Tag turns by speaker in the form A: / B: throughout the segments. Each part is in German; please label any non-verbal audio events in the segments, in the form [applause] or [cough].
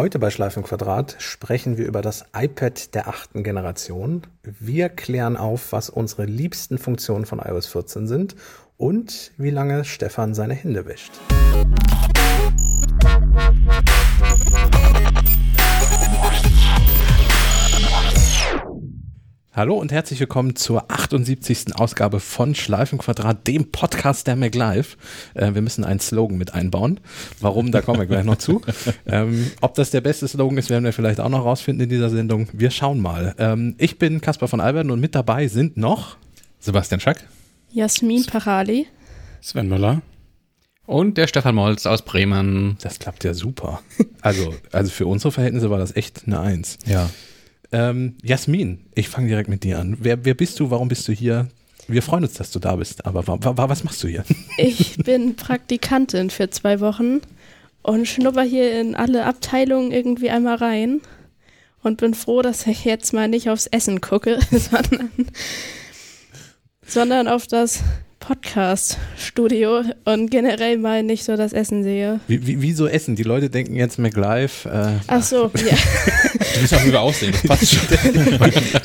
A: Heute bei Schleifen Quadrat sprechen wir über das iPad der achten Generation. Wir klären auf, was unsere liebsten Funktionen von iOS 14 sind und wie lange Stefan seine Hände wäscht. Hallo und herzlich willkommen zur 78. Ausgabe von Schleifenquadrat, dem Podcast der MacLive. Äh, wir müssen einen Slogan mit einbauen. Warum, da kommen wir gleich noch zu. [laughs] Ähm, ob das der beste Slogan ist, werden wir vielleicht auch noch rausfinden in dieser Sendung. Wir schauen mal. Ähm, ich bin Caspar von Alberten und mit dabei sind noch
B: Sebastian Schack,
C: Jasmin Parali,
D: Sven Müller
B: und der Stefan Molz aus Bremen.
A: Das klappt ja super. Also, also für unsere Verhältnisse war das echt eine Eins.
B: Ja.
A: Ähm, Jasmin, ich fange direkt mit dir an. Wer, wer bist du? Warum bist du hier? Wir freuen uns, dass du da bist, aber wa, wa, was machst du hier? [laughs]
C: Ich bin Praktikantin für zwei Wochen und schnupper hier in alle Abteilungen irgendwie einmal rein und bin froh, dass ich jetzt mal nicht aufs Essen gucke, [laughs] sondern, sondern auf das Podcast-Studio und generell mal nicht so das Essen sehe.
A: Wie, wie, wieso essen? Die Leute denken jetzt MacLive. Äh,
C: Ach so, ja. [laughs]
B: Du bist auch über aussehen, das passt schon.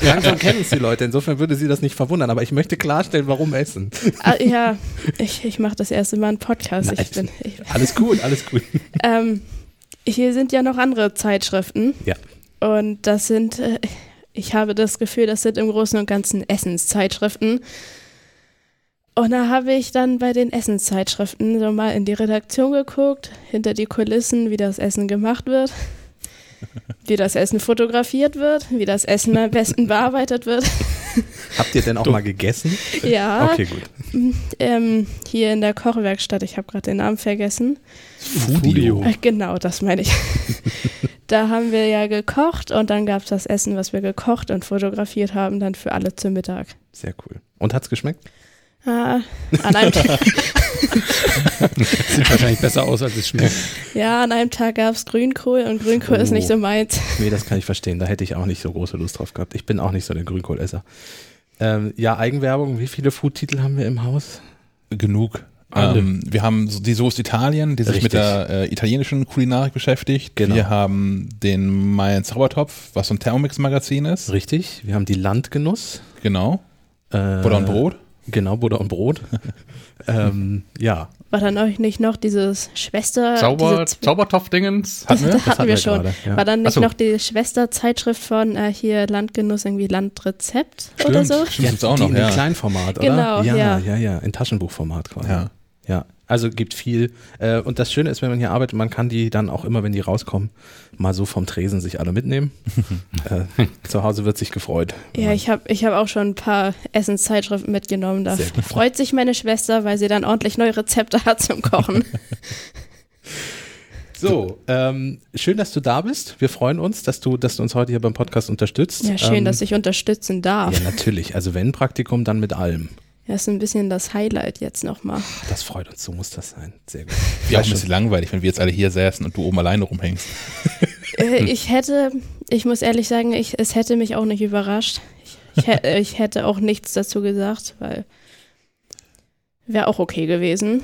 B: [laughs]
A: langsam kennen es die Leute, insofern würde sie das nicht verwundern, aber ich möchte klarstellen, warum essen.
C: Ah, ja, ich, ich mache das erste Mal einen Podcast.
A: Nein.
C: Ich bin, ich,
A: Alles gut, alles gut. [laughs]
C: ähm, hier sind ja noch andere Zeitschriften.
A: Ja.
C: Und das sind, äh, ich habe das Gefühl, das sind im Großen und Ganzen Essenszeitschriften. Und da habe ich dann bei den Essenszeitschriften so mal in die Redaktion geguckt, hinter die Kulissen, wie das Essen gemacht wird, [laughs] wie das Essen fotografiert wird, wie das Essen am besten [laughs] bearbeitet wird.
A: Habt ihr denn auch mal gegessen?
C: Ja,
A: Okay, gut.
C: ähm, hier in der Kochwerkstatt, ich habe gerade den Namen vergessen.
D: Fudio.
C: Äh, Genau, das meine ich. [laughs] da haben wir ja gekocht und dann gab es das Essen, was wir gekocht und fotografiert haben, dann für alle zum Mittag.
A: Sehr cool. Und hat's geschmeckt?
C: Ah, an einem Tag, [laughs]
D: Sieht wahrscheinlich besser aus, als es schmeckt.
C: ja, an einem Tag gab es Grünkohl und Grünkohl ist
A: Oh.
C: nicht so meins. [laughs]
A: Nee, das kann ich verstehen. Da hätte ich auch nicht so große Lust drauf gehabt. Ich bin auch nicht so der Grünkohlesser. Ähm, ja, Eigenwerbung. Wie viele Foodtitel haben wir im Haus?
B: Genug.
A: Alle.
B: Ähm, wir haben so die Soest Italien, die sich
A: Richtig.
B: mit der äh, italienischen Kulinarik beschäftigt.
A: Genau.
B: Wir haben den Mayan Zaubertopf, was so ein Thermomix-Magazin ist.
A: Richtig. Wir haben die Landgenuss.
B: Genau.
A: Äh,
B: Butter und Brot.
A: Genau, Butter und Brot. [laughs] ähm, ja,
C: War dann euch nicht noch dieses Schwester...
E: Zauber,
C: diese,
E: Zaubertopf-Dingens.
C: das,
B: wir? [laughs]
C: das
A: das
C: hatten wir schon.
A: gerade, ja.
C: War dann nicht
E: so.
C: noch die Schwesterzeitschrift von äh, hier Landgenuss, irgendwie Landrezept oder so?
B: Stimmt, gibt's auch noch,
A: in
B: ja.
A: Kleinformat, oder?
C: Genau,
A: ja.
C: ja.
A: Ja, ja, in Taschenbuchformat quasi.
B: Ja.
A: Ja, also gibt viel. Äh, und das Schöne ist, wenn man hier arbeitet, man kann die dann auch immer, wenn die rauskommen, mal so vom Tresen sich alle mitnehmen. [laughs] äh, zu Hause wird sich gefreut.
C: Ja, ich habe ich hab auch schon ein paar Essenszeitschriften mitgenommen. Da freut sich meine Schwester, weil sie dann ordentlich neue Rezepte hat zum Kochen. [laughs]
A: So, ähm, schön, dass du da bist. Wir freuen uns, dass du, dass du uns heute hier beim Podcast unterstützt.
C: Ja, schön,
A: ähm,
C: dass ich unterstützen darf.
A: Ja, natürlich. Also wenn Praktikum, dann mit allem.
C: Das ist ein bisschen das Highlight jetzt nochmal.
A: Das freut uns, so muss das sein. Sehr gut.
B: Wäre auch ein bisschen langweilig, wenn wir jetzt alle hier säßen und du oben alleine rumhängst. [laughs]
C: Äh, ich hätte, ich muss ehrlich sagen, ich, es hätte mich auch nicht überrascht. Ich, ich, äh, ich hätte auch nichts dazu gesagt, weil wäre auch okay gewesen.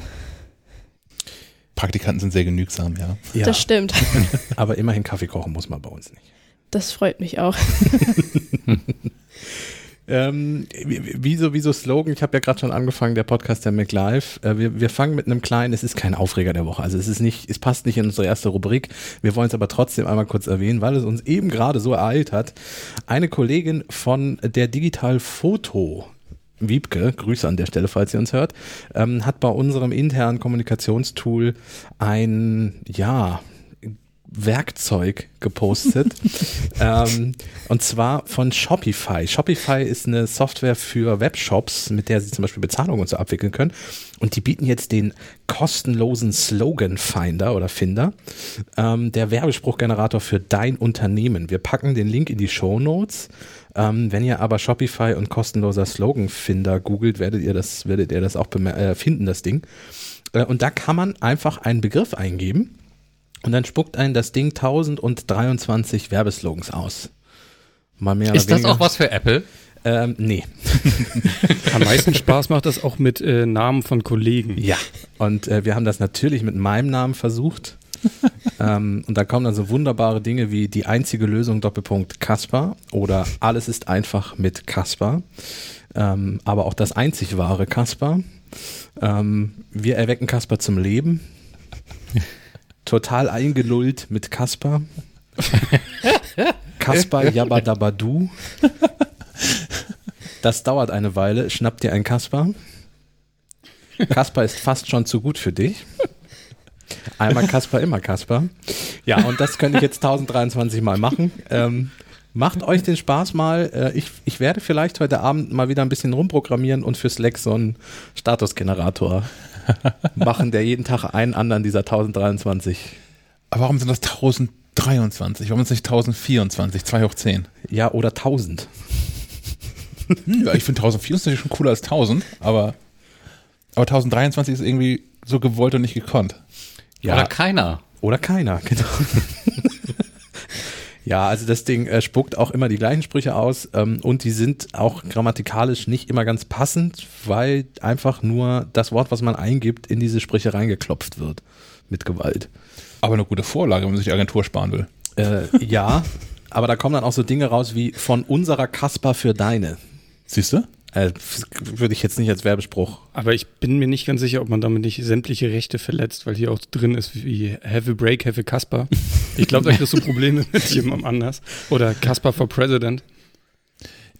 B: Praktikanten sind sehr genügsam, ja.
A: Ja,
C: Das stimmt. [laughs]
A: aber immerhin Kaffee kochen muss man bei uns nicht.
C: Das freut mich auch. [laughs]
A: Ähm, wie- wieso, wieso Slogan? Ich habe ja gerade schon angefangen, der Podcast der MacLive. Äh, wir, wir fangen mit einem kleinen, es ist kein Aufreger der Woche. Also es ist nicht, es passt nicht in unsere erste Rubrik. Wir wollen es aber trotzdem einmal kurz erwähnen, weil es uns eben gerade so ereilt hat. Eine Kollegin von der Digital Foto Wiebke, Grüße an der Stelle, falls ihr uns hört, ähm, hat bei unserem internen Kommunikationstool ein, ja, Werkzeug gepostet. [laughs] ähm, und zwar von Shopify. Shopify ist eine Software für Webshops, mit der sie zum Beispiel Bezahlungen und so abwickeln können. Und die bieten jetzt den kostenlosen Slogan Finder oder Finder, ähm, der Werbespruchgenerator für dein Unternehmen. Wir packen den Link in die Show Notes. Ähm, wenn ihr aber Shopify und kostenloser Slogan Finder googelt, werdet ihr das, werdet ihr das auch äh, finden, das Ding. Äh, und da kann man einfach einen Begriff eingeben und dann spuckt einen das Ding 1023 Werbeslogans aus. Mal mehr
E: Ist das auch was für Apple?
A: Ähm, nee. [laughs]
D: Am meisten Spaß macht das auch mit äh, Namen von Kollegen.
A: Ja. Und äh, wir haben das natürlich mit meinem Namen versucht. [laughs] ähm, und da kommen dann so wunderbare Dinge wie die einzige Lösung Doppelpunkt Kasper oder alles ist einfach mit Kasper. Ähm, aber auch das einzig wahre Kasper. Ähm, wir erwecken Kasper zum Leben. Total eingelullt mit Kasper. Kasper Yabadabadu. Das dauert eine Weile. Schnapp dir ein Kasper. Kasper ist fast schon zu gut für dich. Einmal Kasper, immer Kasper. Ja, und das könnte ich jetzt 1023 Mal machen. Ähm, macht euch den Spaß mal. Äh, ich, ich werde vielleicht heute Abend mal wieder ein bisschen rumprogrammieren und für Slack so einen Statusgenerator [laughs] machen, der jeden Tag einen anderen dieser 1023.
B: Aber warum sind das 1023? Warum ist es nicht 1024? 2 hoch 10.
A: Ja, oder 1000.
B: Hm, ja, ich finde 1024 schon cooler als 1000, aber, aber 1023 ist irgendwie so gewollt und nicht gekonnt.
A: Ja,
E: Oder keiner.
A: Oder keiner, [laughs] genau. Ja, also das Ding äh, spuckt auch immer die gleichen Sprüche aus ähm, und die sind auch grammatikalisch nicht immer ganz passend, weil einfach nur das Wort, was man eingibt, in diese Sprüche reingeklopft wird mit Gewalt.
B: Aber eine gute Vorlage, wenn man sich die Agentur sparen will.
A: Äh, ja, aber da kommen dann auch so Dinge raus wie von unserer Kasper für deine.
B: Siehst du?
A: Äh, das würde ich jetzt nicht als Werbespruch.
D: Aber ich bin mir nicht ganz sicher, ob man damit nicht sämtliche Rechte verletzt, weil hier auch drin ist wie Have a Break, Have a Kasper. Ich glaube, da kriegst du Probleme [laughs] mit jemandem anders. Oder Kasper for President.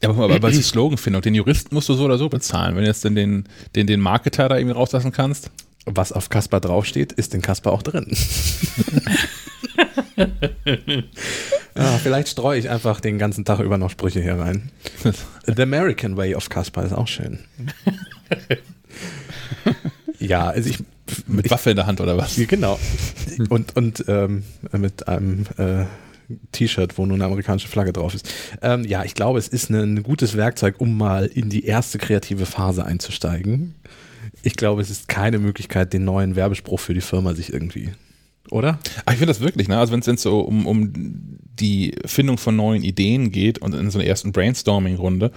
B: Ja, aber, aber bei der Sloganfindung, den Juristen musst du so oder so bezahlen. Wenn du jetzt den, den, den, den Marketer da irgendwie rauslassen kannst.
A: Was auf Kasper draufsteht, ist in Kasper auch drin. [laughs] ah, vielleicht streue ich einfach den ganzen Tag über noch Sprüche hier rein. [laughs] The American Way of Kasper ist auch schön. ja, also ich.
B: Mit Waffe in der Hand oder was?
A: Genau. Und, und ähm, mit einem äh, T-Shirt, wo nur eine amerikanische Flagge drauf ist. Ähm, ja, ich glaube, es ist ein, ein gutes Werkzeug, um mal in die erste kreative Phase einzusteigen. Ich glaube, es ist keine Möglichkeit, den neuen Werbespruch für die Firma sich irgendwie oder?
B: Aber ich finde das wirklich, ne? Also wenn es so um, um die Findung von neuen Ideen geht und in so einer ersten Brainstorming-Runde,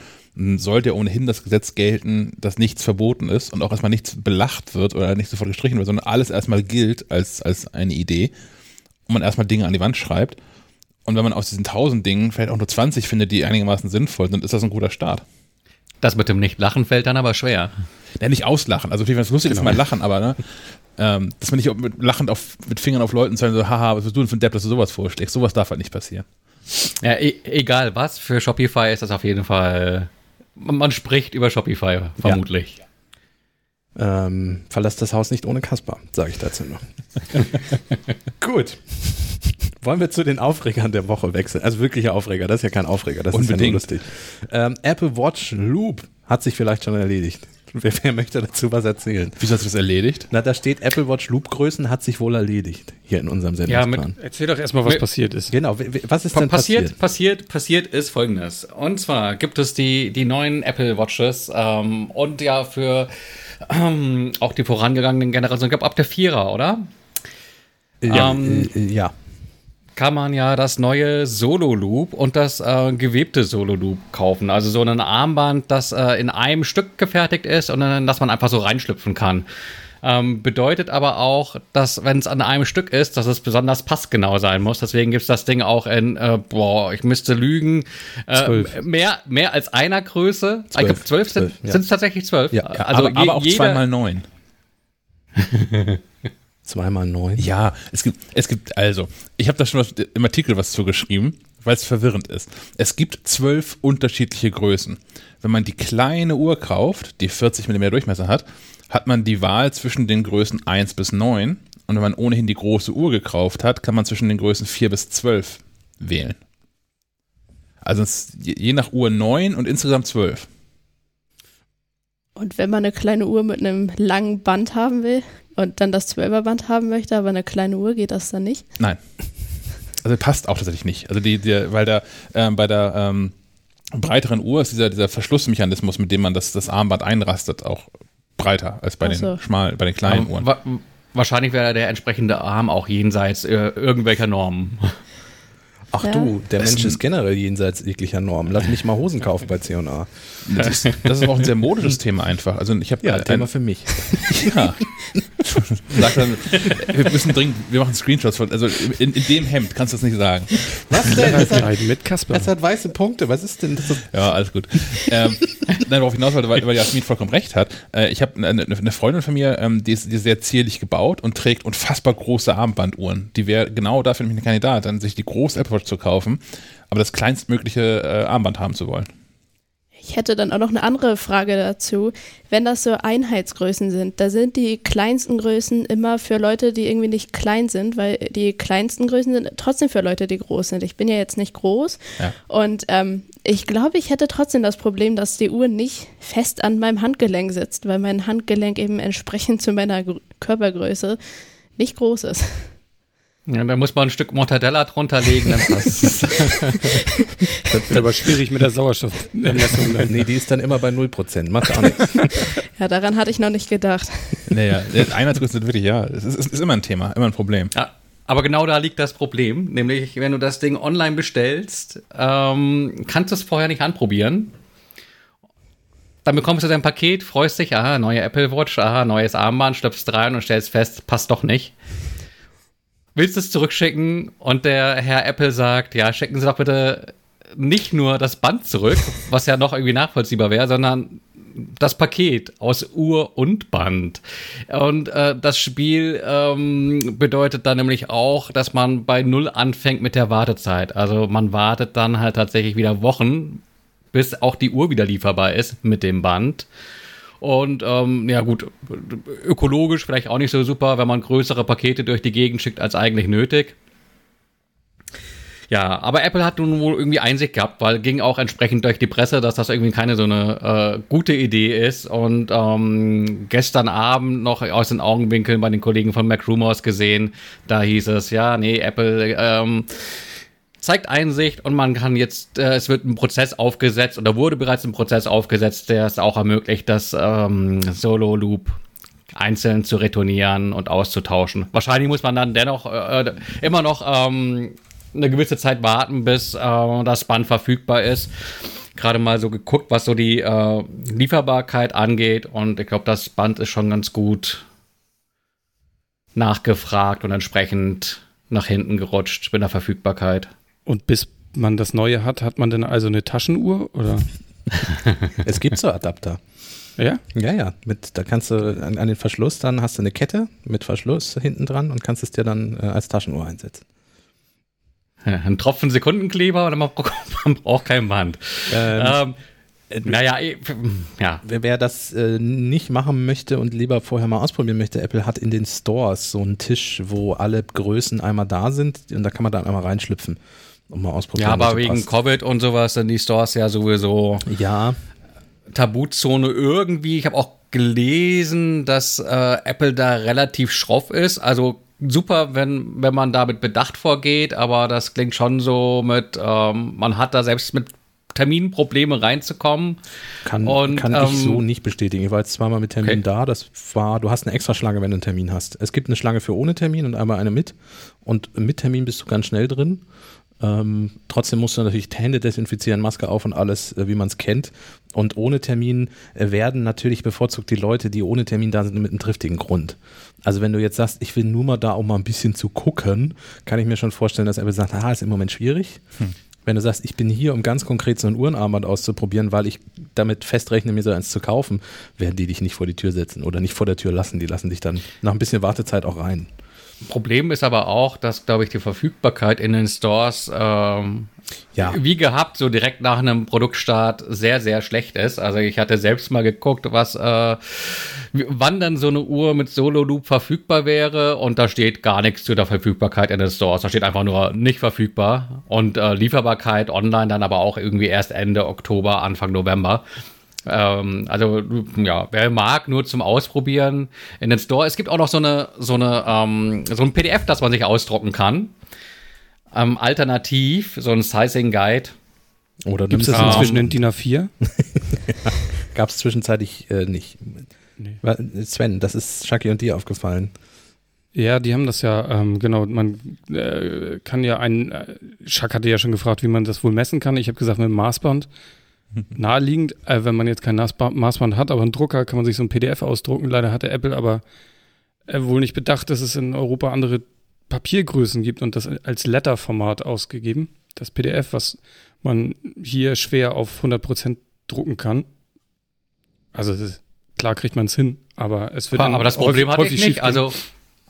B: sollte ja ohnehin das Gesetz gelten, dass nichts verboten ist und auch erstmal nichts belacht wird oder nicht sofort gestrichen wird, sondern alles erstmal gilt als, als eine Idee und man erstmal Dinge an die Wand schreibt. Und wenn man aus diesen tausend Dingen vielleicht auch nur 20 findet, die einigermaßen sinnvoll sind, ist das ein guter Start.
E: Das mit dem Nicht-Lachen fällt dann aber schwer.
B: Ja, nicht auslachen. Also, wenn es lustig genau. ist, mal lachen, aber, ne? Ähm, dass man nicht mit, lachend auf, mit Fingern auf Leuten zeigen, so, haha, was bist du denn für ein Depp, dass du sowas vorschlägst? Sowas darf halt nicht passieren.
E: Ja, e egal was, für Shopify ist das auf jeden Fall, man spricht über Shopify, vermutlich.
A: Ja. Ähm, verlasst das Haus nicht ohne Kasper, sage ich dazu noch. [laughs] Gut. Wollen wir zu den Aufregern der Woche wechseln? Also wirkliche Aufreger, das ist ja kein Aufreger, das
B: Unbedingt.
A: ist ja nur lustig. Ähm, Apple Watch Loop hat sich vielleicht schon erledigt. Wer, wer, möchte dazu was erzählen?
B: Wieso hast du das erledigt?
A: Na, da steht Apple Watch Loop Größen hat sich wohl erledigt hier in unserem Sendungsplan.
D: Ja, mit, erzähl doch erstmal, was
E: Mit,
D: passiert ist.
A: Genau, was ist denn
E: passiert?
A: passiert?
E: Passiert, passiert ist folgendes. Und zwar gibt es die, die neuen Apple Watches ähm, und ja für ähm, auch die vorangegangenen Generationen, ich glaube ab der Vierer, oder?
A: Ja,
E: Ähm,
A: äh, ja.
E: kann man ja das neue Solo Loop und das äh, gewebte Solo Loop kaufen. Also so ein Armband, das äh, in einem Stück gefertigt ist und dann, dass man einfach so reinschlüpfen kann. Ähm, bedeutet aber auch, dass wenn es an einem Stück ist, dass es besonders passgenau sein muss. Deswegen gibt es das Ding auch in, äh, boah, ich müsste lügen, äh,
A: Zwölf.
E: mehr, mehr als einer Größe.
A: Zwölf.
E: Ich glaube, zwölf sind
A: Zwölf, ja.
E: es tatsächlich zwölf.
A: Ja,
B: Ja,
E: also
B: aber,
E: je-
B: aber auch
E: jeder-
B: zweimal neun. [laughs]
A: Zweimal neun.
B: Ja, es gibt, es gibt also, ich habe da schon was, im Artikel was zugeschrieben, weil es verwirrend ist. Es gibt zwölf unterschiedliche Größen. Wenn man die kleine Uhr kauft, die 40 mm Durchmesser hat, hat man die Wahl zwischen den Größen 1 bis 9. Und wenn man ohnehin die große Uhr gekauft hat, kann man zwischen den Größen 4 bis 12 wählen. Also je nach Uhr 9 und insgesamt 12.
C: Und wenn man eine kleine Uhr mit einem langen Band haben will und dann das 12er Band haben möchte, aber eine kleine Uhr, geht das dann nicht?
B: Nein. Also passt auch tatsächlich nicht. Also die, die weil da ähm, bei der ähm, breiteren Uhr ist dieser, dieser Verschlussmechanismus, mit dem man das, das Armband einrastet, auch breiter als bei
C: so.
B: den schmal, bei den kleinen Uhren.
E: Wa wahrscheinlich wäre der entsprechende Arm auch jenseits äh, irgendwelcher Normen.
A: Ach
C: Ja.
A: du, der
B: Das
A: Mensch
B: ist
A: generell jenseits jeglicher Normen. Lass mich mal Hosen kaufen bei C&A.
B: Das ist, das ist auch ein sehr modisches Thema einfach. Also ich habe
A: Ja,
B: ein,
A: Thema für mich.
B: ja. [laughs] Sagt dann, wir müssen dringend, wir machen Screenshots von, also in, in dem Hemd kannst du das nicht sagen.
A: Was denn? Das hat,
D: mit Kasper.
A: das hat weiße Punkte. Was ist denn das?
B: Ja, alles gut. ähm, nein, worauf ich hinaus wollte, weil, weil Jasmin vollkommen recht hat. Äh, ich habe eine, eine Freundin von mir, ähm, die, ist, die ist sehr zierlich gebaut und trägt unfassbar große Armbanduhren. Die wäre genau dafür nämlich ein Kandidat, dann sich die große Apple Watch zu kaufen, aber das kleinstmögliche äh, Armband haben zu wollen.
C: Ich hätte dann auch noch eine andere Frage dazu. Wenn das so Einheitsgrößen sind, da sind die kleinsten Größen immer für Leute, die irgendwie nicht klein sind, weil die kleinsten Größen sind trotzdem für Leute, die groß sind. Ich bin ja jetzt nicht groß
B: Ja.
C: und ähm, ich glaube, ich hätte trotzdem das Problem, dass die Uhr nicht fest an meinem Handgelenk sitzt, weil mein Handgelenk eben entsprechend zu meiner Gr Körpergröße nicht groß ist.
E: Ja, da muss man ein Stück Mortadella drunter legen, dann passt es. [laughs]
D: Das wird aber schwierig mit der Sauerstoffmessung.
A: Nee, die ist dann immer bei 0%. Macht auch nichts. [laughs]
C: Ja, daran hatte ich noch nicht gedacht.
B: Naja, Einheitsgrößen sind wirklich, ja, es ist, ist immer ein Thema, immer ein Problem.
E: Ja, aber genau da liegt das Problem. Nämlich, wenn du das Ding online bestellst, ähm, kannst du es vorher nicht anprobieren. Dann bekommst du dein Paket, freust dich, aha, neue Apple Watch, aha, neues Armband, schlüpfst rein und stellst fest, passt doch nicht. Willst es zurückschicken und der Herr Apple sagt, ja, schicken Sie doch bitte nicht nur das Band zurück, [laughs] was ja noch irgendwie nachvollziehbar wäre, sondern das Paket aus Uhr und Band. Und äh, das Spiel ähm, bedeutet dann nämlich auch, dass man bei Null anfängt mit der Wartezeit. Also man wartet dann halt tatsächlich wieder Wochen, bis auch die Uhr wieder lieferbar ist mit dem Band. Und ähm, ja gut, ökologisch vielleicht auch nicht so super, wenn man größere Pakete durch die Gegend schickt als eigentlich nötig. Ja, aber Apple hat nun wohl irgendwie Einsicht gehabt, weil ging auch entsprechend durch die Presse, dass das irgendwie keine so eine äh, gute Idee ist. Und ähm, gestern Abend noch aus den Augenwinkeln bei den Kollegen von Mac Rumors gesehen, da hieß es, ja, nee, Apple ähm, zeigt Einsicht und man kann jetzt, äh, es wird ein Prozess aufgesetzt oder wurde bereits ein Prozess aufgesetzt, der es auch ermöglicht, das ähm, Solo Loop einzeln zu retournieren und auszutauschen. Wahrscheinlich muss man dann dennoch äh, immer noch ähm, eine gewisse Zeit warten, bis äh, das Band verfügbar ist. Gerade mal so geguckt, was so die äh, Lieferbarkeit angeht und ich glaube, das Band ist schon ganz gut nachgefragt und entsprechend nach hinten gerutscht mit der Verfügbarkeit.
D: Und bis man das Neue hat, hat man dann also eine Taschenuhr oder? [laughs]
A: Es gibt so Adapter.
D: Ja?
A: Ja, ja. Mit, da kannst du an, an den Verschluss, dann hast du eine Kette mit Verschluss hinten dran und kannst es dir dann äh, als Taschenuhr einsetzen.
E: Ja, [laughs] Ein Tropfen Sekundenkleber und man braucht, [laughs] man braucht kein Band.
A: Ähm,
E: Ähm, naja, eh, ja.
A: Wer, wer das äh, nicht machen möchte und lieber vorher mal ausprobieren möchte, Apple hat in den Stores so einen Tisch, wo alle Größen einmal da sind und da kann man dann einmal reinschlüpfen und mal ausprobieren.
E: Ja, aber wegen
A: passt.
E: Covid und sowas sind die Stores ja sowieso
A: Ja,
E: Tabuzone irgendwie. Ich habe auch gelesen, dass äh, Apple da relativ schroff ist. Also super, wenn, wenn man da mit Bedacht vorgeht, aber das klingt schon so mit, ähm, man hat da selbst mit Terminprobleme reinzukommen.
A: kann,
E: Und,
A: kann
E: ähm,
A: ich so nicht bestätigen. Ich war jetzt zweimal mit Termin
E: Okay.
A: da. Das war, du hast eine extra Schlange, wenn du einen Termin hast. Es gibt eine Schlange für ohne Termin und einmal eine mit. Und mit Termin bist du ganz schnell drin. Ähm, trotzdem musst du natürlich Hände desinfizieren, Maske auf und alles, äh, wie man es kennt. Und ohne Termin äh, werden natürlich bevorzugt die Leute, die ohne Termin da sind, mit einem triftigen Grund. Also wenn du jetzt sagst, ich will nur mal da, um mal ein bisschen zu gucken, kann ich mir schon vorstellen, dass Apple sagt, ah, ist im Moment schwierig. Wenn du sagst, ich bin hier, um ganz konkret so ein Uhrenarmband auszuprobieren, weil ich damit festrechne, mir so eins zu kaufen, werden die dich nicht vor die Tür setzen oder nicht vor der Tür lassen. Die lassen dich dann nach ein bisschen Wartezeit auch rein.
E: Problem ist aber auch, dass, glaube ich, die Verfügbarkeit in den Stores ähm,
A: Ja.
E: wie gehabt, so direkt nach einem Produktstart sehr, sehr schlecht ist. Also ich hatte selbst mal geguckt, was äh, wann dann so eine Uhr mit Solo Loop verfügbar wäre und da steht gar nichts zu der Verfügbarkeit in den Stores. Da steht einfach nur nicht verfügbar und äh, Lieferbarkeit online dann aber auch irgendwie erst Ende Oktober, Anfang November. Ähm, also ja, wer mag, nur zum Ausprobieren in den Store. Es gibt auch noch so eine so eine ähm, so ein PDF, das man sich ausdrucken kann. Ähm, alternativ so ein Sizing Guide.
A: Oder
D: Gibt es das
E: Ähm,
D: inzwischen in DIN A4?
A: Gab es zwischenzeitlich äh, nicht. Wa- Sven, das ist Shaki und dir aufgefallen.
D: Ja, die haben das ja, ähm, genau, man äh, kann ja ein, äh, Schack hatte ja schon gefragt, wie man das wohl messen kann. Ich habe gesagt, mit dem Maßband. [laughs] Naheliegend, äh, wenn man jetzt kein Maßba- Maßband hat, aber einen Drucker, kann man sich so ein PDF ausdrucken. Leider hatte Apple aber äh, wohl nicht bedacht, dass es in Europa andere Papiergrößen gibt und das als Letterformat ausgegeben. Das PDF, was man hier schwer auf 100% drucken kann. Also ist, klar kriegt man es hin, aber es wird dann
E: aber das
D: häufig-
E: Problem hatte ich
D: häufig
E: nicht. Also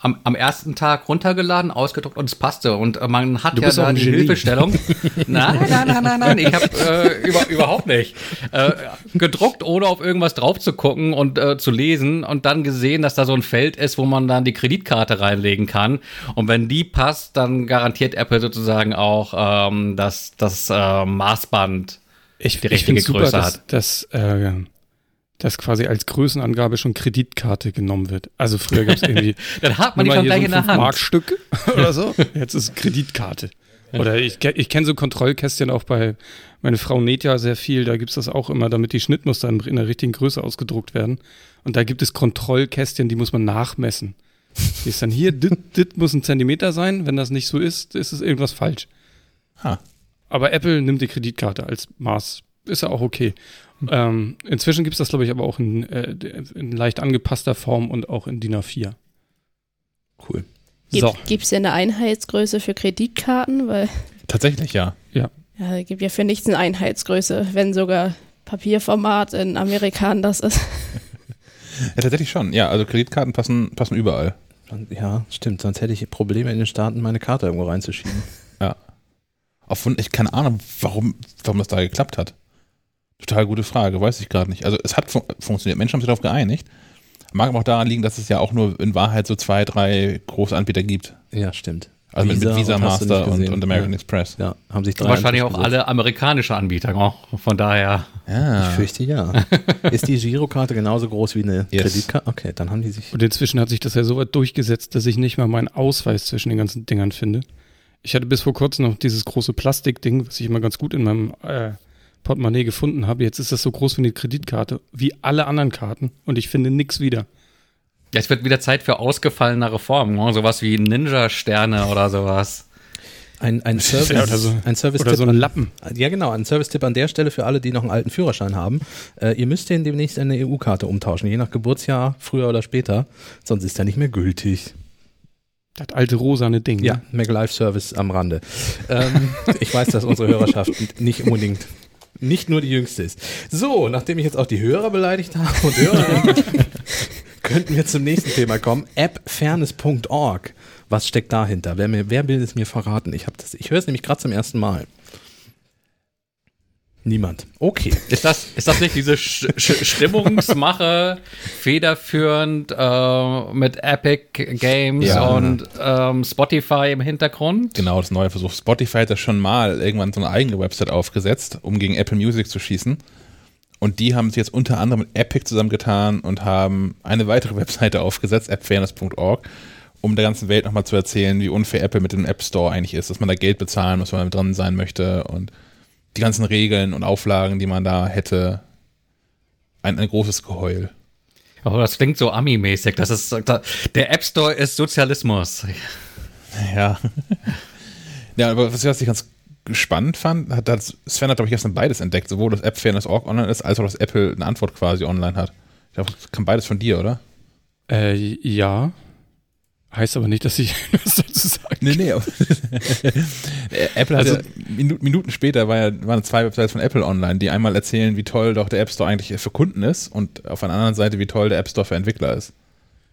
E: am, am ersten Tag runtergeladen, ausgedruckt und es passte. Und äh, man hat
D: Du
E: ja da die
D: Genie.
E: Hilfestellung. nein, nein, nein, nein, nein. Ich habe äh, über, überhaupt nicht. Äh, gedruckt, ohne auf irgendwas drauf zu gucken und äh, zu lesen und dann gesehen, dass da so ein Feld ist, wo man dann die Kreditkarte reinlegen kann. Und wenn die passt, dann garantiert Apple sozusagen auch, ähm, dass das äh, Maßband
D: ich,
E: die
D: ich
E: richtige
D: super,
E: Größe
D: dass,
E: hat.
D: dass, äh, dass quasi als Größenangabe schon Kreditkarte genommen wird. Also früher gab es irgendwie [laughs]
E: Dann hat man die schon gleich in
D: so ein
E: der Hand.
D: Markstück [laughs] oder so. Jetzt ist es Kreditkarte. Oder ich, ich kenne so Kontrollkästchen auch bei, meine Frau näht ja sehr viel, da gibt es das auch immer, damit die Schnittmuster in, in der richtigen Größe ausgedruckt werden. Und da gibt es Kontrollkästchen, die muss man nachmessen. Die ist dann hier, dit, dit muss ein Zentimeter sein, wenn das nicht so ist, ist es irgendwas falsch.
B: Ha.
D: Aber Apple nimmt die Kreditkarte als Maß, ist ja auch okay. Ähm, inzwischen gibt es das, glaube ich, aber auch in, äh, in leicht angepasster Form und auch in DIN A4.
A: Cool.
D: So.
C: Gibt es denn eine Einheitsgröße für Kreditkarten? Weil
B: Tatsächlich, ja.
C: ja, es gibt ja für nichts eine Einheitsgröße, wenn sogar Papierformat in Amerika anders ist. [laughs]
B: Ja, tatsächlich schon. Ja, also Kreditkarten passen, passen überall.
A: Ja, stimmt. Sonst hätte ich Probleme in den Staaten, meine Karte irgendwo reinzuschieben.
B: Ja. Von, ich keine Ahnung, warum, warum das da geklappt hat. Total gute Frage, weiß ich gerade nicht. Also es hat fun funktioniert, Menschen haben sich darauf geeinigt. Mag aber auch daran liegen, dass es ja auch nur in Wahrheit so zwei, drei große Anbieter gibt.
A: Ja, stimmt.
B: Also mit, mit Visa,
A: und
B: Master und, und American
A: ja.
B: Express.
A: Ja, haben sich drei
E: Wahrscheinlich auch alle amerikanische Anbieter. Oh, von daher.
B: Ja.
A: Ich fürchte ja. [laughs] Ist die Girokarte genauso groß wie eine
B: Yes.
A: Kreditkarte? Okay, dann haben die sich.
D: Und inzwischen hat sich das ja so weit durchgesetzt, dass ich nicht mal meinen Ausweis zwischen den ganzen Dingern finde. Ich hatte bis vor kurzem noch dieses große Plastikding, was ich immer ganz gut in meinem äh, Portemonnaie gefunden habe. Jetzt ist das so groß wie eine Kreditkarte, wie alle anderen Karten. Und ich finde nichts wieder.
E: Ja, es wird wieder Zeit für ausgefallene Reformen. Ne? Sowas wie Ninja-Sterne oder sowas.
A: Ein, ein [laughs] Service,
D: Ja, oder so-
A: ein Service
D: Oder so ein Lappen.
A: Ja, genau, ein Service-Tipp an der Stelle für alle, die noch einen alten Führerschein haben. Äh, ihr müsst den demnächst in eine EU-Karte umtauschen, je nach Geburtsjahr, früher oder später. Sonst ist er nicht mehr gültig.
D: Das alte rosane Ding.
A: Ja,
D: ne?
A: MacLife-Service am Rande. ähm, [laughs] ich weiß, dass unsere Hörerschaft nicht unbedingt nicht nur die jüngste ist. So, nachdem ich jetzt auch die Hörer beleidigt habe und Hörerinnen, [laughs] könnten wir zum nächsten Thema kommen. appfairness.org. Was steckt dahinter? Wer, mir, wer will es mir verraten? Ich, das, ich höre es nämlich gerade zum ersten Mal. Niemand. Okay.
E: Ist das, ist das nicht diese Sch Sch Stimmungsmache [laughs] federführend äh, mit Epic Games
B: Ja.
E: und ähm, Spotify im Hintergrund?
B: Genau, das neue Versuch. Spotify hat ja schon mal irgendwann so eine eigene Website aufgesetzt, um gegen Apple Music zu schießen. Und die haben sich jetzt unter anderem mit Epic zusammengetan und haben eine weitere [laughs] Webseite aufgesetzt, appfairness.org, um der ganzen Welt nochmal zu erzählen, wie unfair Apple mit dem App Store eigentlich ist, dass man da Geld bezahlen muss, wenn man dran sein möchte und die ganzen Regeln und Auflagen, die man da hätte. Ein, ein großes Geheul.
E: Oh, das klingt so Ami-mäßig. Das ist, der App Store ist Sozialismus.
B: Ja. [laughs] ja, aber was, was ich ganz spannend fand, hat, hat Sven hat, glaube ich, gestern beides entdeckt, sowohl das App Fairness.org online ist, als auch, dass Apple eine Antwort quasi online hat. Ich glaube, das kam beides von dir, oder?
D: Äh, ja. Heißt aber nicht, dass ich [laughs] was dazu sagen
B: Nee, nee. [laughs] Apple hat
D: Also-
B: ja, Minuten, Minuten später war ja, waren zwei Websites von Apple online, die einmal erzählen, wie toll doch der App Store eigentlich für Kunden ist und auf der anderen Seite, wie toll der App Store für Entwickler ist.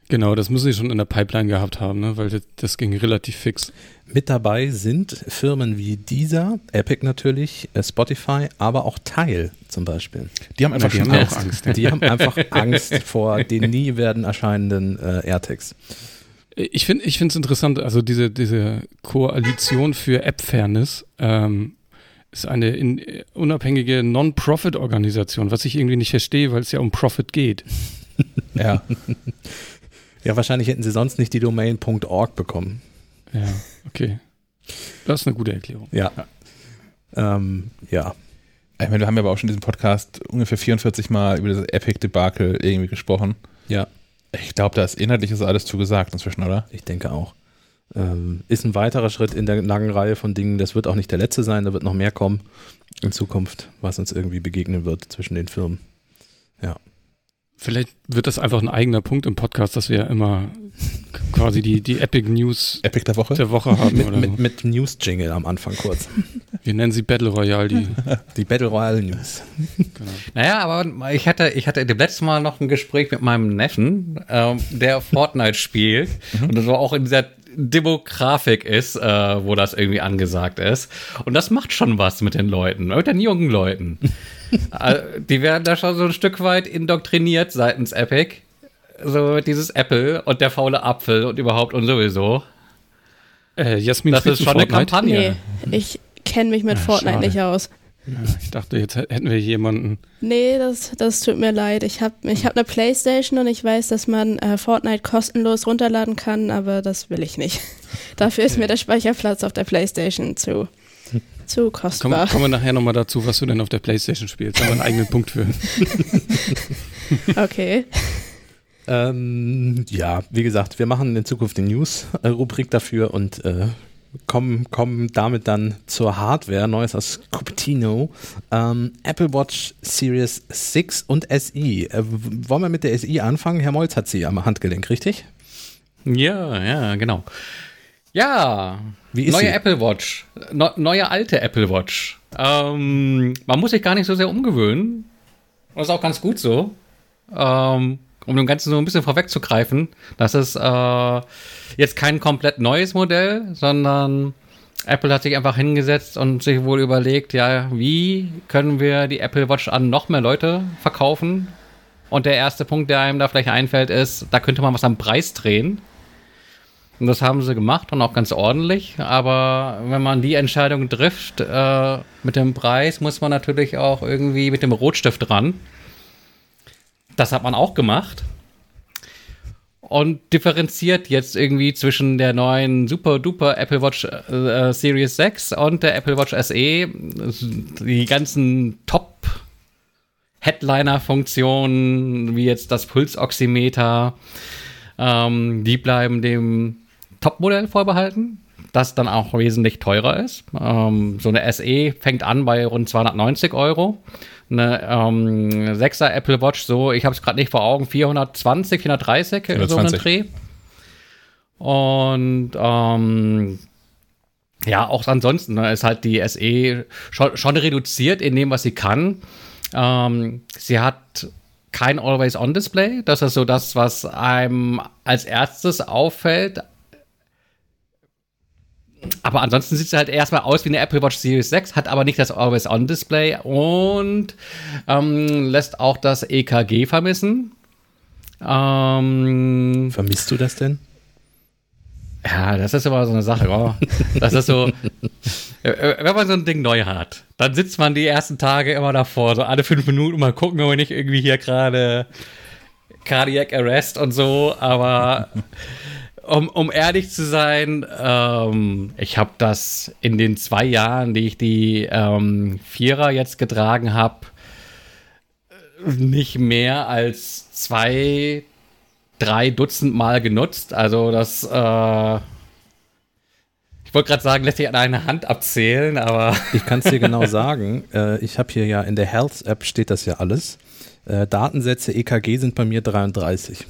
D: Genau, das müssen sie schon in der Pipeline gehabt haben, ne? weil das, das ging relativ fix.
A: Mit dabei sind Firmen wie Deezer, Epic natürlich, äh, Spotify, aber auch Tile zum Beispiel.
B: Die haben einfach
D: die haben Angst. Ja.
A: Die haben einfach [laughs] Angst vor den nie werden erscheinenden äh, AirTags.
D: Ich finde ich finde es interessant, also diese, diese Koalition für App-Fairness ähm, ist eine in, unabhängige Non-Profit-Organisation, was ich irgendwie nicht verstehe, weil es ja um Profit geht. [laughs]
B: Ja.
A: Ja, wahrscheinlich hätten sie sonst nicht die Domain .org bekommen.
D: Ja, okay. Das ist eine gute Erklärung.
A: Ja. Ähm, ja.
B: Ich meine, wir haben ja aber auch schon in diesem Podcast ungefähr 44 Mal über das Epic-Debakel irgendwie gesprochen.
A: Ja,
B: Ich glaube, da ist inhaltlich ist alles zu gesagt inzwischen, oder?
A: ich denke auch. Ähm, ist ein weiterer Schritt in der langen Reihe von Dingen. Das wird auch nicht der letzte sein, da wird noch mehr kommen in Zukunft, was uns irgendwie begegnen wird zwischen den Firmen.
D: Vielleicht wird das einfach ein eigener Punkt im Podcast, dass wir ja immer quasi die, die Epic News
B: Epic der Woche.
D: der Woche haben.
A: Mit,
D: oder
A: mit, mit News-Jingle am Anfang kurz.
D: Wir nennen sie Battle Royale. Die, [laughs]
A: Die Battle Royale News.
E: Naja, aber ich hatte, ich hatte dem letzten Mal noch ein Gespräch mit meinem Neffen, ähm, der Fortnite spielt und das war auch in dieser Demografik ist, äh, wo das irgendwie angesagt ist. Und das macht schon was mit den Leuten, mit den jungen Leuten. Äh, die werden da schon so ein Stück weit indoktriniert seitens Epic. So dieses Apple und der faule Apfel und überhaupt und sowieso.
D: äh, Jasmin,
E: Das ist schon eine
D: Fortnite?
E: Kampagne.
C: Nee, ich kenne mich mit
D: Ah,
C: Fortnite
D: schade.
C: nicht aus.
D: Ja, ich dachte, jetzt hätten wir jemanden.
C: Nee, das, das tut mir leid. Ich habe ich hab eine Playstation und ich weiß, dass man äh, Fortnite kostenlos runterladen kann, aber das will ich nicht. [laughs] Dafür ist mir der Speicherplatz auf der Playstation zu, zu
D: Kommen,
C: kostbar.
D: kommen wir nachher nochmal dazu, was du denn auf der Playstation spielst. Da haben wir einen eigenen Punkt für. [laughs]
C: Okay.
A: Ähm, ja, wie gesagt, wir machen in Zukunft die News-Rubrik dafür und äh, kommen, kommen damit dann zur Hardware. Neues aus Cupertino. Ähm, Apple Watch Series 6 und SE. Äh, wollen wir mit der SE anfangen? Herr Molz hat sie am Handgelenk, richtig?
E: Ja, ja, genau. Ja,
A: Wie ist
E: neue
A: sie?
E: Apple Watch, no, neue alte Apple Watch. Ähm, man muss sich gar nicht so sehr umgewöhnen. Das ist auch ganz gut so. Ähm, um dem Ganzen so ein bisschen vorwegzugreifen, das ist äh, jetzt kein komplett neues Modell, sondern Apple hat sich einfach hingesetzt und sich wohl überlegt, ja, wie können wir die Apple Watch an noch mehr Leute verkaufen? Und der erste Punkt, der einem da vielleicht einfällt, ist, da könnte man was am Preis drehen. Und das haben sie gemacht und auch ganz ordentlich. Aber wenn man die Entscheidung trifft äh, mit dem Preis, muss man natürlich auch irgendwie mit dem Rotstift ran. Das hat man auch gemacht. Und differenziert jetzt irgendwie zwischen der neuen super duper Apple Watch äh, Series 6 und der Apple Watch SE. Die ganzen Top Headliner-Funktionen, wie jetzt das Pulsoximeter, ähm, die bleiben dem Top-Modell vorbehalten, das dann auch wesentlich teurer ist. Ähm, so eine SE fängt an bei rund 290 Euro. Eine ähm, 6er Apple Watch, so, ich habe es gerade nicht vor Augen, 420, 430, so einen
B: 420.
E: Dreh. Und ähm, ja, auch ansonsten ne, ist halt die SE schon, schon reduziert in dem, was sie kann. Ähm, sie hat kein Always-On-Display. Das ist so das, was einem als erstes auffällt. Aber ansonsten sieht sie halt erstmal aus wie eine Apple Watch Series 6, hat aber nicht das Always-On-Display und ähm, lässt auch das EKG vermissen. Ähm,
A: Vermisst du das denn?
E: ja, das ist immer so eine Sache. Oh. Das ist so, [laughs] wenn man so ein Ding neu hat, dann sitzt man die ersten Tage immer davor, so alle fünf Minuten mal gucken, ob wir nicht irgendwie hier gerade Cardiac Arrest und so. Aber [laughs] um, um ehrlich zu sein, ähm, ich habe das in den zwei Jahren, die ich die ähm, Vierer jetzt getragen habe, nicht mehr als zwei, drei Dutzend Mal genutzt. Also das, äh, ich wollte gerade sagen, lässt sich an einer Hand abzählen, aber [laughs]
A: Ich kann es dir genau [laughs] sagen. Äh, ich habe hier ja in der Health-App steht das ja alles. Äh, Datensätze EKG sind bei mir 33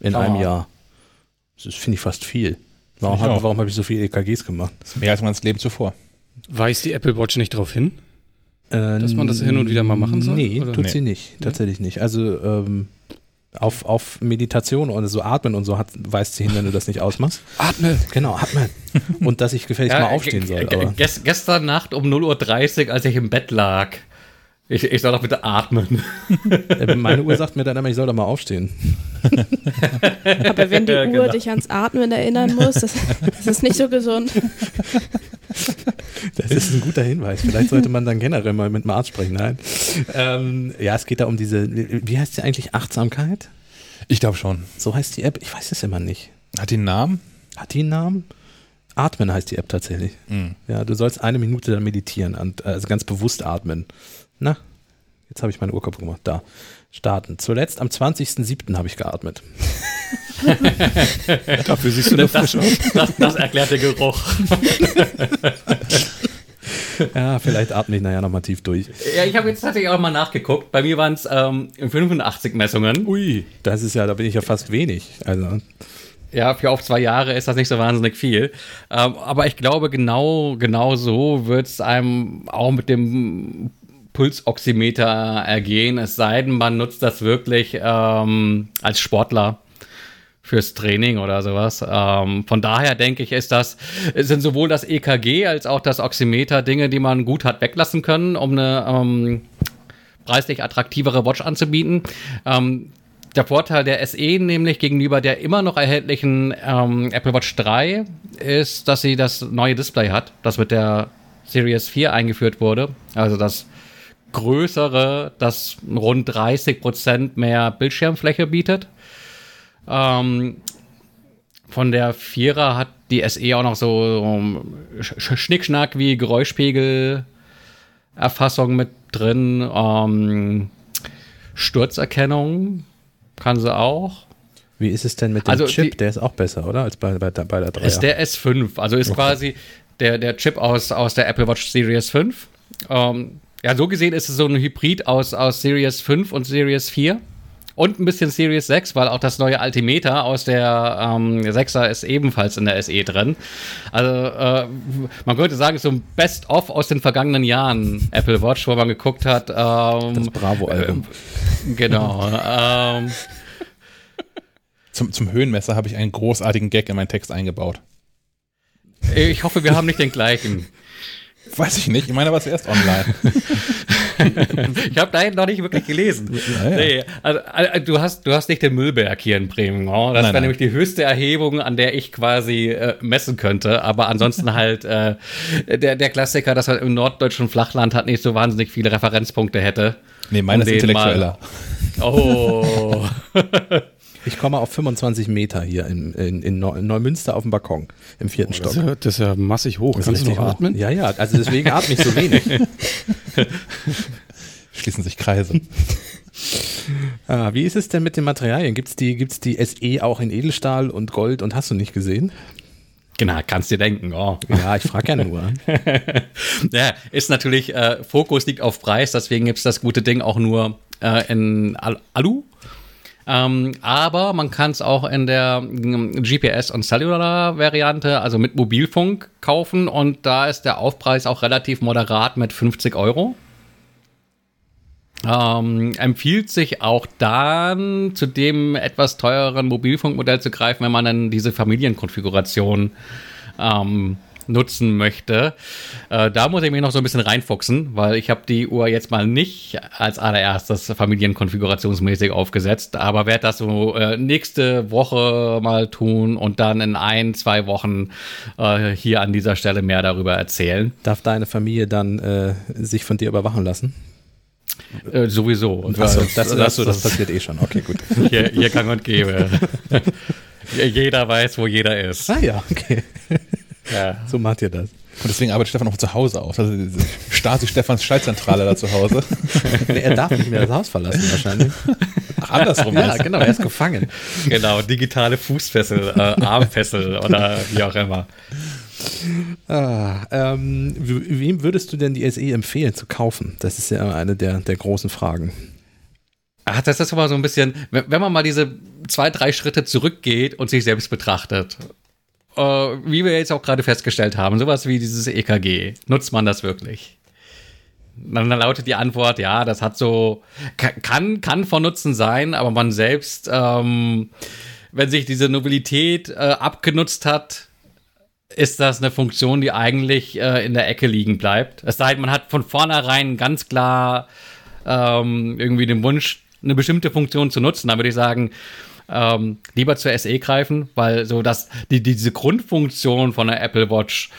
A: in
E: Oh.
A: einem Jahr. Das finde ich fast viel. Warum habe hab ich so viele EKGs gemacht?
B: Das ist mehr als mein Leben zuvor.
D: Weist die Apple Watch nicht darauf hin?
A: Dass
D: man das hin und wieder mal machen soll,
A: Nee,
D: oder?
A: tut
B: Nee.
A: sie nicht. Tatsächlich nicht. Also ähm, auf, auf Meditation oder so Atmen und so hat, weist sie hin, wenn du das nicht ausmachst. [laughs]
D: Atme!
A: Genau, atmen. Und dass ich gefälligst mal aufstehen soll.
E: gestern Nacht um 0.30 Uhr, als ich im Bett lag, ich, ich soll doch bitte atmen.
A: äh, meine Uhr sagt mir dann immer, ich soll doch mal aufstehen. [laughs]
C: Aber wenn die
E: Ja,
C: Uhr
E: genau.
C: dich ans Atmen erinnern muss, das, das ist nicht so gesund.
A: Das ist ein guter Hinweis. Vielleicht sollte man dann generell mal mit dem Arzt sprechen. Nein. Ähm, ja, es geht da um diese, wie heißt sie eigentlich? Achtsamkeit?
B: Ich glaube schon.
A: So heißt die App? Ich weiß es immer nicht.
B: Hat die einen Namen?
A: Hat die einen Namen? Atmen heißt die App tatsächlich.
B: Mhm.
A: Ja, du sollst eine Minute dann meditieren, und, also ganz bewusst atmen. Na, jetzt habe ich meine Uhr kaputt gemacht. Da, starten. Zuletzt am 20.07. habe ich geatmet. [laughs]
D: Dafür siehst du doch frisch aus.
E: Das, das erklärt der Geruch. [laughs]
A: Ja, vielleicht atme ich nachher nochmal tief durch.
E: Ja, ich habe jetzt tatsächlich auch mal nachgeguckt. Bei mir waren es ähm, 85 Messungen.
A: Ui, das ist ja, da bin ich ja fast wenig. Also,
E: Ja, für auf zwei Jahre ist das nicht so wahnsinnig viel. Ähm, aber ich glaube, genau, genau so wird es einem auch mit dem Pulsoximeter ergehen. Es sei denn, man nutzt das wirklich ähm, als Sportler fürs Training oder sowas. Ähm, von daher denke ich, ist das, sind sowohl das EKG als auch das Oximeter Dinge, die man gut hat weglassen können, um eine ähm, preislich attraktivere Watch anzubieten. Ähm, der Vorteil der SE nämlich gegenüber der immer noch erhältlichen ähm, Apple Watch 3 ist, dass sie das neue Display hat, das mit der Series 4 eingeführt wurde. Also das größere, das rund 30% mehr Bildschirmfläche bietet. Ähm, von der Vierer hat die SE auch noch so Sch Schnickschnack wie Geräuschpegelerfassung mit drin. Ähm, Sturzerkennung kann sie auch.
A: wie ist es denn mit dem
E: Also
A: Chip?
E: die-
A: Der ist auch besser, oder? Als bei, bei, der- bei der 3.
E: Ist der S5, also ist quasi der, der Chip aus, aus der Apple Watch Series 5. Ähm, ja, so gesehen ist es so ein Hybrid aus, aus Series 5 und Series 4. Und ein bisschen Series 6, weil auch das neue Altimeter aus der ähm, 6er ist ebenfalls in der SE drin. Also äh, man könnte sagen, so ein Best-of aus den vergangenen Jahren Apple Watch, wo man geguckt hat. Ähm,
A: das Bravo-Album.
E: genau. ähm,
B: Zum, zum Höhenmesser habe ich einen großartigen Gag in meinen Text eingebaut.
E: ich hoffe, wir haben nicht den gleichen. [laughs]
B: Weiß ich nicht, ich meine aber zuerst online. [laughs]
E: Ich habe da noch nicht wirklich gelesen.
B: Ja, ja.
E: Nee, also, also, du, hast, du hast nicht den Müllberg hier in Bremen. Oh? Das wäre nämlich die höchste Erhebung, an der ich quasi äh, messen könnte. Aber ansonsten [laughs] halt äh, der, der Klassiker, dass er im norddeutschen Flachland hat nicht so wahnsinnig viele Referenzpunkte hätte.
B: Nee, meine ist
E: den mal-
B: intellektueller.
E: Oh.
A: Ich komme auf 25 Meter hier in, in, in Neu- in Neumünster auf dem Balkon im vierten
D: Das
A: Stock.
D: ist, ja, das ist ja massig hoch.
A: Das
D: Kannst du noch
A: hoch.
D: atmen?
A: Ja, ja, also deswegen atme ich so wenig. [laughs]
B: Schließen sich Kreise.
A: ah, wie ist es denn mit den Materialien? Gibt es die, gibt's die SE auch in Edelstahl und Gold und hast du nicht gesehen?
E: genau, kannst dir denken. Oh.
A: Ja, ich frage ja nur. [laughs]
E: Ja, ist natürlich, äh, Fokus liegt auf Preis, deswegen gibt's das gute Ding auch nur äh, in Al Alu. Ähm, aber man kann es auch in der mm, GPS- und Cellular-Variante, also mit Mobilfunk, kaufen und da ist der Aufpreis auch relativ moderat mit 50 Euro. Ähm, empfiehlt sich auch dann zu dem etwas teureren Mobilfunkmodell zu greifen, wenn man dann diese Familienkonfiguration ähm, nutzen möchte. Äh, da muss ich mich noch so ein bisschen reinfuchsen, weil ich habe die Uhr jetzt mal nicht als allererstes familienkonfigurationsmäßig aufgesetzt, aber werde das so äh, nächste Woche mal tun und dann in ein, zwei Wochen äh, hier an dieser Stelle mehr darüber erzählen.
A: Darf deine Familie dann äh, sich von dir überwachen lassen?
E: Äh, sowieso.
A: Achso,
E: das,
A: das, das, das passiert eh schon. Okay, gut. [laughs]
E: hier, hier gang und gäbe. [laughs] [laughs] jeder weiß, wo jeder ist.
A: Ah ja, okay.
E: Ja.
A: So macht ihr das.
B: Und deswegen arbeitet Stefan auch zu Hause aus. Also diese Stasi-Stefans Schaltzentrale da zu Hause.
A: Nee, [laughs] er darf nicht mehr das Haus verlassen wahrscheinlich.
B: Ach, andersrum
A: Ja, genau, er ist gefangen.
E: Genau, digitale Fußfessel, äh, Armfessel oder wie auch immer.
A: Ah, ähm, wem würdest du denn die SE empfehlen zu kaufen? Das ist ja eine der, der großen Fragen.
E: Ach, das ist aber so ein bisschen, wenn man mal diese zwei, drei Schritte zurückgeht und sich selbst betrachtet. Äh, wie wir jetzt auch gerade festgestellt haben, sowas wie dieses EKG, nutzt man das wirklich? Dann dann lautet die Antwort, ja, das hat so, ka- kann, kann von Nutzen sein, aber man selbst, ähm, wenn sich diese Nobilität äh, abgenutzt hat, ist das eine Funktion, die eigentlich äh, in der Ecke liegen bleibt. Es sei denn, man hat von vornherein ganz klar ähm, irgendwie den Wunsch, eine bestimmte Funktion zu nutzen. Dann würde ich sagen, ähm, lieber zur SE greifen, weil so das, die, diese Grundfunktion von der Apple Watch,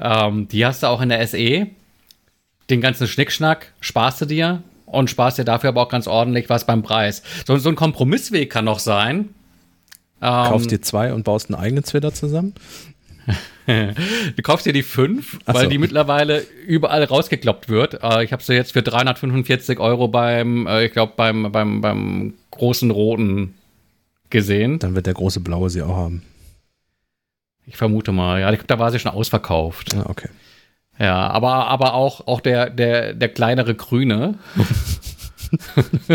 E: ähm, die hast du auch in der SE. Den ganzen Schnickschnack sparst du dir und sparst dir dafür aber auch ganz ordentlich was beim Preis. So, so ein Kompromissweg kann noch sein. Ähm,
A: Kaufst dir zwei und baust einen eigenen Twitter zusammen? [laughs]
E: Du kaufst dir die 5,
A: Ach
E: weil
A: so.
E: die mittlerweile überall rausgekloppt wird. Äh, ich habe sie jetzt für 345 Euro beim, äh, ich glaube, beim, beim, beim großen Roten gesehen.
A: Dann wird der große Blaue sie auch haben.
E: Ich vermute mal, ja, ich glaub, da war sie schon ausverkauft.
A: Ja, okay.
E: Ja, aber, aber auch, auch der, der, der kleinere Grüne. [laughs]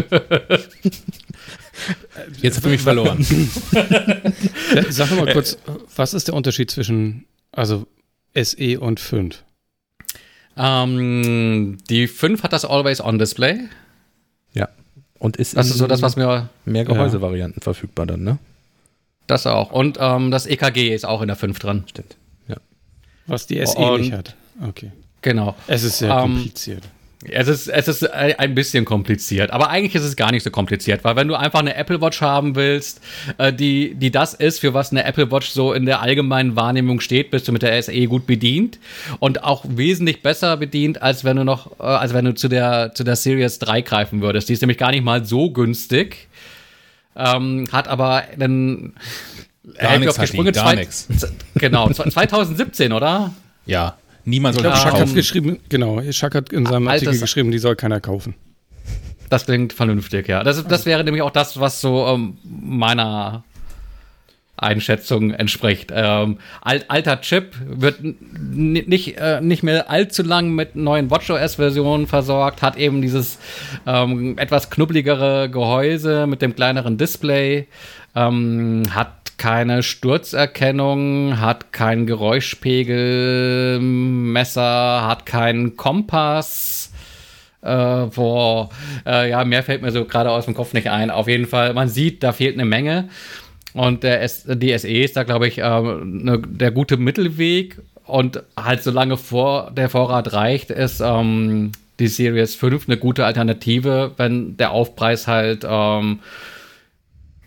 B: Jetzt hast du mich verloren.
D: Ja, [laughs] Sag mal kurz, was ist der Unterschied zwischen also SE und 5?
E: Ähm, die 5 hat das Always-On-Display.
A: Ja. Und ist
E: Das ist so das, was mir.
A: mehr Gehäusevarianten verfügbar dann, ne?
E: Das auch. Und ähm, das EKG ist auch in der 5 dran.
A: Stimmt. Ja.
D: Was die SE
E: Und-
D: nicht hat. Okay.
E: Genau.
D: Es ist sehr
E: Ähm,
D: kompliziert.
E: Es ist, es ist ein bisschen kompliziert, aber eigentlich ist es gar nicht so kompliziert, weil wenn du einfach eine Apple Watch haben willst, äh, die, die das ist, für was eine Apple Watch so in der allgemeinen Wahrnehmung steht, bist du mit der SE gut bedient und auch wesentlich besser bedient, als wenn du noch, äh, als wenn du zu der, zu der Series 3 greifen würdest. Die ist nämlich gar nicht mal so günstig, ähm, hat aber einen,
B: Gar
E: die, Sprünge
B: gar
E: z- Genau, 2017, oder?
B: Ja, niemand
D: Ich
B: soll das
D: Schack hat
B: kaufen.
D: geschrieben, genau, Schack hat in seinem
E: Altes-
D: Artikel geschrieben, die soll keiner kaufen.
E: Das klingt vernünftig, ja. Das, das wäre nämlich auch das, was so ähm, meiner Einschätzung entspricht. Ähm, alt, alter Chip wird nicht, äh, nicht mehr allzu lang mit neuen WatchOS-Versionen versorgt, hat eben dieses ähm, etwas knubbeligere Gehäuse mit dem kleineren Display, ähm, hat keine Sturzerkennung, hat keinen Geräuschpegelmesser, hat keinen Kompass. Äh, boah, äh, ja, mehr fällt mir so gerade aus dem Kopf nicht ein. Auf jeden Fall, man sieht, da fehlt eine Menge. Und der S die SE ist da, glaube ich, ähm, ne, der gute Mittelweg. Und halt, solange vor der Vorrat reicht, ist ähm, die Series 5 eine gute Alternative, wenn der Aufpreis halt ähm,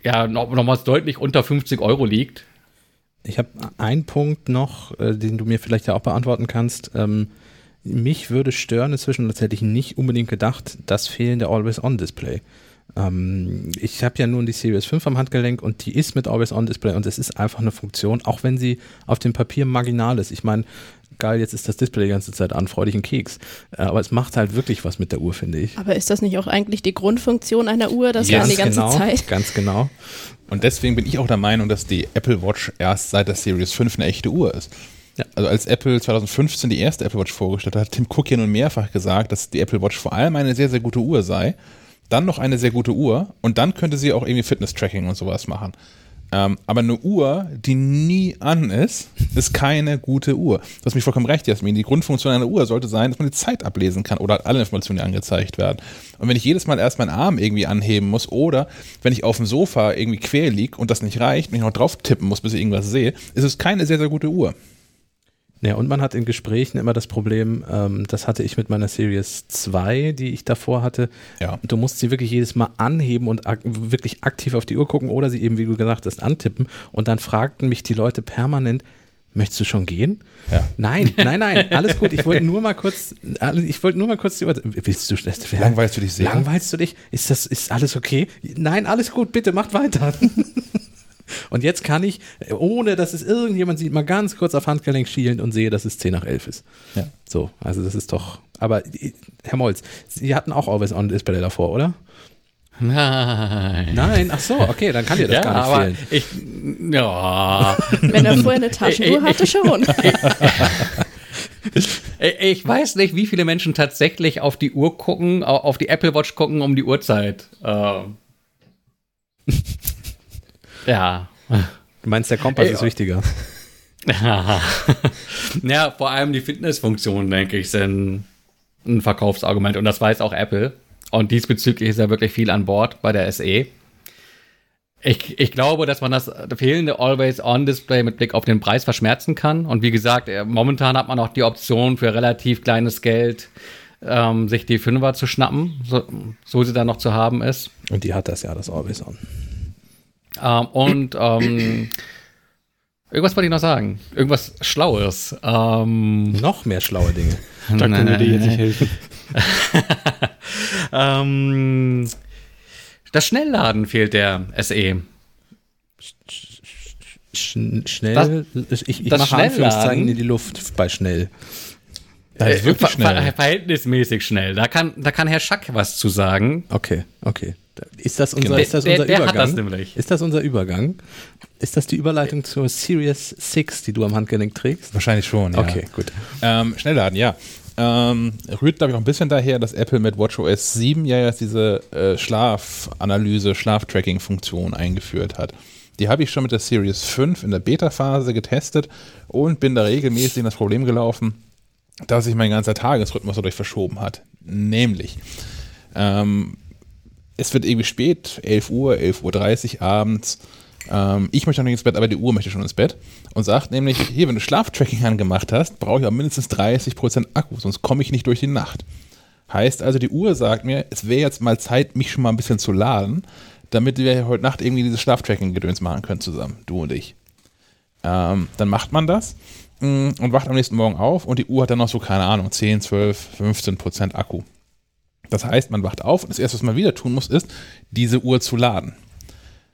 E: ja noch, nochmals deutlich unter 50 Euro liegt.
A: Ich habe einen Punkt noch, äh, den du mir vielleicht ja auch beantworten kannst. Ähm, mich würde stören inzwischen, das hätte ich nicht unbedingt gedacht, das fehlende Always-On-Display. Ähm, ich habe ja nun die Series 5 am Handgelenk und die ist mit Always-On-Display und es ist einfach eine Funktion, auch wenn sie auf dem Papier marginal ist. Ich meine, geil, jetzt ist das Display die ganze Zeit an, freu dich einen Keks. Äh, aber es macht halt wirklich was mit der Uhr, finde ich.
C: Aber ist das nicht auch eigentlich die Grundfunktion einer Uhr, dass man die ganze
A: genau,
C: Zeit.
A: Ganz genau.
B: Und deswegen bin ich auch der Meinung, dass die Apple Watch erst seit der Series 5 eine echte Uhr ist.
A: Ja.
B: Also als Apple 2015 die erste Apple Watch vorgestellt hat, hat Tim Cook ja nun mehrfach gesagt, dass die Apple Watch vor allem eine sehr, sehr gute Uhr sei, dann noch eine sehr gute Uhr und dann könnte sie auch irgendwie Fitness-Tracking und sowas machen. Ähm, aber eine Uhr, die nie an ist, ist keine gute Uhr. Du hast mich vollkommen recht, Jasmin. Die Grundfunktion einer Uhr sollte sein, dass man die Zeit ablesen kann oder alle Informationen, die angezeigt werden. Und wenn ich jedes Mal erst meinen Arm irgendwie anheben muss oder wenn ich auf dem Sofa irgendwie quer liege und das nicht reicht, wenn ich noch drauf tippen muss, bis ich irgendwas sehe, ist es keine sehr, sehr gute Uhr.
A: Ja, und man hat in Gesprächen immer das Problem, ähm, das hatte ich mit meiner Series 2, die ich davor hatte.
B: Ja.
A: Du musst sie wirklich jedes Mal anheben und ak wirklich aktiv auf die Uhr gucken oder sie eben, wie du gesagt hast, antippen. Und dann fragten mich die Leute permanent, möchtest du schon gehen?
B: Ja.
A: Nein, nein, nein, [laughs] alles gut. Ich wollte nur mal kurz, ich wollte nur mal kurz die Uhr. Willst du das?
B: Langweilst du dich sehr?
A: Langweilst du dich? Ist das, ist alles okay? Nein, alles gut, bitte macht weiter. [laughs] Und jetzt kann ich, ohne dass es irgendjemand sieht, mal ganz kurz auf Handgelenk schielen und sehe, dass es 10 nach 11 ist.
B: Ja.
A: So, also das ist doch. Aber Herr Molz, Sie hatten auch Always On Display davor, oder?
E: Nein.
A: Nein, ach so, okay, dann kann dir das
E: ja,
A: gar nicht
E: aber
A: fehlen.
E: ich, ja,
C: Wenn er vorher eine Taschenuhr hatte, schon. [laughs]
E: ich ich weiß nicht, wie viele Menschen tatsächlich auf die Uhr gucken, au- auf die Apple Watch gucken, um die Uhrzeit. Ähm. Ja.
A: Du meinst, der Kompass
E: Ey,
A: ist wichtiger. [laughs]
E: ja, vor allem die Fitnessfunktionen, denke ich, sind ein Verkaufsargument. Und das weiß auch Apple. Und diesbezüglich ist ja wirklich viel an Bord bei der SE. Ich, ich glaube, dass man das fehlende Always-On-Display mit Blick auf den Preis verschmerzen kann. Und wie gesagt, äh, momentan hat man auch die Option für relativ kleines Geld, ähm, sich die Fünfer zu schnappen, so, so sie dann noch zu haben ist.
A: Und die hat das ja, das Always On.
E: Ähm, und ähm, irgendwas wollte ich noch sagen. Irgendwas Schlaues. Ähm,
A: Noch mehr schlaue Dinge. [laughs]
D: Da können wir dir jetzt nicht helfen. [laughs]
E: ähm, das Schnellladen fehlt der. SE.
A: Sch schnell, ich, ich
E: das
A: mache Anführungszeichen in die Luft bei schnell.
B: Das ist wirklich
E: Äh, ver ver
B: schnell.
E: verhältnismäßig schnell. Da kann, da kann Herr Schack was zu sagen.
A: Okay, okay. Ist das unser,
B: Genau.
A: ist das
E: Der-
A: unser
E: der hat
A: Übergang?
E: das nämlich.
A: Ist das unser Übergang? Ist das die Überleitung zur Series 6, die du am Handgelenk trägst?
B: Wahrscheinlich schon, ja.
A: Okay, gut.
B: Ähm, Schnellladen, ja. Ähm, rührt, glaube ich, auch ein bisschen daher, dass Apple mit WatchOS 7 ja jetzt diese äh, Schlafanalyse, Schlaftracking-Funktion eingeführt hat. Die habe ich schon mit der Series 5 in der Beta-Phase getestet und bin da regelmäßig in das Problem gelaufen, dass sich mein ganzer Tagesrhythmus dadurch verschoben hat. Nämlich, ähm, es wird irgendwie spät, 11 Uhr, 11.30 Uhr abends. Ähm, ich möchte noch nicht ins Bett, aber die Uhr möchte schon ins Bett. Und sagt nämlich, hier, wenn du Schlaftracking angemacht hast, brauche ich auch mindestens 30% Akku, sonst komme ich nicht durch die Nacht. Heißt also, die Uhr sagt mir, es wäre jetzt mal Zeit, mich schon mal ein bisschen zu laden, damit wir heute Nacht irgendwie dieses Schlaftracking-Gedöns machen können zusammen, du und ich. Ähm, dann macht man das mh, und wacht am nächsten Morgen auf und die Uhr hat dann noch so, keine Ahnung, 10, 12, 15 Prozent Akku. Das heißt, man wacht auf und das erste, was man wieder tun muss, ist, diese Uhr zu laden.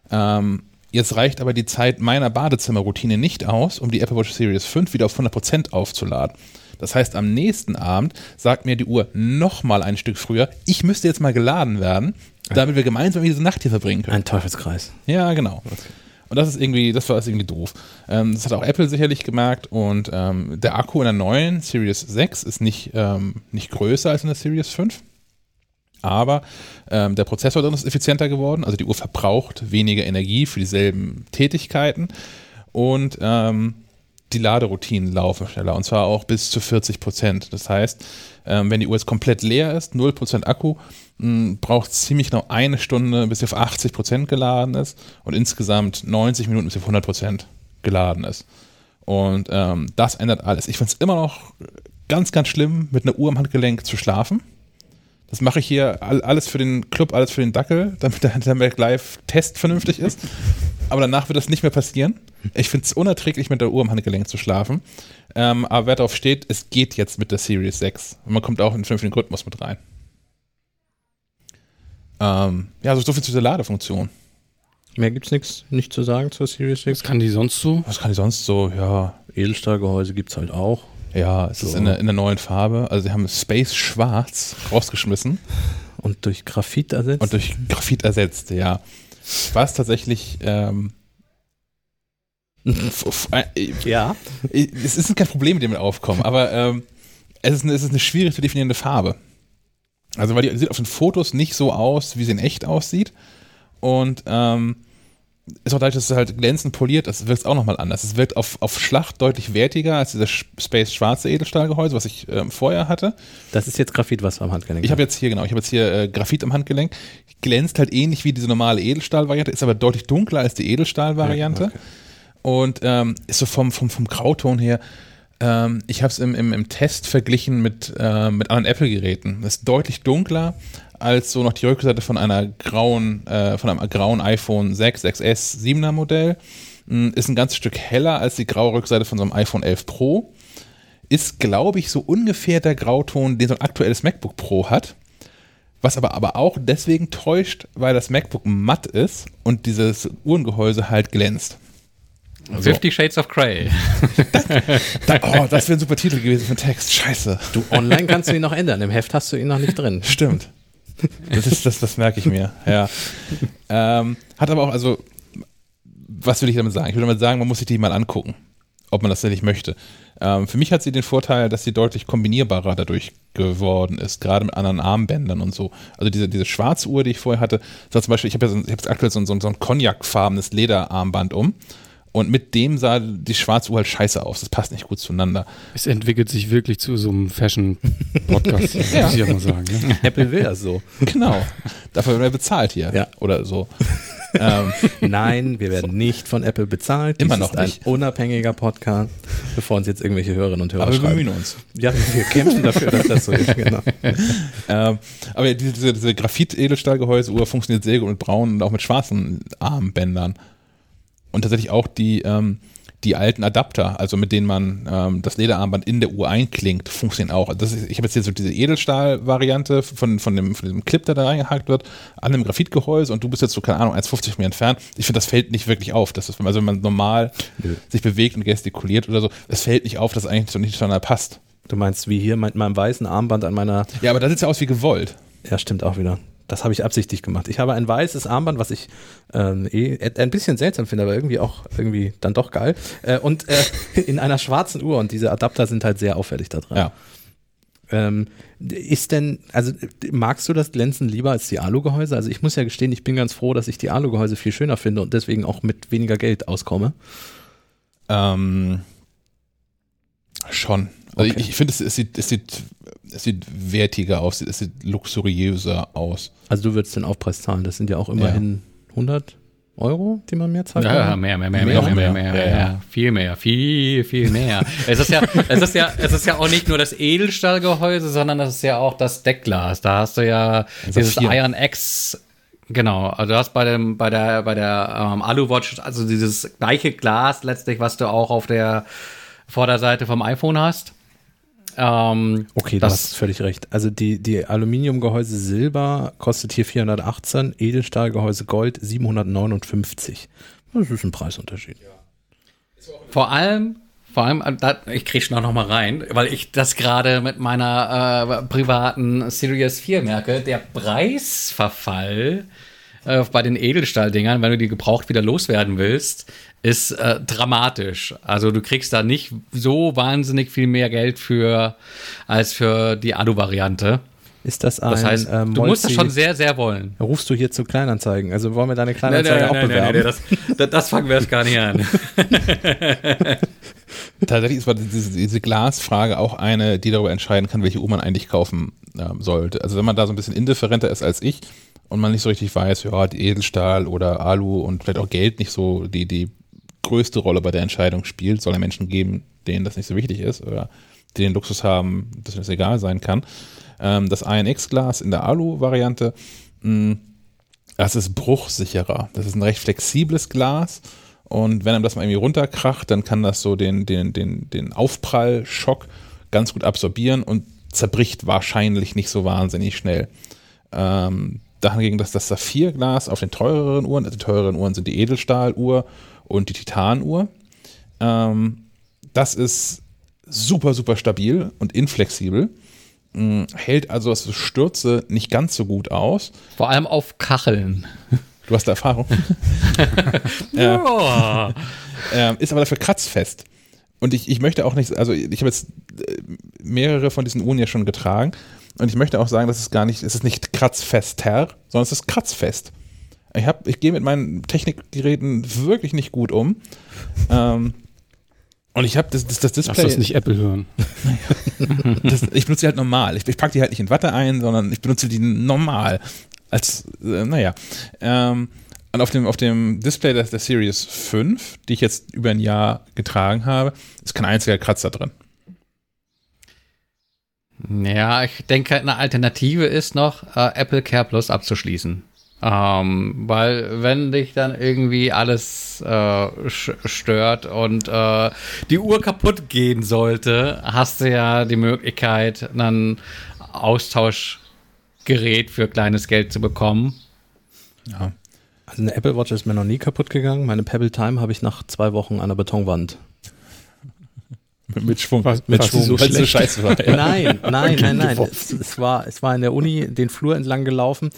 B: Ähm, jetzt reicht aber die Zeit meiner Badezimmerroutine nicht aus, um die Apple Watch Series 5 wieder auf 100% aufzuladen. Das heißt, am nächsten Abend sagt mir die Uhr nochmal ein Stück früher, ich müsste jetzt mal geladen werden, damit wir gemeinsam diese Nacht hier verbringen können.
A: Ein Teufelskreis.
B: Ja, genau. Und das ist irgendwie, das war das irgendwie doof. Ähm, das hat auch Apple sicherlich gemerkt und ähm, der Akku in der neuen Series 6 ist nicht, ähm, nicht größer als in der Series 5. Aber ähm, der Prozessor drin ist effizienter geworden, also die Uhr verbraucht weniger Energie für dieselben Tätigkeiten und ähm, die Laderoutinen laufen schneller und zwar auch bis zu 40 Prozent. Das heißt, ähm, wenn die Uhr jetzt komplett leer ist, 0 Prozent Akku, braucht es ziemlich genau eine Stunde, bis sie auf 80 Prozent geladen ist und insgesamt 90 Minuten, bis sie auf 100 Prozent geladen ist. Und ähm, das ändert alles. Ich finde es immer noch ganz, ganz schlimm, mit einer Uhr am Handgelenk zu schlafen. Das mache ich hier all, alles für den Club, alles für den Dackel, [laughs] damit der, der Mac Live-Test vernünftig ist. Aber danach wird das nicht mehr passieren. Ich finde es unerträglich, mit der Uhr am Handgelenk zu schlafen. Ähm, aber wer darauf steht, es geht jetzt mit der Series 6. Und man kommt auch in den vernünftigen Rhythmus mit rein. Ähm, ja, so viel zu der Ladefunktion.
A: Mehr gibt's nichts nicht zu sagen zur Series 6.
D: Was kann die sonst so?
B: Was kann ich sonst so? Ja,
A: Edelstahlgehäuse gibt's halt auch.
B: Ja, es ist
A: So.
B: in der, in der neuen Farbe. Also sie haben Space Schwarz rausgeschmissen
A: Und durch Graphit ersetzt.
B: und durch Graphit ersetzt, ja. Was tatsächlich, ähm, äh,
A: ja.
B: es ist kein Problem, mit dem wir aufkommen, aber ähm, es, ist eine, es ist eine schwierig zu definierende Farbe. Also, weil die sieht auf den Fotos nicht so aus, wie sie in echt aussieht. Und ähm, ist auch dadurch, dass es halt glänzend poliert ist, wirkt es auch nochmal anders. Es wirkt auf, auf Schlacht deutlich wertiger als dieser Sch- Space schwarze Edelstahlgehäuse, was ich ähm, vorher hatte.
A: Das ist jetzt Graphit, was wir am Handgelenk
B: Ich habe jetzt hier, genau, ich habe jetzt hier äh, Graphit am Handgelenk. Glänzt halt ähnlich wie diese normale Edelstahl-Variante, ist aber deutlich dunkler als die Edelstahl-Variante.
A: Ja, okay.
B: Und ähm, ist so vom, vom, vom Grauton her, ähm, ich habe es im, im, im Test verglichen mit, äh, mit anderen Apple-Geräten. Ist deutlich dunkler als so noch die Rückseite von einer grauen, äh, von einem grauen iPhone 6, 6S 7er Modell. Mm, Ist ein ganzes Stück heller als die graue Rückseite von so einem iPhone 11 Pro. Ist, glaube ich, so ungefähr der Grauton, den so ein aktuelles MacBook Pro hat. Was aber, aber auch deswegen täuscht, weil das MacBook matt ist und dieses Uhrengehäuse halt glänzt.
E: Fifty Shades of Grey.
B: Da, oh, das wäre ein super Titel gewesen für einen Text. Scheiße.
A: Du, online kannst du ihn noch ändern. Im Heft hast du ihn noch nicht drin.
B: Stimmt. Das, ist, das, das merke ich mir, ja. Ähm, hat aber auch, also, was will ich damit sagen? Ich will damit sagen, man muss sich die mal angucken, ob man das nicht möchte. Ähm, für mich hat sie den Vorteil, dass sie deutlich kombinierbarer dadurch geworden ist, gerade mit anderen Armbändern und so. Also diese, diese schwarze Uhr, die ich vorher hatte, das zum Beispiel, ich habe so, ich hab jetzt aktuell so, ein- so, so ein Cognac-farbenes Lederarmband um. Und mit dem sah die schwarze Uhr halt scheiße aus. Das passt nicht gut zueinander.
D: Es entwickelt sich wirklich zu so einem Fashion-Podcast, [laughs] muss ich ja mal sagen. Ne? [laughs]
A: Apple will das so.
B: Genau. Dafür werden wir bezahlt hier.
A: Ja.
B: Oder so. [laughs] ähm,
A: Nein, wir werden nicht von Apple bezahlt. Dies
B: Immer noch
A: ist ein
B: nicht.
A: unabhängiger Podcast, bevor uns jetzt irgendwelche Hörerinnen und Hörer
B: aber wir
A: schreiben.
B: bemühen uns.
A: Ja, wir kämpfen dafür, dass das so ist. Genau.
B: Ähm, aber diese, diese Graphit-Edelstahlgehäuse-Uhr funktioniert sehr gut mit braunen und auch mit schwarzen Armbändern. Und tatsächlich auch die, ähm, die alten Adapter, also mit denen man ähm, das Lederarmband in der Uhr einklingt, funktionieren auch. Das ist, ich habe jetzt hier so diese Edelstahl-Variante von, von, dem, von dem Clip, der da reingehakt wird, an dem Graphitgehäuse und du bist jetzt so, keine Ahnung, 1,50 von mir entfernt. Ich finde, das fällt nicht wirklich auf. Das ist, also wenn man normal
A: Nö.
B: sich bewegt und gestikuliert oder so, es fällt nicht auf, dass es eigentlich so nicht zueinander passt.
A: Du meinst, wie hier mit meinem weißen Armband an meiner.
B: Ja, aber das sieht ja aus wie gewollt.
A: Ja, stimmt auch wieder. Das habe ich absichtlich gemacht. Ich habe ein weißes Armband, was ich ähm, eh ein bisschen seltsam finde, aber irgendwie auch irgendwie dann doch geil. Äh, und äh, [laughs] in einer schwarzen Uhr und diese Adapter sind halt sehr auffällig da dran.
B: Ja.
A: Ähm, ist denn, also magst du das Glänzen lieber als die Alugehäuse? Also ich muss ja gestehen, ich bin ganz froh, dass ich die Alugehäuse viel schöner finde und deswegen auch mit weniger Geld auskomme.
B: Ähm, schon. Also
A: Okay.
B: ich, ich finde, es, es, sieht, es, sieht, es sieht wertiger aus, es sieht luxuriöser aus.
A: Also du würdest den Aufpreis zahlen, das sind ja auch immerhin 100 Euro, die man mehr zahlt.
E: Ja, mehr, mehr, mehr, mehr,
B: Mehr,
E: mehr, mehr,
B: mehr.
E: mehr,
B: Ja,
E: mehr, viel mehr, viel, viel mehr. es ist ja, es ist ja, es ist ja auch nicht nur das Edelstahlgehäuse, sondern das ist ja auch das Deckglas. Da hast du ja dieses
B: Saphir.
E: Iron X. Genau, also du hast bei dem, bei der, bei der ähm, Aluwatch, also dieses gleiche Glas letztlich, was du auch auf der Vorderseite vom iPhone hast. Ähm,
A: Okay, du
E: Das-
A: hast völlig recht. Also die, die Aluminiumgehäuse Silber kostet hier 418, Edelstahlgehäuse Gold 759. Das ist ein Preisunterschied.
E: Vor allem, vor allem, äh, da, ich krieg schon noch mal rein, weil ich das gerade mit meiner äh, privaten Series 4 merke. Der Preisverfall äh, bei den Edelstahldingern, wenn du die gebraucht wieder loswerden willst, ist äh, dramatisch. Also du kriegst da nicht so wahnsinnig viel mehr Geld für als für die Alu-Variante.
A: Ist das ein
E: Das heißt,
A: ähm,
E: du musst das schon sehr, sehr wollen.
A: Rufst du hier zu Kleinanzeigen? Also wollen wir deine Kleinanzeige auch bewerben?
E: das, das, das fangen wir erst gar nicht an. [laughs]
B: Tatsächlich ist diese, diese Glasfrage auch eine, die darüber entscheiden kann, welche Uhr man eigentlich kaufen ähm, sollte. Also wenn man da so ein bisschen indifferenter ist als ich und man nicht so richtig weiß, ja, Edelstahl oder Alu und vielleicht auch Geld nicht so die, die größte Rolle bei der Entscheidung spielt, soll es Menschen geben, denen das nicht so wichtig ist oder die den Luxus haben, dass das egal sein kann. Ähm, das INX-Glas in der Alu-Variante, mh, das ist bruchsicherer. Das ist ein recht flexibles Glas. Und wenn einem das mal irgendwie runterkracht, dann kann das so den, den, den, den Aufprallschock ganz gut absorbieren und zerbricht wahrscheinlich nicht so wahnsinnig schnell. Ähm, dahingegen, dass das Saphirglas auf den teureren Uhren, also die teureren Uhren sind die Edelstahluhr und die Titanuhr. Ähm, das ist super, super stabil und inflexibel. Mm, Hält also so Stürze nicht ganz so gut aus.
E: Vor allem auf Kacheln. [laughs]
B: Du hast da Erfahrung. [laughs]
E: Ja.
B: ähm, ist aber dafür kratzfest. Und ich, ich möchte auch nicht, also ich habe jetzt äh, mehrere von diesen Uhren ja schon getragen und ich möchte auch sagen, dass es gar nicht, es ist nicht kratzfester, sondern es ist kratzfest. Ich, hab, ich gehe mit meinen Technikgeräten wirklich nicht gut um. Ähm, und ich habe das, das, das
D: Lass
B: Display.
D: das nicht Apple hören. [laughs]
B: das, ich benutze die halt normal. Ich, ich packe die halt nicht in Watte ein, sondern ich benutze die normal. Als, äh, naja. Ähm, und auf dem, auf dem Display der, der Series 5, die ich jetzt über ein Jahr getragen habe, ist kein einziger Kratzer drin.
E: Ja, ich denke, eine Alternative ist noch, äh, Apple Care Plus abzuschließen. Ähm, weil wenn dich dann irgendwie alles äh, stört und äh, die Uhr kaputt gehen sollte, hast du ja die Möglichkeit, ein Austauschgerät für kleines Geld zu bekommen.
B: Ja.
A: Also eine Apple Watch ist mir noch nie kaputt gegangen. Meine Pebble Time habe ich nach zwei Wochen an der Betonwand.
B: Mit, Schwung.
D: War-
B: mit Schwung,
D: so
B: so scheiße war. [laughs] Ja.
A: Nein, nein, nein, nein. Es, es, war, es war in der Uni den Flur entlang gelaufen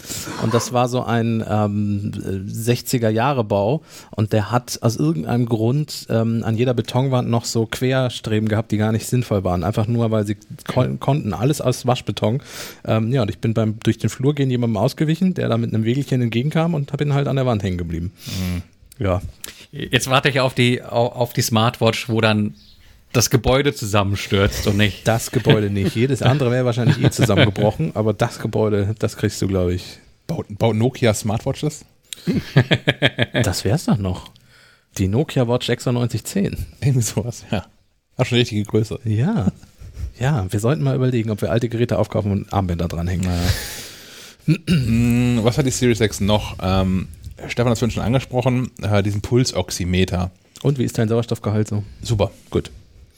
A: und das war so ein ähm, 60er-Jahre-Bau und der hat aus irgendeinem Grund ähm, an jeder Betonwand noch so Querstreben gehabt, die gar nicht sinnvoll waren. Einfach nur, weil sie kon konnten. Alles aus Waschbeton. Ähm, ja, und ich bin beim durch den Flur gehen jemandem ausgewichen, der da mit einem Wegelchen entgegenkam und habe ihn halt an der Wand hängen geblieben. Ja.
E: Jetzt warte ich auf die, auf die Smartwatch, wo dann das Gebäude zusammenstürzt und nicht.
A: Das Gebäude nicht. Jedes [laughs] andere wäre wahrscheinlich eh zusammengebrochen, aber das Gebäude, das kriegst du, glaube ich.
B: Baut, baut Nokia Smartwatches? [laughs]
A: Das wär's doch noch. Die Nokia Watch 9610.
B: Irgendwie sowas, ja. Hat schon richtige Größe.
A: Ja. Ja, wir sollten mal überlegen, ob wir alte Geräte aufkaufen und Armbänder dranhängen. [laughs]
B: Mm, Was hat die Series 6 noch? Ähm, Stefan hat es vorhin schon angesprochen, äh, diesen Pulsoximeter.
A: Und wie ist dein Sauerstoffgehalt so?
B: Super, gut.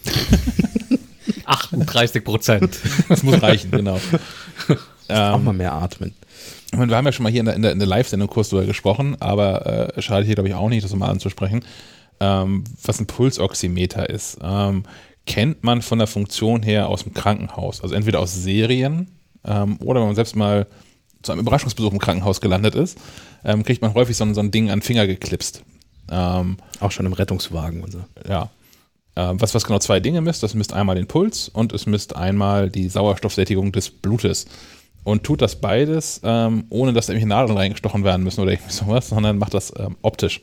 B: [laughs]
E: 38 Prozent.
B: Das muss reichen, genau.
A: Auch
B: Ähm,
A: mal mehr atmen.
B: ich meine, wir haben ja schon mal hier in der, in der, in der Live-Sendung kurz drüber gesprochen, aber äh, schadet hier, glaube ich, auch nicht, das mal anzusprechen. Ähm, was ein Pulsoximeter ist, ähm, kennt man von der Funktion her aus dem Krankenhaus. Also entweder aus Serien ähm, oder wenn man selbst mal zu einem Überraschungsbesuch im Krankenhaus gelandet ist, ähm, kriegt man häufig so, ein- so ein Ding an den Finger geklipst. Ähm,
A: Auch schon im Rettungswagen und so.
B: ja. Ähm, was, was genau zwei Dinge misst, das misst einmal den Puls und es misst einmal die Sauerstoffsättigung des Blutes. Und tut das beides, ähm, ohne dass da irgendwelche Nadeln reingestochen werden müssen oder irgendwie [laughs] sowas, sondern macht das ähm, optisch.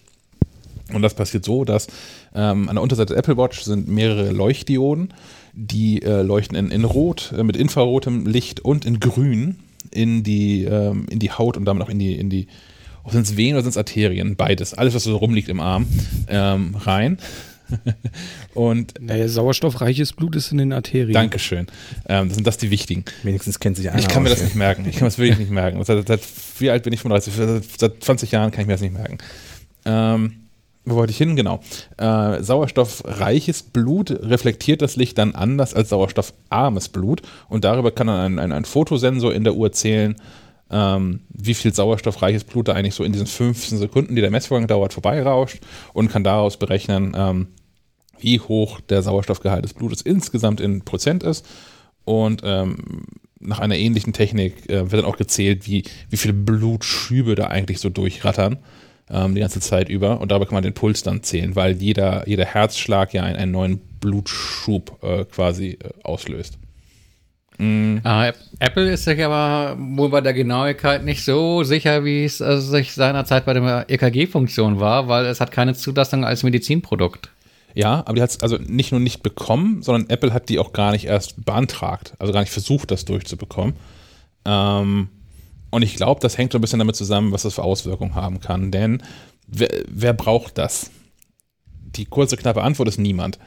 B: Und das passiert so, dass ähm, an der Unterseite der Apple Watch sind mehrere Leuchtdioden, die äh, leuchten in, in Rot, äh, mit infrarotem Licht und in Grün in die, ähm, in die Haut und damit auch in die, in die sind es Venen oder sind es Arterien? Beides. Alles, was so rumliegt im Arm, ähm, rein. [laughs] und
D: Naja, sauerstoffreiches Blut ist in den Arterien.
B: Dankeschön. Ähm, das sind das die wichtigen.
A: Wenigstens kennt sich einer
B: Ich kann mir
A: aus,
B: das nicht merken. Ich kann das wirklich nicht merken. Seit, seit, wie alt bin ich? 35. Seit, seit 20 Jahren kann ich mir das nicht merken. Ähm, wo wollte ich hin? Genau. Äh, sauerstoffreiches Blut reflektiert das Licht dann anders als sauerstoffarmes Blut und darüber kann dann ein, ein, ein Fotosensor in der Uhr zählen, ähm, wie viel sauerstoffreiches Blut da eigentlich so in diesen 15 Sekunden, die der Messvorgang dauert, vorbeirauscht und kann daraus berechnen, ähm, wie hoch der Sauerstoffgehalt des Blutes insgesamt in Prozent ist. Und ähm, nach einer ähnlichen Technik äh, wird dann auch gezählt, wie, wie viele Blutschübe da eigentlich so durchrattern ähm, die ganze Zeit über. Und dabei kann man den Puls dann zählen, weil jeder, jeder Herzschlag ja einen, einen neuen Blutschub äh, quasi äh, auslöst.
E: Äh, Apple ist sich aber wohl bei der Genauigkeit nicht so sicher, wie es äh, sich seinerzeit bei der EKG-Funktion war, weil es hat keine Zulassung als Medizinprodukt.
B: Ja, aber die hat es also nicht nur nicht bekommen, sondern Apple hat die auch gar nicht erst beantragt, also gar nicht versucht, das durchzubekommen. Ähm, und ich glaube, das hängt so ein bisschen damit zusammen, was das für Auswirkungen haben kann. Denn wer, wer braucht das? Die kurze, knappe Antwort ist niemand.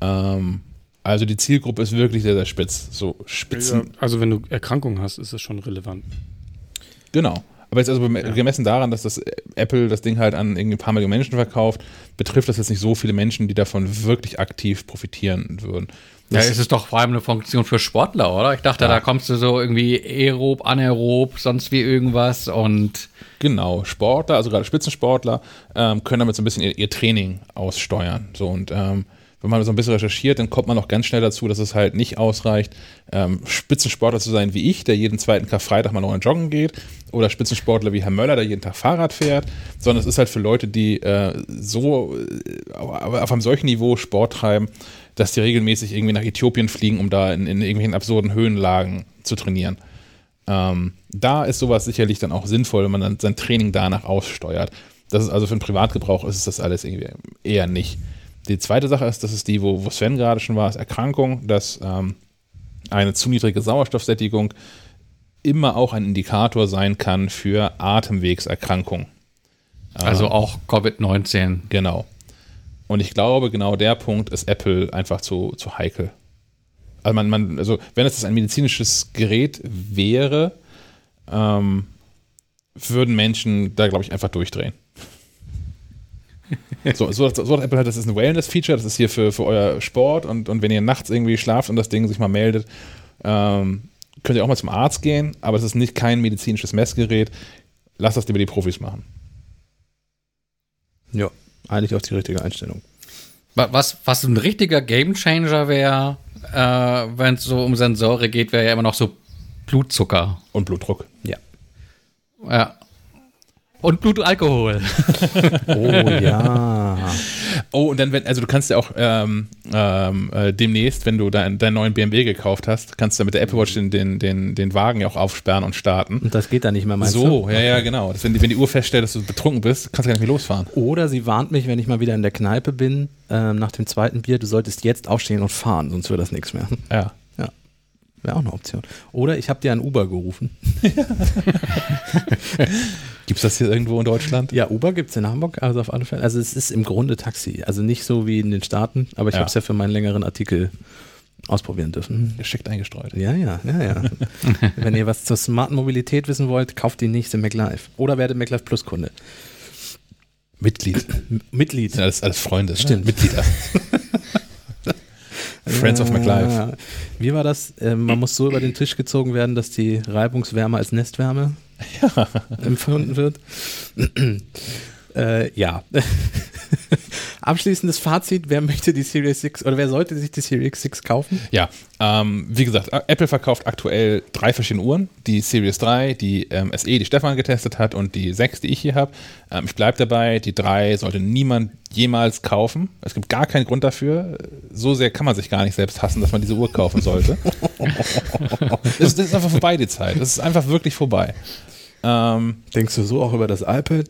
B: Ähm, also die Zielgruppe ist wirklich sehr, sehr spitz. So Spitzen.
D: Ja, also wenn du Erkrankungen hast, ist das schon relevant.
B: Genau. Aber jetzt also gemessen daran, dass das Apple das Ding halt an irgendwie ein paar Millionen Menschen verkauft, betrifft das jetzt nicht so viele Menschen, die davon wirklich aktiv profitieren würden.
E: Ja,
B: Das-
E: es ist doch vor allem eine Funktion für Sportler, oder? Ich dachte,
B: Ja.
E: da kommst du so irgendwie aerob, anaerob, sonst wie irgendwas und
B: Genau, Sportler, also gerade Spitzensportler, ähm, können damit so ein bisschen ihr, ihr Training aussteuern. So und ähm, wenn man so ein bisschen recherchiert, dann kommt man auch ganz schnell dazu, dass es halt nicht ausreicht, ähm, Spitzensportler zu sein wie ich, der jeden zweiten Karfreitag mal noch in Joggen geht, oder Spitzensportler wie Herr Möller, der jeden Tag Fahrrad fährt, sondern es ist halt für Leute, die äh, so äh, auf auf einem solchen Niveau Sport treiben, dass die regelmäßig irgendwie nach Äthiopien fliegen, um da in, in irgendwelchen absurden Höhenlagen zu trainieren. Ähm, da ist sowas sicherlich dann auch sinnvoll, wenn man dann sein Training danach aussteuert. Das ist also für den Privatgebrauch ist es das alles irgendwie eher nicht. Die zweite Sache ist, das ist die, wo, wo Sven gerade schon war, ist Erkrankung, dass ähm, eine zu niedrige Sauerstoffsättigung immer auch ein Indikator sein kann für Atemwegserkrankung.
E: also auch Covid-19.
B: Genau. Und ich glaube, genau der Punkt ist Apple einfach zu, zu heikel. Also, man, man, also wenn es ein medizinisches Gerät wäre, ähm, würden Menschen da, glaube ich, einfach durchdrehen. [laughs] So, so, so hat Apple halt, das ist ein Wellness-Feature, das ist hier für, für euer Sport und, und wenn ihr nachts irgendwie schlaft und das Ding sich mal meldet, ähm, könnt ihr auch mal zum Arzt gehen, aber es ist nicht kein medizinisches Messgerät. Lasst das lieber die Profis machen.
A: Ja, eigentlich auch die richtige Einstellung.
E: Wa- Was, was ein richtiger Gamechanger wäre, äh, wenn es so um Sensore geht, wäre ja immer noch so Blutzucker.
B: Und Blutdruck.
A: Ja.
E: Ja. Und Blutalkohol. [laughs]
A: Oh ja.
B: Oh, und dann, wenn, also du kannst ja auch ähm, ähm, äh, demnächst, wenn du dein, deinen neuen BMW gekauft hast, kannst du mit der Apple Watch den, den, den, den Wagen ja auch aufsperren und starten.
A: Und das geht dann nicht mehr, meinst
B: so,
A: du?
B: ja, ja, genau. Das, wenn, die, wenn die Uhr feststellt, dass du betrunken bist, kannst du gar nicht mehr losfahren.
A: Oder sie warnt mich, wenn ich mal wieder in der Kneipe bin, ähm, nach dem zweiten Bier, du solltest jetzt aufstehen und fahren, sonst wird das nichts mehr.
B: Ja.
A: Ja. Wäre auch eine Option. Oder ich habe dir ein Uber gerufen. [laughs]
B: Gibt es das hier irgendwo in Deutschland?
A: Ja, Uber gibt es in Hamburg, also auf alle Fälle. Also es ist im Grunde Taxi. Also nicht so wie in den Staaten, aber ich
B: Ja.
A: habe es ja für meinen längeren Artikel ausprobieren dürfen.
B: Geschickt eingestreut.
A: Ja, ja, ja, ja. [laughs] Wenn ihr was zur smarten Mobilität wissen wollt, kauft die nächste MacLife. Oder werdet MacLife Plus Kunde.
B: Mitglied.
A: Mitglied.
B: Das sind alles, alles Freunde.
A: Stimmt.
B: Ne? Mitglieder. [laughs] Friends of MacLife.
A: Ja. Wie war das? Ähm, man muss so über den Tisch gezogen werden, dass die Reibungswärme als Nestwärme [laughs] empfunden wird. Äh, ja. [laughs] abschließendes Fazit, wer möchte die Series 6 oder wer sollte sich die Series 6 kaufen?
B: Ja, ähm, wie gesagt, Apple verkauft aktuell drei verschiedene Uhren. Die Series 3, die ähm, SE, die Stefan getestet hat und die 6, die ich hier habe. Ähm, ich bleibe dabei, die 3 sollte niemand jemals kaufen. Es gibt gar keinen Grund dafür. So sehr kann man sich gar nicht selbst hassen, dass man diese Uhr kaufen sollte. [laughs] das, das ist einfach vorbei, die Zeit. Das ist einfach wirklich vorbei.
A: Ähm, Denkst du so auch über das iPad?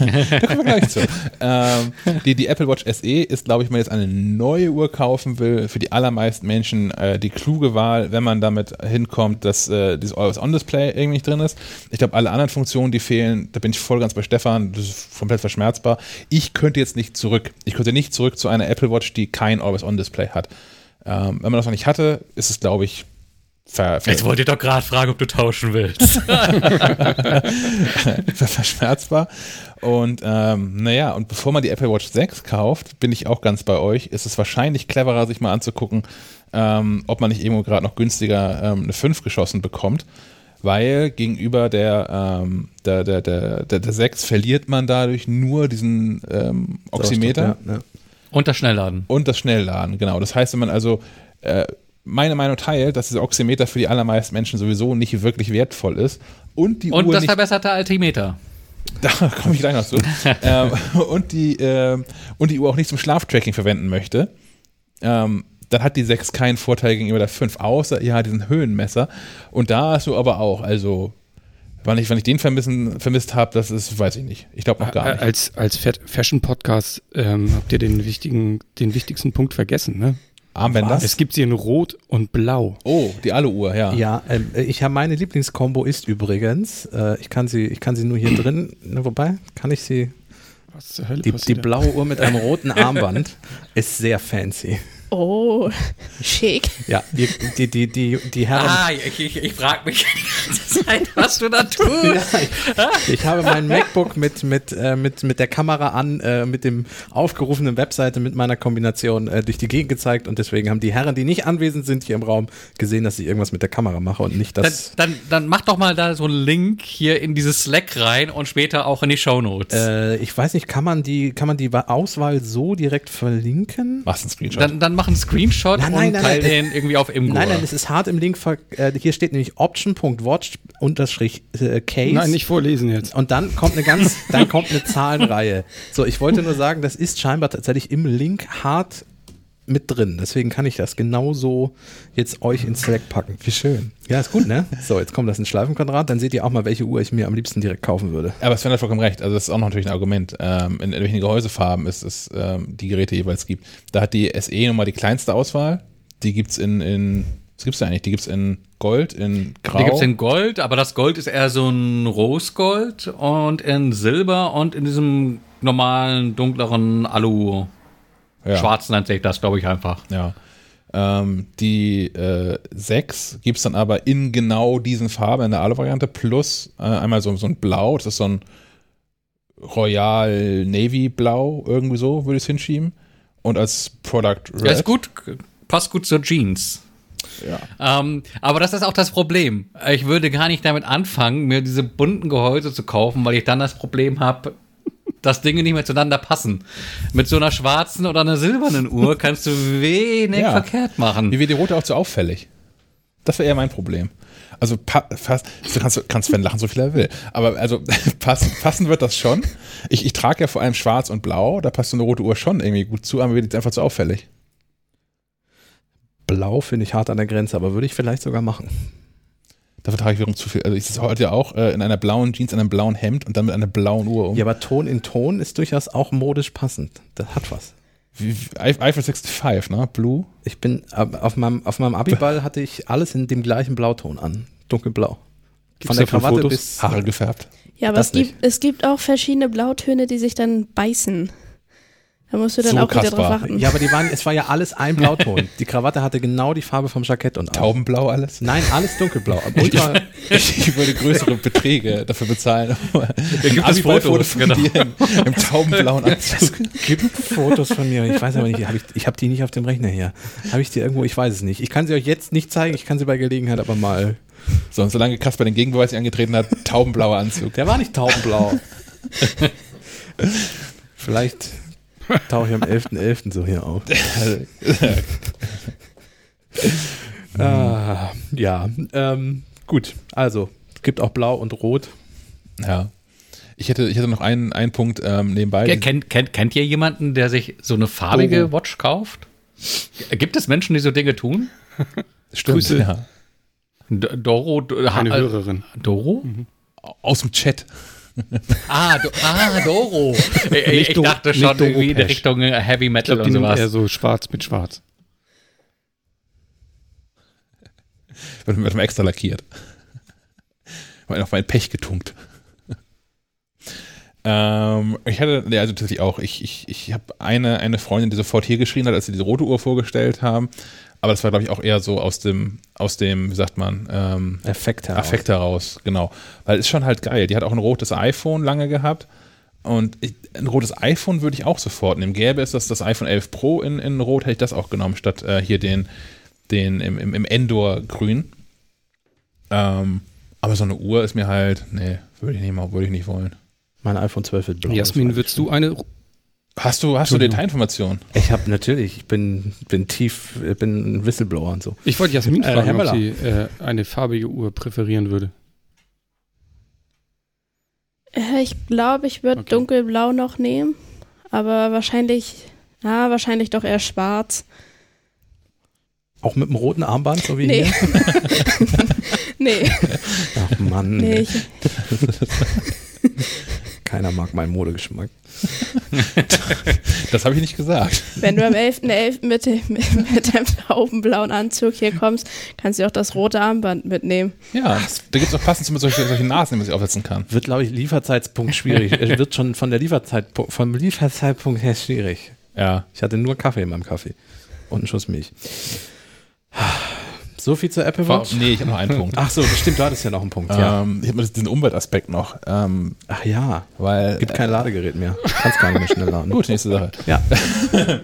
B: Da kommen wir gleich zu. Ähm, die, die Apple Watch SE ist, glaube ich, wenn man jetzt eine neue Uhr kaufen will, für die allermeisten Menschen äh, die kluge Wahl, wenn man damit hinkommt, dass äh, dieses Always-On-Display irgendwie nicht drin ist. Ich glaube, alle anderen Funktionen, die fehlen, da bin ich voll ganz bei Stefan, das ist komplett verschmerzbar. Ich könnte jetzt nicht zurück. Ich könnte nicht zurück zu einer Apple Watch, die kein Always-On-Display hat. Ähm, wenn man das noch nicht hatte, ist es, glaube ich,
E: Ver, ver Jetzt wollte ich doch gerade fragen, ob du tauschen willst. [laughs]
B: Verschmerzbar. Und ähm, naja, und bevor man die Apple Watch 6 kauft, bin ich auch ganz bei euch, ist es wahrscheinlich cleverer, sich mal anzugucken, ähm, ob man nicht irgendwo gerade noch günstiger ähm, eine 5 geschossen bekommt. Weil gegenüber der, ähm, der, der, der, der, der 6 verliert man dadurch nur diesen ähm, Oximeter. Ja, ja.
E: Und das Schnellladen.
B: Und das Schnellladen, genau. Das heißt, wenn man also äh, meine Meinung teilt, dass dieser Oximeter für die allermeisten Menschen sowieso nicht wirklich wertvoll ist. Und, die
E: und
B: Uhr
E: das
B: nicht,
E: verbesserte Altimeter. [laughs]
B: Da komme ich gleich noch zu. [laughs] ähm, und, die, äh, und die Uhr auch nicht zum Schlaftracking verwenden möchte. Ähm, dann hat die 6 keinen Vorteil gegenüber der 5, außer ja, diesen Höhenmesser. Und da hast du aber auch, also Wann ich, wann ich den vermissen, vermisst habe, das ist, weiß ich nicht. Ich glaube noch gar nicht.
D: Als, als Fashion-Podcast ähm, habt ihr den, wichtigen, den wichtigsten Punkt vergessen, ne?
B: Armbänder?
D: Es gibt sie in Rot und Blau.
B: Oh, die Alu-Uhr, ja.
A: Ja, ähm, ich habe meine Lieblingskombo ist übrigens, äh, ich kann sie, ich kann sie nur hier drin, ne, wobei, kann ich sie. Was zur Hölle die, die blaue Uhr mit einem roten Armband [laughs] ist sehr fancy.
C: Oh, schick.
A: Ja, die, die, die, die, die Herren.
E: Ah, ich, ich, ich frage mich [laughs] die ganze Zeit, was du da tust.
A: Ja, ich, ich, habe mein MacBook mit, mit, äh, mit, mit der Kamera an, äh, mit dem aufgerufenen Webseite mit meiner Kombination äh, durch die Gegend gezeigt und deswegen haben die Herren, die nicht anwesend sind hier im Raum, gesehen, dass ich irgendwas mit der Kamera mache und nicht das.
E: Dann, dann, dann mach doch mal da so einen Link hier in dieses Slack rein und später auch in die Shownotes.
A: Äh, ich weiß nicht, kann man die, kann man die Auswahl so direkt verlinken?
B: Machst einen Screenshot.
E: Dann, dann mach einen Screenshot nein, nein, und nein, teil nein, den irgendwie auf Imgur.
A: Nein, nein, es ist hart im Link. Äh, hier steht nämlich option.watch-case.
D: Nein, nicht vorlesen jetzt.
A: Und dann kommt eine ganz, dann kommt eine Zahlenreihe. So, ich wollte nur sagen, das ist scheinbar tatsächlich im Link hart mit drin. Deswegen kann ich das genauso jetzt euch ins Slack packen. Wie schön. Ja, ist gut, ne? So, jetzt kommt das in Schleifenquadrat. Dann seht ihr auch mal, welche Uhr ich mir am liebsten direkt kaufen würde.
B: Aber Sven hat vollkommen recht. Also, das ist auch noch natürlich ein Argument. Ähm, in, in welchen Gehäusefarben es, es ähm, die Geräte jeweils gibt. Da hat die SE nochmal die kleinste Auswahl. Die gibt es in, in, was gibt's da eigentlich? Die gibt es in Gold, in Grau.
E: Die gibt es in Gold, aber das Gold ist eher so ein Rosgold und in Silber und in diesem normalen, dunkleren Alu. Ja. Schwarz nennt sich das, glaube ich, einfach.
B: Ja. Ähm, die äh, 6 gibt es dann aber in genau diesen Farben, in der Alu-Variante, plus äh, einmal so, so ein Blau, das ist so ein Royal Navy Blau, irgendwie so, würde ich es hinschieben. Und als Product
E: Red. Ja, ist gut, passt gut zur Jeans. Ja. Ähm, aber das ist auch das Problem. Ich würde gar nicht damit anfangen, mir diese bunten Gehäuse zu kaufen, weil ich dann das Problem habe, dass Dinge nicht mehr zueinander passen. Mit so einer schwarzen oder einer silbernen Uhr kannst du wenig [laughs] ja. verkehrt machen.
B: Wie wird die rote auch zu auffällig? Das wäre eher mein Problem. Also fast, du kannst, kannst Sven lachen, so viel er will. Aber also [laughs] passen, passen wird das schon. Ich, ich trage ja vor allem schwarz und blau, da passt so eine rote Uhr schon irgendwie gut zu, aber wird jetzt einfach zu auffällig.
A: Blau finde ich hart an der Grenze, aber würde ich vielleicht sogar machen.
B: Dafür trage ich wiederum zu viel. Also ich sitze heute ja auch äh, in einer blauen Jeans, in einem blauen Hemd und dann mit einer blauen Uhr um.
A: Ja, aber Ton in Ton ist durchaus auch modisch passend. Das hat was.
B: Wie, Eiffel 65, ne? Blue.
A: Ich bin, auf meinem, auf meinem Abiball hatte ich alles in dem gleichen Blauton an. Dunkelblau.
B: Gibt's Von der Krawatte Fotos? bis Haare gefärbt.
C: Ja, aber es gibt, es gibt auch verschiedene Blautöne, die sich dann beißen. Da musst du dann so auch wieder drauf achten.
A: Ja, aber die waren, es war ja alles ein Blauton. [laughs] Die Krawatte hatte genau die Farbe vom Jackett und
B: Taubenblau alles?
A: Nein, alles dunkelblau.
B: Ultra [laughs] ich, ich, würde größere Beträge dafür bezahlen.
E: Da gibt es Fotos
B: von genau. dir im, im taubenblauen Anzug.
A: Es gibt Fotos von mir. Ich weiß aber nicht, hab ich, ich habe die nicht auf dem Rechner hier. Habe ich die irgendwo? Ich weiß es nicht. Ich kann sie euch jetzt nicht zeigen. Ich kann sie bei Gelegenheit aber mal.
B: So, und solange Kasper den Gegenbeweis angetreten hat, taubenblauer Anzug.
A: Der war nicht taubenblau. [laughs] Vielleicht Tauche ich am 11.11. so hier auf. [laughs] ah, ja, ähm, gut. Also, es gibt auch Blau und Rot.
B: Ja. Ich hätte, ich hätte noch einen, einen Punkt ähm, nebenbei.
E: Ke- Kennt, kennt, kennt ihr jemanden, der sich so eine farbige
A: Doro.
E: Watch kauft? Gibt es Menschen, die so Dinge tun?
B: Stimmt,
D: Grüße.
B: ja.
E: D Doro? D
D: Eine
E: äh,
D: Hörerin.
E: Doro?
B: Aus dem Chat.
E: Ah, Do ah, Doro. [laughs] Ich, ich, dachte schon irgendwie in. Richtung äh, Heavy Metal
D: glaube, die
E: und
D: nimmt eher
E: sowas.
D: so schwarz mit schwarz. [laughs]
B: Wird, mal extra lackiert. Wird auf mein Pech getunkt. [laughs] ähm, ich hatte, ja, also tatsächlich auch, ich, ich, ich habe eine, eine Freundin, die sofort hier geschrien hat, als sie diese rote Uhr vorgestellt haben. Aber das war, glaube ich, auch eher so aus dem, aus dem, wie sagt man, ähm,
A: Effekt heraus.
B: Affekt heraus, genau. Weil es ist schon halt geil. Die hat auch ein rotes iPhone lange gehabt. Und ich, ein rotes iPhone würde ich auch sofort nehmen. Gäbe es das, das iPhone 11 Pro in, in Rot, hätte ich das auch genommen, statt äh, hier den, den im, im, im Endor-Grün. Ähm, aber so eine Uhr ist mir halt, nee, würde ich nicht mal, würde ich nicht wollen.
A: Mein iPhone 12 wird blau.
D: Jasmin, würdest du eine
B: Hast du, hast du. Detailinformationen?
A: Ich habe natürlich, ich bin, bin tief, bin ein Whistleblower und so.
D: Ich wollte Jasmin
A: Äh,
D: fragen, ob
A: Möller.
D: sie äh, eine farbige Uhr präferieren würde.
C: Äh, Ich glaube, ich würde
D: Okay.
C: dunkelblau noch nehmen, aber wahrscheinlich, na, wahrscheinlich doch eher schwarz.
A: Auch mit einem roten Armband, so wie
C: Nee.
A: hier? [laughs]
C: Nee,
A: Ach Mann,
C: nee, ich, [laughs]
A: keiner mag meinen Modegeschmack. [laughs]
B: Das habe ich nicht gesagt.
C: wenn du am 11.11. mit, dem- mit, deinem taubenblauen Anzug hier kommst, kannst du auch das rote Armband mitnehmen.
B: Ja, da gibt es auch passend mit solchen, solchen Nasen, die man sich aufsetzen kann.
A: Wird, glaube ich, Lieferzeitpunkt schwierig. Es wird schon von der Lieferzeitpunkt, vom Lieferzeitpunkt her schwierig.
B: Ja.
A: Ich hatte nur Kaffee in meinem Kaffee und einen Schuss Milch. So viel zur Apple Watch.
B: Nee, ich habe noch einen Punkt. [laughs]
A: Ach so, stimmt, du hattest ja noch einen Punkt, ja.
B: Ähm, ich habe diesen Umweltaspekt noch, ähm,
A: Ach ja,
B: weil
A: gibt kein Ladegerät mehr. Kannst gar nicht mehr schnell laden. [laughs]
B: Gut, nächste Sache.
A: Ja. [laughs]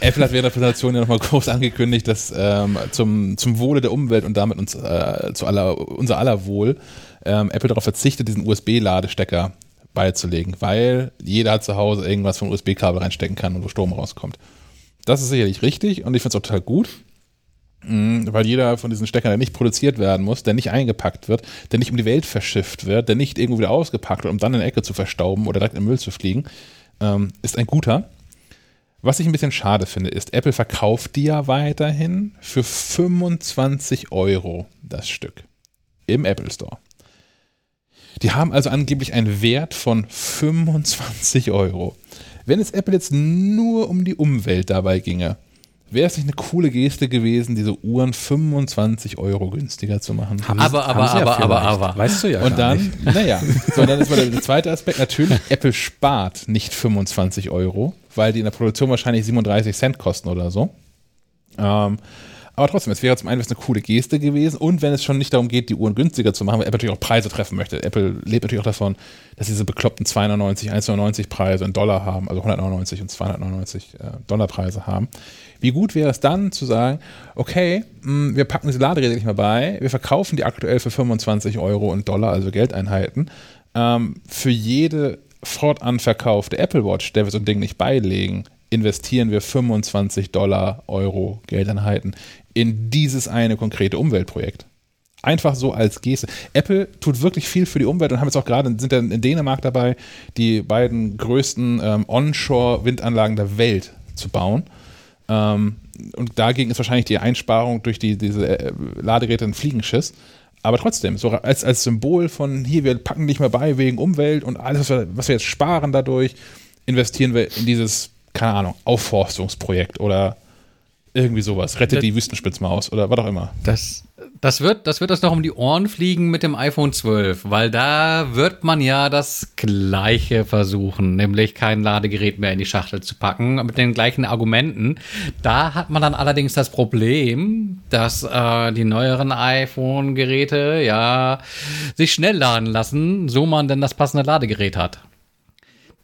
B: Apple hat während der Präsentation ja nochmal groß angekündigt, dass ähm, zum, zum Wohle der Umwelt und damit uns, äh, zu aller, unser aller Wohl ähm, Apple darauf verzichtet, diesen USB-Ladestecker beizulegen, weil jeder zu Hause irgendwas von USB-Kabel reinstecken kann und wo Strom rauskommt. Das ist sicherlich richtig und ich finde es auch total gut, mh, weil jeder von diesen Steckern, der nicht produziert werden muss, der nicht eingepackt wird, der nicht um die Welt verschifft wird, der nicht irgendwo wieder ausgepackt wird, um dann in der Ecke zu verstauben oder direkt im Müll zu fliegen, ähm, ist ein guter. Was ich ein bisschen schade finde, ist, Apple verkauft die ja weiterhin für 25 Euro das Stück im Apple Store. Die haben also angeblich einen Wert von 25 Euro. Wenn es Apple jetzt nur um die Umwelt dabei ginge, wäre es nicht eine coole Geste gewesen, diese Uhren 25 Euro günstiger zu machen.
A: Haben
E: Aber, aber,
A: haben ja
E: aber, aber, aber.
A: Weißt du ja
B: Und
A: gar
B: dann,
A: nicht.
B: naja, so, dann ist mal der, der zweite Aspekt. Natürlich, Apple spart nicht 25 Euro, weil die in der Produktion wahrscheinlich 37 Cent kosten oder so. Ähm, aber trotzdem, es wäre zum einen eine coole Geste gewesen und wenn es schon nicht darum geht, die Uhren günstiger zu machen, weil Apple natürlich auch Preise treffen möchte. Apple lebt natürlich auch davon, dass diese bekloppten 299, 199 Preise in Dollar haben, also 199 und 299 äh, Dollar Preise haben. Wie gut wäre es dann zu sagen, okay, mh, wir packen diese Laderäder nicht mehr bei, wir verkaufen die aktuell für 25 Euro und Dollar, also Geldeinheiten. Ähm, für jede fortan verkaufte Apple Watch, der wir so ein Ding nicht beilegen, investieren wir 25 Dollar, Euro, Geldeinheiten in dieses eine konkrete Umweltprojekt. Einfach so als Geste. Apple tut wirklich viel für die Umwelt und haben jetzt auch gerade, sind ja in Dänemark dabei, die beiden größten ähm, Onshore-Windanlagen der Welt zu bauen. Ähm, und dagegen ist wahrscheinlich die Einsparung durch die, diese äh, Ladegeräte ein Fliegenschiss. Aber trotzdem, so als, als Symbol von hier, wir packen nicht mehr bei wegen Umwelt und alles, was wir, was wir jetzt sparen dadurch, investieren wir in dieses, keine Ahnung, Aufforstungsprojekt oder irgendwie sowas. Rettet die Wüstenspitzmaus oder was auch immer.
E: Das, das, wird, das wird uns noch um die Ohren fliegen mit dem iPhone 12, weil da wird man ja das Gleiche versuchen, nämlich kein Ladegerät mehr in die Schachtel zu packen, mit den gleichen Argumenten. Da hat man dann allerdings das Problem, dass äh, die neueren iPhone-Geräte ja sich schnell laden lassen, so man denn das passende Ladegerät hat.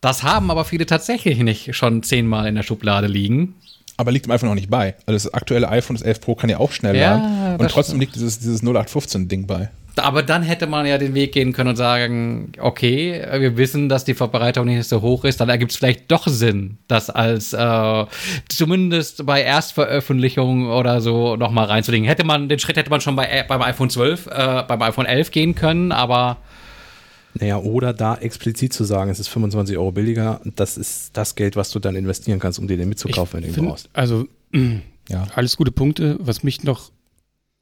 E: Das haben aber viele tatsächlich nicht schon zehnmal in der Schublade liegen.
B: Aber liegt dem iPhone auch nicht bei. Also das aktuelle iPhone, das 11 Pro, kann ja auch schnell
E: Ja,
B: laden. Und trotzdem liegt dieses, dieses 0815-Ding bei.
E: Aber dann hätte man ja den Weg gehen können und sagen, okay, wir wissen, dass die Verbreitung nicht so hoch ist, dann ergibt es vielleicht doch Sinn, das als äh, zumindest bei Erstveröffentlichung oder so nochmal reinzulegen. Hätte man, den Schritt hätte man schon bei, äh, beim iPhone 12, äh, beim iPhone 11 gehen können, aber
A: Naja, oder da explizit zu sagen, es ist 25 Euro billiger, das ist das Geld, was du dann investieren kannst, um dir den mitzukaufen, wenn du ihn brauchst.
D: Also, mh,
B: Ja.
D: alles gute Punkte. Was mich noch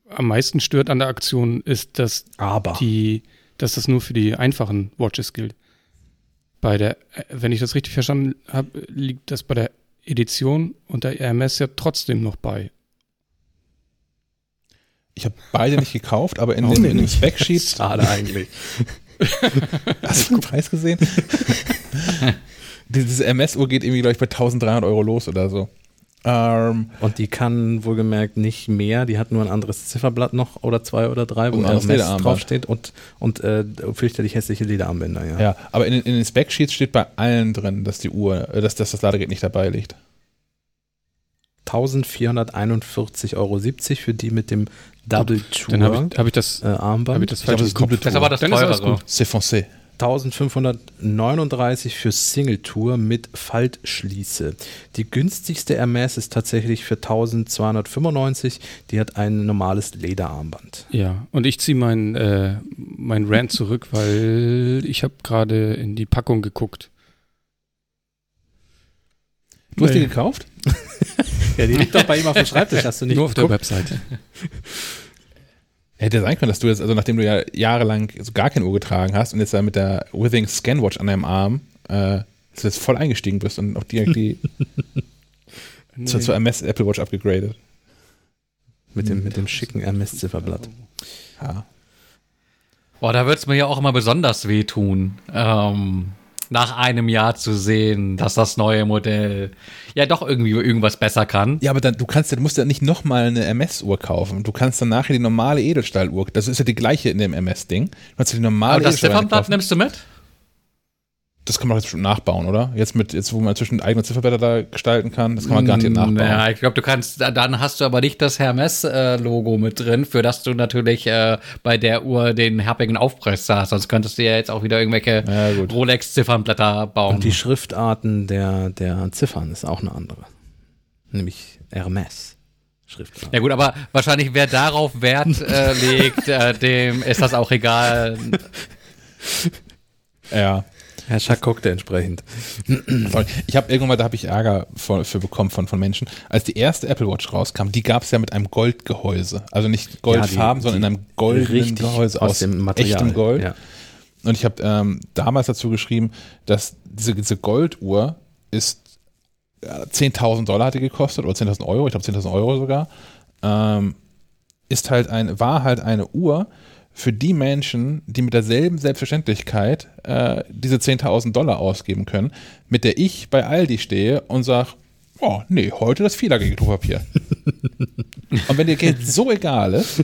D: am meisten stört an der Aktion, ist, dass
A: Aber
D: die, dass das nur für die einfachen Watches gilt. Bei der, äh, wenn ich das richtig verstanden habe, liegt das bei der Edition und der RMS ja trotzdem noch bei.
B: Ich habe beide nicht gekauft, aber in, [laughs] den,
A: denn
B: in dem? Spec-Sheet
A: schade eigentlich. [laughs] [laughs]
B: Hast du den Preis gesehen? [laughs] Diese MS-Uhr geht irgendwie, glaube ich, bei 1300 Euro los oder so. Ähm,
A: Und die kann wohlgemerkt nicht mehr, die hat nur ein anderes Zifferblatt noch oder zwei oder drei, wo
B: ein Lederarmband.
A: draufsteht und, und äh, fürchterlich hässliche Lederarmbänder, ja.
B: ja, aber in, den- in den Spec-Sheets steht bei allen drin, dass die Uhr, äh, dass, dass das Ladegerät nicht dabei liegt.
A: 1441,70 Euro für die mit dem Double Tour
D: Dann habe ich, hab ich das,
A: äh, Armband.
D: hab ich das
B: Ich
D: falsch
B: das
D: Kopf.
B: Double
E: das ist aber das
D: Dann
E: teurere.
B: C'est foncé.
A: 1539 für Single Tour mit Faltschließe. Die günstigste Hermes ist tatsächlich für 1295. Die hat ein normales Lederarmband.
D: Ja, und ich ziehe mein, äh, mein Rant zurück, weil ich habe gerade in die Packung geguckt.
B: Du hast die gekauft? [laughs]
A: Ja, die liegt doch bei ihm auf dem Schreibtisch. Hast du nicht
D: Nur auf der
A: geguckt?
D: Webseite. [laughs]
B: Hätte sein können, dass du jetzt, also nachdem du ja jahrelang so gar keine Uhr getragen hast und jetzt da mit der Withing Scanwatch an deinem Arm, äh, dass du jetzt voll eingestiegen bist und auch direkt die [laughs] zur, zur MS Apple Watch abgegradet.
A: Mit dem, mit dem schicken Hermes-Zifferblatt.
B: Ja.
E: Boah, da wird es mir ja auch immer besonders wehtun, ähm, nach einem Jahr zu sehen, dass das neue Modell ja doch irgendwie irgendwas besser kann.
B: Ja, aber dann, du kannst ja, du musst ja nicht nochmal eine MS-Uhr kaufen. Du kannst dann nachher die normale Edelstahluhr, das ist ja die gleiche in dem MS-Ding. Du kannst die normale
E: Aber das Ziffernblatt
B: kaufen.
E: nimmst du mit?
B: Das kann man jetzt bestimmt nachbauen, oder? Jetzt mit, jetzt wo man zwischen eigene Zifferblätter da gestalten kann, das kann man garantiert nachbauen.
E: Ja, ich glaube, du kannst, dann hast du aber nicht das Hermes-Logo mit drin, für das du natürlich äh, bei der Uhr den herbigen Aufpreis hast. Sonst könntest du ja jetzt auch wieder irgendwelche
B: Ja.
E: Rolex-Ziffernblätter bauen.
A: Und die Schriftarten der, der Ziffern ist auch eine andere. Nämlich Hermes. Schriftart.
E: ja gut, aber wahrscheinlich wer darauf Wert äh, legt, äh, dem ist das auch egal. [laughs]
B: Ja.
A: Herr Schack guckte entsprechend. [clears throat]
B: Ich habe irgendwann mal, da habe ich Ärger von, für bekommen von, von Menschen. Als die erste Apple Watch rauskam, die gab es ja mit einem Goldgehäuse. Also nicht Goldfarben,
A: die-
B: sondern in einem goldenen Gehäuse
A: aus
B: aus,
A: dem Material.
B: echtem Gold.
A: Ja.
B: Und ich habe ähm, damals dazu geschrieben, dass diese, diese Golduhr ist ja, 10.000 Dollar hat die gekostet oder 10.000 Euro, ich glaube 10.000 Euro sogar. Ähm, ist halt ein, war halt eine Uhr für die Menschen, die mit derselben Selbstverständlichkeit äh, diese 10.000 Dollar ausgeben können, mit der ich bei Aldi stehe und sage, oh, nee, heute das viellagige Klopapier. und wenn dir Geld so egal ist,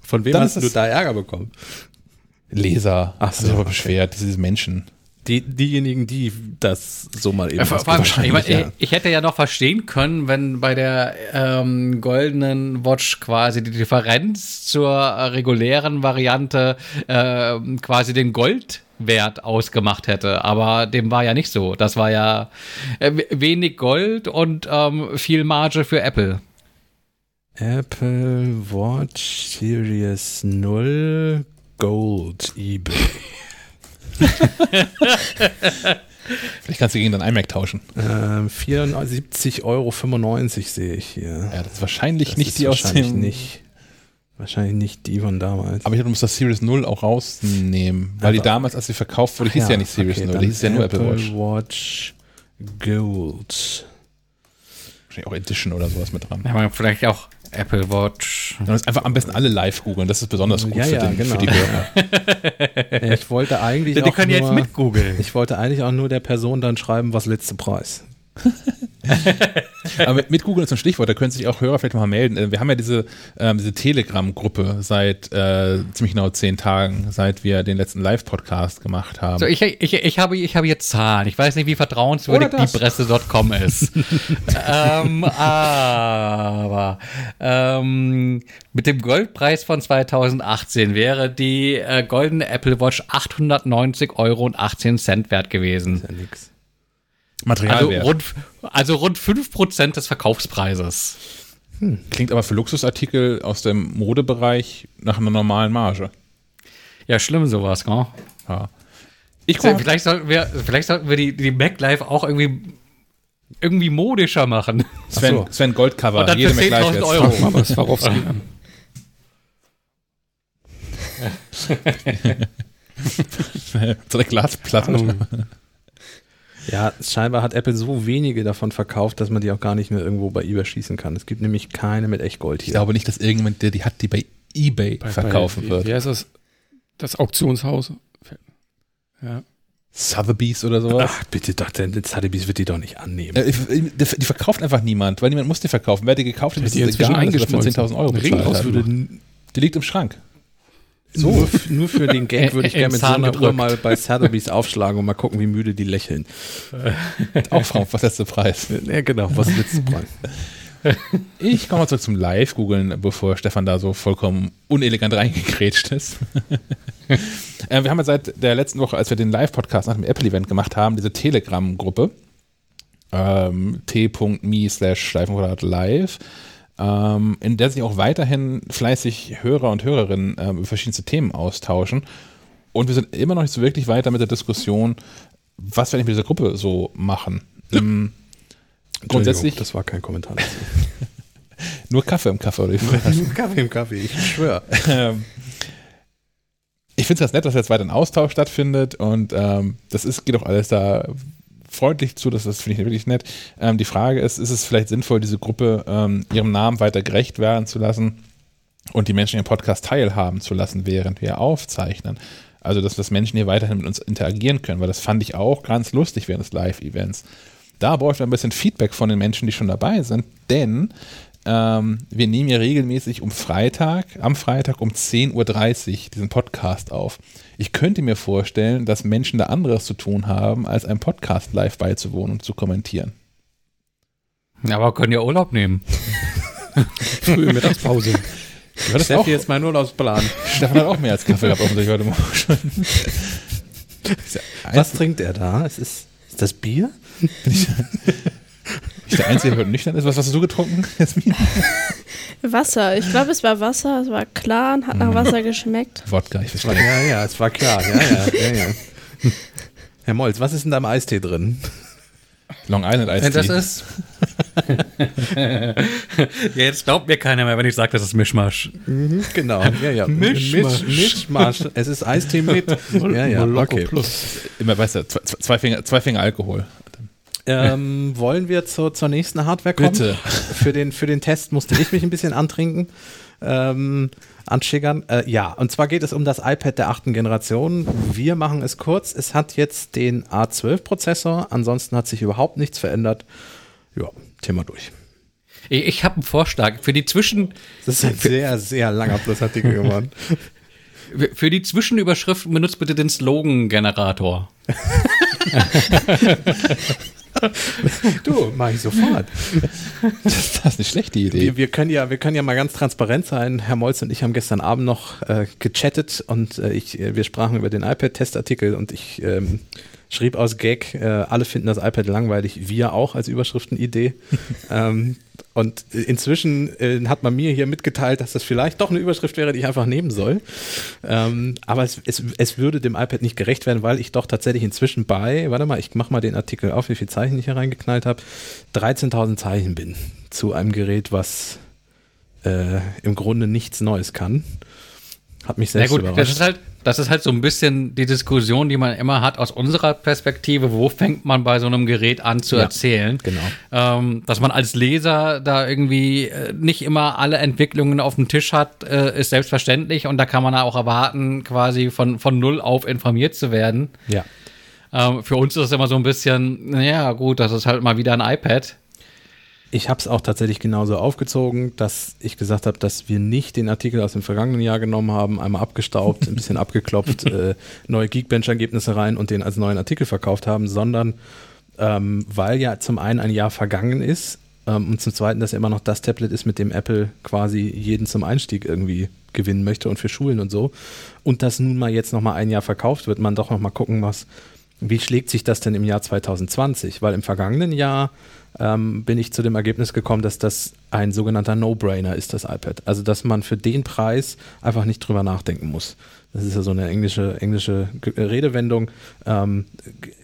A: Von wem hast du da Ärger bekommen?
B: Leser,
A: Ach so, okay.
B: beschwert, diese Menschen.
A: Die, diejenigen, die das so mal eben.
E: Vor allem, ich, mein,
A: ja.
E: ich hätte ja noch verstehen können, wenn bei der ähm, goldenen Watch quasi die Differenz zur äh, regulären Variante ähm, quasi den Goldwert ausgemacht hätte. Aber dem war ja nicht so. Das war ja äh, wenig Gold und ähm, viel Marge für Apple.
A: Apple Watch Series 0 Gold eBay. [laughs] [laughs]
B: Vielleicht kannst du gegen dein iMac tauschen.
A: Ähm, 74,95 Euro sehe ich hier.
B: Ja, das ist wahrscheinlich
A: Das
B: nicht
A: ist
B: die aus
A: wahrscheinlich
B: dem.
A: Nicht, wahrscheinlich nicht die von damals.
B: Aber ich glaube, du musst das Series 0 auch rausnehmen. Weil die damals, als sie verkauft wurde, hieß ja, nicht Series
A: okay,
B: 0,
A: dann
B: die hieß ja nur Apple Watch.
A: Watch Gold.
B: Wahrscheinlich auch Edition oder sowas mit dran.
E: Ja, vielleicht auch Apple Watch.
B: Dann ist einfach am besten alle live googeln, das ist besonders gut
A: Ja,
B: für,
A: ja,
B: den,
A: genau.
B: für die Hörer.
A: Ich wollte eigentlich
E: Die
A: auch
E: können
A: nur,
E: jetzt mit googeln.
A: Ich wollte eigentlich auch nur der Person dann schreiben, was letzte Preis. [laughs]
B: Aber mit, mit Google ist ein Stichwort, da können sich auch Hörer vielleicht mal melden. Äh, Wir haben ja diese, ähm, diese Telegram-Gruppe seit äh, ziemlich genau zehn Tagen, seit wir den letzten Live-Podcast gemacht haben.
E: So, ich, ich, ich, habe, ich habe jetzt Zahlen. Ich weiß nicht, wie vertrauenswürdig
B: das.
E: die Presse.com ist. [laughs] ähm, aber ähm, mit dem Goldpreis von 2018 wäre die äh, goldene Apple Watch 890 Euro und 18 Cent wert gewesen.
A: Ja, nix.
E: Also
B: Materialwert.
E: rund, also rund 5% des Verkaufspreises.
B: Klingt aber für Luxusartikel aus dem Modebereich nach einer normalen Marge.
E: Ja, schlimm sowas, gell?
B: Ja. Ich guck,
E: vielleicht sollten wir, vielleicht sollten wir die, die Mac Live auch irgendwie, irgendwie modischer machen.
B: Sven,
A: so.
B: Sven Goldcover,
E: Und dann
B: jede
E: für
B: Mac Live
E: 10.000
B: jetzt.
E: Euro.
D: Frag mal bei Swarovski an.
B: so eine Glasplatte.
A: Ja, scheinbar hat Apple so wenige davon verkauft, dass man die auch gar nicht mehr irgendwo bei eBay schießen kann. Es gibt nämlich keine mit echt Gold
B: Ich
A: hier.
B: glaube nicht, dass irgendjemand, der die hat, die bei Ebay
D: Bei-
B: verkaufen
D: bei,
B: wird.
D: Wie heißt das? Das Auktionshaus. Ja.
B: Sotheby's oder sowas.
A: Ach, bitte doch, denn Sotheby's wird die doch nicht annehmen.
B: Äh, die, verkauft einfach niemand, weil niemand muss die verkaufen. Wer die gekauft hat,
D: Die
B: ist
D: inzwischen eingeschmolzen.
B: 10.000 Euro
D: Ein Ring würde-
B: Die liegt im Schrank.
A: So. Nur, nur für den Gag würde ich gerne mit so einer Uhr mal bei Sotheby's aufschlagen und mal gucken, wie müde die lächeln. [laughs]
B: Auch Frau, was ist der Preis?
A: Ja, genau, was willst du [laughs] bringen?
B: Ich komme mal zurück zum Live-Googeln, bevor Stefan da so vollkommen unelegant reingekrätscht ist. [laughs] äh, wir haben ja seit der letzten Woche, als wir den Live-Podcast nach dem Apple-Event gemacht haben, diese Telegram-Gruppe ähm, t.me slash live, ähm, in der sich auch weiterhin fleißig Hörer und Hörerinnen ähm, über verschiedenste Themen austauschen. Und wir sind immer noch nicht so wirklich weiter mit der Diskussion, was wir eigentlich mit dieser Gruppe so machen. Ähm, grundsätzlich
A: Das war kein Kommentar. dazu. [laughs]
B: nur Kaffee im Kaffee oder wie?
A: Kaffee im Kaffee, ich schwöre.
B: ähm, ich finde es ganz nett, dass jetzt weiter ein Austausch stattfindet und ähm, das ist, geht auch alles da freundlich zu, das, das finde ich wirklich nett. Ähm, die Frage ist, ist es vielleicht sinnvoll, diese Gruppe ähm, ihrem Namen weiter gerecht werden zu lassen und die Menschen im Podcast teilhaben zu lassen, während wir aufzeichnen? Also, dass, dass Menschen hier weiterhin mit uns interagieren können, weil das fand ich auch ganz lustig während des Live-Events. Da brauche ich ein bisschen Feedback von den Menschen, die schon dabei sind, denn ähm, wir nehmen ja regelmäßig um Freitag, am Freitag um 10.30 Uhr diesen Podcast auf. Ich könnte mir vorstellen, dass Menschen da anderes zu tun haben, als einem Podcast live beizuwohnen und zu kommentieren.
E: Ja, aber können ja Urlaub nehmen. [laughs]
D: Frühe Mittagspause.
B: Du hattest auch,
A: Steffi, jetzt mein Urlaubsplan.
B: Stefan hat auch mehr als Kaffee gehabt, offensichtlich heute Morgen schon.
A: Was trinkt er da? Ist, ist das Bier?
B: Ist der Einzige, der heute nüchtern ist. Was hast du getrunken, [laughs] Jasmin?
C: Wasser. Ich glaube, es war Wasser. Es war klar und hat nach Wasser geschmeckt.
B: Wodka, ich verstehe.
A: Ja, ja, es war klar. Ja, ja, ja, ja. Herr Molz, was ist in deinem Eistee drin?
B: Long Island Ice
E: Das ist. [laughs] ja, jetzt glaubt mir keiner mehr, wenn ich sage, das ist Mischmasch.
A: Genau, ja, ja.
E: Mischmasch.
A: Misch, Mischmasch. Es ist Eistee mit. [laughs] Ja, ja,
D: Moloko
A: okay.
D: Plus.
B: Immer, weißt du, zwei, zwei, Finger, zwei Finger Alkohol.
A: Ähm, wollen wir zur, zur nächsten Hardware kommen?
B: Bitte.
A: Für den, für den Test musste ich mich ein bisschen antrinken, ähm, anschickern. Äh, ja, und zwar geht es um das iPad der achten Generation. Wir machen es kurz. Es hat jetzt den A12-Prozessor. Ansonsten hat sich überhaupt nichts verändert. Ja, Thema durch.
E: Ich, ich habe einen Vorschlag. Für die, Zwischen,
A: Das ist ein sehr, sehr langer Plusartikel geworden. [laughs]
E: für die Zwischenüberschriften benutzt bitte den Slogan-Generator. [laughs] [laughs]
A: Du, mach ich sofort.
B: Das ist eine schlechte Idee.
A: Wir, wir, können ja, wir können ja mal ganz transparent sein. Herr Molz und ich haben gestern Abend noch äh, gechattet und äh, ich, äh, wir sprachen über den iPad-Testartikel und ich ähm, schrieb aus Gag, äh, alle finden das iPad langweilig, wir auch als Überschriftenidee. [laughs] ähm, und inzwischen äh, hat man mir hier mitgeteilt, dass das vielleicht doch eine Überschrift wäre, die ich einfach nehmen soll. Ähm, aber es, es, es würde dem iPad nicht gerecht werden, weil ich doch tatsächlich inzwischen bei, warte mal, ich mach mal den Artikel auf, wie viele Zeichen ich hier reingeknallt habe, 13.000 Zeichen bin zu einem Gerät, was äh, im Grunde nichts Neues kann. Hat mich
E: Na
A: selbst
E: gut, das
A: überrascht.
E: ist halt, das ist halt so ein bisschen die Diskussion, die man immer hat aus unserer Perspektive. Wo fängt man bei so einem Gerät an zu
A: Ja,
E: erzählen?
A: genau.
E: Ähm, dass man als Leser da irgendwie äh, nicht immer alle Entwicklungen auf dem Tisch hat, äh, ist selbstverständlich und da kann man auch erwarten, quasi von, von null auf informiert zu werden.
A: Ja.
E: Ähm, für uns ist das immer so ein bisschen, naja, gut, das ist halt mal wieder ein iPad.
A: Ich habe es auch tatsächlich genauso aufgezogen, dass ich gesagt habe, dass wir nicht den Artikel aus dem vergangenen Jahr genommen haben, einmal abgestaubt, ein bisschen [laughs] abgeklopft, äh, neue Geekbench-Ergebnisse rein und den als neuen Artikel verkauft haben, sondern ähm, weil ja zum einen ein Jahr vergangen ist ähm, und zum zweiten, dass er immer noch das Tablet ist, mit dem Apple quasi jeden zum Einstieg irgendwie gewinnen möchte und für Schulen und so. Und dass nun mal jetzt nochmal ein Jahr verkauft wird, man doch nochmal gucken, was, wie schlägt sich das denn im Jahr 2020? Weil im vergangenen Jahr ähm, bin ich zu dem Ergebnis gekommen, dass das ein sogenannter No-Brainer ist, das iPad. Also, dass man für den Preis einfach nicht drüber nachdenken muss. Das ist ja so eine englische, englische Redewendung. Ähm,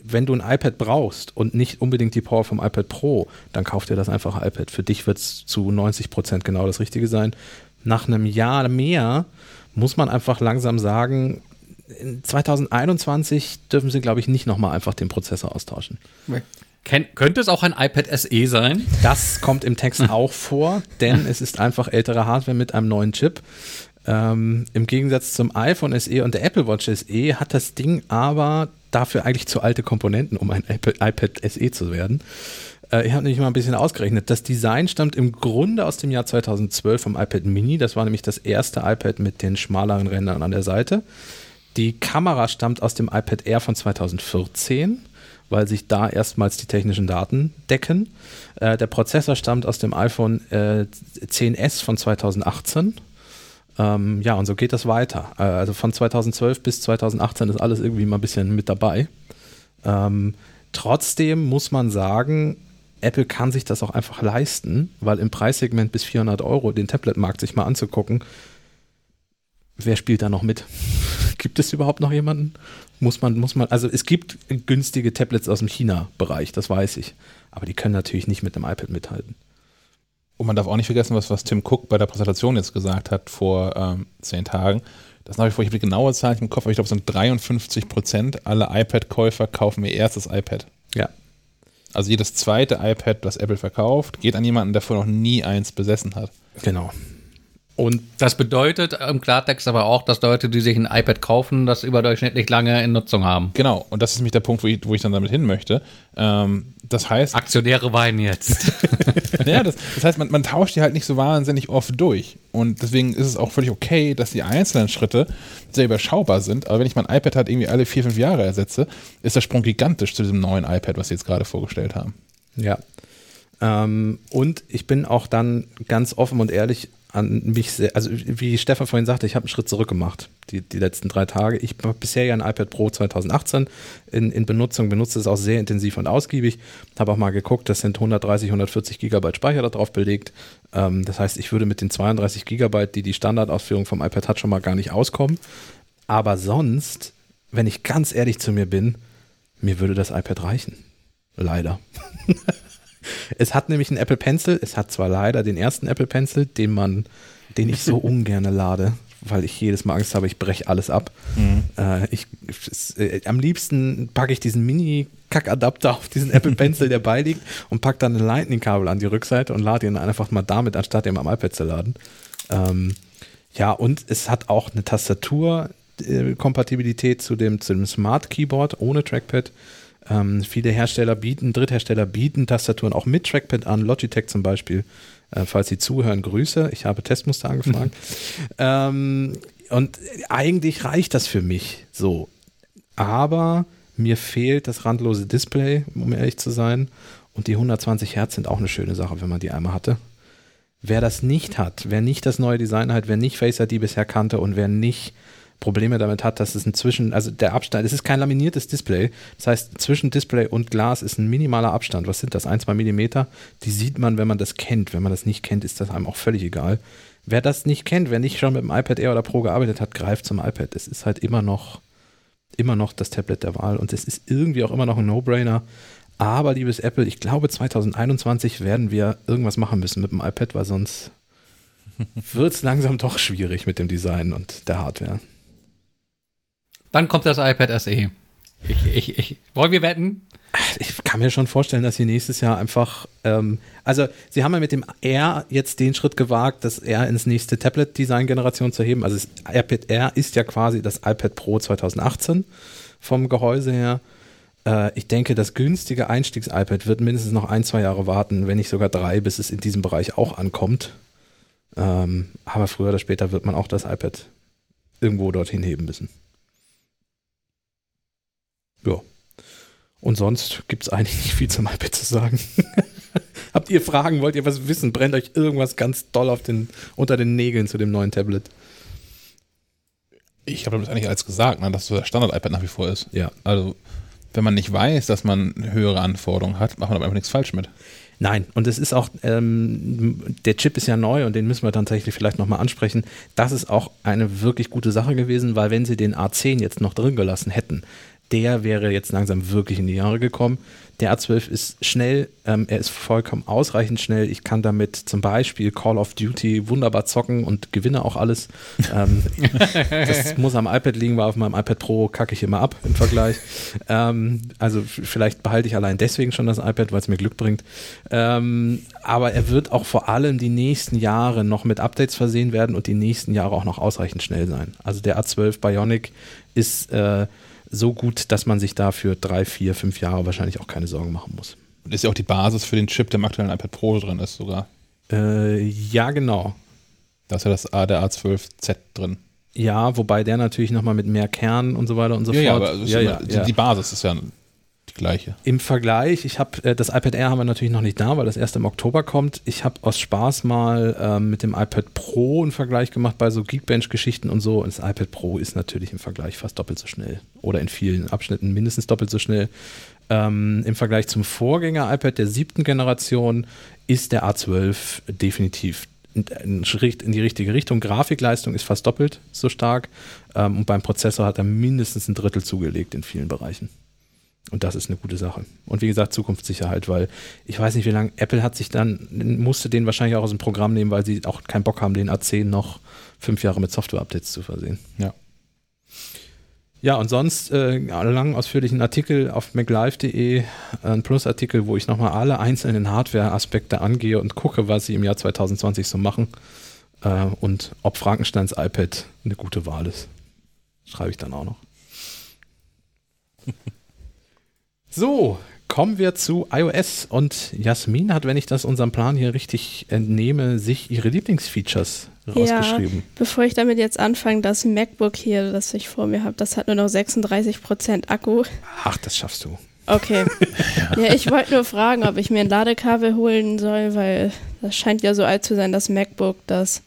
A: wenn du ein iPad brauchst und nicht unbedingt die Power vom iPad Pro, dann kauf dir das einfache iPad. Für dich wird es zu 90 Prozent genau das Richtige sein. Nach einem Jahr mehr muss man einfach langsam sagen, 2021 dürfen sie, glaube ich, nicht nochmal einfach den Prozessor austauschen.
E: Ken könnte es auch ein iPad SE sein?
A: Das kommt im Text [laughs] auch vor, denn es ist einfach ältere Hardware mit einem neuen Chip. Ähm, Im Gegensatz zum iPhone SE und der Apple Watch SE hat das Ding aber dafür eigentlich zu alte Komponenten, um ein iPad SE zu werden. Äh, ich habe nämlich mal ein bisschen ausgerechnet. Das Design stammt im Grunde aus dem Jahr 2012 vom iPad Mini. Das war nämlich das erste iPad mit den schmaleren Rändern an der Seite. Die Kamera stammt aus dem iPad Air von 2014 weil sich da erstmals die technischen Daten decken. Äh, der Prozessor stammt aus dem iPhone äh, 10S von 2018. Ähm, ja, und so geht das weiter. Äh, also von 2012 bis 2018 ist alles irgendwie mal ein bisschen mit dabei. Ähm, trotzdem muss man sagen, Apple kann sich das auch einfach leisten, weil im Preissegment bis 400 Euro den Tablet-Markt sich mal anzugucken, wer spielt da noch mit? [laughs] gibt es überhaupt noch jemanden? Muss man, muss man, also es gibt günstige Tablets aus dem China-Bereich, das weiß ich. Aber die können natürlich nicht mit dem iPad mithalten.
B: Und man darf auch nicht vergessen, was, was Tim Cook bei der Präsentation jetzt gesagt hat vor ähm, zehn Tagen. Das habe ich vor, ich habe die genaue Zahl im Kopf, aber ich glaube, es sind 53 Prozent aller iPad-Käufer kaufen mir erst das iPad.
A: Ja.
B: Also jedes zweite iPad, das Apple verkauft, geht an jemanden, der vorher noch nie eins besessen hat.
A: Genau.
E: Und das bedeutet im Klartext aber auch, dass Leute, die sich ein iPad kaufen, das überdurchschnittlich lange in Nutzung haben.
B: Genau, und das ist nämlich der Punkt, wo ich, wo ich dann damit hin möchte. Ähm, das heißt.
E: Aktionäre weinen jetzt. [laughs]
B: ja, das, das, heißt, man, man, tauscht die halt nicht so wahnsinnig oft durch. Und deswegen ist es auch völlig okay, dass die einzelnen Schritte sehr überschaubar sind. Aber wenn ich mein iPad halt irgendwie alle vier, fünf Jahre ersetze, ist der Sprung gigantisch zu diesem neuen iPad, was sie jetzt gerade vorgestellt haben.
A: Ja. Ähm, und ich bin auch dann ganz offen und ehrlich an mich sehr, also wie Stefan vorhin sagte, ich habe einen Schritt zurück gemacht, die, die letzten drei Tage. Ich habe bisher ja ein iPad Pro 2018 in, in Benutzung, benutze es auch sehr intensiv und ausgiebig. Habe auch mal geguckt, das sind 130, 140 Gigabyte Speicher darauf belegt. Ähm, das heißt, ich würde mit den 32 Gigabyte, die die Standardausführung vom iPad hat, schon mal gar nicht auskommen. Aber sonst, wenn ich ganz ehrlich zu mir bin, mir würde das iPad reichen. Leider. [laughs] Es hat nämlich einen Apple Pencil. Es hat zwar leider den ersten Apple Pencil, den man, den ich so [laughs] ungern lade, weil ich jedes Mal Angst habe, ich breche alles ab. Mhm. Äh, ich, äh, am liebsten packe ich diesen Mini-Kack-Adapter auf diesen Apple Pencil, der beiliegt, und packe dann ein Lightning-Kabel an die Rückseite und lade ihn einfach mal damit, anstatt ihn am iPad zu laden. Ähm, ja, und es hat auch eine Tastatur-Kompatibilität zu dem, zu dem Smart Keyboard ohne Trackpad. Ähm, viele Hersteller bieten, Dritthersteller bieten Tastaturen auch mit Trackpad an, Logitech zum Beispiel. Äh, falls Sie zuhören, Grüße. Ich habe Testmuster angefragt. [laughs] ähm, und eigentlich reicht das für mich so. Aber mir fehlt das randlose Display, um ehrlich zu sein. Und die 120 Hertz sind auch eine schöne Sache, wenn man die einmal hatte. Wer das nicht hat, wer nicht das neue Design hat, wer nicht Face ID bisher kannte und wer nicht Probleme damit hat, dass es inzwischen, also der Abstand, es ist kein laminiertes Display. Das heißt, zwischen Display und Glas ist ein minimaler Abstand. Was sind das? Ein, zwei Millimeter? Die sieht man, wenn man das kennt. Wenn man das nicht kennt, ist das einem auch völlig egal. Wer das nicht kennt, wer nicht schon mit dem iPad Air oder Pro gearbeitet hat, greift zum iPad. Es ist halt immer noch, immer noch das Tablet der Wahl und es ist irgendwie auch immer noch ein No-Brainer. Aber liebes Apple, ich glaube 2021 werden wir irgendwas machen müssen mit dem iPad, weil sonst [laughs] wird es langsam doch schwierig mit dem Design und der Hardware.
E: Wann kommt das iPad SE? Ich, ich, ich, wollen wir wetten?
A: Ich kann mir schon vorstellen, dass sie nächstes Jahr einfach, ähm, also sie haben ja mit dem Air jetzt den Schritt gewagt, das Air ins nächste Tablet-Design-Generation zu heben. Also das iPad Air ist ja quasi das iPad Pro 2018 vom Gehäuse her. Äh, ich denke, das günstige Einstiegs-iPad wird mindestens noch ein, zwei Jahre warten, wenn nicht sogar drei, bis es in diesem Bereich auch ankommt. Ähm, aber früher oder später wird man auch das iPad irgendwo dorthin heben müssen. Ja. Und sonst gibt es eigentlich nicht viel zum iPad zu sagen. [laughs] Habt ihr Fragen? Wollt ihr was wissen? Brennt euch irgendwas ganz doll auf den, unter den Nägeln zu dem neuen Tablet?
B: Ich habe das eigentlich alles gesagt, ne, dass so das Standard-iPad nach wie vor ist.
A: Ja.
B: Also, wenn man nicht weiß, dass man höhere Anforderungen hat, macht man aber einfach nichts falsch mit.
A: Nein, und es ist auch, ähm, der Chip ist ja neu und den müssen wir dann tatsächlich vielleicht nochmal ansprechen. Das ist auch eine wirklich gute Sache gewesen, weil wenn sie den A10 jetzt noch drin gelassen hätten, der wäre jetzt langsam wirklich in die Jahre gekommen. Der A12 ist schnell, ähm, er ist vollkommen ausreichend schnell. Ich kann damit zum Beispiel Call of Duty wunderbar zocken und gewinne auch alles. ähm, [laughs] das muss am iPad liegen, weil auf meinem iPad Pro kacke ich immer ab im Vergleich. Ähm, also vielleicht behalte ich allein deswegen schon das iPad, weil es mir Glück bringt. Ähm, aber er wird auch vor allem die nächsten Jahre noch mit Updates versehen werden und die nächsten Jahre auch noch ausreichend schnell sein. Also der A12 Bionic ist äh, so gut, dass man sich da für drei, vier, fünf Jahre wahrscheinlich auch keine Sorgen machen muss.
B: Und ist ja auch die Basis für den Chip, der im aktuellen iPad Pro drin ist sogar.
A: Äh, ja, genau.
B: Da ist ja das A, der A12Z drin.
A: Ja, wobei der natürlich nochmal mit mehr Kern und so weiter und so
B: ja, ja,
A: fort.
B: aber es ist
A: ja, ja,
B: die,
A: ja.
B: die Basis ist ja die gleiche.
A: Im Vergleich, ich habe äh, das iPad Air haben wir natürlich noch nicht da, weil das erst im Oktober kommt. Ich habe aus Spaß mal ähm, mit dem iPad Pro einen Vergleich gemacht bei so Geekbench-Geschichten und so. Und das iPad Pro ist natürlich im Vergleich fast doppelt so schnell oder in vielen Abschnitten mindestens doppelt so schnell. Ähm, Im Vergleich zum Vorgänger iPad der siebten Generation ist der A12 definitiv ein Schritt in die richtige Richtung. Grafikleistung ist fast doppelt so stark ähm, und beim Prozessor hat er mindestens ein Drittel zugelegt in vielen Bereichen. Und das ist eine gute Sache. Und wie gesagt, Zukunftssicherheit, weil ich weiß nicht, wie lange Apple hat sich dann, musste den wahrscheinlich auch aus dem Programm nehmen, weil sie auch keinen Bock haben, den A10 noch fünf Jahre mit Software-Updates zu versehen.
B: Ja.
A: Ja, und sonst äh, einen langen ausführlichen Artikel auf maclife.de, ein Plus-Artikel, wo ich nochmal alle einzelnen Hardware-Aspekte angehe und gucke, was sie im Jahr 2020 so machen äh, und ob Frankensteins iPad eine gute Wahl ist. Schreibe ich dann auch noch. [laughs] So, kommen wir zu iOS und Jasmin hat, wenn ich das unserem Plan hier richtig entnehme, sich ihre Lieblingsfeatures rausgeschrieben.
C: Bevor ich damit jetzt anfange, das MacBook hier, das ich vor mir habe, das hat nur noch 36% Akku.
A: Ach, das schaffst du.
C: Okay. [laughs] ja. ich wollte nur fragen, ob ich mir ein Ladekabel holen soll, weil das scheint ja so alt zu sein, das MacBook, das.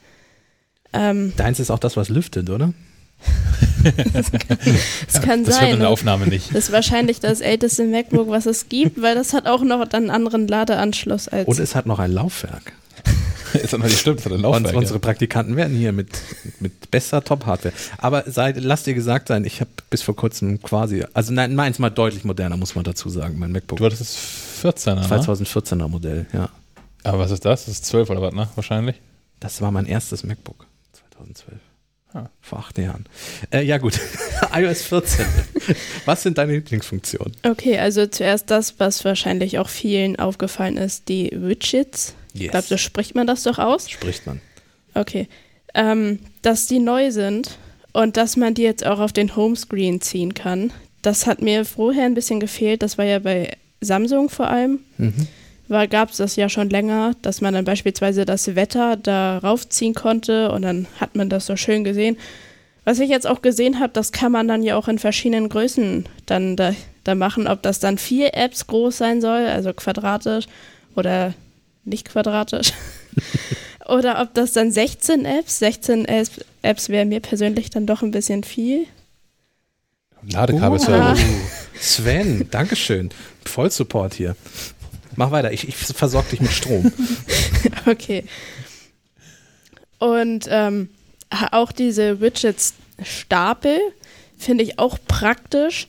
C: Ähm,
A: Deins ist auch das, was lüftet, oder? [laughs]
C: das kann
B: Das hört
C: sein.
B: in der
C: ne?
B: Aufnahme nicht.
C: Das ist wahrscheinlich das älteste MacBook, was es gibt, weil das hat auch noch einen anderen Ladeanschluss als.
A: Und es hat noch ein Laufwerk.
B: ist noch nicht stimmt, von den
A: Und
B: Laufwerk.
A: unsere Praktikanten werden hier mit, mit bester Top-Hardware. Aber sei, lass dir gesagt sein, ich habe bis vor kurzem quasi, also nein, meins mal deutlich moderner, muss man dazu sagen, mein MacBook.
B: Du hattest das 14er, ne?
A: 2014er Modell, ja.
B: Aber was ist das? Das ist 12 oder was, ne? Wahrscheinlich.
A: Das war mein erstes MacBook, 2012.
B: Ah.
A: Vor acht Jahren. Äh, ja gut, [laughs] iOS 14. Was sind deine Lieblingsfunktionen?
C: Okay, also zuerst das, was wahrscheinlich auch vielen aufgefallen ist, die Widgets. Ich glaube, so spricht man das doch aus.
A: Spricht man.
C: Okay. Ähm, dass die neu sind und dass man die jetzt auch auf den Homescreen ziehen kann. Das hat mir vorher ein bisschen gefehlt. Das war ja bei Samsung vor allem.
A: Mhm.
C: War gab es das ja schon länger, dass man dann beispielsweise das Wetter da raufziehen konnte und dann hat man das so schön gesehen. Was ich jetzt auch gesehen habe, das kann man dann ja auch in verschiedenen Größen dann da, da machen, ob das dann vier Apps groß sein soll, also quadratisch oder nicht quadratisch. [laughs] oder ob das dann 16 Apps, 16 Apps, Apps wäre mir persönlich dann doch ein bisschen viel.
B: Ladekabel ist ja gut.
A: Sven, Dankeschön. Vollsupport hier. Mach weiter, ich, ich versorge dich mit Strom. [laughs]
C: Okay. Und ähm, auch diese Widgets-Stapel finde ich auch praktisch.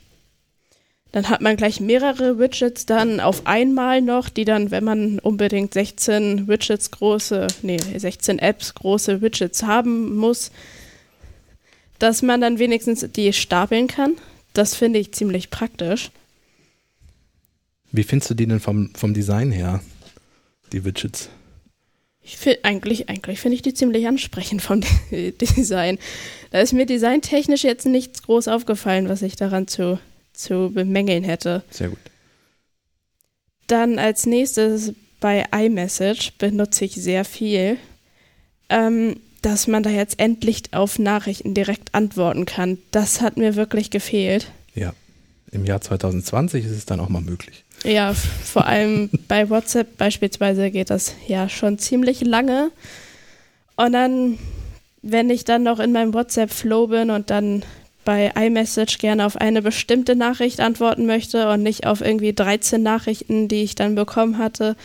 C: Dann hat man gleich mehrere Widgets dann auf einmal noch, die dann, wenn man unbedingt 16 Widgets große, nee, 16 Apps große Widgets haben muss, dass man dann wenigstens die stapeln kann. Das finde ich ziemlich praktisch.
A: Wie findest du die denn vom, vom Design her, die Widgets?
C: Ich finde eigentlich, eigentlich finde ich die ziemlich ansprechend vom [laughs] Design. Da ist mir designtechnisch jetzt nichts groß aufgefallen, was ich daran zu, zu bemängeln hätte.
A: Sehr gut.
C: Dann als nächstes bei iMessage benutze ich sehr viel, ähm, dass man da jetzt endlich auf Nachrichten direkt antworten kann. Das hat mir wirklich gefehlt.
A: Ja. Im Jahr 2020 ist es dann auch mal möglich.
C: Ja, vor allem bei WhatsApp beispielsweise geht das ja schon ziemlich lange. Und dann, wenn ich dann noch in meinem WhatsApp-Flow bin und dann bei iMessage gerne auf eine bestimmte Nachricht antworten möchte und nicht auf irgendwie 13 Nachrichten, die ich dann bekommen hatte,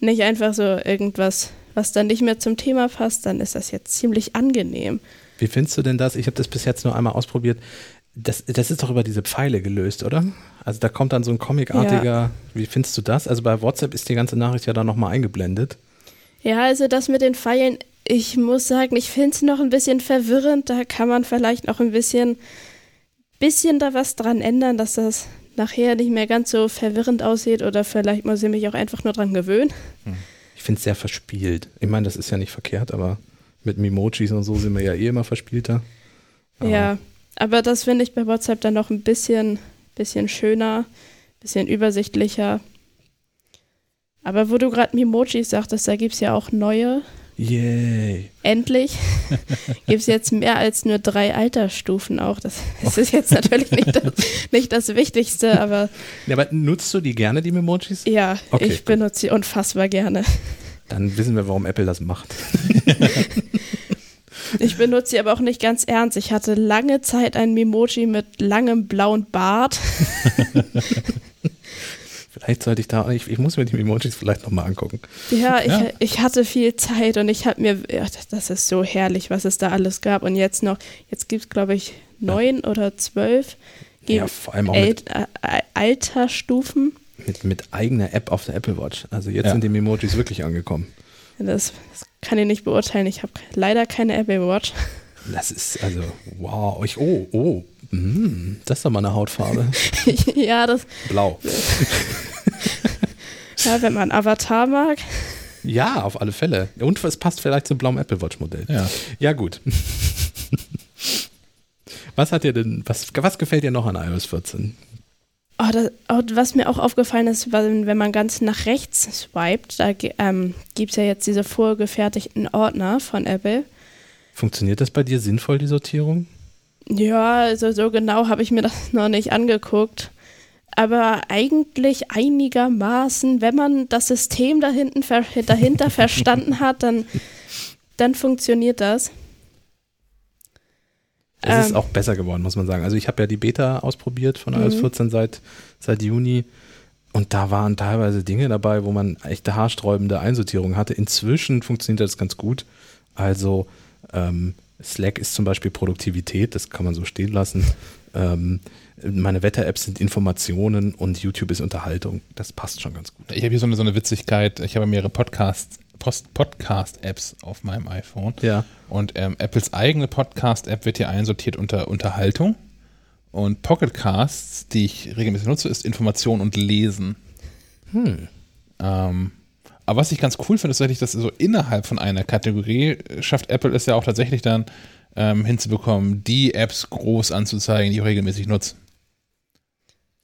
C: nicht einfach so irgendwas, was dann nicht mehr zum Thema passt, dann ist das jetzt ziemlich angenehm.
A: Wie findest du denn das? Ich habe das bis jetzt nur einmal ausprobiert. Das, das ist doch über diese Pfeile gelöst, oder? Also da kommt dann so ein comicartiger. Wie findest du das? Also bei WhatsApp ist die ganze Nachricht ja dann nochmal eingeblendet.
C: Ja, also das mit den Pfeilen, ich muss sagen, ich finde es noch ein bisschen verwirrend. Da kann man vielleicht noch ein bisschen, bisschen da was dran ändern, dass das nachher nicht mehr ganz so verwirrend aussieht oder vielleicht muss ich mich auch einfach nur dran gewöhnen.
A: Ich finde es sehr verspielt. Ich meine, das ist ja nicht verkehrt, aber mit Memojis und so sind wir ja eh immer verspielter. Aber
C: Ja, aber das finde ich bei WhatsApp dann noch ein bisschen, bisschen schöner, bisschen übersichtlicher. Aber wo du gerade Memojis sagtest, da gibt es ja auch neue.
A: Yay.
C: Endlich [laughs] gibt es jetzt mehr als nur drei Altersstufen auch. Das, das ist jetzt natürlich nicht das, nicht das Wichtigste, aber
A: Ja, aber nutzt du die gerne, die Memojis?
C: ja,
A: Okay,
C: ich benutze sie unfassbar gerne.
A: Dann wissen wir, warum Apple das macht. [laughs]
C: Ich benutze sie aber auch nicht ganz ernst. Ich hatte lange Zeit ein Memoji mit langem blauen Bart. [laughs]
A: Vielleicht sollte ich da, ich, ich muss mir die Emojis vielleicht nochmal angucken.
C: Ja, ich,
B: Ja.
C: ich hatte viel Zeit und ich habe mir, ja, das- ist so herrlich, was es da alles gab. Und jetzt noch, jetzt gibt es, glaube ich, neun oder zwölf
A: Ja, vor allem auch mit,
C: äh, Altersstufen.
A: mit, mit eigener App auf der Apple Watch. Also jetzt
B: Ja.
A: sind die Emojis wirklich angekommen.
C: Das, das kann ich nicht beurteilen. Ich habe leider keine Apple Watch.
A: Das ist also, wow. Ich, oh, oh. Mm, das ist doch mal eine Hautfarbe. [laughs]
C: ja, das,
A: Blau. [laughs]
C: ja, wenn man Avatar mag.
A: Ja, auf alle Fälle. Und es passt vielleicht zum blauen Apple Watch Modell.
B: Ja.
A: Ja, gut. [laughs] Was hat dir denn, was, was gefällt dir noch an iOS 14?
C: Oh, das, oh, was mir auch aufgefallen ist, weil, wenn man ganz nach rechts swiped, da ähm, gibt es ja jetzt diese vorgefertigten Ordner von Apple.
A: Funktioniert das bei dir sinnvoll, die Sortierung?
C: Ja, also so genau habe ich mir das [laughs] noch nicht angeguckt. Aber eigentlich einigermaßen, wenn man das System da hinten ver dahinter [laughs] verstanden hat, dann, dann funktioniert das.
A: Es ist
C: Ähm.
A: auch besser geworden, muss man sagen. Also ich habe ja die Beta ausprobiert von iOS
C: Mhm.
A: 14 seit, seit Juni und da waren teilweise Dinge dabei, wo man echte haarsträubende Einsortierung hatte. Inzwischen funktioniert das ganz gut. Also ähm, Slack ist zum Beispiel Produktivität, das kann man so stehen lassen. Ähm, meine Wetter-Apps sind Informationen und YouTube ist Unterhaltung. Das passt schon ganz gut.
B: Ich habe hier so eine, so eine Witzigkeit. Ich habe mehrere Podcasts, Podcast-Apps auf meinem iPhone.
A: Ja.
B: Und ähm, Apples eigene Podcast-App wird hier einsortiert unter Unterhaltung. Und Pocketcasts, die ich regelmäßig nutze, ist Information und Lesen.
A: Hm.
B: Ähm, aber was ich ganz cool finde, ist tatsächlich, dass so innerhalb von einer Kategorie schafft Apple es ja auch tatsächlich dann ähm, hinzubekommen, die Apps groß anzuzeigen, die ich regelmäßig nutze.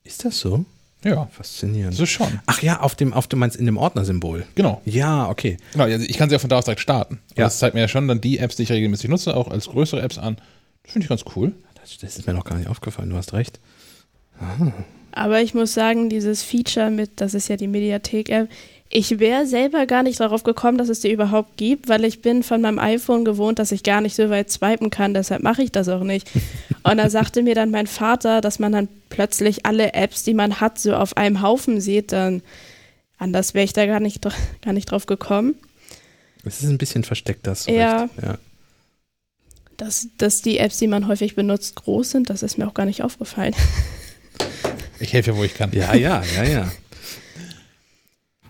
A: Ist das so?
B: Ja,
A: Faszinierend.
B: ist schon.
A: Ach ja, auf dem, auf dem meinst in dem Ordnersymbol.
B: Genau.
A: Ja, okay.
B: Genau, also ich kann sie ja von da aus direkt starten. Und
A: Ja.
B: Das zeigt mir ja schon dann die Apps, die ich regelmäßig nutze, auch als größere Apps an. Das finde ich ganz cool.
A: Das, das ist mir noch gar nicht aufgefallen, du hast recht.
C: Aber ich muss sagen, dieses Feature mit, das ist ja die Mediathek-App, ich wäre selber gar nicht darauf gekommen, dass es die überhaupt gibt, weil ich bin von meinem iPhone gewohnt, dass ich gar nicht so weit swipen kann, deshalb mache ich das auch nicht. [laughs] Und da sagte mir dann mein Vater, dass man dann plötzlich alle Apps, die man hat, so auf einem Haufen sieht, dann anders wäre ich da gar nicht, gar nicht drauf gekommen.
A: Es ist ein bisschen versteckt, das.
C: Ja.
A: Ja.
C: Dass, dass die Apps, die man häufig benutzt, groß sind, das ist mir auch gar nicht aufgefallen.
B: Ich helfe ja, wo ich kann.
A: Ja, ja, ja, ja.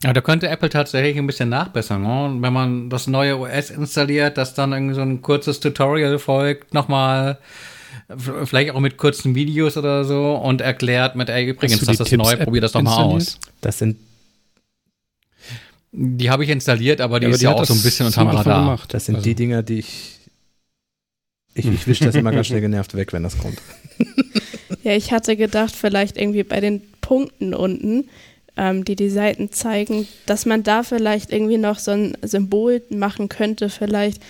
E: Ja, da könnte Apple tatsächlich ein bisschen nachbessern. Ne? Wenn man das neue OS installiert, dass dann irgendwie so ein kurzes Tutorial folgt, nochmal vielleicht auch mit kurzen Videos oder so und erklärt mit, ey, übrigens, das
D: die
E: ist neu, probier das doch mal
D: installiert?
E: aus.
A: Das sind,
E: Die habe ich installiert, aber die
D: Ja, aber
E: ist ja
D: hat
E: auch so ein
D: das
E: bisschen
D: Anfang
E: Radar.
D: gemacht.
A: das sind
D: Also,
A: die Dinger, die ich. Ich, ich wische das immer ganz schnell genervt weg, wenn das kommt. [laughs]
C: Ja, ich hatte gedacht, vielleicht irgendwie bei den Punkten unten, ähm, die die Seiten zeigen, dass man da vielleicht irgendwie noch so ein Symbol machen könnte, vielleicht.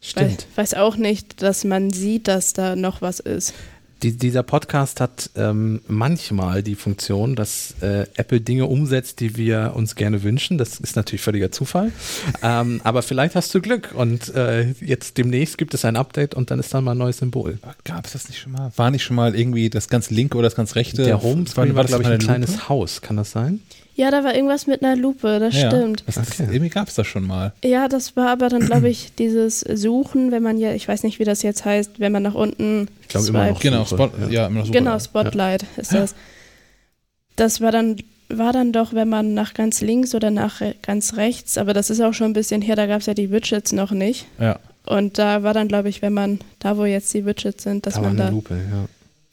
A: Stimmt.
C: Weiß, weiß auch nicht, dass man sieht, dass da noch was ist.
A: Die, dieser Podcast hat ähm, manchmal die Funktion, dass äh, Apple Dinge umsetzt, die wir uns gerne wünschen. Das ist natürlich völliger Zufall. ähm, aber vielleicht hast du Glück und äh, jetzt demnächst gibt es ein Update und dann ist dann mal ein neues Symbol.
B: Gab es das nicht schon mal? War nicht schon mal irgendwie das ganz linke oder das ganz rechte?
A: Der Homescreen war,
B: das
A: glaube ich, ein
B: eine
A: kleines? Haus. Kann das sein?
C: Ja, da war irgendwas mit einer Lupe, das
B: Ja,
C: stimmt.
B: Das,
A: Okay.
B: Irgendwie gab es das schon mal.
C: Ja, das war aber dann, glaube [clears throat] ich, dieses Suchen, wenn man ja, ich weiß nicht, wie das jetzt heißt, wenn man nach unten.
A: Ich glaube immer noch.
B: Genau, Spot, ja. immer noch.
C: Genau, Spotlight ist das. Das war dann, war dann doch, wenn man nach ganz links oder nach ganz rechts, aber das ist auch schon ein bisschen her, da gab es ja die Widgets noch nicht.
B: Ja.
C: Und da war dann, glaube ich, wenn man, da wo jetzt die Widgets sind, dass
A: Da
C: man da
A: Lupe, ja.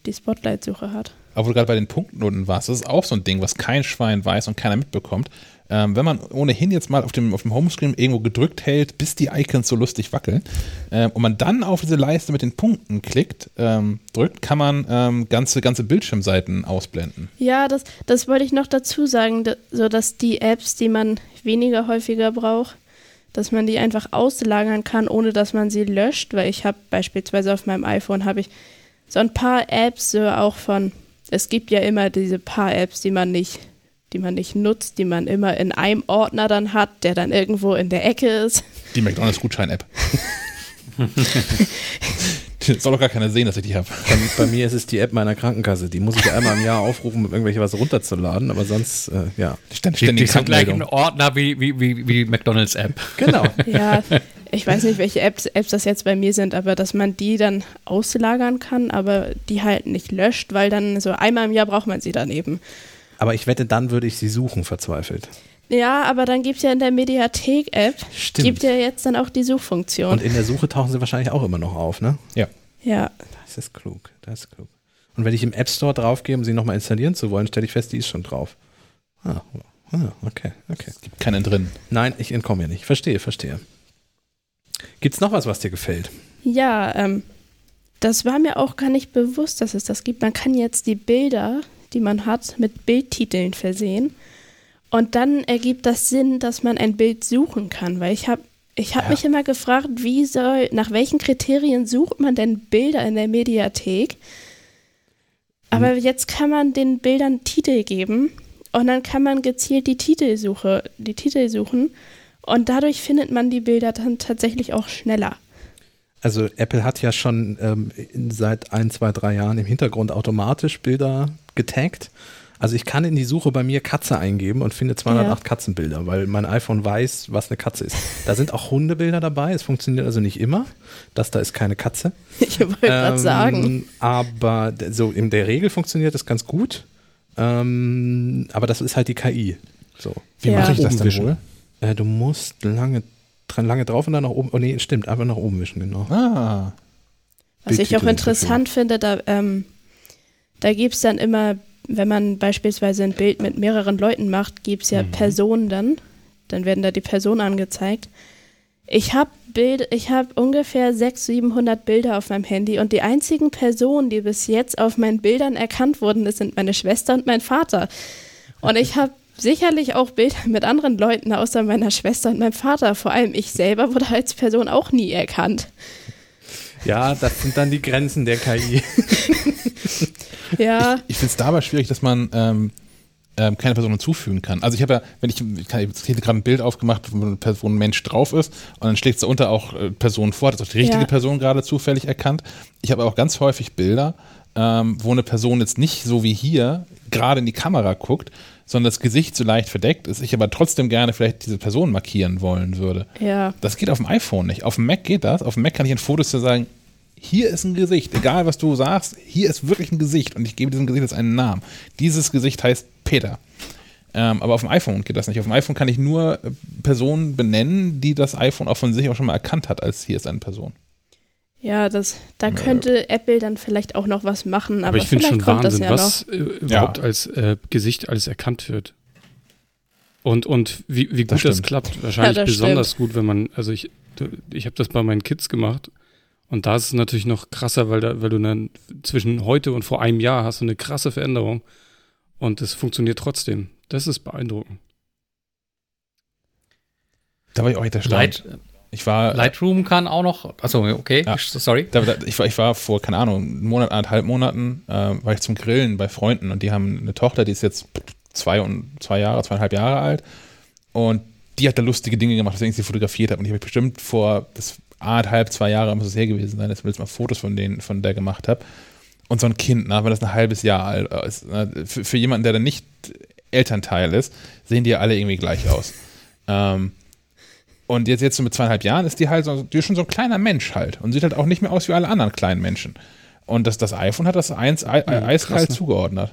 C: die Spotlight-Suche hat.
B: Aber wo du gerade bei den Punkten unten warst, das ist auch so ein Ding, was kein Schwein weiß und keiner mitbekommt. Ähm, wenn man ohnehin jetzt mal auf dem, auf dem Homescreen irgendwo gedrückt hält, bis die Icons so lustig wackeln, ähm, und man dann auf diese Leiste mit den Punkten klickt, ähm, drückt, kann man ähm, ganze, ganze Bildschirmseiten ausblenden.
C: Ja, das, das wollte ich noch dazu sagen, da, so dass die Apps, die man weniger häufiger braucht, dass man die einfach auslagern kann, ohne dass man sie löscht, weil ich habe beispielsweise auf meinem iPhone habe ich so ein paar Apps so auch von es gibt ja immer diese paar Apps, die man nicht die man nicht nutzt, die man immer in einem Ordner dann hat, der dann irgendwo in der Ecke ist.
B: Die McDonalds-Gutschein-App. [laughs] [laughs] Soll doch gar keiner sehen, dass ich die habe.
A: Bei, bei mir ist es die App meiner Krankenkasse. Die muss ich einmal im Jahr aufrufen, um irgendwelche was runterzuladen, aber sonst, äh, ja.
B: Stand,
E: Die, die
B: ständige
E: sind gleich ein
B: Krankmeldung.
E: Ordner wie, wie, wie, wie die McDonalds-App.
A: Genau. [laughs]
C: Ja, ich weiß nicht, welche Apps, Apps das jetzt bei mir sind, aber dass man die dann auslagern kann, aber die halt nicht löscht, weil dann so einmal im Jahr braucht man sie dann eben.
A: Aber ich wette, dann würde ich sie suchen, verzweifelt.
C: Ja, aber dann gibt es ja in der Mediathek-App, gibt ja jetzt dann auch die Suchfunktion.
A: Und in der Suche tauchen sie wahrscheinlich auch immer noch auf, ne?
B: Ja.
C: ja,
A: Das ist klug, das ist klug. Und wenn ich im App Store draufgehe, um sie nochmal installieren zu wollen, stelle ich fest, die ist schon drauf. Ah, ah, okay, okay.
B: Gibt keinen drin.
A: Nein, ich entkomme ja nicht. Verstehe, verstehe. Gibt's noch was, was dir gefällt?
C: ja ähm, das war mir auch gar nicht bewusst, dass es das gibt. Man kann jetzt die Bilder, die man hat, mit Bildtiteln versehen. Und dann ergibt das Sinn, dass man ein Bild suchen kann, weil ich habe ich hab
A: Ja.
C: mich immer gefragt, wie soll, nach welchen Kriterien sucht man denn Bilder in der Mediathek? Aber jetzt kann man den Bildern Titel geben und dann kann man gezielt die Titelsuche, die Titel suchen und dadurch findet man die Bilder dann tatsächlich auch schneller.
A: Also Apple hat ja schon ähm, seit ein, zwei, drei Jahren im Hintergrund automatisch Bilder getaggt. Also ich kann in die Suche bei mir Katze eingeben und finde 208 Katzenbilder, weil mein iPhone weiß, was eine Katze ist. Da sind auch Hundebilder dabei. Es funktioniert also nicht immer. Das da ist keine Katze. [laughs]
C: Ich wollte gerade sagen.
A: Aber so in der Regel funktioniert das ganz gut. Ähm, aber das ist halt die KI. So.
B: Wie
C: Ja.
B: mache ich das denn wohl?
A: Äh, du musst lange, dran- lange drauf und dann nach oben. Oh nee, stimmt, einfach nach oben wischen, genau.
B: Ah.
C: Was ich auch
A: Bildtitel
C: interessant finde, da, ähm, da gibt es dann immer, wenn man beispielsweise ein Bild mit mehreren Leuten macht, gibt es ja Personen dann. Dann werden da die Personen angezeigt. Ich habe Bild, ich habe ungefähr 600, 700 Bilder auf meinem Handy und die einzigen Personen, die bis jetzt auf meinen Bildern erkannt wurden, das sind meine Schwester und mein Vater. Und ich habe sicherlich auch Bilder mit anderen Leuten außer meiner Schwester und meinem Vater. Vor allem ich selber wurde als Person auch nie erkannt.
A: Ja, das sind dann die Grenzen der KI. [laughs]
C: Ja.
B: Ich finde es dabei schwierig, dass man ähm, ähm, keine Person hinzufügen kann. Also ich habe ja, wenn ich, ich habe jetzt hier gerade ein Bild aufgemacht, wo eine Person Mensch drauf ist und dann schlägt es da unter auch äh, Person vor, das ist auch die richtige
C: Ja.
B: Person gerade zufällig erkannt. Ich habe auch ganz häufig Bilder, ähm, wo eine Person jetzt nicht so wie hier gerade in die Kamera guckt, sondern das Gesicht so leicht verdeckt ist, ich aber trotzdem gerne vielleicht diese Person markieren wollen würde.
C: Ja.
B: Das geht auf dem iPhone nicht. Auf dem Mac geht das. Auf dem Mac kann ich in Fotos ja sagen, hier ist ein Gesicht, egal was du sagst, hier ist wirklich ein Gesicht und ich gebe diesem Gesicht jetzt einen Namen. Dieses Gesicht heißt Peter. Ähm, aber auf dem iPhone geht das nicht. Auf dem iPhone kann ich nur äh, Personen benennen, die das iPhone auch von sich auch schon mal erkannt hat, als hier ist eine Person.
C: Ja, das, da könnte Apple dann vielleicht auch noch was machen, aber,
D: Aber ich finde
C: vielleicht
D: schon
C: kommt
D: Wahnsinn,
C: das ja
D: was äh, überhaupt als äh, Gesicht alles erkannt wird. Und, und wie, wie
B: Das
D: gut das,
B: stimmt.
D: klappt. Wahrscheinlich
C: Ja, das
D: besonders gut, wenn man, also ich, ich habe das bei meinen Kids gemacht Und da ist es natürlich noch krasser, weil, da, weil du dann zwischen heute und vor einem Jahr hast du eine krasse Veränderung. Und es funktioniert trotzdem. Das ist beeindruckend.
B: Da war ich auch echt erstaunt.
E: Light,
B: Ich war,
E: Lightroom kann auch noch. Achso, okay,
B: Ja.
E: sorry.
B: da, da, ich, war, ich war vor, keine Ahnung, einen Monat, anderthalb Monaten, äh, war ich zum Grillen bei Freunden und die haben eine Tochter, die ist jetzt zwei und zwei Jahre, zweieinhalb Jahre alt. Und die hat da lustige Dinge gemacht, deswegen ich sie fotografiert habe. Und ich habe bestimmt vor das anderthalb, zwei Jahre muss es her gewesen sein, dass ich jetzt mal Fotos von denen, von der gemacht habe. Und so ein Kind, ne, wenn das ein halbes Jahr alt ist, ne, für, für jemanden, der dann nicht Elternteil ist, sehen die ja alle irgendwie gleich aus. Ähm, und jetzt, jetzt so mit zweieinhalb Jahren ist die halt so, die ist schon so ein kleiner Mensch halt und sieht halt auch nicht mehr aus wie alle anderen kleinen Menschen. Und das, das iPhone hat das eins ei, ei, eiskalt
D: krass, ne?
B: zugeordnet.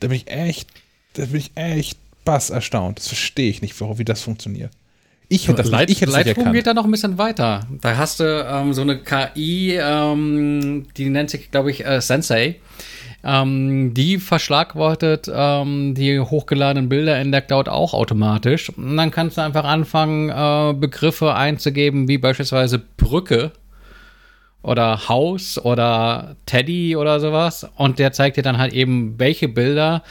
B: Da bin ich echt, da bin ich echt bass erstaunt. Das verstehe ich nicht, wie das funktioniert. Ich hätte das
E: Light,
B: nicht, ich hätte das nicht
E: Lightroom
B: erkannt.
E: geht da noch ein bisschen weiter. Da hast du ähm, so eine KI, ähm, die nennt sich, glaube ich, äh, Sensei. Ähm, die verschlagwortet ähm, die hochgeladenen Bilder in der Cloud auch automatisch. Und dann kannst du einfach anfangen, äh, Begriffe einzugeben, wie beispielsweise Brücke oder Haus oder Teddy oder sowas. Und der zeigt dir dann halt eben, welche Bilder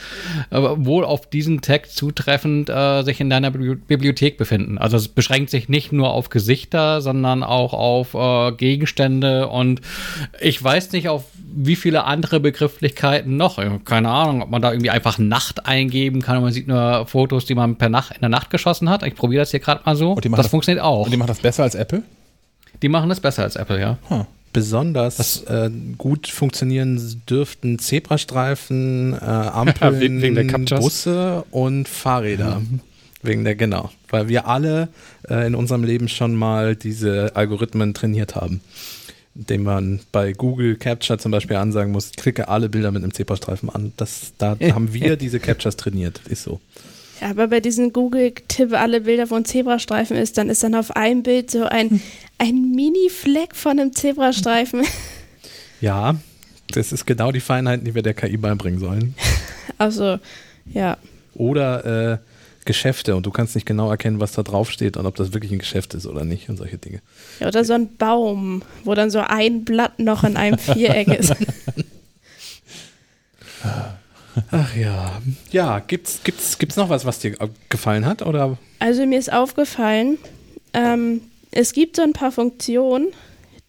E: äh, wohl auf diesen Text zutreffend äh, sich in deiner Bibli- Bibliothek befinden. Also es beschränkt sich nicht nur auf Gesichter, sondern auch auf äh, Gegenstände und ich weiß nicht, auf wie viele andere Begrifflichkeiten noch. Keine Ahnung, ob man da irgendwie einfach Nacht eingeben kann und man sieht nur Fotos, die man per Nacht in der Nacht geschossen hat. Ich probiere das hier gerade mal so.
B: Und die machen
E: Das
B: das-
E: funktioniert auch.
B: Und die macht das besser als Apple?
E: Die machen das besser als Apple, ja.
A: Besonders äh, gut funktionieren dürften Zebrastreifen, äh, [laughs] Ampeln. Busse und Fahrräder. Wegen der, genau. Weil wir alle äh, in unserem Leben schon mal diese Algorithmen trainiert haben. Indem man bei Google Capture zum Beispiel ansagen muss, klicke alle Bilder mit einem Zebrastreifen an. Das, da [laughs] haben wir diese Captures trainiert. Ist so.
C: Ja, aber bei diesen Google-Tippe alle Bilder, wo ein Zebrastreifen ist, dann ist dann auf einem Bild so ein, ein Mini-Fleck von einem Zebrastreifen. [laughs]
A: Ja, das ist genau die Feinheit, die wir der KI beibringen sollen. [laughs]
C: Also, ja.
A: Oder äh, Geschäfte und du kannst nicht genau erkennen, was da drauf steht und ob das wirklich ein Geschäft ist oder nicht und solche Dinge.
C: ja. Oder so ein Baum, wo dann so ein Blatt noch in einem [laughs] Viereck ist.
A: Ach ja. Ja, gibt's, gibt's, gibt's noch was, was dir gefallen hat? Oder?
C: Also mir ist aufgefallen, ähm, es gibt so ein paar Funktionen,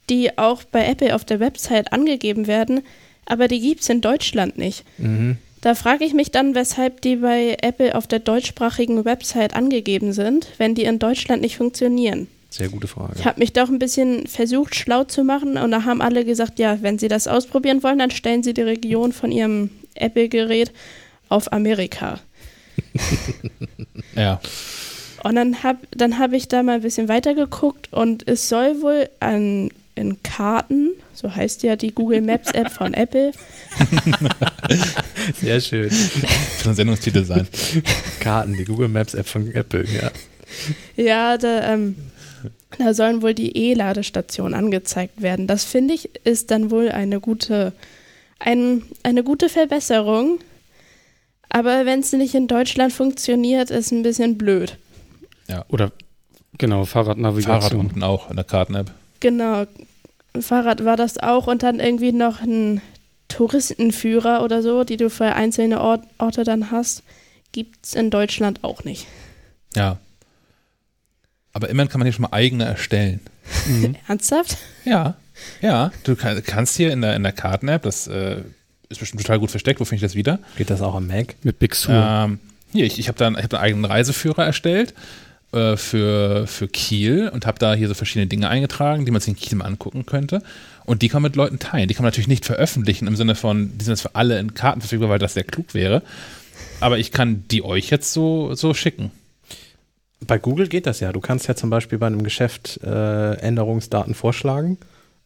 C: die auch bei Apple auf der Website angegeben werden, aber die gibt es in Deutschland nicht. Da frage ich mich dann, weshalb die bei Apple auf der deutschsprachigen Website angegeben sind, wenn die in Deutschland nicht funktionieren.
A: Sehr gute Frage.
C: Ich habe mich doch ein bisschen versucht, schlau zu machen und da haben alle gesagt, ja, wenn sie das ausprobieren wollen, dann stellen sie die Region von ihrem Apple-Gerät auf Amerika. [laughs]
B: Ja.
C: Und dann habe dann hab ich da mal ein bisschen weiter geguckt und es soll wohl an, in Karten, so heißt ja die Google Maps App von Apple, [laughs]
A: Sehr schön.
B: Für ein Sendungstitel sein.
A: Karten, die Google Maps App von Apple, ja.
C: ja, da, ähm, da sollen wohl die E-Ladestationen angezeigt werden. Das finde ich ist dann wohl eine gute, ein, eine gute Verbesserung. Aber wenn es nicht in Deutschland funktioniert, ist ein bisschen blöd.
D: Oder genau, Fahrradnavigation.
B: Fahrradrouten auch in der Karten-App.
C: Genau. Fahrrad war das auch und dann irgendwie noch ein Touristenführer oder so, die du für einzelne Ort, Orte dann hast, gibt es in Deutschland auch nicht.
B: Ja. Aber immerhin kann man hier schon mal eigene erstellen. [laughs]
D: Mhm.
C: Ernsthaft?
B: Ja. Ja. Du kann, kannst hier in der, in der Karten-App, das äh, ist bestimmt total gut versteckt, wo finde ich das wieder?
A: Geht das auch am Mac?
D: Mit Big Sur.
B: Ähm, hier, ich, ich habe dann ich hab einen eigenen Reiseführer erstellt äh, für, für Kiel und habe da hier so verschiedene Dinge eingetragen, die man sich in Kiel mal angucken könnte. Und die kann man mit Leuten teilen. Die kann man natürlich nicht veröffentlichen im Sinne von, die sind jetzt für alle in Karten verfügbar, weil das sehr klug wäre. Aber ich kann die euch jetzt so, so schicken.
A: Bei Google geht das ja. Du kannst ja zum Beispiel bei einem Geschäft äh, Änderungsdaten vorschlagen.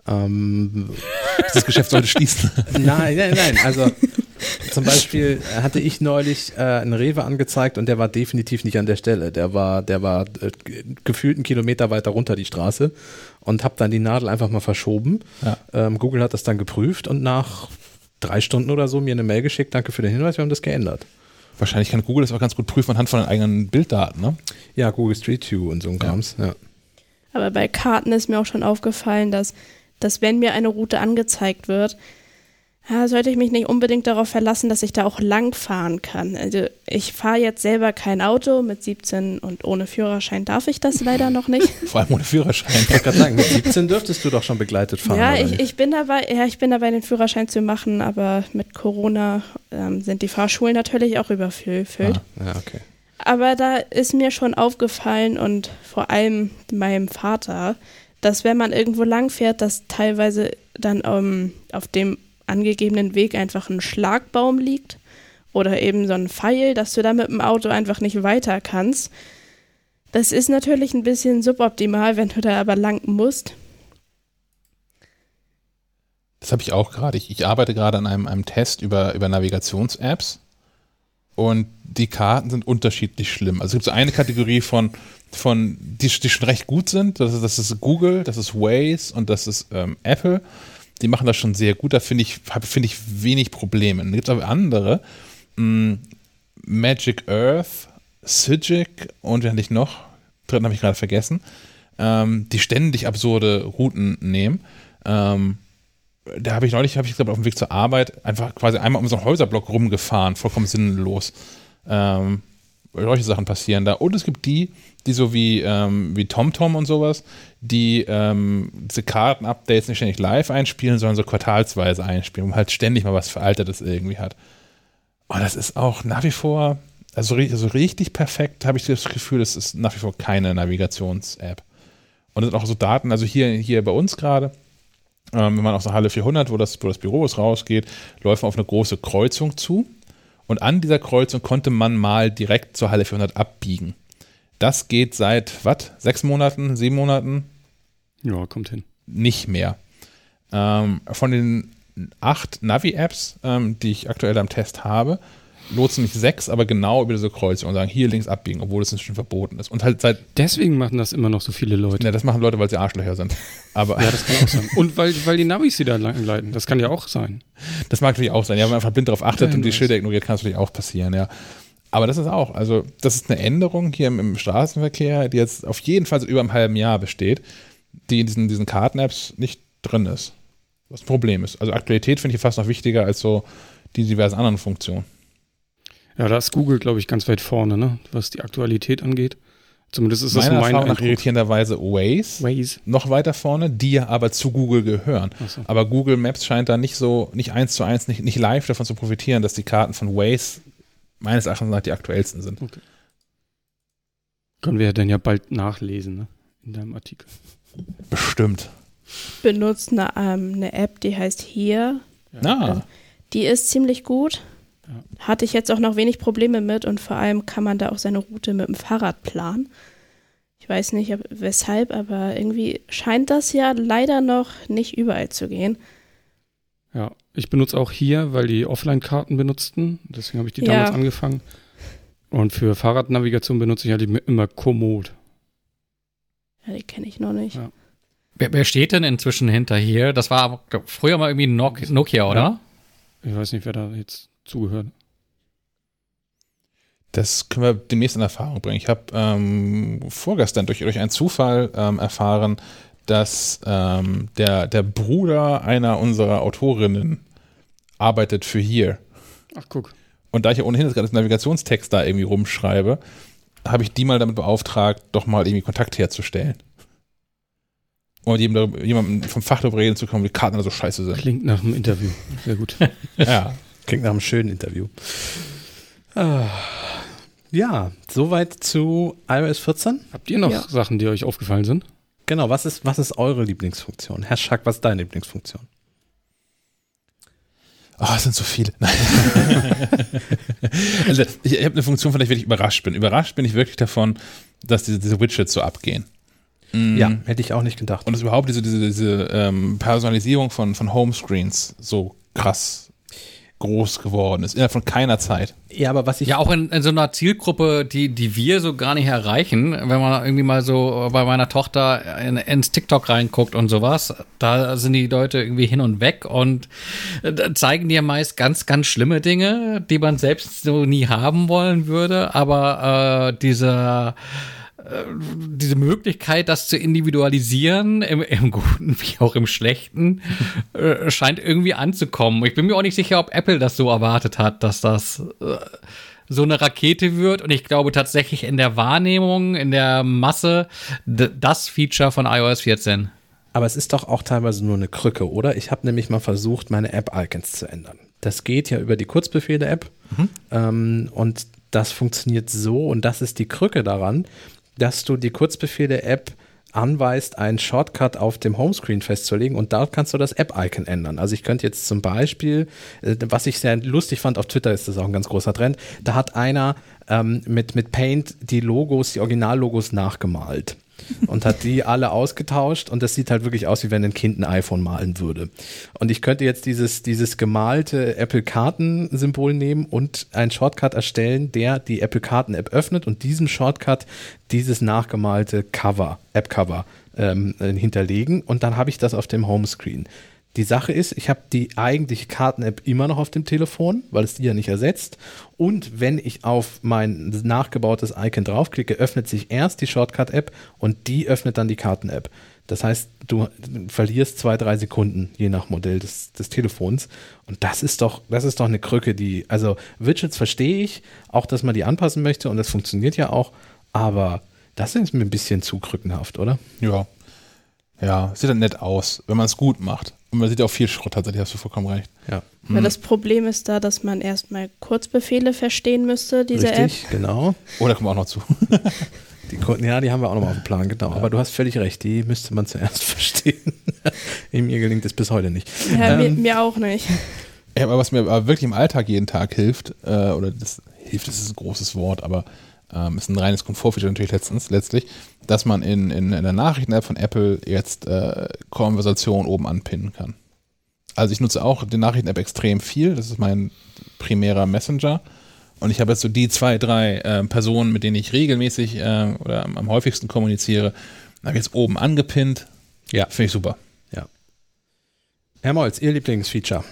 A: Ähm, [laughs]
B: Das Geschäft sollte schließen.
A: nein, nein, nein. Also [laughs] zum Beispiel hatte ich neulich äh, einen Rewe angezeigt und der war definitiv nicht an der Stelle. Der war, der war äh, ge- gefühlt einen Kilometer weiter runter die Straße und habe dann die Nadel einfach mal verschoben.
B: Ja.
A: Ähm, Google hat das dann geprüft und nach drei Stunden oder so mir eine Mail geschickt. Danke für den Hinweis, wir haben das geändert.
B: Wahrscheinlich kann Google das auch ganz gut prüfen anhand von den eigenen Bilddaten, ne?
A: Ja, Google Street View und so ein Krams. Ja.
C: Aber bei Karten ist mir auch schon aufgefallen, dass dass wenn mir eine Route angezeigt wird, sollte ich mich nicht unbedingt darauf verlassen, dass ich da auch lang fahren kann. Also ich fahre jetzt selber kein Auto mit 17 und ohne Führerschein darf ich das leider noch nicht. [laughs]
B: Vor allem ohne Führerschein.
A: Ich wollte gerade sagen, mit 17 dürftest du doch schon begleitet fahren.
C: ja, ich, ich bin dabei, ja, ich bin dabei, den Führerschein zu machen, aber mit Corona ähm, sind die Fahrschulen natürlich auch überfüllt.
A: Ah, ja, okay.
C: Aber da ist mir schon aufgefallen und vor allem meinem Vater, dass wenn man irgendwo lang fährt, dass teilweise dann ähm, auf dem angegebenen Weg einfach ein Schlagbaum liegt oder eben so ein Pfeil, dass du da mit dem Auto einfach nicht weiter kannst. Das ist natürlich ein bisschen suboptimal, wenn du da aber lang musst.
B: Das habe ich auch gerade. Ich, ich arbeite gerade an einem, einem Test über, über Navigations-Apps und die Karten sind unterschiedlich schlimm. Also es gibt so eine Kategorie von, von die, die schon recht gut sind. Das ist, das ist Google, das ist Waze und das ist ähm, Apple. Die machen das schon sehr gut. Da finde ich, finde ich wenig Probleme. Dann gibt es aber andere. mh, Magic Earth, Sigic und wer nicht noch, dritten habe ich gerade vergessen, ähm, die ständig absurde Routen nehmen. Ähm, da habe ich neulich, habe ich glaube auf dem Weg zur Arbeit einfach quasi einmal um so einen Häuserblock rumgefahren, vollkommen sinnlos. Ähm, solche Sachen passieren da. Und es gibt die, die so wie, ähm, wie TomTom und sowas, die ähm, diese Karten-Updates nicht ständig live einspielen, sondern so quartalsweise einspielen, man halt ständig mal was Veraltetes irgendwie hat. Und das ist auch nach wie vor, also, also richtig perfekt habe ich das Gefühl, es ist nach wie vor keine Navigations-App. Und es sind auch so Daten, also hier, hier bei uns gerade, ähm, wenn man aus der Halle 400, wo das, wo das Büro ist, rausgeht, läuft man auf eine große Kreuzung zu. Und an dieser Kreuzung konnte man mal direkt zur Halle 400 abbiegen. Das geht seit, was, sechs Monaten, sieben Monaten
D: Ja, kommt hin.
B: nicht mehr. Ähm, von den acht Navi-Apps, ähm, die ich aktuell am Test habe, lotsen mich sechs aber genau über diese Kreuzung und sagen, hier links abbiegen, obwohl es inzwischen verboten ist. Und halt seit,
D: Deswegen machen das immer noch so viele Leute.
B: ne, das machen Leute, weil sie Arschlöcher sind. [laughs] Aber
D: Ja, das kann auch sein. Und weil, weil die Navis sie da leiten. Das kann ja auch sein.
B: Das mag natürlich auch sein. Ja, wenn man einfach blind darauf achtet
D: Ja,
B: und die. Schilder ignoriert, kann es natürlich auch passieren, ja. Aber das ist auch, also das ist eine Änderung hier im, im Straßenverkehr, die jetzt auf jeden Fall seit über einem halben Jahr besteht, die in diesen, diesen Karten-Apps nicht drin ist. Was ein Problem ist. Also Aktualität finde ich fast noch wichtiger als so die diversen anderen Funktionen.
D: Ja, da ist Google, glaube ich, ganz weit vorne, ne? was die Aktualität angeht. Zumindest ist das
B: Meiner
D: mein
B: Erfahrung nach
D: Eindruck.
B: irritierenderweise Waze
D: Waze.
B: noch weiter vorne, die ja aber zu Google gehören.
D: So.
B: Aber Google Maps scheint da nicht so, nicht eins zu eins, nicht, nicht live davon zu profitieren, dass die Karten von Waze meines Erachtens nach die aktuellsten sind.
D: Können wir ja dann ja bald nachlesen, ne? In deinem Artikel.
B: Bestimmt.
C: Benutzt eine, ähm, eine App, die heißt Hier.
B: Ah,
C: Die ist ziemlich gut.
D: Ja.
C: Hatte ich jetzt auch noch wenig Probleme mit und vor allem kann man da auch seine Route mit dem Fahrrad planen. Ich weiß nicht, ob, weshalb, aber irgendwie scheint das ja leider noch nicht überall zu gehen.
D: Ja, ich benutze auch hier, weil die Offline-Karten benutzten. Deswegen habe ich die
C: Ja.
D: damals angefangen. Und für Fahrradnavigation benutze ich halt immer Komoot.
C: Ja, die kenne ich noch nicht.
D: Ja.
E: Wer, wer steht denn inzwischen hinter hier? Das war früher mal irgendwie Nok Nokia, oder?
D: Ich weiß nicht, wer da jetzt zugehört.
B: das können wir demnächst in Erfahrung bringen. Ich habe ähm, vorgestern durch, durch einen Zufall ähm, erfahren, dass ähm, der, der Bruder einer unserer Autorinnen arbeitet für hier.
D: Ach, guck.
B: Und da ich ja ohnehin das ganze Navigationstext da irgendwie rumschreibe, habe ich die mal damit beauftragt, doch mal irgendwie Kontakt herzustellen. Und jemandem, jemandem vom Fach darüber reden zu kommen, wie Karten so scheiße sind.
D: Klingt nach einem Interview. Sehr gut. [laughs]
B: Ja.
A: Klingt nach einem schönen Interview. Ah, ja, soweit zu iOS 14.
D: Habt ihr noch
C: Ja.
D: Sachen, die euch aufgefallen sind?
A: Genau, was ist, was ist eure Lieblingsfunktion? Herr Schack, was ist deine Lieblingsfunktion?
B: Oh, es sind so viele. [laughs] Nein. also ich, ich habe eine Funktion, von der ich wirklich überrascht bin. Überrascht bin ich wirklich davon, dass diese, diese Widgets so abgehen. Mm.
A: Ja, hätte ich auch nicht gedacht.
B: Und dass überhaupt diese, diese, diese ähm, Personalisierung von, von Homescreens so krass groß geworden ist, innerhalb von keiner Zeit.
A: ja, aber was ich
E: Ja, auch in, in so einer Zielgruppe, die, die wir so gar nicht erreichen, wenn man irgendwie mal so bei meiner Tochter in, ins TikTok reinguckt und sowas, da sind die Leute irgendwie hin und weg und äh, zeigen dir meist ganz, ganz schlimme Dinge, die man selbst so nie haben wollen würde, aber äh, dieser diese Möglichkeit, das zu individualisieren, im, im Guten [laughs] wie auch im Schlechten, äh, scheint irgendwie anzukommen. Ich bin mir auch nicht sicher, ob Apple das so erwartet hat, dass das äh, so eine Rakete wird. Und ich glaube tatsächlich in der Wahrnehmung, in der Masse, das Feature von iOS 14.
A: Aber es ist doch auch teilweise nur eine Krücke, oder? Ich habe nämlich mal versucht, meine App-Icons zu ändern. Das geht ja über die Kurzbefehle-App. Mhm. Ähm, und das funktioniert so, und das ist die Krücke daran, dass du die Kurzbefehle-App anweist, einen Shortcut auf dem Homescreen festzulegen und da kannst du das App-Icon ändern. Also ich könnte jetzt zum Beispiel, äh, was ich sehr lustig fand, auf Twitter ist das auch ein ganz großer Trend, da hat einer ähm, mit, mit Paint die Logos, die Originallogos nachgemalt und hat die alle ausgetauscht und das sieht halt wirklich aus, wie wenn ein Kind ein iPhone malen würde. Und ich könnte jetzt dieses, dieses gemalte Apple Karten Symbol nehmen und einen Shortcut erstellen, der die Apple Karten App öffnet und diesem Shortcut dieses nachgemalte Cover, App Cover ähm, hinterlegen und dann habe ich das auf dem Homescreen. Die Sache ist, ich habe die eigentliche Karten-App immer noch auf dem Telefon, weil es die ja nicht ersetzt. Und wenn ich auf mein nachgebautes Icon draufklicke, öffnet sich erst die Shortcut-App und die öffnet dann die Karten-App. Das heißt, du verlierst zwei, drei Sekunden, je nach Modell des, des Telefons. Und das ist doch, das ist doch eine Krücke, die, also Widgets verstehe ich, auch dass man die anpassen möchte und das funktioniert ja auch, aber das ist mir ein bisschen zu krückenhaft, oder?
B: Ja. Ja, sieht dann nett aus, wenn man es gut macht. Und man sieht auch viel Schrott tatsächlich, hast du vollkommen recht.
A: Ja.
C: Weil mhm. das Problem ist da, dass man erstmal Kurzbefehle verstehen müsste, diese
A: Richtig,
C: App.
A: genau.
B: Oh, da kommen wir auch noch zu. [laughs]
A: die, ja, die haben wir auch noch mal auf dem Plan, genau. Ja. Aber du hast völlig recht, die müsste man zuerst [laughs] verstehen. mir gelingt es bis heute nicht.
C: Ja, ähm, mir, mir, auch nicht.
B: Ja, aber was mir aber wirklich im Alltag jeden Tag hilft, äh, oder das hilft, das ist ein großes Wort, aber ähm, ist ein reines Komfortfeature natürlich letztens, letztlich, dass man in, in, in der Nachrichten-App von Apple jetzt äh, Konversation oben anpinnen kann. Also ich nutze auch die Nachrichten-App extrem viel. Das ist mein primärer Messenger. Und ich habe jetzt so die zwei, drei äh, Personen, mit denen ich regelmäßig äh, oder am, am, häufigsten kommuniziere, habe ich jetzt oben angepinnt. Ja, finde ich super.
A: Ja. Herr Molz, Ihr Lieblingsfeature?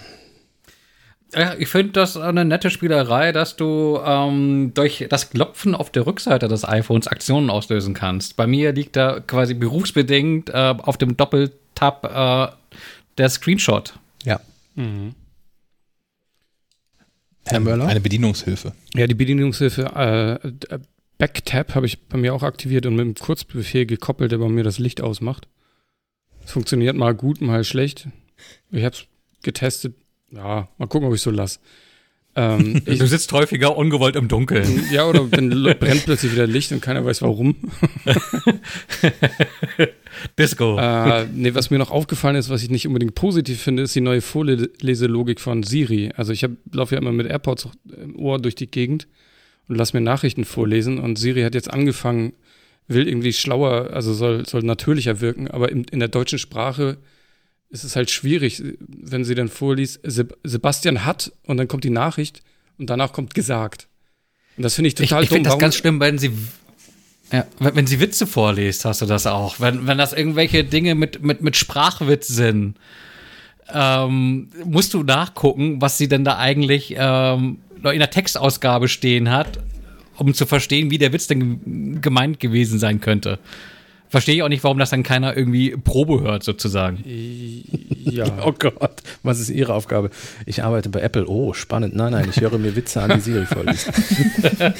E: Ja, ich finde das eine nette Spielerei, dass du ähm, durch das Klopfen auf der Rückseite des iPhones Aktionen auslösen kannst. Bei mir liegt da quasi berufsbedingt äh, auf dem Doppeltap äh, der Screenshot.
A: Ja. Mhm.
B: Herr Möller? Eine Bedienungshilfe.
D: Ja, die Bedienungshilfe äh, Backtap habe ich bei mir auch aktiviert und mit einem Kurzbefehl gekoppelt, der bei mir das Licht ausmacht. Es funktioniert mal gut, mal schlecht. Ich habe es getestet, ja, mal gucken, ob ich so lasse.
E: Ähm, [laughs] ich, du sitzt häufiger ungewollt im Dunkeln.
D: Ja, oder dann brennt plötzlich wieder Licht und keiner weiß warum. [laughs]
E: Disco.
D: Äh, nee, was mir noch aufgefallen ist, was ich nicht unbedingt positiv finde, ist die neue Vorleselogik von Siri. Also ich laufe ja immer mit AirPods im Ohr durch die Gegend und lass mir Nachrichten vorlesen und Siri hat jetzt angefangen, will irgendwie schlauer, also soll, soll natürlicher wirken, aber in, in der deutschen Sprache ist es halt schwierig, wenn sie dann vorliest, Sebastian hat und dann kommt die Nachricht und danach kommt gesagt. Und das finde ich total
E: ich, ich dumm. Ich finde das ganz schlimm, wenn sie ja, wenn sie Witze vorliest, hast du das auch. Wenn, wenn das irgendwelche Dinge mit, mit, mit Sprachwitz sind, ähm, musst du nachgucken, was sie denn da eigentlich ähm, in der Textausgabe stehen hat, um zu verstehen, wie der Witz denn gemeint gewesen sein könnte verstehe ich auch nicht, warum das dann keiner irgendwie Probe hört, sozusagen.
A: Ja. [laughs] oh Gott, was ist Ihre Aufgabe? Ich arbeite bei Apple. Oh, spannend. Nein, nein, ich höre mir Witze an, die Siri vorliest. ja.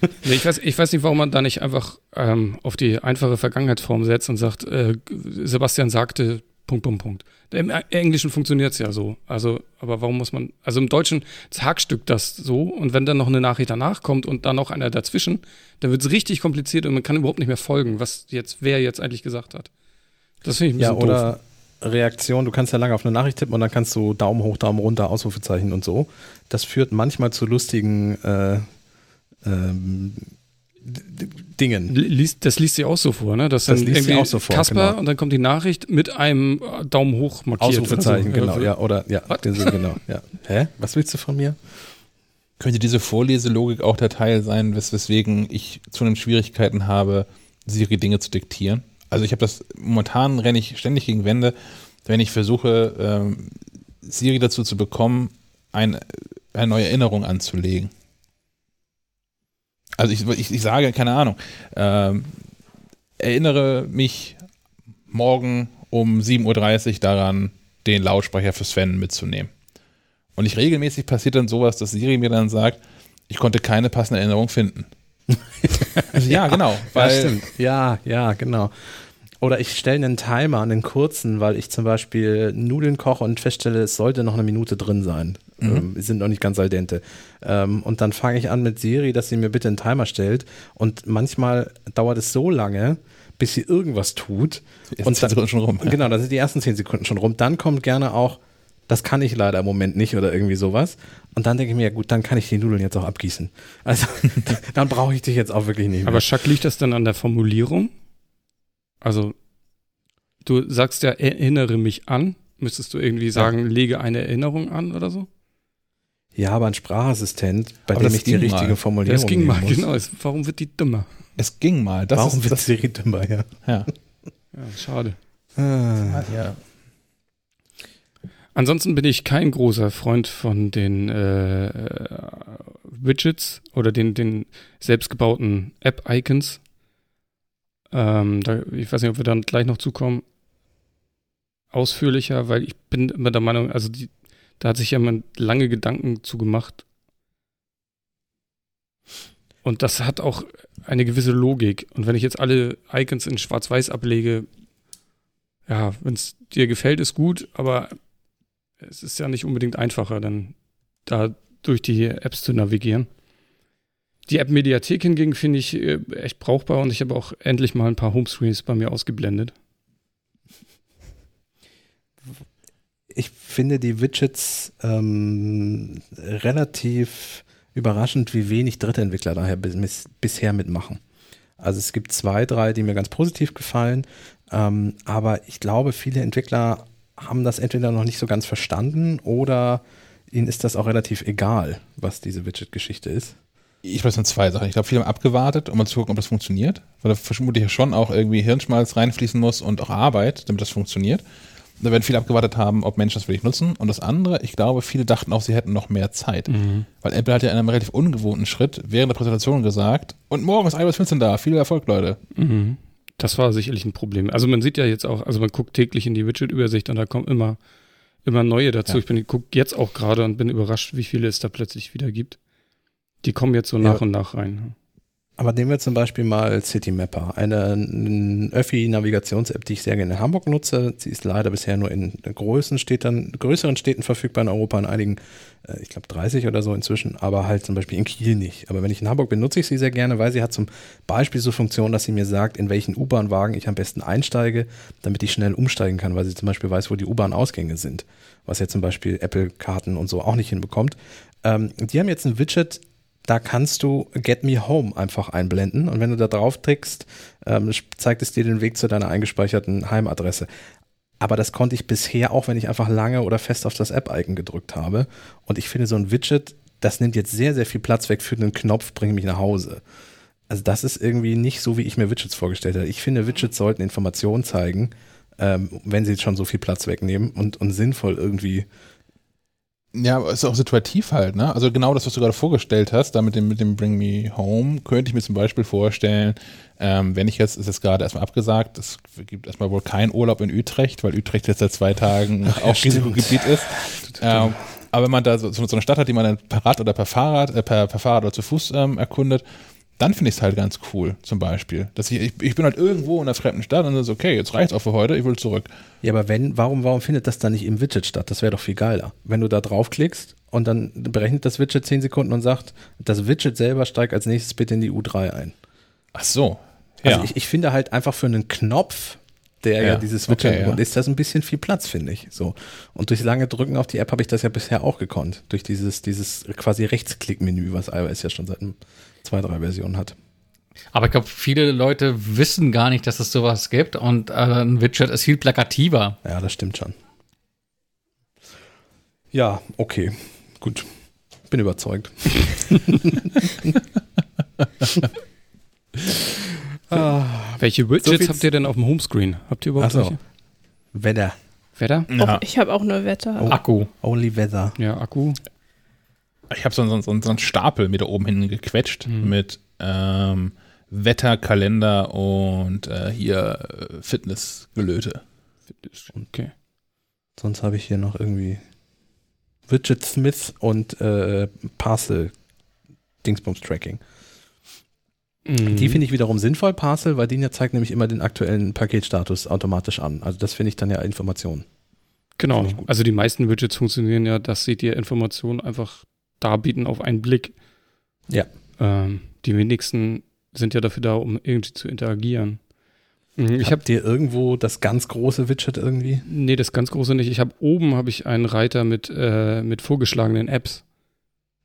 A: [laughs]
D: nee, ich, weiß, ich weiß nicht, warum man da nicht einfach ähm, auf die einfache Vergangenheitsform setzt und sagt, äh, Sebastian sagte, Punkt, Punkt, Punkt. Im Englischen funktioniert es ja so. Also, aber warum muss man, also im Deutschen zagstückt das so und wenn dann noch eine Nachricht danach kommt und dann noch einer dazwischen, dann wird es richtig kompliziert und man kann überhaupt nicht mehr folgen, was jetzt, wer jetzt eigentlich gesagt hat.
A: Das finde ich ein bisschen Ja, oder doof. Reaktion, du kannst ja lange auf eine Nachricht tippen und dann kannst du Daumen hoch, Daumen runter, Ausrufezeichen und so. Das führt manchmal zu lustigen äh, ähm, Dingen.
D: Liest, das liest sie auch so vor, ne? Das, das liest sie auch so vor. Kasper genau. und dann kommt die Nachricht mit einem äh, Daumen hoch markiert.
A: Ausrufezeichen, also, genau, ja, oder ja, den Sinn, genau, ja. Hä? Was willst du von mir?
B: Könnte diese Vorleselogik auch der Teil sein, wes weswegen ich zunehmend Schwierigkeiten habe, Siri Dinge zu diktieren? Also ich habe das, momentan renne ich ständig gegen Wände, wenn ich versuche, ähm, Siri dazu zu bekommen, ein, eine neue Erinnerung anzulegen. Also ich, ich, ich sage, keine Ahnung, ähm, erinnere mich morgen um 7.30 Uhr daran, den Lautsprecher für Sven mitzunehmen. Und nicht regelmäßig passiert dann sowas, dass Siri mir dann sagt, ich konnte keine passende Erinnerung finden. [laughs] also ja, genau.
A: Weil ja, stimmt. Ja, ja, genau. Oder ich stelle einen Timer, einen kurzen, weil ich zum Beispiel Nudeln koche und feststelle, es sollte noch eine Minute drin sein. Mhm. Ähm, sind noch nicht ganz al dente. Ähm, und dann fange ich an mit Siri, dass sie mir bitte einen Timer stellt. Und manchmal dauert es so lange, bis sie irgendwas tut.
B: Die und dann, Sekunden schon rum. [laughs]
A: Genau, dann sind die ersten zehn Sekunden schon rum. Dann kommt gerne auch, das kann ich leider im Moment nicht oder irgendwie sowas. Und dann denke ich mir, ja gut, dann kann ich die Nudeln jetzt auch abgießen. Also [laughs] dann brauche ich dich jetzt auch wirklich nicht mehr.
D: Aber Schack, liegt das dann an der Formulierung? Also, du sagst ja, erinnere mich an. Müsstest du irgendwie sagen, ja. lege eine Erinnerung an oder so?
A: Ja, aber ein Sprachassistent, bei aber dem ich die richtige mal. Formulierung
D: Das ging mal, muss. genau. Warum wird die dümmer?
B: Es ging mal.
A: Das Warum ist, wird Siri dümmer, ja.
D: Ja, ja schade. Ah. Ja. Ansonsten bin ich kein großer Freund von den äh, Widgets oder den, den selbstgebauten App-Icons. Ähm, da, ich weiß nicht, ob wir dann gleich noch zukommen. Ausführlicher, weil ich bin immer der Meinung, also die, da hat sich ja jemand lange Gedanken zu gemacht. Und das hat auch eine gewisse Logik. Und wenn ich jetzt alle Icons in Schwarz-Weiß ablege, ja, wenn es dir gefällt, ist gut, aber es ist ja nicht unbedingt einfacher, dann da durch die Apps zu navigieren. Die App-Mediathek hingegen finde ich äh, echt brauchbar und ich habe auch endlich mal ein paar Homescreens bei mir ausgeblendet.
A: Ich finde die Widgets ähm, relativ überraschend, wie wenig Drittentwickler daher bis, bisher mitmachen. Also es gibt zwei, drei, die mir ganz positiv gefallen, ähm, aber ich glaube, viele Entwickler haben das entweder noch nicht so ganz verstanden oder ihnen ist das auch relativ egal, was diese Widget-Geschichte ist.
B: Ich weiß nur zwei Sachen. Ich glaube, viele haben abgewartet, um mal zu gucken, ob das funktioniert, weil da vermutlich ja schon auch irgendwie Hirnschmalz reinfließen muss und auch Arbeit, damit das funktioniert. Da werden viele abgewartet haben, ob Menschen das wirklich nutzen. Und das andere, ich glaube, viele dachten auch, sie hätten noch mehr Zeit. Mhm. Weil Apple hat ja in einem relativ ungewohnten Schritt während der Präsentation gesagt, und morgen ist iOS 14 da. Viel Erfolg, Leute.
D: Mhm. Das war sicherlich ein Problem. Also man sieht ja jetzt auch, also man guckt täglich in die Widget-Übersicht und da kommen immer, immer neue dazu. Ja. Ich bin, ich gucke jetzt auch gerade und bin überrascht, wie viele es da plötzlich wieder gibt. Die kommen jetzt so nach ja. und nach rein.
A: Aber nehmen wir zum Beispiel mal Citymapper, eine Öffi-Navigations-App, die ich sehr gerne in Hamburg nutze. Sie ist leider bisher nur in größeren Städten, größeren Städten verfügbar in Europa, in einigen, äh, ich glaube 30 oder so inzwischen, aber halt zum Beispiel in Kiel nicht. Aber wenn ich in Hamburg bin, nutze ich sie sehr gerne, weil sie hat zum Beispiel so Funktion, dass sie mir sagt, in welchen U-Bahn-Wagen ich am besten einsteige, damit ich schnell umsteigen kann, weil sie zum Beispiel weiß, wo die U-Bahn-Ausgänge sind, was ja zum Beispiel Apple-Karten und so auch nicht hinbekommt. Ähm, die haben jetzt ein Widget da kannst du Get Me Home einfach einblenden und wenn du da drauf trickst, ähm, zeigt es dir den Weg zu deiner eingespeicherten Heimadresse. Aber das konnte ich bisher auch, wenn ich einfach lange oder fest auf das App-Icon gedrückt habe. Und ich finde so ein Widget, das nimmt jetzt sehr, sehr viel Platz weg für einen Knopf, bringe mich nach Hause. Also das ist irgendwie nicht so, wie ich mir Widgets vorgestellt habe. Ich finde, Widgets sollten Informationen zeigen, ähm, wenn sie schon so viel Platz wegnehmen und, und sinnvoll irgendwie
B: ja, ist auch situativ halt, ne? Also genau das, was du gerade vorgestellt hast, da mit dem, mit dem Bring Me Home, könnte ich mir zum Beispiel vorstellen, ähm, wenn ich jetzt, ist jetzt gerade erstmal abgesagt, es gibt erstmal wohl keinen Urlaub in Utrecht, weil Utrecht jetzt seit zwei Tagen Ach, auch ja, Risikogebiet ist. Ähm, aber wenn man da so, so, eine Stadt hat, die man dann per Rad oder per Fahrrad, äh, per, per Fahrrad oder zu Fuß ähm, erkundet, dann finde ich es halt ganz cool, zum Beispiel. Dass ich, ich, ich, bin halt irgendwo in einer fremden Stadt und dann ist okay, jetzt reicht's auch für heute, ich will zurück.
A: Ja, aber wenn, warum, warum findet das dann nicht im Widget statt? Das wäre doch viel geiler. Wenn du da draufklickst und dann berechnet das Widget 10 Sekunden und sagt, das Widget selber steigt als nächstes bitte in die U3 ein.
B: Ach so.
A: Also ja. ich, ich finde halt einfach für einen Knopf, der ja, ja dieses Widget okay, ja. ist das ein bisschen viel Platz, finde ich. So. Und durch lange Drücken auf die App habe ich das ja bisher auch gekonnt. Durch dieses, dieses quasi Rechtsklick-Menü, was iOS ja schon seit einem zwei, drei Versionen hat.
E: Aber ich glaube, viele Leute wissen gar nicht, dass es sowas gibt und äh, ein Widget ist viel plakativer.
A: Ja, das stimmt schon. Ja, okay. Gut. Bin überzeugt. [laughs]
D: ah, welche Widgets so habt ihr denn auf dem Homescreen? Habt ihr überhaupt so. welche?
A: Wetter.
D: Wetter?
C: Ja. Oh, ich habe auch nur Wetter.
A: Oh, Akku. Only Weather.
D: Ja, Akku.
B: Ich habe so, so, so, so einen Stapel mir da oben hin gequetscht mhm. mit ähm, Wetterkalender und äh, hier äh, Fitnessgelöte.
D: Okay.
A: Sonst habe ich hier noch irgendwie Widget Smith und äh, Parcel Dingsbums Tracking.
D: Mhm.
A: Die finde ich wiederum sinnvoll, Parcel, weil die ja zeigt nämlich immer den aktuellen Paketstatus automatisch an. Also das finde ich dann ja Information.
D: Genau. Also die meisten Widgets funktionieren ja, dass sie dir Informationen einfach darbieten auf einen Blick.
A: Ja.
D: Ähm, die wenigsten sind ja dafür da, um irgendwie zu interagieren. Mhm, Ich habe
A: ihr irgendwo das ganz große Widget irgendwie?
D: nee, das ganz große nicht. Ich habe oben habe ich einen Reiter mit äh, mit vorgeschlagenen Apps,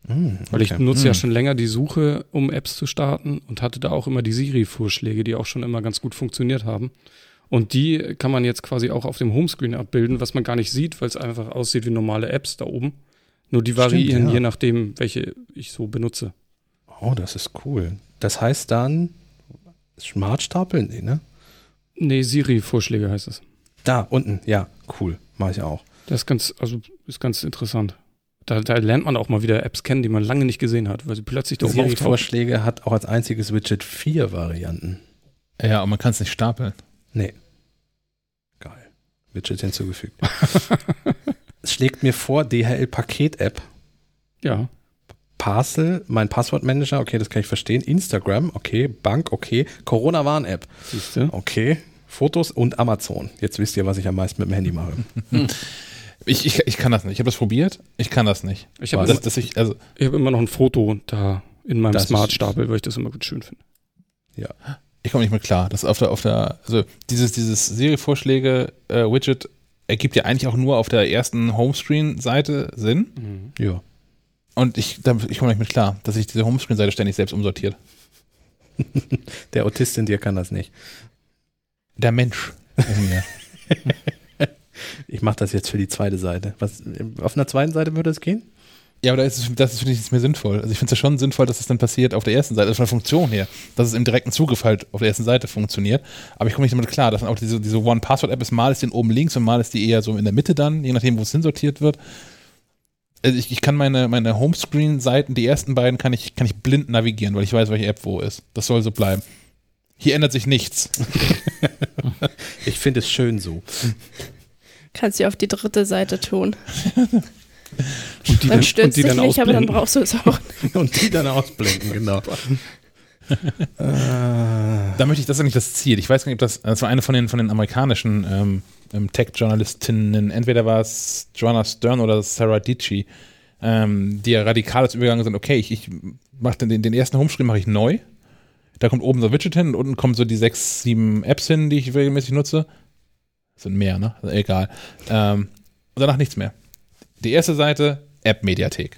A: Hm,
D: weil ich
A: okay.
D: nutze ja
B: Hm.
D: schon länger die Suche, um Apps zu starten und hatte da auch immer die Siri-Vorschläge, die auch schon immer ganz gut funktioniert haben. Und die kann man jetzt quasi auch auf dem Homescreen abbilden, was man gar nicht sieht, weil es einfach aussieht wie normale Apps da oben. Nur die
A: Stimmt,
D: variieren
A: ja.
D: je nachdem, welche ich so benutze.
A: Oh, das ist cool. Das heißt dann Smart Stapeln, nee, ne?
D: Nee, Siri-Vorschläge heißt es.
A: Da unten, ja, cool, mache ich auch.
D: Das ist ganz, also ist ganz interessant. Da, da lernt man auch mal wieder Apps kennen, die man lange nicht gesehen hat, weil sie plötzlich da.
A: Siri-Vorschläge hat auch als einziges Widget vier Varianten.
B: Ja, und man kann es nicht stapeln.
A: Nee. Geil. Widget hinzugefügt. [laughs] [laughs] es schlägt mir vor, DHL-Paket-App,
D: Ja,
A: Parcel, mein Passwortmanager, okay, das kann ich verstehen. Instagram, okay, Bank, okay, Corona-Warn-App,
D: siehst du.
A: okay, Fotos und Amazon. Jetzt wisst ihr, was ich am meisten mit dem Handy mache. [laughs]
B: Ich, ich, ich kann das nicht. Ich habe das probiert. Ich kann das nicht.
D: Ich habe
B: Das,
D: immer,
B: dass ich, also,
D: ich hab immer noch ein Foto da in meinem
A: Das
D: Smart-Stapel, weil ich das immer gut schön finde.
B: ich komme nicht mehr klar. Das auf der, auf der, also dieses, dieses Serie-Vorschläge-Widget ergibt ja eigentlich auch nur auf der ersten Homescreen-Seite Sinn.
A: Ja.
B: Und ich, ich komme nicht mit klar, dass sich diese Homescreen-Seite ständig selbst umsortiert. [laughs]
A: Der Autist in dir kann das nicht.
B: Der Mensch in mir. [laughs]
A: Ich mache das jetzt für die zweite Seite. Was, auf einer zweiten Seite würde es gehen?
B: Ja, aber das, ist, das ist, finde ich, ist mir sinnvoll. Also ich finde es ja schon sinnvoll, dass es dann passiert auf der ersten Seite, also von der Funktion her, dass es im direkten Zugriff halt auf der ersten Seite funktioniert. Aber ich komme nicht damit klar, dass dann auch diese, diese One-Password-App ist, mal ist die oben links und mal ist die eher so in der Mitte dann, je nachdem, wo es hinsortiert wird. Also ich, ich kann meine, meine Homescreen-Seiten, die ersten beiden, kann ich, kann ich blind navigieren, weil ich weiß, welche App wo ist. Das soll so bleiben. Hier ändert sich nichts. [laughs]
A: Ich finde es schön so.
C: Kannst du auf die dritte Seite tun. [laughs]
D: Und die
C: dann
D: dann,
C: stört
D: und die dann
C: nicht, aber dann
D: ausblenden.
C: brauchst du es auch. [laughs]
A: Und die dann ausblenden, genau. [laughs] äh,
B: Da möchte ich, das ist eigentlich das Ziel. Ich weiß gar nicht, ob das, das war eine von den, von den amerikanischen ähm, ähm, Tech-Journalistinnen, entweder war es Joanna Stern oder Sarah Dici, ähm, die ja radikal dazu übergegangen sind, okay, ich, ich mache den, den ersten Homescreen mache ich neu. Da kommt oben so ein Widget hin und unten kommen so die sechs, sieben Apps hin, die ich regelmäßig nutze. Das sind mehr, ne? Also egal. Ähm, und danach nichts mehr. Die erste Seite, App-Mediathek.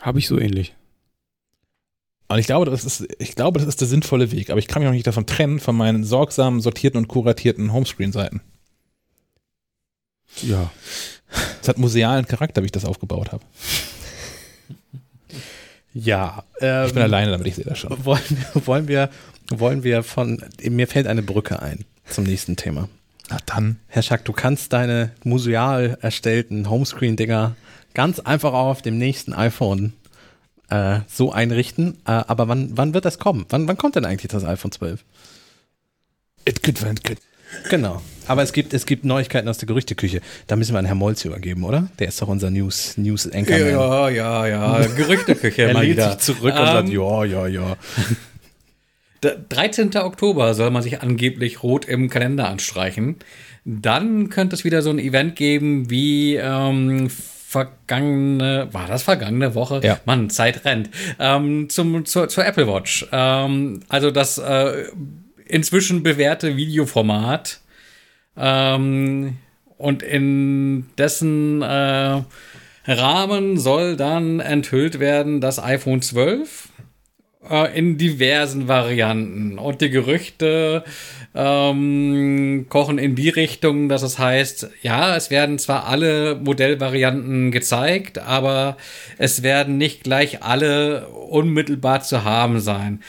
D: Habe ich so ähnlich.
B: Und ich glaube, das ist, ich glaube, das ist der sinnvolle Weg, aber ich kann mich noch nicht davon trennen, von meinen sorgsam sortierten und kuratierten Homescreen-Seiten.
D: Ja.
B: Es hat musealen Charakter, wie ich das aufgebaut habe.
A: ja. Ähm,
B: Ich bin alleine damit, ich sehe das schon.
A: wollen, wir- wollen wir, wollen wir von, mir fällt eine Brücke ein zum nächsten Thema.
B: Na dann.
A: Herr Schack, du kannst deine museal erstellten Homescreen-Dinger ganz einfach auch auf dem nächsten iPhone äh, so einrichten. Äh, aber wann, wann wird das kommen? Wann, wann kommt denn eigentlich das iPhone 12?
B: It could, it could.
A: Genau. Aber es gibt, es gibt Neuigkeiten aus der Gerüchteküche. Da müssen wir an Herrn Molz übergeben, oder? Der ist doch unser News, News Anchorman.
E: Ja, ja, ja. Gerüchteküche [laughs]
A: er lehnt
E: wieder.
A: sich zurück und
E: Ähm,
A: sagt, ja, ja, ja.
E: Der 13. Oktober soll man sich angeblich rot im Kalender anstreichen. Dann könnte es wieder so ein Event geben wie ähm, vergangene, war das vergangene Woche?
B: Ja.
E: Mann, Zeit rennt. Ähm, zum, zur, zur Apple Watch. Ähm, also das äh, inzwischen bewährte Videoformat. Ähm, und in dessen äh, Rahmen soll dann enthüllt werden das iPhone 12 äh, in diversen Varianten. Und die Gerüchte ähm, kochen in die Richtung, dass es heißt, ja, es werden zwar alle Modellvarianten gezeigt, aber es werden nicht gleich alle unmittelbar zu haben sein.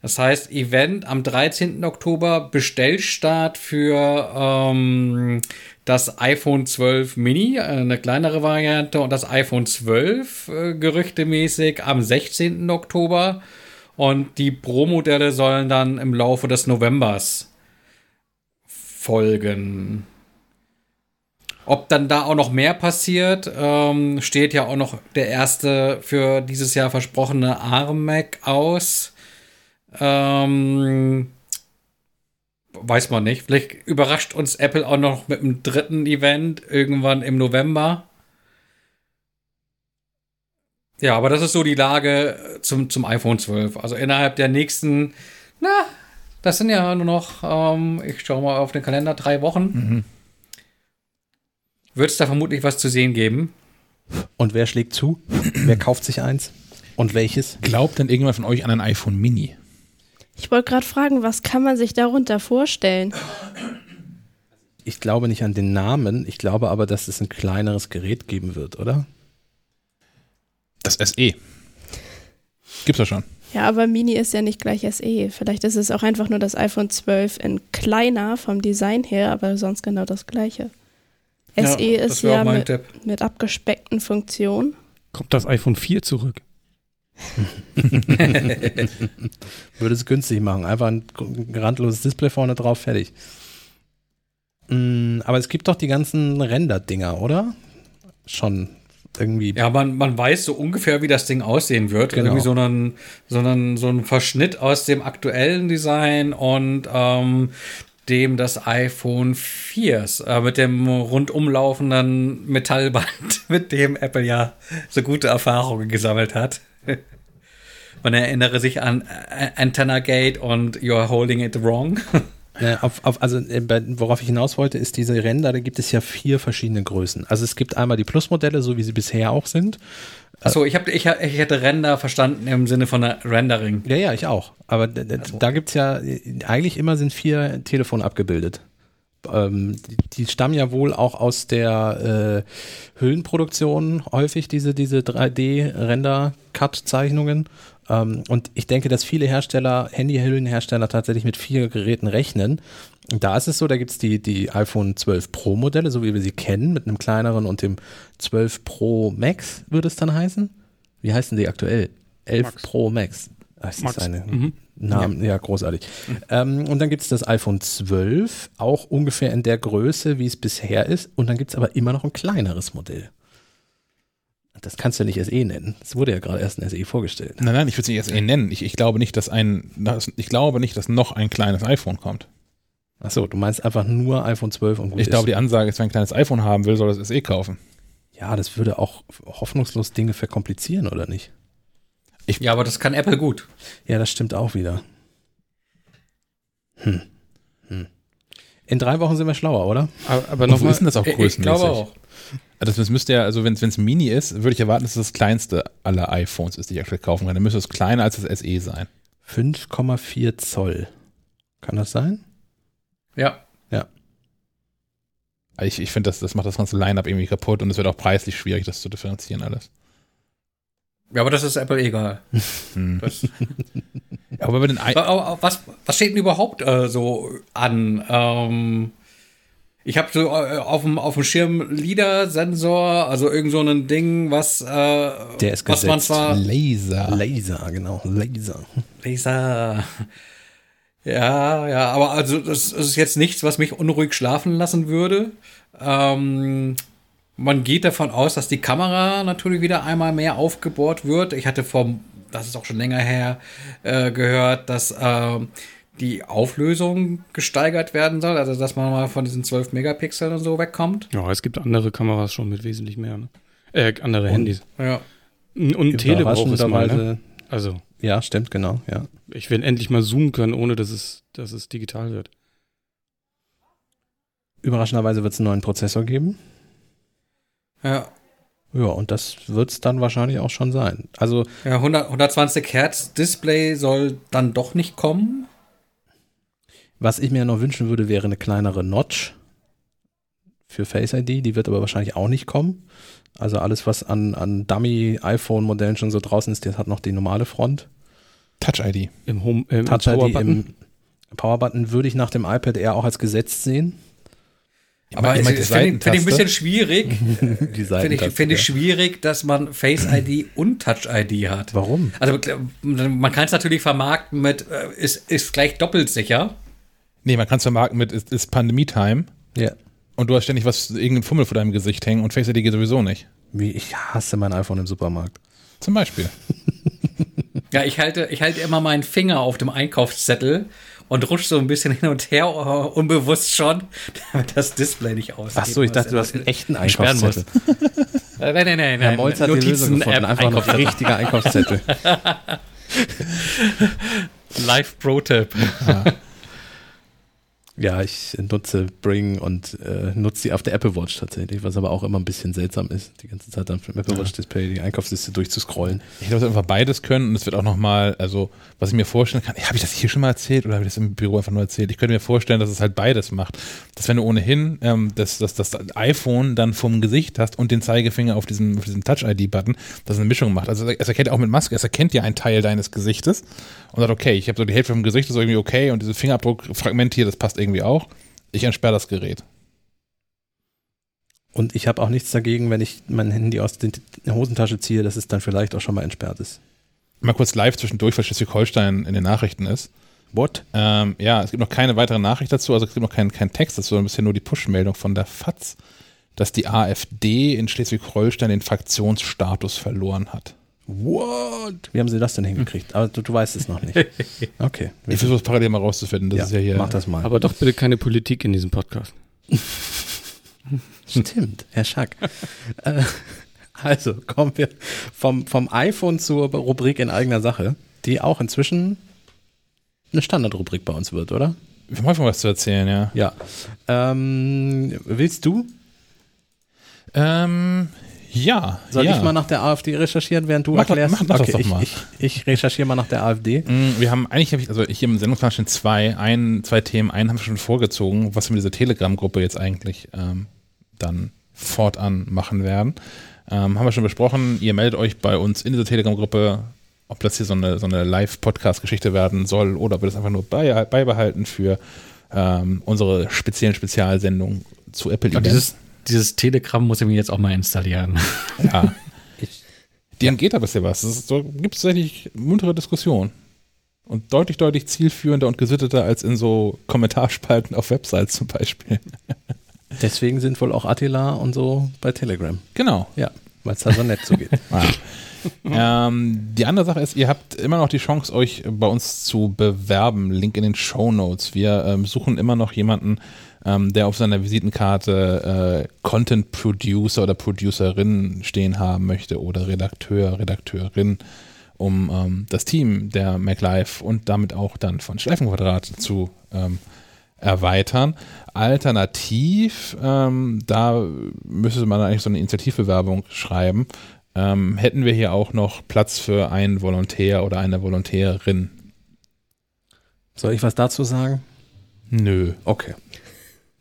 E: Das heißt, Event am 13. Oktober, Bestellstart für ähm, das iPhone 12 Mini, äh, eine kleinere Variante, und das iPhone 12 äh, gerüchtemäßig am 16. Oktober. Und die Pro-Modelle sollen dann im Laufe des Novembers folgen. Ob dann da auch noch mehr passiert, ähm, steht ja auch noch der erste für dieses Jahr versprochene ARM-Mac aus. Ähm, weiß man nicht. Vielleicht überrascht uns Apple auch noch mit einem dritten Event irgendwann im November. Ja, aber das ist so die Lage zum, zum iPhone 12. Also innerhalb der nächsten, na, das sind ja nur noch, ähm, ich schaue mal auf den Kalender, drei Wochen.
B: Mhm.
E: Wird es da vermutlich was zu sehen geben?
A: Und wer schlägt zu? wer kauft sich eins? Und welches?
B: Glaubt denn irgendjemand von euch an ein iPhone Mini?
C: Ich wollte gerade fragen, was kann man sich darunter vorstellen?
A: Ich glaube nicht an den Namen, ich glaube aber, dass es ein kleineres Gerät geben wird, oder?
B: Das SE. Gibt's ja schon.
C: Ja, aber Mini ist ja nicht gleich SE. Vielleicht ist es auch einfach nur das iPhone 12 in kleiner vom Design her, aber sonst genau das gleiche.
E: Ja,
C: SE ist ja mit, mit abgespeckten Funktionen.
D: Kommt das iPhone 4 zurück? [laughs]
A: Würde es günstig machen. Einfach ein randloses Display vorne drauf, fertig. Mm, aber es gibt doch die ganzen Render-Dinger, oder? Schon irgendwie.
E: Ja, man, man weiß so ungefähr, wie das Ding aussehen wird.
A: Genau.
E: Irgendwie so einen, so einen, so ein Verschnitt aus dem aktuellen Design und ähm, dem das iPhone 4 äh, mit dem rundumlaufenden Metallband, [laughs] mit dem Apple ja so gute Erfahrungen gesammelt hat. [laughs] Man erinnere sich an äh, Antenna Gate und You're Holding It Wrong. [laughs]
A: Äh, auf, auf, also äh, worauf ich hinaus wollte, ist diese Ränder, da gibt es ja vier verschiedene Größen. Also es gibt einmal die Plus-Modelle, so wie sie bisher auch sind.
E: Achso, ich, hab, ich, ich hätte Render verstanden im Sinne von Rendering.
A: Ja, ja, ich auch. Aber d- da gibt es ja, äh, eigentlich immer sind vier Telefone abgebildet. Ähm, die, die stammen ja wohl auch aus der äh, Hüllenproduktion häufig, diese, diese 3D-Render-Cut-Zeichnungen. Ähm, und ich denke, dass viele Hersteller, Handy-Hüllenhersteller tatsächlich mit vier Geräten rechnen. Da ist es so, da gibt es die, die iPhone 12 Pro Modelle, so wie wir sie kennen, mit einem kleineren und dem 12 Pro Max, würde es dann heißen. Wie heißen die aktuell? 11
D: Max.
A: Pro Max. Ah, ist das
D: Max.
A: eine
D: Mhm.
A: Namen? Ja, großartig. Ähm, und dann gibt es das iPhone 12, auch ungefähr in der Größe, wie es bisher ist. Und dann gibt es aber immer noch ein kleineres Modell. Das kannst du nicht SE nennen. Es wurde ja gerade erst ein SE vorgestellt.
B: Nein, nein, ich würde es nicht SE nennen. Ich, ich glaube nicht, dass ein, dass, ich glaube nicht, dass noch ein kleines iPhone kommt.
A: Achso, du meinst einfach nur iPhone 12 und gut
B: Ich
A: ist.
B: glaube, die Ansage ist, wer ein kleines iPhone haben will, soll das SE kaufen.
A: Ja, das würde auch hoffnungslos Dinge verkomplizieren, oder nicht?
E: Ja, aber das kann Apple gut.
A: Ja, das stimmt auch wieder. Hm. Hm. In drei Wochen sind wir schlauer, oder?
D: Aber, aber nochmal,
B: ist denn das auch
E: Ich,
B: größenmäßig?
E: ich glaube auch.
B: Also das müsste ja, also wenn es Mini ist, würde ich erwarten, dass es das kleinste aller iPhones ist, die ich aktuell kaufen kann. Dann müsste es kleiner als das SE sein.
A: 5,4 Zoll. Kann das sein?
E: Ja.
B: Ich, ich finde, das, das macht das ganze Line-Up irgendwie kaputt und es wird auch preislich schwierig, das zu differenzieren alles.
E: Ja, aber das ist Apple egal.
B: Hm.
E: Das, [laughs]
B: Aber bei den I
E: was, was steht denn überhaupt äh, so an? Ähm, ich habe so äh, auf dem auf dem Schirm LIDAR-Sensor, also irgend so ein Ding, was, äh,
A: Der ist
E: was man zwar
B: Laser.
A: Laser, genau. Laser.
E: Laser. Ja, ja, aber also das ist jetzt nichts, was mich unruhig schlafen lassen würde. Ähm, man geht davon aus, dass die Kamera natürlich wieder einmal mehr aufgebohrt wird. Ich hatte vom, das ist auch schon länger her, äh, gehört, dass ähm, die Auflösung gesteigert werden soll, also dass man mal von diesen 12 Megapixeln und so wegkommt.
D: ja, es gibt andere Kameras schon mit wesentlich mehr. Ne? Äh, andere Handys.
E: Ja.
D: Und, und Tele braucht es mal. Ne? Also,
A: Ja, stimmt, genau, ja.
D: ich will endlich mal zoomen können, ohne dass es, dass es digital wird.
A: Überraschenderweise wird es einen neuen Prozessor geben.
E: Ja,
A: Ja, und das wird es dann wahrscheinlich auch schon sein. Also,
E: ja 100, 120 Hertz Display soll dann doch nicht kommen.
A: Was ich mir noch wünschen würde, wäre eine kleinere Notch für Face ID. Die wird aber wahrscheinlich auch nicht kommen. Also alles, was an, an Dummy-iPhone-Modellen schon so draußen ist, das hat noch die normale Front.
B: Touch-ID.
D: Im Home, äh, im
A: Touch ID
D: Power-Button.
A: im Powerbutton würde ich nach dem iPad eher auch als gesetzt sehen.
E: Aber
B: Ich
E: es
B: meine,
E: finde ich, finde ich ein bisschen schwierig. [laughs]
A: Die
E: Finde ich, finde ich schwierig, dass man Face ID und Touch ID hat.
A: Warum?
E: Also man kann es natürlich vermarkten mit, äh, ist, ist gleich doppelt sicher.
B: Nee, man kann es vermarkten mit, ist, ist Pandemie-Time
A: Ja.
B: und du hast ständig was, irgendeinen Fummel vor deinem Gesicht hängen und Face ID geht sowieso nicht.
A: Wie, ich hasse mein iPhone im Supermarkt.
B: Zum Beispiel. [laughs]
E: Ja, ich halte, ich halte immer meinen Finger auf dem Einkaufszettel und rutsche so ein bisschen hin und her, äh, unbewusst schon, [laughs] damit das Display nicht ausgeht.
A: Ach so, ich dachte, du hast einen echten. Einkaufszettel. [laughs]
E: Äh, Nein, nein, nein.
A: Herr
E: nein.
A: Molz hat die Lösung gefunden. Einfach ein
E: Einkaufszettel.
A: richtiger Einkaufszettel.
E: Live Pro Tip.
A: Ja, ich nutze Bring und äh, nutze die auf der Apple Watch tatsächlich, was aber auch immer ein bisschen seltsam ist, die ganze Zeit dann dem Apple Watch Display die Einkaufsliste durchzuscrollen.
B: Ich glaube, es wird einfach beides können und es wird auch nochmal, also was ich mir vorstellen kann, habe ich das hier schon mal erzählt oder habe ich das im Büro einfach nur erzählt? Ich könnte mir vorstellen, dass es halt beides macht. Dass wenn du ohnehin ähm, das, das, das iPhone dann vom Gesicht hast und den Zeigefinger auf diesem, auf diesem Touch-ID-Button, dass es eine Mischung macht. Also es erkennt auch mit Maske, es erkennt ja einen Teil deines Gesichtes und sagt, okay, ich habe so die Hälfte vom Gesicht, das ist irgendwie okay und dieses Fingerabdruckfragment hier, das passt irgendwie auch. Ich entsperre das Gerät.
A: Und ich habe auch nichts dagegen, wenn ich mein Handy aus der Hosentasche ziehe, dass es dann vielleicht auch schon mal entsperrt ist.
B: Mal kurz live zwischendurch, weil Schleswig-Holstein in den Nachrichten ist.
A: What?
B: Ähm, ja, es gibt noch keine weitere Nachricht dazu, also es gibt noch keinen keinen Text dazu, sondern bisher nur die Push-Meldung von der FAZ, dass die AfD in Schleswig-Holstein den Fraktionsstatus verloren hat.
A: What? Wie haben sie das denn hingekriegt? Aber du, du weißt es noch nicht. [laughs] Okay.
B: Ich versuche es parallel mal rauszufinden, das
A: ja,
B: ist ja hier.
A: mach das mal.
D: Aber doch bitte keine Politik in diesem Podcast. [laughs]
A: Stimmt, Herr Schack. äh, also kommen wir vom, vom iPhone zur Rubrik in eigener Sache, die auch inzwischen eine Standardrubrik bei uns wird, oder?
B: Wir haben häufig was zu erzählen, ja.
A: Ja. Ähm, willst du?
B: Ähm, ja.
A: Soll
B: ja.
A: ich mal nach der AfD recherchieren, während du
B: Mach
A: erklärst?
B: mach- mach das doch
A: ich,
B: mal.
A: Ich, ich recherchiere mal nach der AfD.
B: Mm, Wir haben eigentlich, hab ich, also hier im Sendungsplan stehen zwei, ein, zwei Themen. Einen haben wir schon vorgezogen, was wir mit dieser Telegram-Gruppe jetzt eigentlich ähm, dann fortan machen werden. Ähm, haben wir schon besprochen. Ihr meldet euch bei uns in dieser Telegram-Gruppe, ob das hier so eine, so eine Live-Podcast-Geschichte werden soll oder ob wir das einfach nur bei, beibehalten für ähm, unsere speziellen Spezialsendungen zu Apple.
E: Und dieses, dieses Telegram muss ich mir jetzt auch mal installieren. [laughs]
B: ja.
A: Ich-
B: Denen geht da bisher was. Es ist so, gibt es tatsächlich muntere Diskussionen. Und deutlich, deutlich zielführender und gesitteter als in so Kommentarspalten auf Websites zum Beispiel. [laughs]
A: Deswegen sind wohl auch Attila und so bei Telegram.
B: Genau.
A: Ja, weil es da so nett zugeht. [laughs]
B: Ah. ähm, die andere Sache ist, ihr habt immer noch die Chance, euch bei uns zu bewerben. Link in den Show Notes. Wir ähm, suchen immer noch jemanden, ähm, der auf seiner Visitenkarte äh, Content Producer oder Producerin stehen haben möchte oder Redakteur, Redakteurin, um ähm, das Team der MacLife und damit auch dann von Schleifenquadrat zu ähm, erweitern. Alternativ, ähm, da müsste man eigentlich so eine Initiativbewerbung schreiben, ähm, hätten wir hier auch noch Platz für einen Volontär oder eine Volontärin.
A: Soll ich was dazu sagen?
B: Nö,
A: Okay.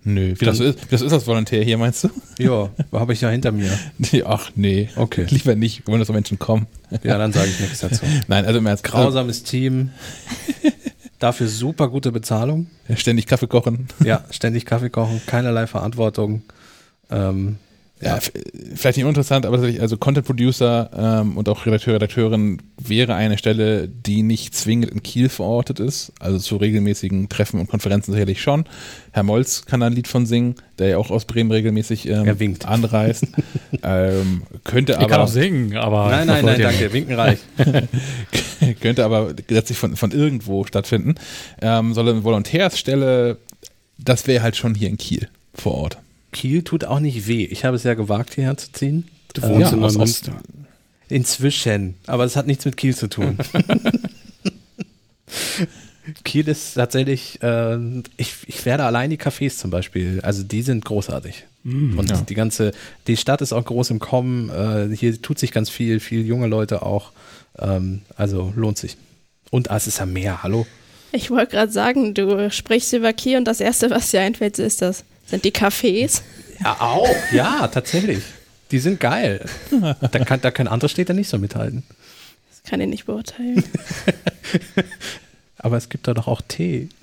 B: Nö. Wie das, so ist, wie das ist als Volontär hier, meinst du?
A: Ja, habe ich ja hinter mir. [laughs]
B: Ach nee,
A: Okay.
B: lieber nicht, wenn so Menschen kommen.
A: Ja, dann sage ich nichts dazu. [laughs]
B: Nein, also im Ernst.
A: Grausames Team. [laughs] Dafür super gute Bezahlung.
B: Ständig Kaffee kochen.
A: Ja, ständig Kaffee kochen, keinerlei Verantwortung. Ähm,
B: Ja, vielleicht nicht uninteressant, aber tatsächlich, also Content Producer ähm, und auch Redakteur, Redakteurin wäre eine Stelle, die nicht zwingend in Kiel verortet ist. Also zu regelmäßigen Treffen und Konferenzen sicherlich schon. Herr Molz kann da ein Lied von singen, der ja auch aus Bremen regelmäßig ähm,
A: Er winkt.
B: anreist. [laughs] ähm, könnte
E: Ich kann
B: aber
E: auch singen, aber.
A: nein, nein, nein, danke. Winken reicht. [laughs]
B: könnte aber gesetzlich von, von irgendwo stattfinden. Ähm, soll eine Volontärsstelle, das wäre halt schon hier in Kiel vor Ort.
A: Kiel tut auch nicht weh. Ich habe es ja gewagt, hierher zu ziehen.
D: Du
A: Äh,
D: wohnst
B: ja,
D: in Neumünster.
A: Inzwischen. Aber es hat nichts mit Kiel zu tun. [laughs] Kiel ist tatsächlich, äh, ich, ich werde allein die Cafés zum Beispiel, also die sind großartig. Und
B: ja.
A: die ganze, die Stadt ist auch groß im Kommen, äh, hier tut sich ganz viel, viel junge Leute auch. Ähm, also lohnt sich. Und ah, es ist ja mehr, hallo?
C: Ich wollte gerade sagen, du sprichst über Kiel und das Erste, was dir einfällt, ist das. Sind die Cafés?
A: Ja, auch. Ja, tatsächlich. Die sind geil. Da, kann, da können andere Städte nicht so mithalten.
C: Das kann ich nicht beurteilen. [laughs]
A: Aber es gibt da doch auch Tee. [laughs]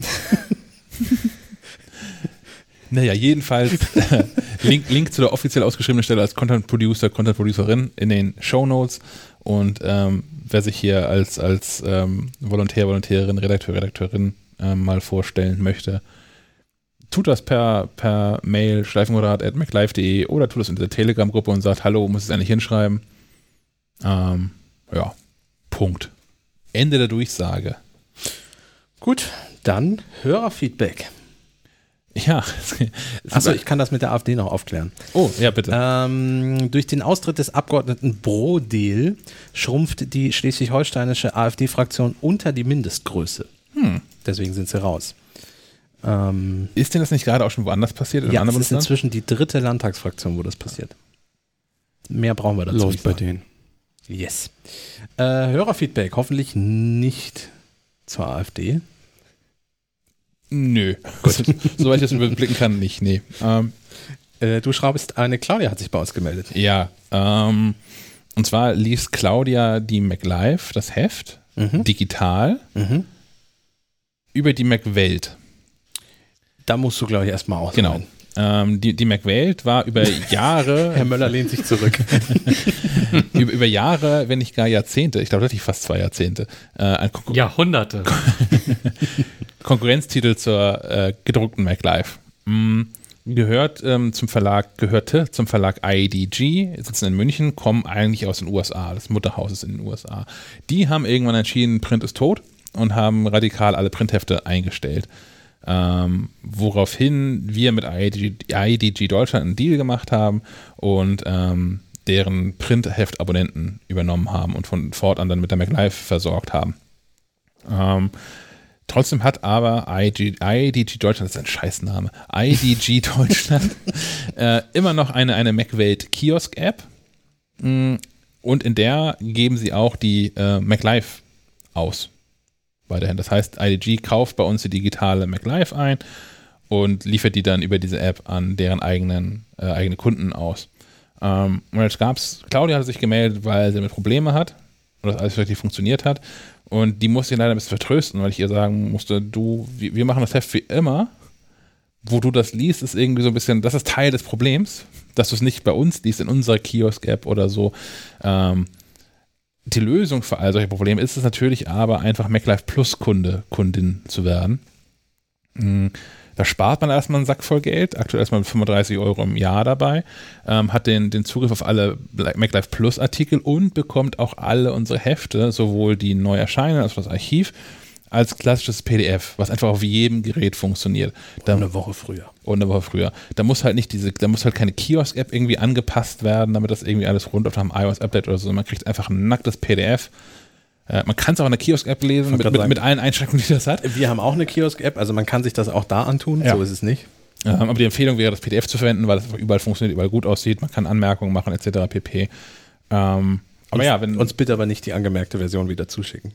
B: Naja, jedenfalls äh, [laughs] Link, Link zu der offiziell ausgeschriebenen Stelle als Content Producer, Content Producerin in den Show Notes. Und ähm, wer sich hier als, als ähm, Volontär, Volontärin, Redakteur, Redakteurin ähm, mal vorstellen möchte, tut das per, per Mail schleifenmoderat.maclife.de oder tut das in der Telegram-Gruppe und sagt, hallo, muss es eigentlich hinschreiben. Ähm, ja, Punkt. Ende der Durchsage.
A: Gut, dann Hörerfeedback.
B: Ja. [laughs]
A: Achso, ich kann das mit der AfD noch aufklären.
B: oh, ja, bitte.
A: Ähm, durch den Austritt des Abgeordneten Brodel schrumpft die schleswig-holsteinische AfD-Fraktion unter die Mindestgröße.
B: Hm.
A: Deswegen sind sie raus. Ähm,
B: Ist denn das nicht gerade auch schon woanders passiert? In
A: ja,
B: anderen
A: ist inzwischen die dritte Landtagsfraktion, wo das passiert. Mehr brauchen wir dazu
D: Läuft
A: nicht
D: bei denen.
A: Yes. Äh, Hörerfeedback, hoffentlich nicht zur AfD.
B: Nö. Gut. [laughs] Soweit ich das überblicken kann, nicht. Nee. Ähm,
A: Äh, du schraubst, eine Claudia hat sich bei uns gemeldet.
B: ja. Ähm, und zwar liest Claudia die MacLive, das Heft, digital,
A: Mhm.
B: über die MacWelt.
A: Da musst du, glaube ich, erstmal aus.
B: Genau. Ähm, die, die MacWelt war über Jahre, [laughs]
A: Herr Möller lehnt sich zurück. [laughs]
B: über, über Jahre, wenn nicht gar Jahrzehnte, ich glaube tatsächlich fast zwei Jahrzehnte, äh, ein Konkur
E: Jahrhunderte. [laughs]
B: Konkurrenztitel zur äh, gedruckten MacLive. Mm, gehört ähm, zum Verlag, gehörte zum Verlag IDG, sitzen in München, kommen eigentlich aus den USA, das Mutterhaus ist in den USA. Die haben irgendwann entschieden, Print ist tot und haben radikal alle Printhefte eingestellt. Ähm, woraufhin wir mit IDG, IDG Deutschland einen Deal gemacht haben und ähm, deren Printheft-Abonnenten übernommen haben und von fortan dann mit der MacLive versorgt haben. Ähm, Trotzdem hat aber IG, IDG Deutschland, das ist ein Scheißname, IDG [laughs] Deutschland äh, immer noch eine, eine MacWelt Kiosk-App Mm, und in der geben sie auch die äh, MacLive aus. Weiterhin. Das heißt, IDG kauft bei uns die digitale MacLive ein und liefert die dann über diese App an deren eigenen äh, eigene Kunden aus. Ähm, und jetzt gab's, Claudia hat sich gemeldet, weil sie damit Probleme hat oder das alles richtig funktioniert hat. Und die musste ich leider ein bisschen vertrösten, weil ich ihr sagen musste, du, wir wir machen das Heft wie immer. Wo du das liest, ist irgendwie so ein bisschen, das ist Teil des Problems, dass du es nicht bei uns liest, in unserer Kiosk-App oder so. Ähm, die Lösung für all solche Probleme ist es natürlich aber, einfach MacLife Plus Kunde, Kundin zu werden. Mm, Da spart man erstmal einen Sack voll Geld, aktuell erstmal 35 Euro im Jahr dabei, ähm, hat den, den Zugriff auf alle MacLife Plus Artikel und bekommt auch alle unsere Hefte, sowohl die neu erscheinen, also das Archiv, als klassisches PDF, was einfach auf jedem Gerät funktioniert. Da,
A: Eine Woche früher.
B: Und eine Woche früher. Da muss halt nicht diese, da muss halt keine Kiosk-App irgendwie angepasst werden, damit das irgendwie alles rund auf einem iOS-Update oder so. Man kriegt einfach ein nacktes PDF. Äh, man kann es auch in der Kiosk-App lesen, mit, mit, mit allen Einschränkungen, die das hat.
A: Wir haben auch eine Kiosk-App, also man kann sich das auch da antun,
B: Ja.
A: so ist es nicht.
B: Ähm, aber die Empfehlung wäre, das PDF zu verwenden, weil das überall funktioniert, überall gut aussieht. Man kann Anmerkungen machen, etc. pp. Ähm, aber
A: uns,
B: ja, wenn
A: Uns bitte aber nicht die angemerkte Version wieder zuschicken.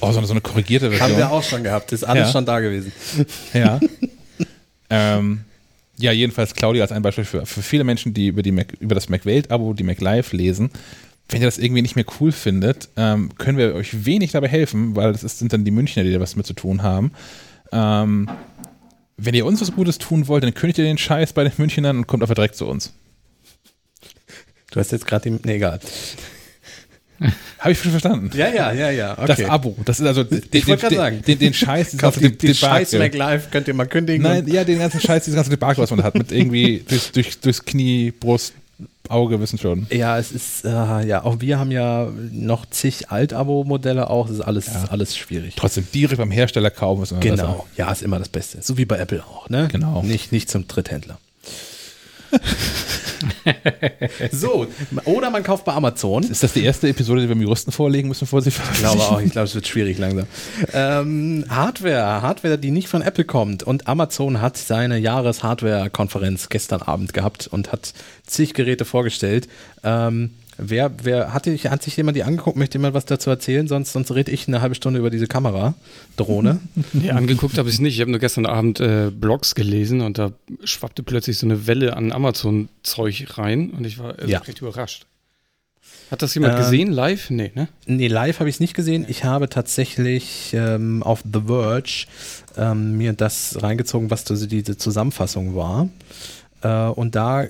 B: oh, so, eine, so eine korrigierte Version.
A: Haben wir auch schon gehabt, ist alles
B: Ja.
A: schon da gewesen.
B: Ja. [laughs] ähm, ja, jedenfalls Claudia als ein Beispiel für, für viele Menschen, die über, die Mac, über das MacWelt-Abo die MacLive lesen. Wenn ihr das irgendwie nicht mehr cool findet, ähm, können wir euch wenig dabei helfen, weil das sind dann die Münchner, die da was mit zu tun haben. Ähm, wenn ihr uns was Gutes tun wollt, dann kündigt ihr den Scheiß bei den Münchnern und kommt einfach direkt zu uns.
A: Du hast jetzt gerade die. Nee, egal. [laughs]
B: Habe ich schon verstanden.
A: Ja, ja, ja, ja. Okay.
B: Das Abo. Das ist also den,
A: Ich wollte
B: den,
A: gerade sagen.
B: den, den Scheiß,
A: Kauft
B: ganze
A: die, die scheiß. MacLive, könnt ihr mal kündigen.
B: Nein, ja, den ganzen Scheiß, dieses ganze Debakel, was man hat, mit irgendwie [laughs] durch, durch, durchs Knie, Brust, Auge, wissen schon.
A: Ja, es ist, äh, ja, auch wir haben ja noch zig Alt-Abo-Modelle auch. Das ist alles,
B: Ja.
A: alles schwierig.
B: Trotzdem direkt beim Hersteller kaufen ist immer
A: Genau. Ja, ist immer das Beste. So wie bei Apple auch, ne?
B: Genau.
A: Nicht, nicht zum Dritthändler. [laughs] so, oder man kauft bei Amazon.
B: Ist das die erste Episode, die wir dem Juristen vorlegen müssen, bevor sie
A: Ich glaube auch, ich glaube, es wird schwierig langsam. Ähm, Hardware, Hardware, die nicht von Apple kommt. Und Amazon hat seine Jahres-Hardware-Konferenz gestern Abend gehabt und hat zig Geräte vorgestellt. Ähm, wer, wer hat, dich, hat sich jemand die angeguckt? Möchte jemand was dazu erzählen? Sonst, sonst rede ich eine halbe Stunde über diese Kamera-Drohne. [laughs]
D: Nee, angeguckt habe ich es nicht. Ich habe nur gestern Abend äh, Blogs gelesen und da schwappte plötzlich so eine Welle an Amazon-Zeug rein und ich war also
A: Ja.
D: recht überrascht. Hat das jemand
A: Ähm,
D: gesehen live? Nee, ne?
A: Nee, live habe ich es nicht gesehen. Ich habe tatsächlich ähm, auf The Verge ähm, mir das reingezogen, was diese Zusammenfassung war. Äh, und da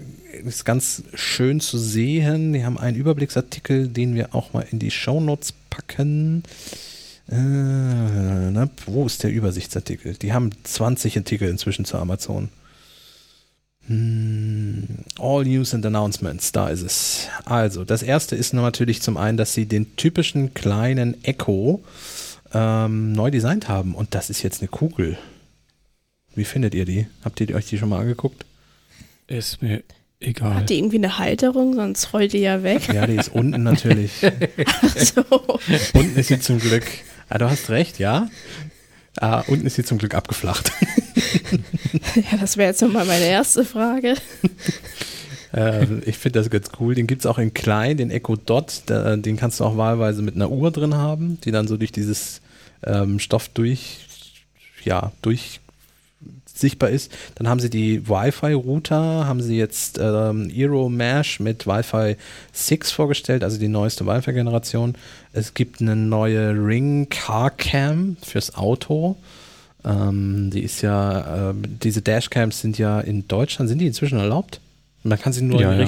A: ist ganz schön zu sehen. Die haben einen Überblicksartikel, den wir auch mal in die Shownotes packen. Äh, na, wo ist der Übersichtsartikel? Die haben 20 Artikel inzwischen zu Amazon. Hm, All News and Announcements, da ist es. Also, das erste ist natürlich zum einen, dass sie den typischen kleinen Echo ähm, neu designt haben und das ist jetzt eine Kugel. Wie findet ihr die? Habt ihr euch die schon mal angeguckt?
D: Ist mir egal.
C: Hat die irgendwie eine Halterung, sonst rollt die ja weg.
A: Ja, die ist unten natürlich. [laughs]
C: so.
A: unten ist sie zum Glück. Ah, du hast recht, ja. Ah, unten ist sie zum Glück abgeflacht. [laughs]
C: Ja, das wäre jetzt nochmal meine erste Frage.
A: Äh, ich finde das ganz cool. Den gibt es auch in klein, den Echo Dot. Da, den kannst du auch wahlweise mit einer Uhr drin haben, die dann so durch dieses ähm, Stoff durch, ja, durch sichtbar ist. Dann haben sie die Wi-Fi-Router, haben sie jetzt ähm, Eero Mesh mit Wi-Fi 6 vorgestellt, also die neueste Wi-Fi-Generation. Es gibt eine neue Ring Car Cam fürs Auto. Ähm, die ist ja, äh, diese Dashcams sind ja in Deutschland, sind die inzwischen erlaubt? Man kann sie nur
D: Ja, ja.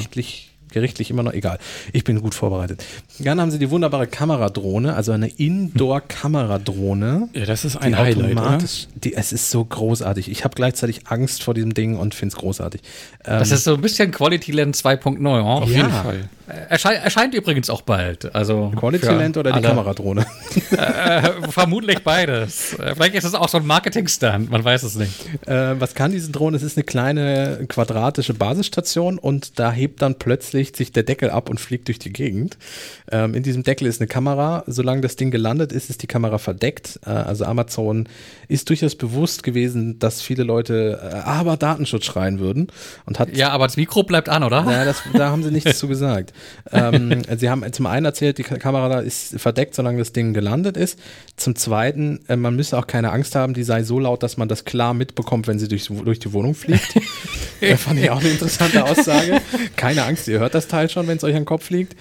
A: Gerichtlich, immer noch, egal. Ich bin gut vorbereitet. Dann haben sie die wunderbare Kameradrohne, also eine Indoor-Kameradrohne.
D: Ja, das ist
A: Die
D: ein Highlight, oder?
A: automatisch, die, es ist so großartig. Ich habe gleichzeitig Angst vor diesem Ding und finde es großartig.
E: Das
A: Ähm,
E: ist so ein bisschen Quality Land 2.0.
D: Auf
A: Ja.
D: jeden Fall.
E: Erschei erscheint übrigens auch bald. Also
A: Quality Land oder die
E: alle.
A: Kameradrohne? [laughs]
E: Äh, vermutlich beides. Vielleicht ist es auch so ein Marketing-Stand, man weiß es nicht.
A: Äh, was kann diese Drohne? Es ist eine kleine quadratische Basisstation und da hebt dann plötzlich sich der Deckel ab und fliegt durch die Gegend. Ähm, in diesem Deckel ist eine Kamera. Solange das Ding gelandet ist, ist die Kamera verdeckt. Äh, also Amazon ist durchaus bewusst gewesen, dass viele Leute äh, aber Datenschutz schreien würden und hat
E: Ja, aber das Mikro bleibt an, oder?
A: Ja, das, da haben sie nichts [laughs] zu gesagt. Ähm, [laughs] sie haben zum einen erzählt, die Ka- Kamera da ist verdeckt, solange das Ding gelandet ist. Zum zweiten, äh, man müsse auch keine Angst haben, die sei so laut, dass man das klar mitbekommt, wenn sie durch, durch die Wohnung fliegt. [laughs] das fand ich auch eine interessante Aussage. Keine Angst, ihr hört das Teil schon, wenn es euch an den Kopf liegt.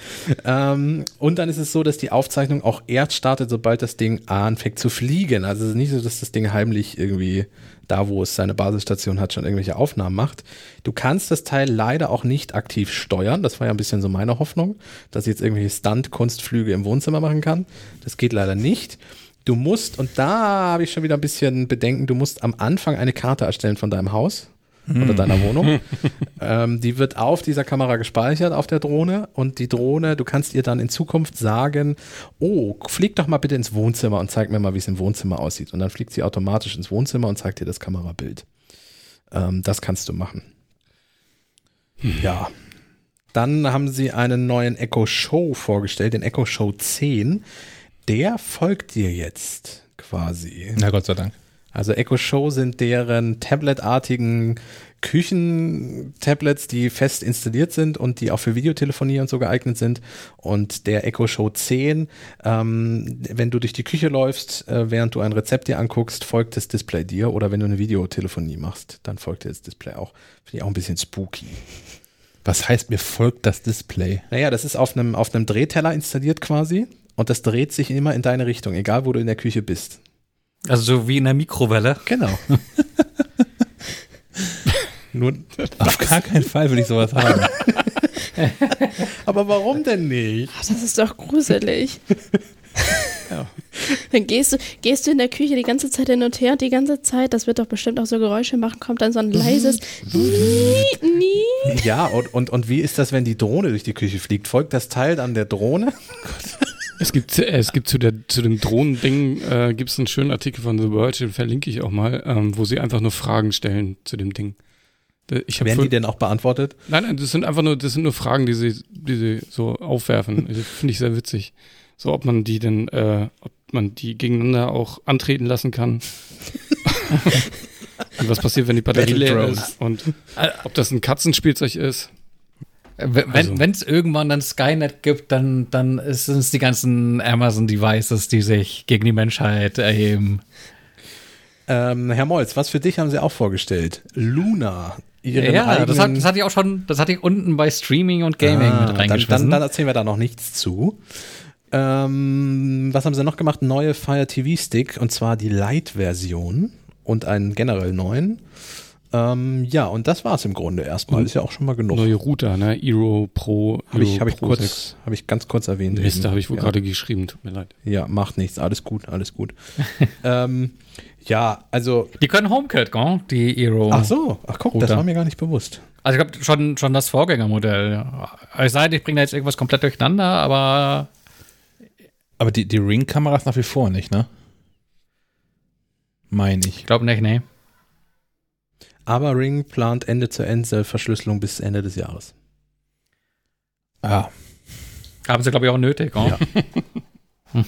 A: Ähm, und dann ist es so, dass die Aufzeichnung auch erst startet, sobald das Ding anfängt zu fliegen. Also es ist nicht so, dass das Ding heimlich irgendwie da, wo es seine Basisstation hat, schon irgendwelche Aufnahmen macht. Du kannst das Teil leider auch nicht aktiv steuern. Das war ja ein bisschen so meine Hoffnung, dass ich jetzt irgendwelche Stunt-Kunstflüge im Wohnzimmer machen kann. Das geht leider nicht. Du musst, und da habe ich schon wieder ein bisschen Bedenken, du musst am Anfang eine Karte erstellen von deinem Haus oder deiner Wohnung. [laughs] ähm, die wird auf dieser Kamera gespeichert, auf der Drohne. Und die Drohne, du kannst ihr dann in Zukunft sagen, oh, flieg doch mal bitte ins Wohnzimmer und zeig mir mal, wie es im Wohnzimmer aussieht. Und dann fliegt sie automatisch ins Wohnzimmer und zeigt dir das Kamerabild. Ähm, das kannst du machen. Ja. Dann haben sie einen neuen Echo Show vorgestellt, den Echo Show 10. Der folgt dir jetzt quasi.
B: Na Gott sei Dank.
A: Also Echo Show sind deren tabletartigen Küchentablets, die fest installiert sind und die auch für Videotelefonie und so geeignet sind. Und der Echo Show 10, ähm, wenn du durch die Küche läufst, äh, während du ein Rezept dir anguckst, folgt das Display dir. Oder wenn du eine Videotelefonie machst, dann folgt dir das Display auch. Finde ich auch ein bisschen spooky.
B: Was heißt, mir folgt das Display?
A: Naja, das ist auf einem, auf einem Drehteller installiert quasi. Und das dreht sich immer in deine Richtung, egal wo du in der Küche bist.
E: Also so wie in der Mikrowelle.
A: Genau. [laughs] Nur,
B: Auf gar keinen Fall will ich sowas haben. [laughs]
A: aber warum denn nicht?
C: Ach, das ist doch gruselig. [laughs] Dann gehst du, gehst du in der Küche die ganze Zeit hin und her und die ganze Zeit, das wird doch bestimmt auch so Geräusche machen, kommt dann so ein leises Nie, nie.
A: Ja, und, und, und wie ist das, wenn die Drohne durch die Küche fliegt? Folgt das Teil dann der Drohne?
D: Es gibt, es gibt zu, der, zu dem Drohnending äh, gibt es einen schönen Artikel von The Verge, den verlinke ich auch mal, ähm, wo sie einfach nur Fragen stellen zu dem Ding. Ich
A: Werden die denn auch beantwortet?
D: Nein, nein, das sind einfach nur, das sind nur Fragen, die sie, die sie so aufwerfen. Das [laughs] Finde ich sehr witzig. So, ob man die denn, äh, ob man die gegeneinander auch antreten lassen kann. [laughs] und was passiert, wenn die Batterie
A: Battle
D: leer
A: Drones.
D: ist und ob das ein Katzenspielzeug ist.
E: Wenn
D: Also-
E: es irgendwann dann Skynet gibt, dann, dann sind es die ganzen Amazon-Devices, die sich gegen die Menschheit erheben.
A: Ähm, Herr Molz, was für dich haben sie auch vorgestellt? Luna. ihren
E: Ja,
A: eigenen...
E: das, hat, das hatte ich auch schon, das hatte ich unten bei Streaming und Gaming
A: Ah,
E: mit
A: dann,
E: reingeschmissen.
A: dann, dann erzählen wir da noch nichts zu. Ähm, was haben sie noch gemacht? Neue Fire TV Stick und zwar die Lite-Version und einen generell neuen. Ähm, ja, und das war's im Grunde erstmal.
D: Und
A: Ist ja auch schon mal genug.
D: Neue Router, ne? Eero Pro.
A: Habe ich, hab ich, kurz,
D: 6.
A: hab ich ganz kurz erwähnt.
D: Mist, da habe ich wohl
A: ja.
D: gerade geschrieben, tut mir leid.
A: Ja, macht nichts. Alles gut, alles gut. [laughs] ähm, ja, also.
E: die können HomeKit, gell? die Eero.
A: Ach so, ach guck, das
E: Router.
A: war mir gar nicht bewusst.
E: Also ich glaube schon, schon das Vorgängermodell. Es sei denn, ich bringe da jetzt irgendwas komplett durcheinander, aber
B: Aber die, die Ring-Kameras nach wie vor nicht, ne? Meine ich.
E: ich glaube nicht, nee.
A: Aber Ring plant Ende-zu-Ende-Verschlüsselung bis Ende des Jahres.
B: Ah,
E: Haben sie, glaube ich, auch nötig. Gell?
A: Ja.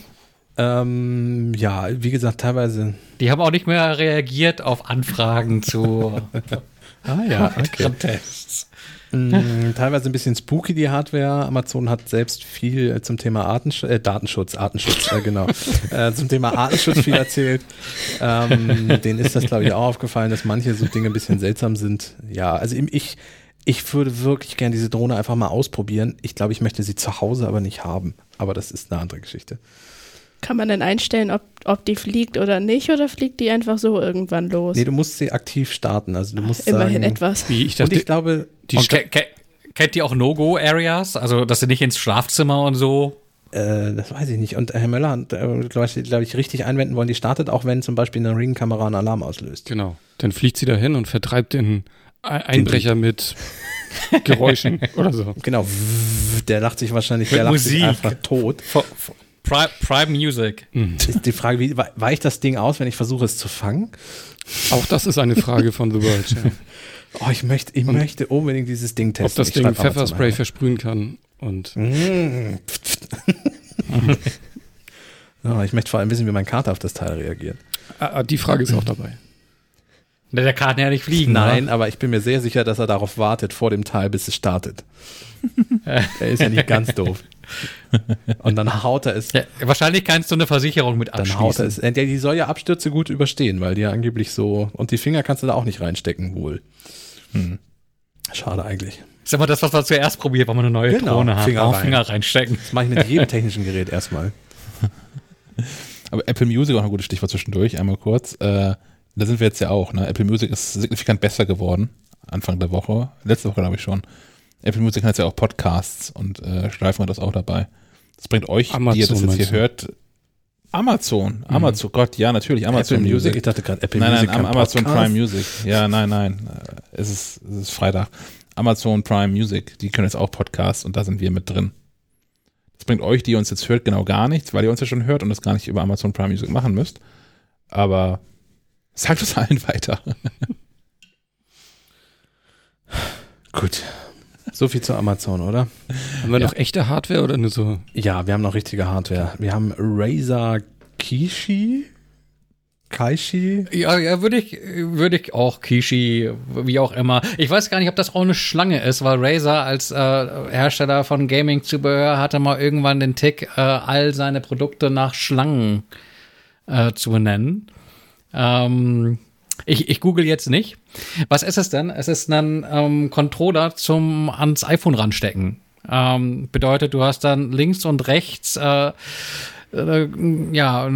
A: Ähm, ja, wie gesagt, teilweise.
E: Die haben auch nicht mehr reagiert auf Anfragen zu [laughs]
A: Ah ja,
E: weiteren Tests.
A: Mm, teilweise ein bisschen spooky die Hardware. Amazon hat selbst viel äh, zum Thema Artensch äh, Datenschutz, Artenschutz, äh, genau, [laughs] äh, zum Thema Artenschutz viel erzählt. Ähm, denen ist das, glaube ich, auch aufgefallen, dass manche so Dinge ein bisschen seltsam sind. Ja, also ich, ich würde wirklich gerne diese Drohne einfach mal ausprobieren. Ich glaube, ich möchte sie zu Hause aber nicht haben. Aber das ist eine andere Geschichte.
C: Kann man denn einstellen, ob, ob die fliegt oder nicht, oder fliegt die einfach so irgendwann los?
A: Nee, du musst sie aktiv starten. Also du musst
C: Immerhin
A: sagen,
C: etwas.
D: Wie ich
A: Und
D: dachte,
A: ich glaube,
D: die
E: Und ke ke kennt ihr auch No-Go-Areas? Also, dass sie nicht ins Schlafzimmer und so.
A: Äh, das weiß ich nicht. Und Herr Möller hat, äh, glaube ich, glaub ich, richtig einwenden wollen, die startet auch, wenn zum Beispiel eine Ring-Kamera einen Alarm auslöst.
D: Genau. Dann fliegt sie dahin und vertreibt den Ei- Einbrecher mit Geräuschen [laughs] oder so.
A: Genau, der lacht sich wahrscheinlich, der lacht sich
E: Musik.
A: einfach tot.
E: For, for, Prime, Prime Music.
A: Ist die Frage, wie we- weicht das Ding aus, wenn ich versuche es zu fangen?
D: Auch das ist eine Frage von The World. Ja. [laughs]
A: Oh, ich möchte, ich möchte unbedingt dieses Ding testen.
D: Ob das
A: Ich
D: Ding Pfefferspray versprühen kann. Und
A: Mm. [laughs] oh, ich möchte vor allem wissen, wie mein Kater auf das Teil reagiert.
D: ah, die Frage ist auch dabei.
E: Der, der kann ja nicht fliegen.
A: Nein, aber ich bin mir sehr sicher, dass er darauf wartet vor dem Teil, bis es startet. [laughs] er ist ja nicht ganz doof. Und dann haut er es
E: Ja, wahrscheinlich kannst du eine Versicherung mit
A: Dann haut er
E: abschließen.
A: es. Der, die soll ja Abstürze gut überstehen, weil die ja angeblich so. Und die Finger kannst du da auch nicht reinstecken, wohl. Hm. Schade eigentlich.
E: ist immer das, was man zuerst probiert, wenn man eine neue
A: Genau,
E: Drohne hat.
A: Finger rein.
E: Finger reinstecken.
A: Das mache ich mit jedem technischen Gerät erstmal. [laughs]
B: aber Apple Music auch ein gutes Stichwort zwischendurch, einmal kurz. Äh, da sind wir jetzt ja auch, ne? Apple Music ist signifikant besser geworden. Anfang der Woche. Letzte Woche, glaube ich schon. Apple Music hat jetzt ja auch Podcasts und äh, Streifen hat das auch dabei. Das bringt euch,
D: Amazon,
B: die ihr das jetzt hier hört. Amazon. Amazon, Gott, ja, natürlich. Amazon
A: Apple
B: Music.
A: Ich dachte gerade Apple
B: nein,
A: Music.
B: nein,
A: kann
B: Amazon
A: Podcast.
B: Prime Music. Ja, nein, nein. Äh, Es ist, es ist Freitag. Amazon Prime Music, die können jetzt auch Podcasts und da sind wir mit drin. Das bringt euch, die uns jetzt hört, genau gar nichts, weil ihr uns ja schon hört und das gar nicht über Amazon Prime Music machen müsst. Aber sagt es allen weiter. [laughs]
A: Gut. So viel zu Amazon, oder?
D: Haben wir
B: Ja.
D: noch echte Hardware oder nur so?
A: Ja, wir haben noch richtige Hardware. Wir haben Razer Kishi. Kaishi.
E: Ja, ja, würde ich, würde ich auch Kishi, wie auch immer. Ich weiß gar nicht, ob das auch eine Schlange ist, weil Razer als äh, Hersteller von Gaming-Zubehör hatte mal irgendwann den Tick, äh, all seine Produkte nach Schlangen äh, zu benennen. Ähm, ich, ich google jetzt nicht. Was ist es denn? Es ist ein ähm, Controller zum ans iPhone ranstecken. Ähm, bedeutet, du hast dann links und rechts äh, äh, ja,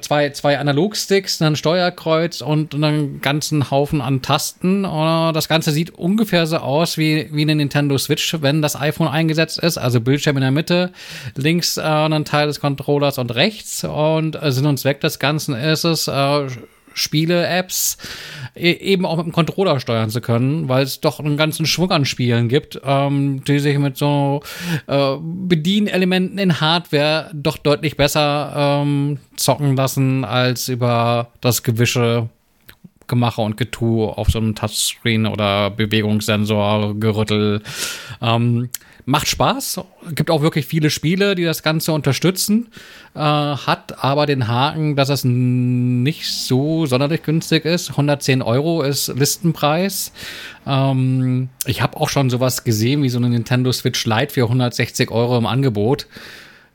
E: zwei, zwei Analogsticks, ein Steuerkreuz und einen ganzen Haufen an Tasten. Das Ganze sieht ungefähr so aus wie, wie eine Nintendo Switch, wenn das iPhone eingesetzt ist. Also Bildschirm in der Mitte, links äh, ein Teil des Controllers und rechts. Und äh, Sinn und Zweck des Ganzen ist es, äh, Spiele-Apps e- eben auch mit dem Controller steuern zu können, weil es doch einen ganzen Schwung an Spielen gibt, ähm, die sich mit so äh, Bedienelementen in Hardware doch deutlich besser ähm, zocken lassen als über das Gewische Gemache und Getue auf so einem Touchscreen oder Bewegungssensor, Gerüttel. Ähm, macht Spaß, gibt auch wirklich viele Spiele, die das Ganze unterstützen, äh, hat aber den Haken, dass es nicht so sonderlich günstig ist. 110 Euro ist Listenpreis. Ähm, ich habe auch schon sowas gesehen wie so eine Nintendo Switch Lite für 160 Euro im Angebot.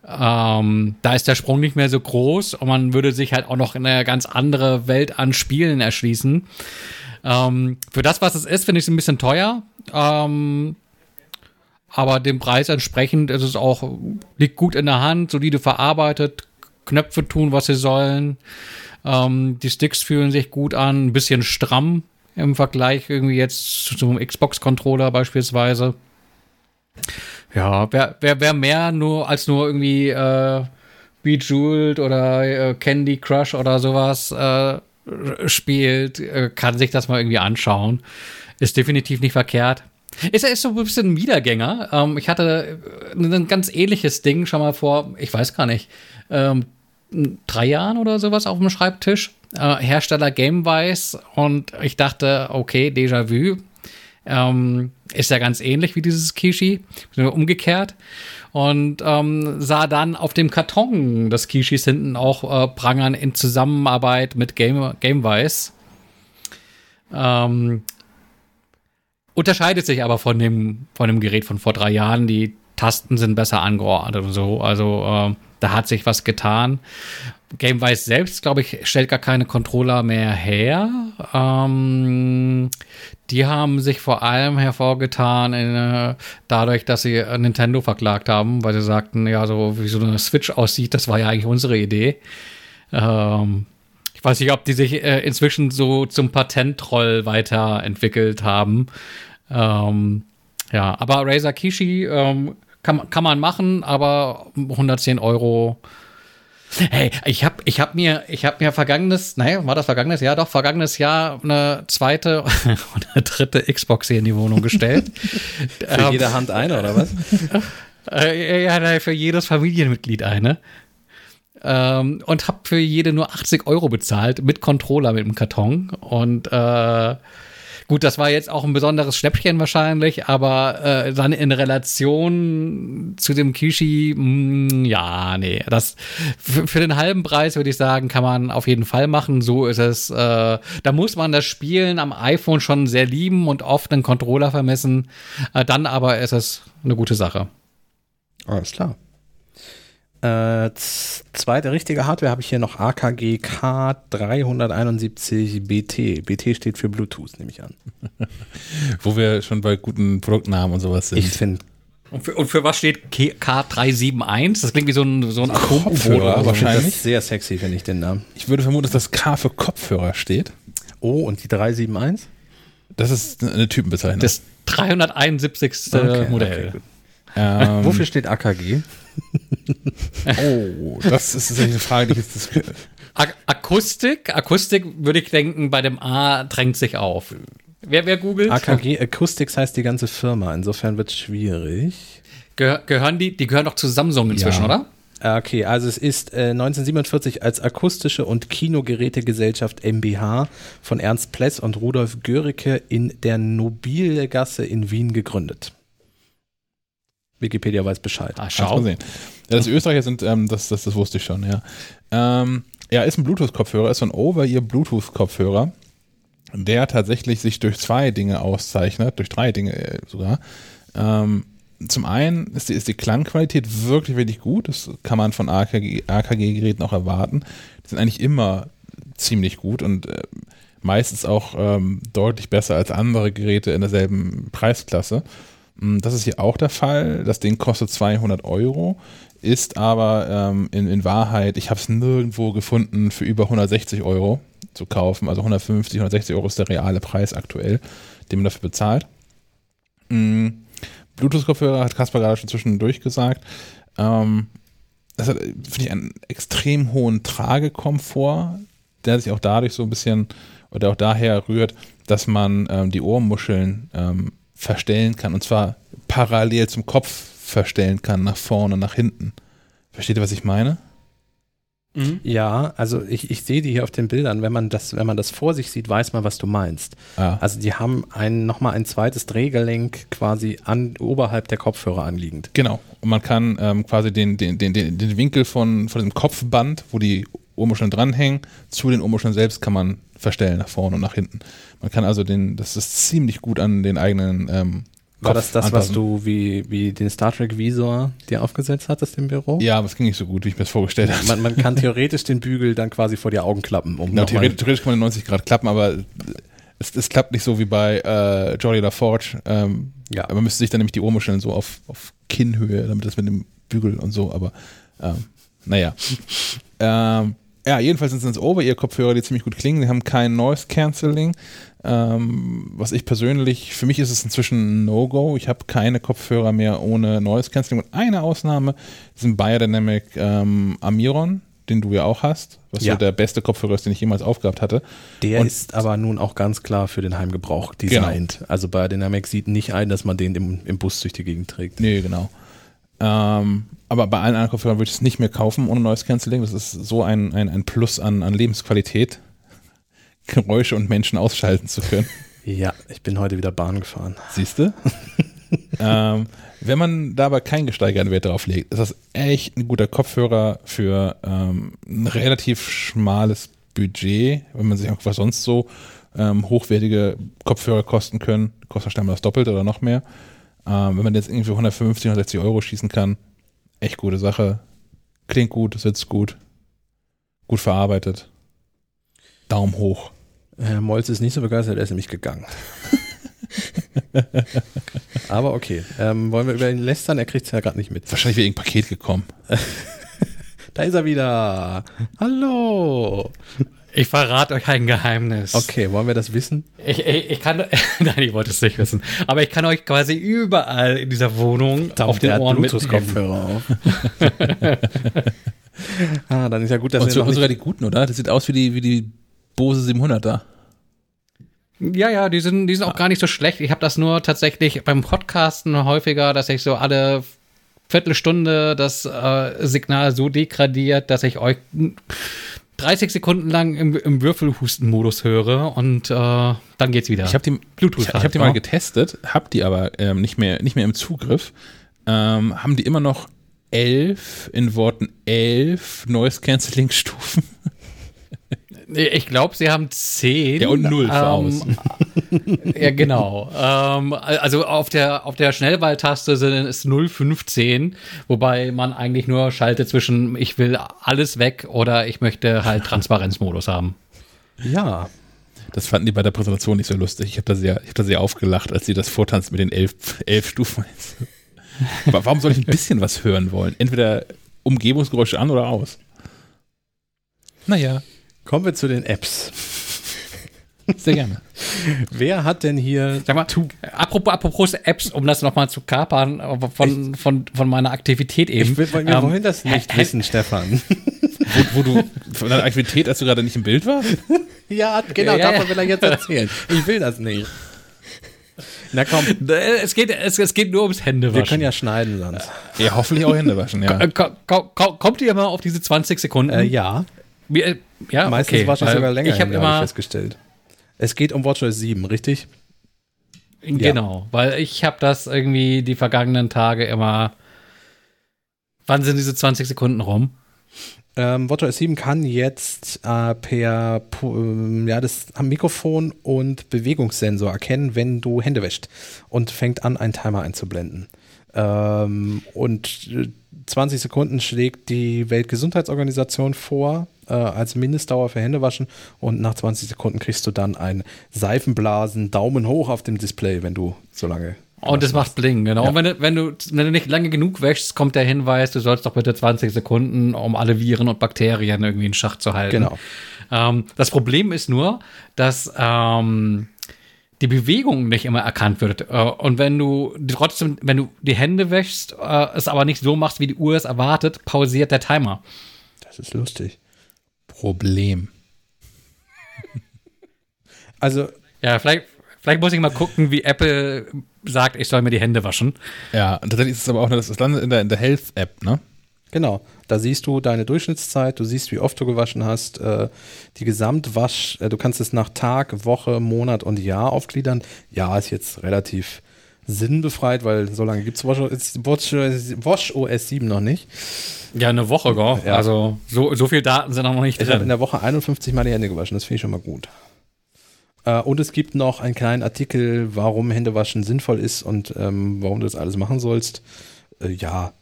E: Ähm, da ist der Sprung nicht mehr so groß und man würde sich halt auch noch in eine ganz andere Welt an Spielen erschließen. Ähm, für das, was es ist, finde ich es ein bisschen teuer. Ähm, aber dem Preis entsprechend ist es auch, liegt gut in der Hand, solide verarbeitet, Knöpfe tun, was sie sollen. Ähm, die Sticks fühlen sich gut an, ein bisschen stramm im Vergleich irgendwie jetzt zum Xbox-Controller beispielsweise. Ja, wer, wer, wer mehr nur als nur irgendwie äh, Bejeweled oder äh, Candy Crush oder sowas äh, spielt, äh, kann sich das mal irgendwie anschauen. Ist definitiv nicht verkehrt. Ist, ist so ein bisschen ein Wiedergänger. Ähm, ich hatte äh, ein ganz ähnliches Ding schon mal vor, ich weiß gar nicht, ähm, drei Jahren oder sowas auf dem Schreibtisch. Äh, Hersteller Gamewise und ich dachte, okay, Déjà-vu. Ähm, ist ja ganz ähnlich wie dieses Kishi, umgekehrt. Und ähm, sah dann auf dem Karton des Kishis hinten auch äh, prangern in Zusammenarbeit mit Game, Gamewise. Ähm, unterscheidet sich aber von dem, von dem Gerät von vor drei Jahren. Die Tasten sind besser angeordnet und so. Also äh, da hat sich was getan. Gamewise selbst, glaube ich, stellt gar keine Controller mehr her. Ähm, die haben sich vor allem hervorgetan in, äh, dadurch, dass sie Nintendo verklagt haben, weil sie sagten, ja, so wie so eine Switch aussieht, das war ja eigentlich unsere Idee. Ähm, ich weiß nicht, ob die sich äh, inzwischen so zum Patenttroll weiterentwickelt haben. Ähm, ja, aber Razer Kishi ähm, kann, kann man machen, aber 110 Euro Hey, ich habe ich hab mir, ich hab mir vergangenes, naja, war das vergangenes Jahr? Doch, vergangenes Jahr eine zweite [laughs] und eine dritte Xbox hier in die Wohnung gestellt. [laughs]
A: Für ähm, jede Hand eine, oder was? [laughs]
E: Äh, ja, für jedes Familienmitglied eine. Ähm, und habe für jede nur 80 Euro bezahlt, mit Controller, mit dem Karton. Und äh, Gut, das war jetzt auch ein besonderes Schnäppchen wahrscheinlich, aber äh, dann in Relation zu dem Kishi, mh, mm, ja, nee, das für den halben Preis würde ich sagen, kann man auf jeden Fall machen. So ist es. Äh, da muss man das Spielen am iPhone schon sehr lieben und oft einen Controller vermessen. Äh, dann aber ist es eine gute Sache.
A: Alles klar. Äh, zweite richtige Hardware habe ich hier noch AKG K371 BT. BT steht für Bluetooth, nehme ich an. [laughs]
B: Wo wir schon bei guten Produktnamen und sowas sind.
A: Ich finde.
E: Und für, und für, was steht K371? Das klingt wie so ein, so ein
A: Kopfhörer wahrscheinlich. sehr sexy, finde ich den Namen.
B: Ich würde vermuten, dass das K für Kopfhörer steht.
A: Oh, und die 371?
B: Das ist eine Typenbezeichnung.
E: Das 371. Okay, Modell. Okay, [laughs]
A: ähm, Wofür steht AKG? [laughs]
B: oh, das ist eine Frage, die jetzt.
E: Ak Akustik? Akustik würde ich denken, bei dem A drängt sich auf. Wer, wer googelt?
A: AKG Acoustics heißt die ganze Firma, insofern wird es schwierig.
E: Geh gehören die, die gehören doch zu Samsung inzwischen, ja. oder?
A: Ah, okay, also es ist äh, 1947 als akustische und Kinogerätegesellschaft MBH von Ernst Pless und Rudolf Göricke in der Nobilegasse in Wien gegründet. Wikipedia weiß Bescheid.
B: Ah, schau. Ja, dass Österreicher sind, ähm, das, das, das wusste ich schon, ja. Ähm, ja, ist ein Bluetooth-Kopfhörer, ist so ein Over-Ear-Bluetooth-Kopfhörer, der tatsächlich sich durch zwei Dinge auszeichnet, durch drei Dinge äh, sogar. Ähm, zum einen ist die, ist die Klangqualität wirklich, wirklich gut. Das kann man von AKG-Geräten auch erwarten. Die sind eigentlich immer ziemlich gut und äh, meistens auch ähm, deutlich besser als andere Geräte in derselben Preisklasse. Mm, das ist hier auch der Fall. Das Ding kostet 200 Euro, ist aber ähm, in, in Wahrheit, ich habe es nirgendwo gefunden, für über 160 Euro zu kaufen. Also 150, 160 Euro ist der reale Preis aktuell, den man dafür bezahlt. Mhm. Bluetooth-Kopfhörer hat Kaspar gerade schon zwischendurch gesagt. Ähm, das hat, finde ich, einen extrem hohen Tragekomfort, der sich auch dadurch so ein bisschen oder auch daher rührt, dass man ähm, die Ohrmuscheln ähm, verstellen kann. Und zwar parallel zum Kopf verstellen kann, nach vorne, nach hinten. Versteht ihr, was ich meine?
A: Mhm. Ja, also ich, ich sehe die hier auf den Bildern. Wenn man das, wenn man das vor sich sieht, weiß man, was du meinst. Ah. Also die haben ein, nochmal ein zweites Drehgelenk quasi an, oberhalb der Kopfhörer anliegend.
B: Genau. Und man kann ähm, quasi den, den, den, den Winkel von, von dem Kopfband, wo die Ohrmuscheln dranhängen, zu den Ohrmuscheln selbst kann man verstellen, nach vorne und nach hinten. Man kann also den, das ist ziemlich gut an den eigenen ähm,
A: war das das, anpassen. was du wie, wie den Star Trek Visor dir aufgesetzt hattest im Büro?
B: Ja, aber es ging nicht so gut, wie ich mir das vorgestellt habe.
A: Man, man kann [laughs] theoretisch den Bügel dann quasi vor die Augen klappen.
B: Um genau, theoretisch, theoretisch kann man 90 Grad klappen, aber Es, es klappt nicht so wie bei äh, Jolly LaForge. Ähm,
A: Ja.
B: Man müsste sich dann nämlich die Ohren stellen, so auf, auf Kinnhöhe, damit das mit dem Bügel und so, aber ähm, naja. [laughs] ähm, ja, jedenfalls sind es Over-Ear-Kopfhörer, die ziemlich gut klingen. Die haben kein Noise Cancelling. Ähm, was ich persönlich, für mich ist es inzwischen ein No-Go. Ich habe keine Kopfhörer mehr ohne Noise Cancelling. Und eine Ausnahme ist ein Biodynamic ähm, Amiron, den du ja auch hast, was
A: Ja.
B: so der beste Kopfhörer ist, den ich jemals aufgehabt hatte.
A: Der
B: Und-
A: ist aber nun auch ganz klar für den Heimgebrauch designt. Also Biodynamic sieht nicht ein, dass man den im, im Bus durch die Gegend trägt.
B: Nee, genau. Ähm, aber bei allen anderen Kopfhörern würde ich es nicht mehr kaufen ohne Noise Cancelling. Das ist so ein, ein, ein Plus an, an Lebensqualität, [laughs] Geräusche und Menschen ausschalten zu können.
A: Ja, ich bin heute wieder Bahn gefahren.
B: Siehst du? [laughs] ähm, wenn man dabei keinen gesteigerten Wert drauf legt, ist das echt ein guter Kopfhörer für ähm, ein relativ schmales Budget, wenn man sich auch was sonst so ähm, hochwertige Kopfhörer kosten können, kostet scheinbar das Doppelte oder noch mehr. Ähm, wenn man jetzt irgendwie 150, 160 Euro schießen kann, echt gute Sache. Klingt gut, sitzt gut, gut verarbeitet. Daumen hoch.
A: Herr Molz ist nicht so begeistert, er ist nämlich gegangen. [laughs] Aber okay, ähm, wollen wir über ihn lästern? Er kriegt es ja gerade nicht mit.
B: Wahrscheinlich wäre irgendein Paket gekommen. [laughs]
A: Da ist er wieder. Hallo.
E: Ich verrate euch ein Geheimnis.
A: Okay, wollen wir das wissen?
E: Ich, ich, ich kann, [laughs] nein, ich wollte es nicht wissen. Aber ich kann euch quasi überall in dieser Wohnung auf den Ohren.
A: Bluetooth-Kopfhörer auf. [laughs] ah, dann ist ja gut, dass
B: Und,
A: wir
B: und sogar die guten, oder? Das sieht aus wie die, wie die Bose 700er.
E: Ja, ja, die sind, die sind auch gar nicht so schlecht. Ich habe das nur tatsächlich beim Podcasten häufiger, dass ich so alle Viertelstunde das äh, Signal so degradiert, dass ich euch 30 Sekunden lang im, im Würfelhusten-Modus höre und äh, dann geht's wieder.
B: Ich habe die,
E: Bluetooth
B: ich, ich
E: halt,
B: hab die
E: ne?
B: mal getestet, habe die aber ähm, nicht, mehr, nicht mehr im Zugriff. Ähm, haben die immer noch elf, in Worten elf Noise-Canceling-Stufen?
E: Ich glaube, sie haben 10.
B: Ja, und null für aus. [laughs]
E: Ja, genau. ähm, also auf der, auf der Schnellwahltaste sind es 015, wobei man eigentlich nur schaltet zwischen ich will alles weg oder ich möchte halt Transparenzmodus haben.
A: ja,
B: Das fanden die bei der Präsentation nicht so lustig. Ich habe da, sehr- ich hab da sehr aufgelacht, als sie das vortanzen mit den elf, elf Stufen. [laughs] Aber warum soll ich ein bisschen was hören wollen? Entweder Umgebungsgeräusche an oder aus. Naja,
A: kommen wir zu den Apps.
B: sehr gerne.
A: Wer hat denn hier
E: Sag mal, apropos, apropos Apps, um das nochmal zu kapern äh, von, von, von meiner Aktivität eben.
A: Ich will, wir
E: Ähm,
A: wollen das nicht wissen, Stefan.
B: Wo, wo du von deiner Aktivität, als du gerade nicht im Bild warst?
A: ja, genau,
E: Ja,
A: davon will er jetzt erzählen. Ich will das nicht. Na komm,
E: Äh, Es geht, es, es geht nur ums Händewaschen.
A: wir können ja schneiden sonst.
B: Ja, hoffentlich auch Hände waschen, ja.
E: Ko- ko- ko- Kommt ihr mal auf diese 20 Sekunden?
A: Äh, ja,
E: ja
A: meistens
E: okay,
A: wasche ich
E: weil
A: sogar länger,
E: Ich habe
A: hab
E: immer,
A: festgestellt. Es geht um WatchOS 7, richtig?
E: genau, weil ich habe das irgendwie die vergangenen Tage immer. Wann sind diese 20 Sekunden rum?
A: Ähm, WatchOS 7 kann jetzt äh, per ähm, ja, das Mikrofon und Bewegungssensor erkennen, wenn du Hände wäscht und fängt an, einen Timer einzublenden. Ähm, und äh, 20 Sekunden schlägt die Weltgesundheitsorganisation vor äh, als Mindestdauer für Händewaschen und nach 20 Sekunden kriegst du dann ein Seifenblasen Daumen hoch auf dem Display, wenn du so lange
E: Und es macht Bling, genau. Und wenn du, wenn, du, wenn du nicht lange genug wäschst, kommt der Hinweis, du sollst doch bitte 20 Sekunden, um alle Viren und Bakterien irgendwie in Schach zu halten.
A: Genau.
E: Ähm, das Problem ist nur, dass ähm, die Bewegung nicht immer erkannt wird. Äh, und wenn du trotzdem, wenn du die Hände wäschst, äh, es aber nicht so machst, wie die Uhr es erwartet, pausiert der Timer.
A: Das ist lustig.
B: Problem. [laughs]
A: Also
E: Ja, vielleicht, vielleicht muss ich mal gucken, wie Apple sagt, ich soll mir die Hände waschen.
B: Ja, und tatsächlich ist es aber auch, das das landet in der, in der Health-App, ne?
A: Genau, da siehst du deine Durchschnittszeit, du siehst, wie oft du gewaschen hast, äh, die Gesamtwasch, äh, du kannst es nach Tag, Woche, Monat und Jahr aufgliedern. Ja, ist jetzt relativ sinnbefreit, weil so lange gibt es WatchOS, WatchOS, WatchOS 7 noch nicht.
E: Ja, eine Woche, gell?
A: Ja.
E: Also so, so viel Daten sind noch nicht
A: Ich habe in
E: drin.
A: der Woche 51 Mal die Hände gewaschen, das finde ich schon mal gut. Äh, und es gibt noch einen kleinen Artikel, warum Händewaschen sinnvoll ist und ähm, warum du das alles machen sollst. Äh, ja.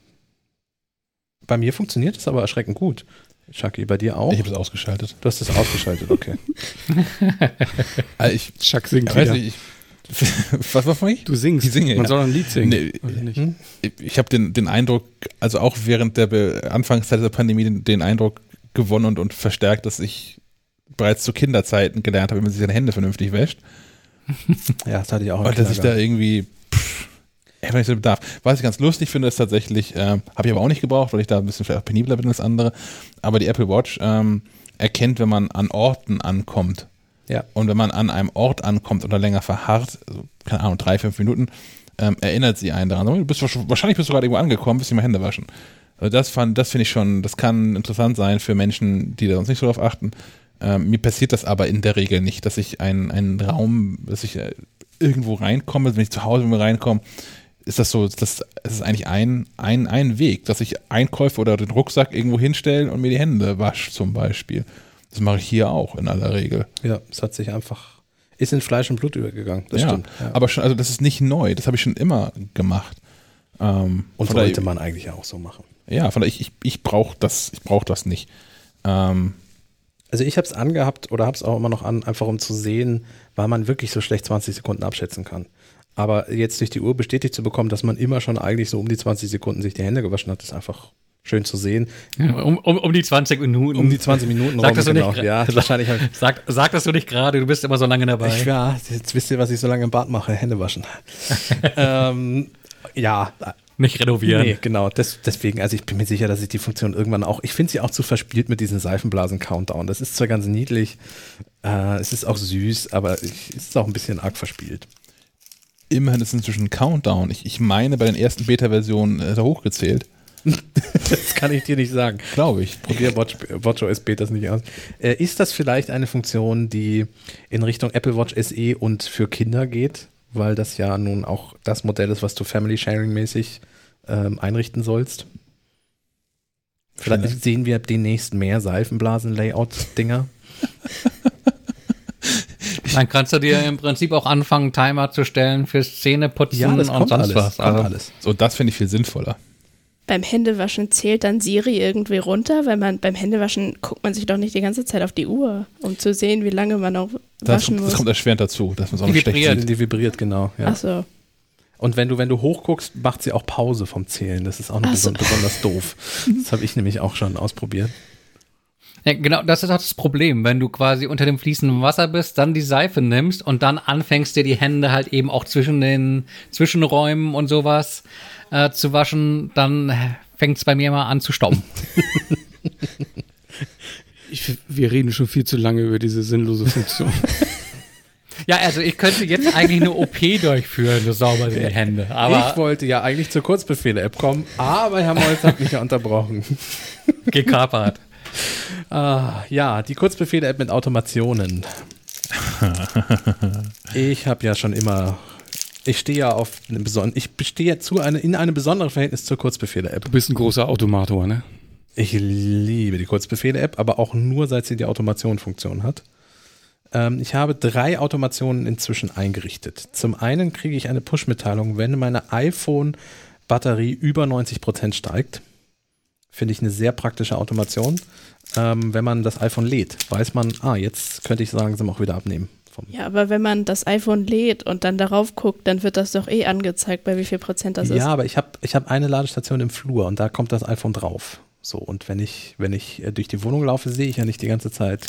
A: Bei mir funktioniert es aber erschreckend gut. Chucky, bei dir auch?
B: Ich habe es ausgeschaltet.
A: Du hast es ausgeschaltet, okay.
B: Also [laughs] [laughs] ich,
D: Chuck singt
B: weiß
D: wieder.
B: nicht, ich, [laughs] was war von mich?
D: Du singst.
B: Ich singe,
D: Man
B: ja.
D: soll ein Lied singen.
B: Nee,
D: Oder nicht?
B: ich, ich habe den, den Eindruck, also auch während der Be Anfangszeit der Pandemie den, den Eindruck gewonnen und, und verstärkt, dass ich bereits zu Kinderzeiten gelernt habe, wie man sich seine Hände vernünftig wäscht. [laughs]
A: Ja, das hatte ich auch.
B: Und dass ich da irgendwie pff, einfach nicht so Bedarf. Was ich ganz lustig finde, ist tatsächlich, ähm, habe ich aber auch nicht gebraucht, weil ich da ein bisschen vielleicht auch penibler bin als andere, aber die Apple Watch ähm, erkennt, wenn man an Orten ankommt.
A: Ja.
B: Und wenn man an einem Ort ankommt da länger verharrt, also, keine Ahnung, drei, fünf Minuten, ähm, erinnert sie einen daran. Du bist wahrsch- wahrscheinlich bist du gerade irgendwo angekommen, bist du mal Hände waschen. Also das das finde ich schon, das kann interessant sein für Menschen, die da sonst nicht so drauf achten. Ähm, mir passiert das aber in der Regel nicht, dass ich einen, einen Raum, dass ich äh, irgendwo reinkomme, wenn ich zu Hause reinkomme, ist das so, das, es ist eigentlich ein, ein, ein Weg, dass ich Einkäufe oder den Rucksack irgendwo hinstellen und mir die Hände wasche zum Beispiel. Das mache ich hier auch in aller Regel.
A: Ja, es hat sich einfach, ist in Fleisch und Blut übergegangen. Das
B: ja,
A: stimmt. Ja.
B: aber schon, also das ist nicht neu, das habe ich schon immer gemacht. Ähm,
A: und sollte man eigentlich auch so machen.
B: Ja, von daher, ich, ich, ich brauche das, ich brauche das nicht. Ähm,
A: Also ich habe es angehabt oder habe es auch immer noch an, einfach um zu sehen, weil man wirklich so schlecht 20 Sekunden abschätzen kann. Aber jetzt durch die Uhr bestätigt zu bekommen, dass man immer schon eigentlich so um die 20 Sekunden sich die Hände gewaschen hat, ist einfach schön zu sehen.
E: Um, um, um die 20 Minuten.
A: Um die 20 Minuten
E: Sag das so
A: genau.
E: nicht.
A: Ja, wahrscheinlich. Ich, [laughs]
E: Sag, sag das du nicht gerade, du bist immer so lange dabei.
A: ich, ja, jetzt wisst ihr, was ich so lange im Bad mache, Hände waschen. [laughs] ähm, ja,
E: nicht renovieren.
A: Nee, genau. Das, deswegen, also ich bin mir sicher, dass ich die Funktion irgendwann auch, ich finde sie auch zu verspielt mit diesen Seifenblasen-Countdown. Das ist zwar ganz niedlich, äh, es ist auch süß, aber ich, es ist auch ein bisschen arg verspielt.
B: immerhin ist inzwischen ein Countdown. Ich, ich meine, bei den ersten Beta-Versionen äh, ist er hochgezählt. [laughs]
A: Das kann ich dir nicht sagen.
B: Glaube ich.
A: Probier Watch, WatchOS Betas nicht aus. Äh, ist das vielleicht eine Funktion, die in Richtung Apple Watch SE und für Kinder geht? Weil das ja nun auch das Modell ist, was du Family Sharing mäßig ähm, einrichten sollst. Vielleicht
B: Vielleicht.
A: sehen wir demnächst mehr Seifenblasen-Layout-Dinger. [laughs]
E: Dann kannst du dir im Prinzip auch anfangen, Timer zu stellen fürs Zähneputzen und sonst was.
A: Kommt
E: Also,
A: alles.
B: So, das finde ich viel sinnvoller.
C: Beim Händewaschen zählt dann Siri irgendwie runter, weil man beim Händewaschen guckt man sich doch nicht die ganze Zeit auf die Uhr, um zu sehen, wie lange man noch
B: Das,
C: waschen
B: das
C: muss.
B: kommt erschwerend dazu, dass man es auch nicht schlecht
E: vibriert.
B: sieht.
A: Die vibriert, genau. Ja.
C: Ach so.
A: Und wenn du, wenn du hochguckst, macht sie auch Pause vom Zählen. Das ist auch noch
C: Ach so.
A: beson besonders doof. [laughs] Das habe ich nämlich auch schon ausprobiert.
E: Ja, genau, das ist auch das Problem. Wenn du quasi unter dem fließenden Wasser bist, dann die Seife nimmst und dann anfängst dir die Hände halt eben auch zwischen den Zwischenräumen und sowas äh, zu waschen, dann fängt es bei mir mal an zu stauben. [laughs]
D: Ich, wir reden schon viel zu lange über diese sinnlose Funktion.
E: ja, also ich könnte jetzt eigentlich eine OP durchführen, so sauber sind die Hände. Aber
A: ich wollte ja eigentlich zur Kurzbefehle-App kommen, aber Herr Molz hat mich ja unterbrochen.
E: gekapert.
A: Ah, ja, die Kurzbefehle-App mit Automationen. [laughs] Ich habe ja schon immer, ich stehe ja auf eine besondere, ich stehe zu eine, in einem besonderen Verhältnis zur Kurzbefehle-App.
D: Du bist ein großer Automator, ne?
A: Ich liebe die Kurzbefehle-App, aber auch nur, seit sie die Automation-Funktion hat. Ähm, ich habe drei Automationen inzwischen eingerichtet. Zum einen kriege ich eine Push-Mitteilung, wenn meine iPhone-Batterie über 90% steigt. Finde ich eine sehr praktische Automation. Ähm, wenn man das iPhone lädt, weiß man, ah, jetzt könnte ich langsam auch wieder abnehmen.
C: Ja, aber wenn man das iPhone lädt und dann darauf guckt, dann wird das doch eh angezeigt, bei wie viel Prozent das
A: ja,
C: ist.
A: aber ich habe ich hab eine Ladestation im Flur und da kommt das iPhone drauf. So, und wenn ich, wenn ich äh, durch die Wohnung laufe, sehe ich ja nicht die ganze Zeit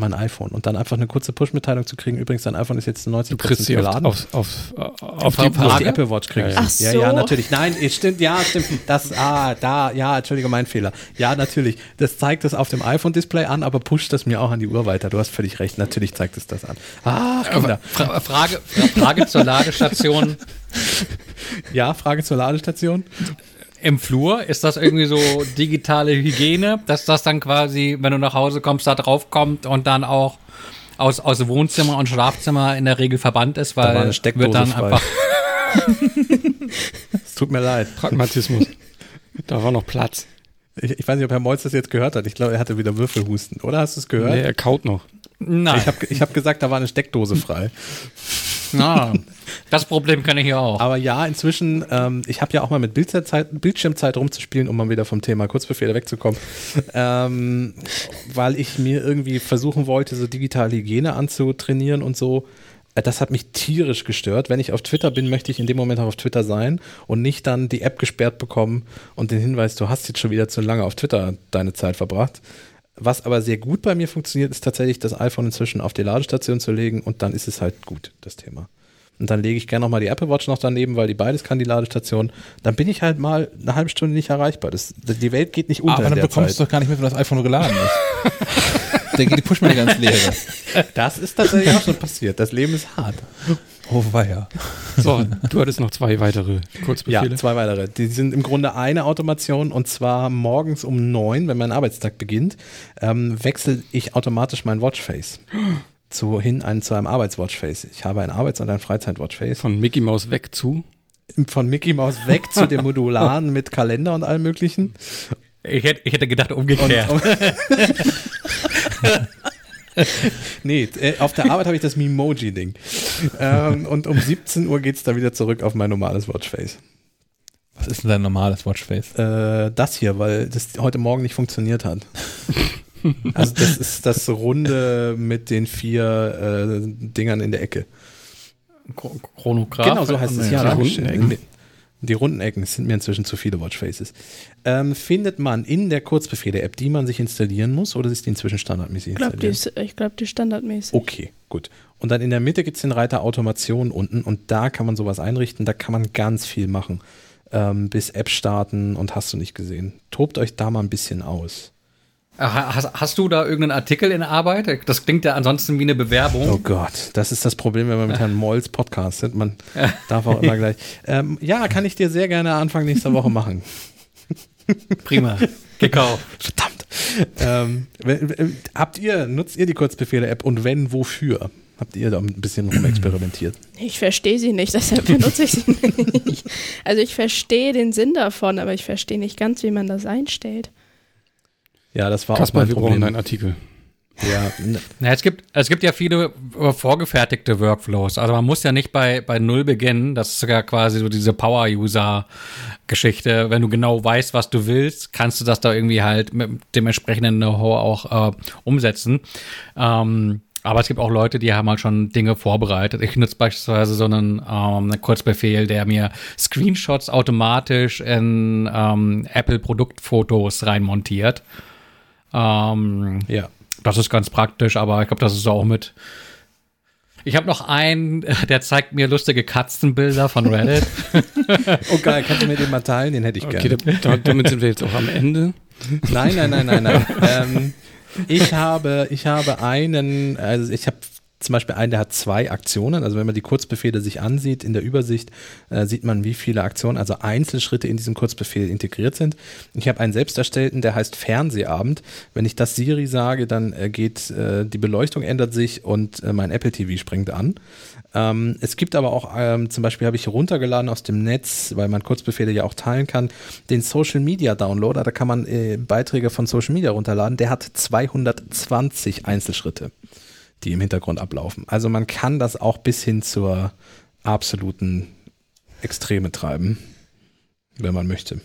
A: mein iPhone. Und dann einfach eine kurze Push-Mitteilung zu kriegen, übrigens, dein iPhone ist jetzt zu 90%
D: Du kriegst sie
A: geladen.
D: auf, auf, auf, auf die
A: die? Apple Watch kriege ich.
D: Ja,
C: ja.
A: sie.
C: Ach
A: Ja, ja,
C: so.
A: natürlich. Nein, es stimmt, ja, stimmt. Das, ah, da, ja, entschuldige, mein Fehler. Ja, natürlich. Das zeigt es auf dem iPhone-Display an, aber pusht das mir auch an die Uhr weiter. Du hast völlig recht. Natürlich zeigt es das an. Ach, Kinder.
E: Fra Frage, Frage zur Ladestation.
A: Ja, Frage zur Ladestation.
E: Im Flur ist das irgendwie so digitale Hygiene, dass das dann quasi, wenn du nach Hause kommst, da drauf kommt und dann auch aus, aus Wohnzimmer und Schlafzimmer in der Regel verbannt ist,
A: Da war
E: weil
A: Steckdose
E: wird dann
A: frei.
E: einfach [laughs]
A: Es tut mir leid.
D: Pragmatismus. da war noch Platz.
A: Ich, ich weiß nicht, ob Herr Molz das jetzt gehört hat. Ich glaube, er hatte wieder Würfelhusten. Oder hast du es gehört?
D: Nee, er kaut noch.
E: Nein.
A: Ich habe ich hab gesagt, da war eine Steckdose frei. [laughs]
E: Ah. Das Problem kann ich ja auch.
A: Aber ja, inzwischen, ähm, ich habe ja auch mal mit Bildzeit, Bildschirmzeit rumzuspielen, um mal wieder vom Thema Kurzbefehle wegzukommen, ähm, weil ich mir irgendwie versuchen wollte, so digitale Hygiene anzutrainieren und so. Äh, Das hat mich tierisch gestört. Wenn ich auf Twitter bin, möchte ich in dem Moment auch auf Twitter sein und nicht dann die App gesperrt bekommen und den Hinweis, du hast jetzt schon wieder zu lange auf Twitter deine Zeit verbracht. Was aber sehr gut bei mir funktioniert, ist tatsächlich das iPhone inzwischen auf die Ladestation zu legen und dann ist es halt gut, das Thema. Und dann lege ich gerne nochmal die Apple Watch noch daneben, weil die beides kann, die Ladestation. Dann bin ich halt mal eine halbe Stunde nicht erreichbar. Das, die Welt geht nicht unter
B: Aber dann bekommst
A: Zeit.
B: du doch gar nicht mit, wenn das iPhone nur geladen ist. [laughs] dann geht die Push-Mail ganz leer. [laughs]
A: Das ist tatsächlich auch schon passiert. Das Leben ist hart.
B: Oh, weia.
D: So, du hattest noch zwei weitere
A: Ja,
D: Kurzbefehle.
A: zwei weitere. Die sind im Grunde eine Automation und zwar morgens um neun, wenn mein Arbeitstag beginnt, ähm, wechsle ich automatisch mein Watchface [gasps] zu, hin ein, zu einem Arbeitswatchface. Ich habe ein Arbeits- und ein Freizeit-Watchface.
D: Von Mickey Mouse weg zu.
A: Von Mickey Mouse weg zu dem [laughs] Modularen mit Kalender und allem möglichen.
E: Ich hätte, ich hätte gedacht,
A: Und,
E: umgekehrt. [laughs] [laughs]
A: nee, äh, auf der Arbeit habe ich das Memoji-Ding. Ähm, und um 17 Uhr geht es dann wieder zurück auf mein normales Watchface.
B: Was ist denn dein normales Watchface?
A: Äh, das hier, weil das heute Morgen nicht funktioniert hat. Also das ist das Runde mit den vier äh, Dingern in der Ecke.
E: Chro- Chronograph.
A: genau so heißt es.
E: Nee,
A: Ja,
D: die runden Ecken.
A: Sind mir inzwischen zu viele Watchfaces. Ähm, findet man in der Kurzbefehle-App, die man sich installieren muss, oder ist die inzwischen standardmäßig
C: Ich glaube, die,
A: installiert?
C: ich glaub, die ist standardmäßig.
A: Okay, gut. Und dann in der Mitte gibt es den Reiter Automation unten und da kann man sowas einrichten, da kann man ganz viel machen. Ähm, bis App starten und hast du nicht gesehen. Tobt euch da mal ein bisschen aus.
E: Äh, Hast, hast du da irgendeinen Artikel in Arbeit? Das klingt ja ansonsten wie eine Bewerbung.
A: Oh Gott, das ist das Problem, wenn man mit Herrn Molls podcastet. Man darf auch immer gleich. Ähm, ja, kann ich dir sehr gerne Anfang nächster Woche machen. [laughs]
E: Prima. Gekauft.
A: Verdammt. Ähm, habt ihr, nutzt ihr die Kurzbefehle-App und wenn, wofür? Habt ihr da ein bisschen rumexperimentiert?
C: Ich verstehe sie nicht, deshalb benutze ich sie nicht. [laughs] Also ich verstehe den Sinn davon, aber ich verstehe nicht ganz, wie man das einstellt.
A: Ja, das war auch
D: Kaspar,
A: mein
D: wir brauchen
A: Problem.
D: einen Artikel.
A: Ja, n-
E: Na, es, gibt, es gibt ja viele äh, vorgefertigte Workflows. Also man muss ja nicht bei, bei Null beginnen. Das ist ja quasi so diese Power-User-Geschichte. Wenn du genau weißt, was du willst, kannst du das da irgendwie halt mit dem entsprechenden Know-how auch äh, umsetzen. Ähm, aber es gibt auch Leute, die haben halt schon Dinge vorbereitet. Ich nutze beispielsweise so einen, ähm, einen Kurzbefehl, der mir Screenshots automatisch in ähm, Apple-Produktfotos reinmontiert. Ähm,
A: ja.
E: das ist ganz praktisch, aber ich glaube, das ist auch mit. Ich habe noch einen, [laughs] der zeigt mir lustige Katzenbilder von Reddit. [laughs]
A: Oh geil, kannst du mir den mal teilen? Den hätte ich
D: Okay,
A: gerne.
D: da, damit sind wir jetzt auch am Ende.
A: Nein, nein, nein, nein, nein. ähm, ich habe, ich habe einen, also ich habe zum Beispiel einen, der hat zwei Aktionen. Also wenn man die Kurzbefehle sich ansieht in der Übersicht, äh, sieht man, wie viele Aktionen, also Einzelschritte in diesem Kurzbefehl integriert sind. Ich habe einen selbst erstellten, der heißt Fernsehabend. Wenn ich das Siri sage, dann äh, geht äh, die Beleuchtung ändert sich und äh, mein Apple TV springt an. Ähm, es gibt aber auch, ähm, zum Beispiel habe ich runtergeladen aus dem Netz, weil man Kurzbefehle ja auch teilen kann, den Social Media Downloader. Da kann man äh, Beiträge von Social Media runterladen. Der hat 220 Einzelschritte, die im Hintergrund ablaufen. Also man kann das auch bis hin zur absoluten Extreme treiben, wenn man möchte.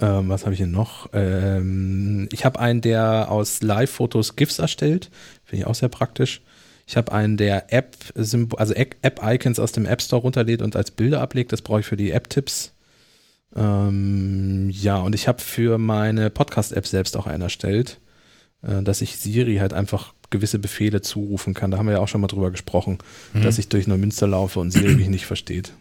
A: Ähm, was habe ich hier noch? Ähm, ich habe einen, der aus Live-Fotos GIFs erstellt. Finde ich auch sehr praktisch. Ich habe einen, der App, also App-Icons aus dem App Store runterlädt und als Bilder ablegt. Das brauche ich für die App-Tipps. Ähm, ja, und ich habe für meine Podcast-App selbst auch einen erstellt, äh, dass ich Siri halt einfach gewisse Befehle zurufen kann. Da haben wir ja auch schon mal drüber gesprochen, dass ich durch Neumünster laufe und Siri mich nicht versteht.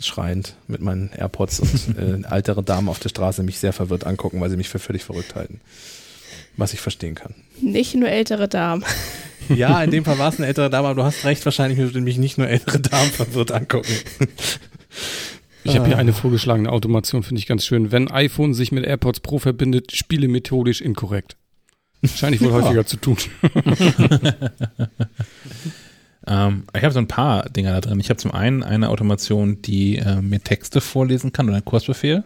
A: Schreiend mit meinen AirPods und [laughs] äh, ältere Damen auf der Straße mich sehr verwirrt angucken, weil sie mich für völlig verrückt halten. Was ich verstehen kann.
C: Nicht nur ältere Damen. [laughs]
A: Ja, in dem Fall war es eine ältere Dame, aber du hast recht, wahrscheinlich würden mich nicht nur ältere Damen verwirrt angucken. [laughs]
D: Ich habe hier eine vorgeschlagene Automation, finde ich ganz schön. Wenn iPhone sich mit AirPods Pro verbindet, spiele methodisch inkorrekt. Scheine ich wohl häufiger zu tun. [laughs]
B: Ähm, ich habe so ein paar Dinge da drin. Ich habe zum einen eine Automation, die äh, mir Texte vorlesen kann oder einen Kursbefehl.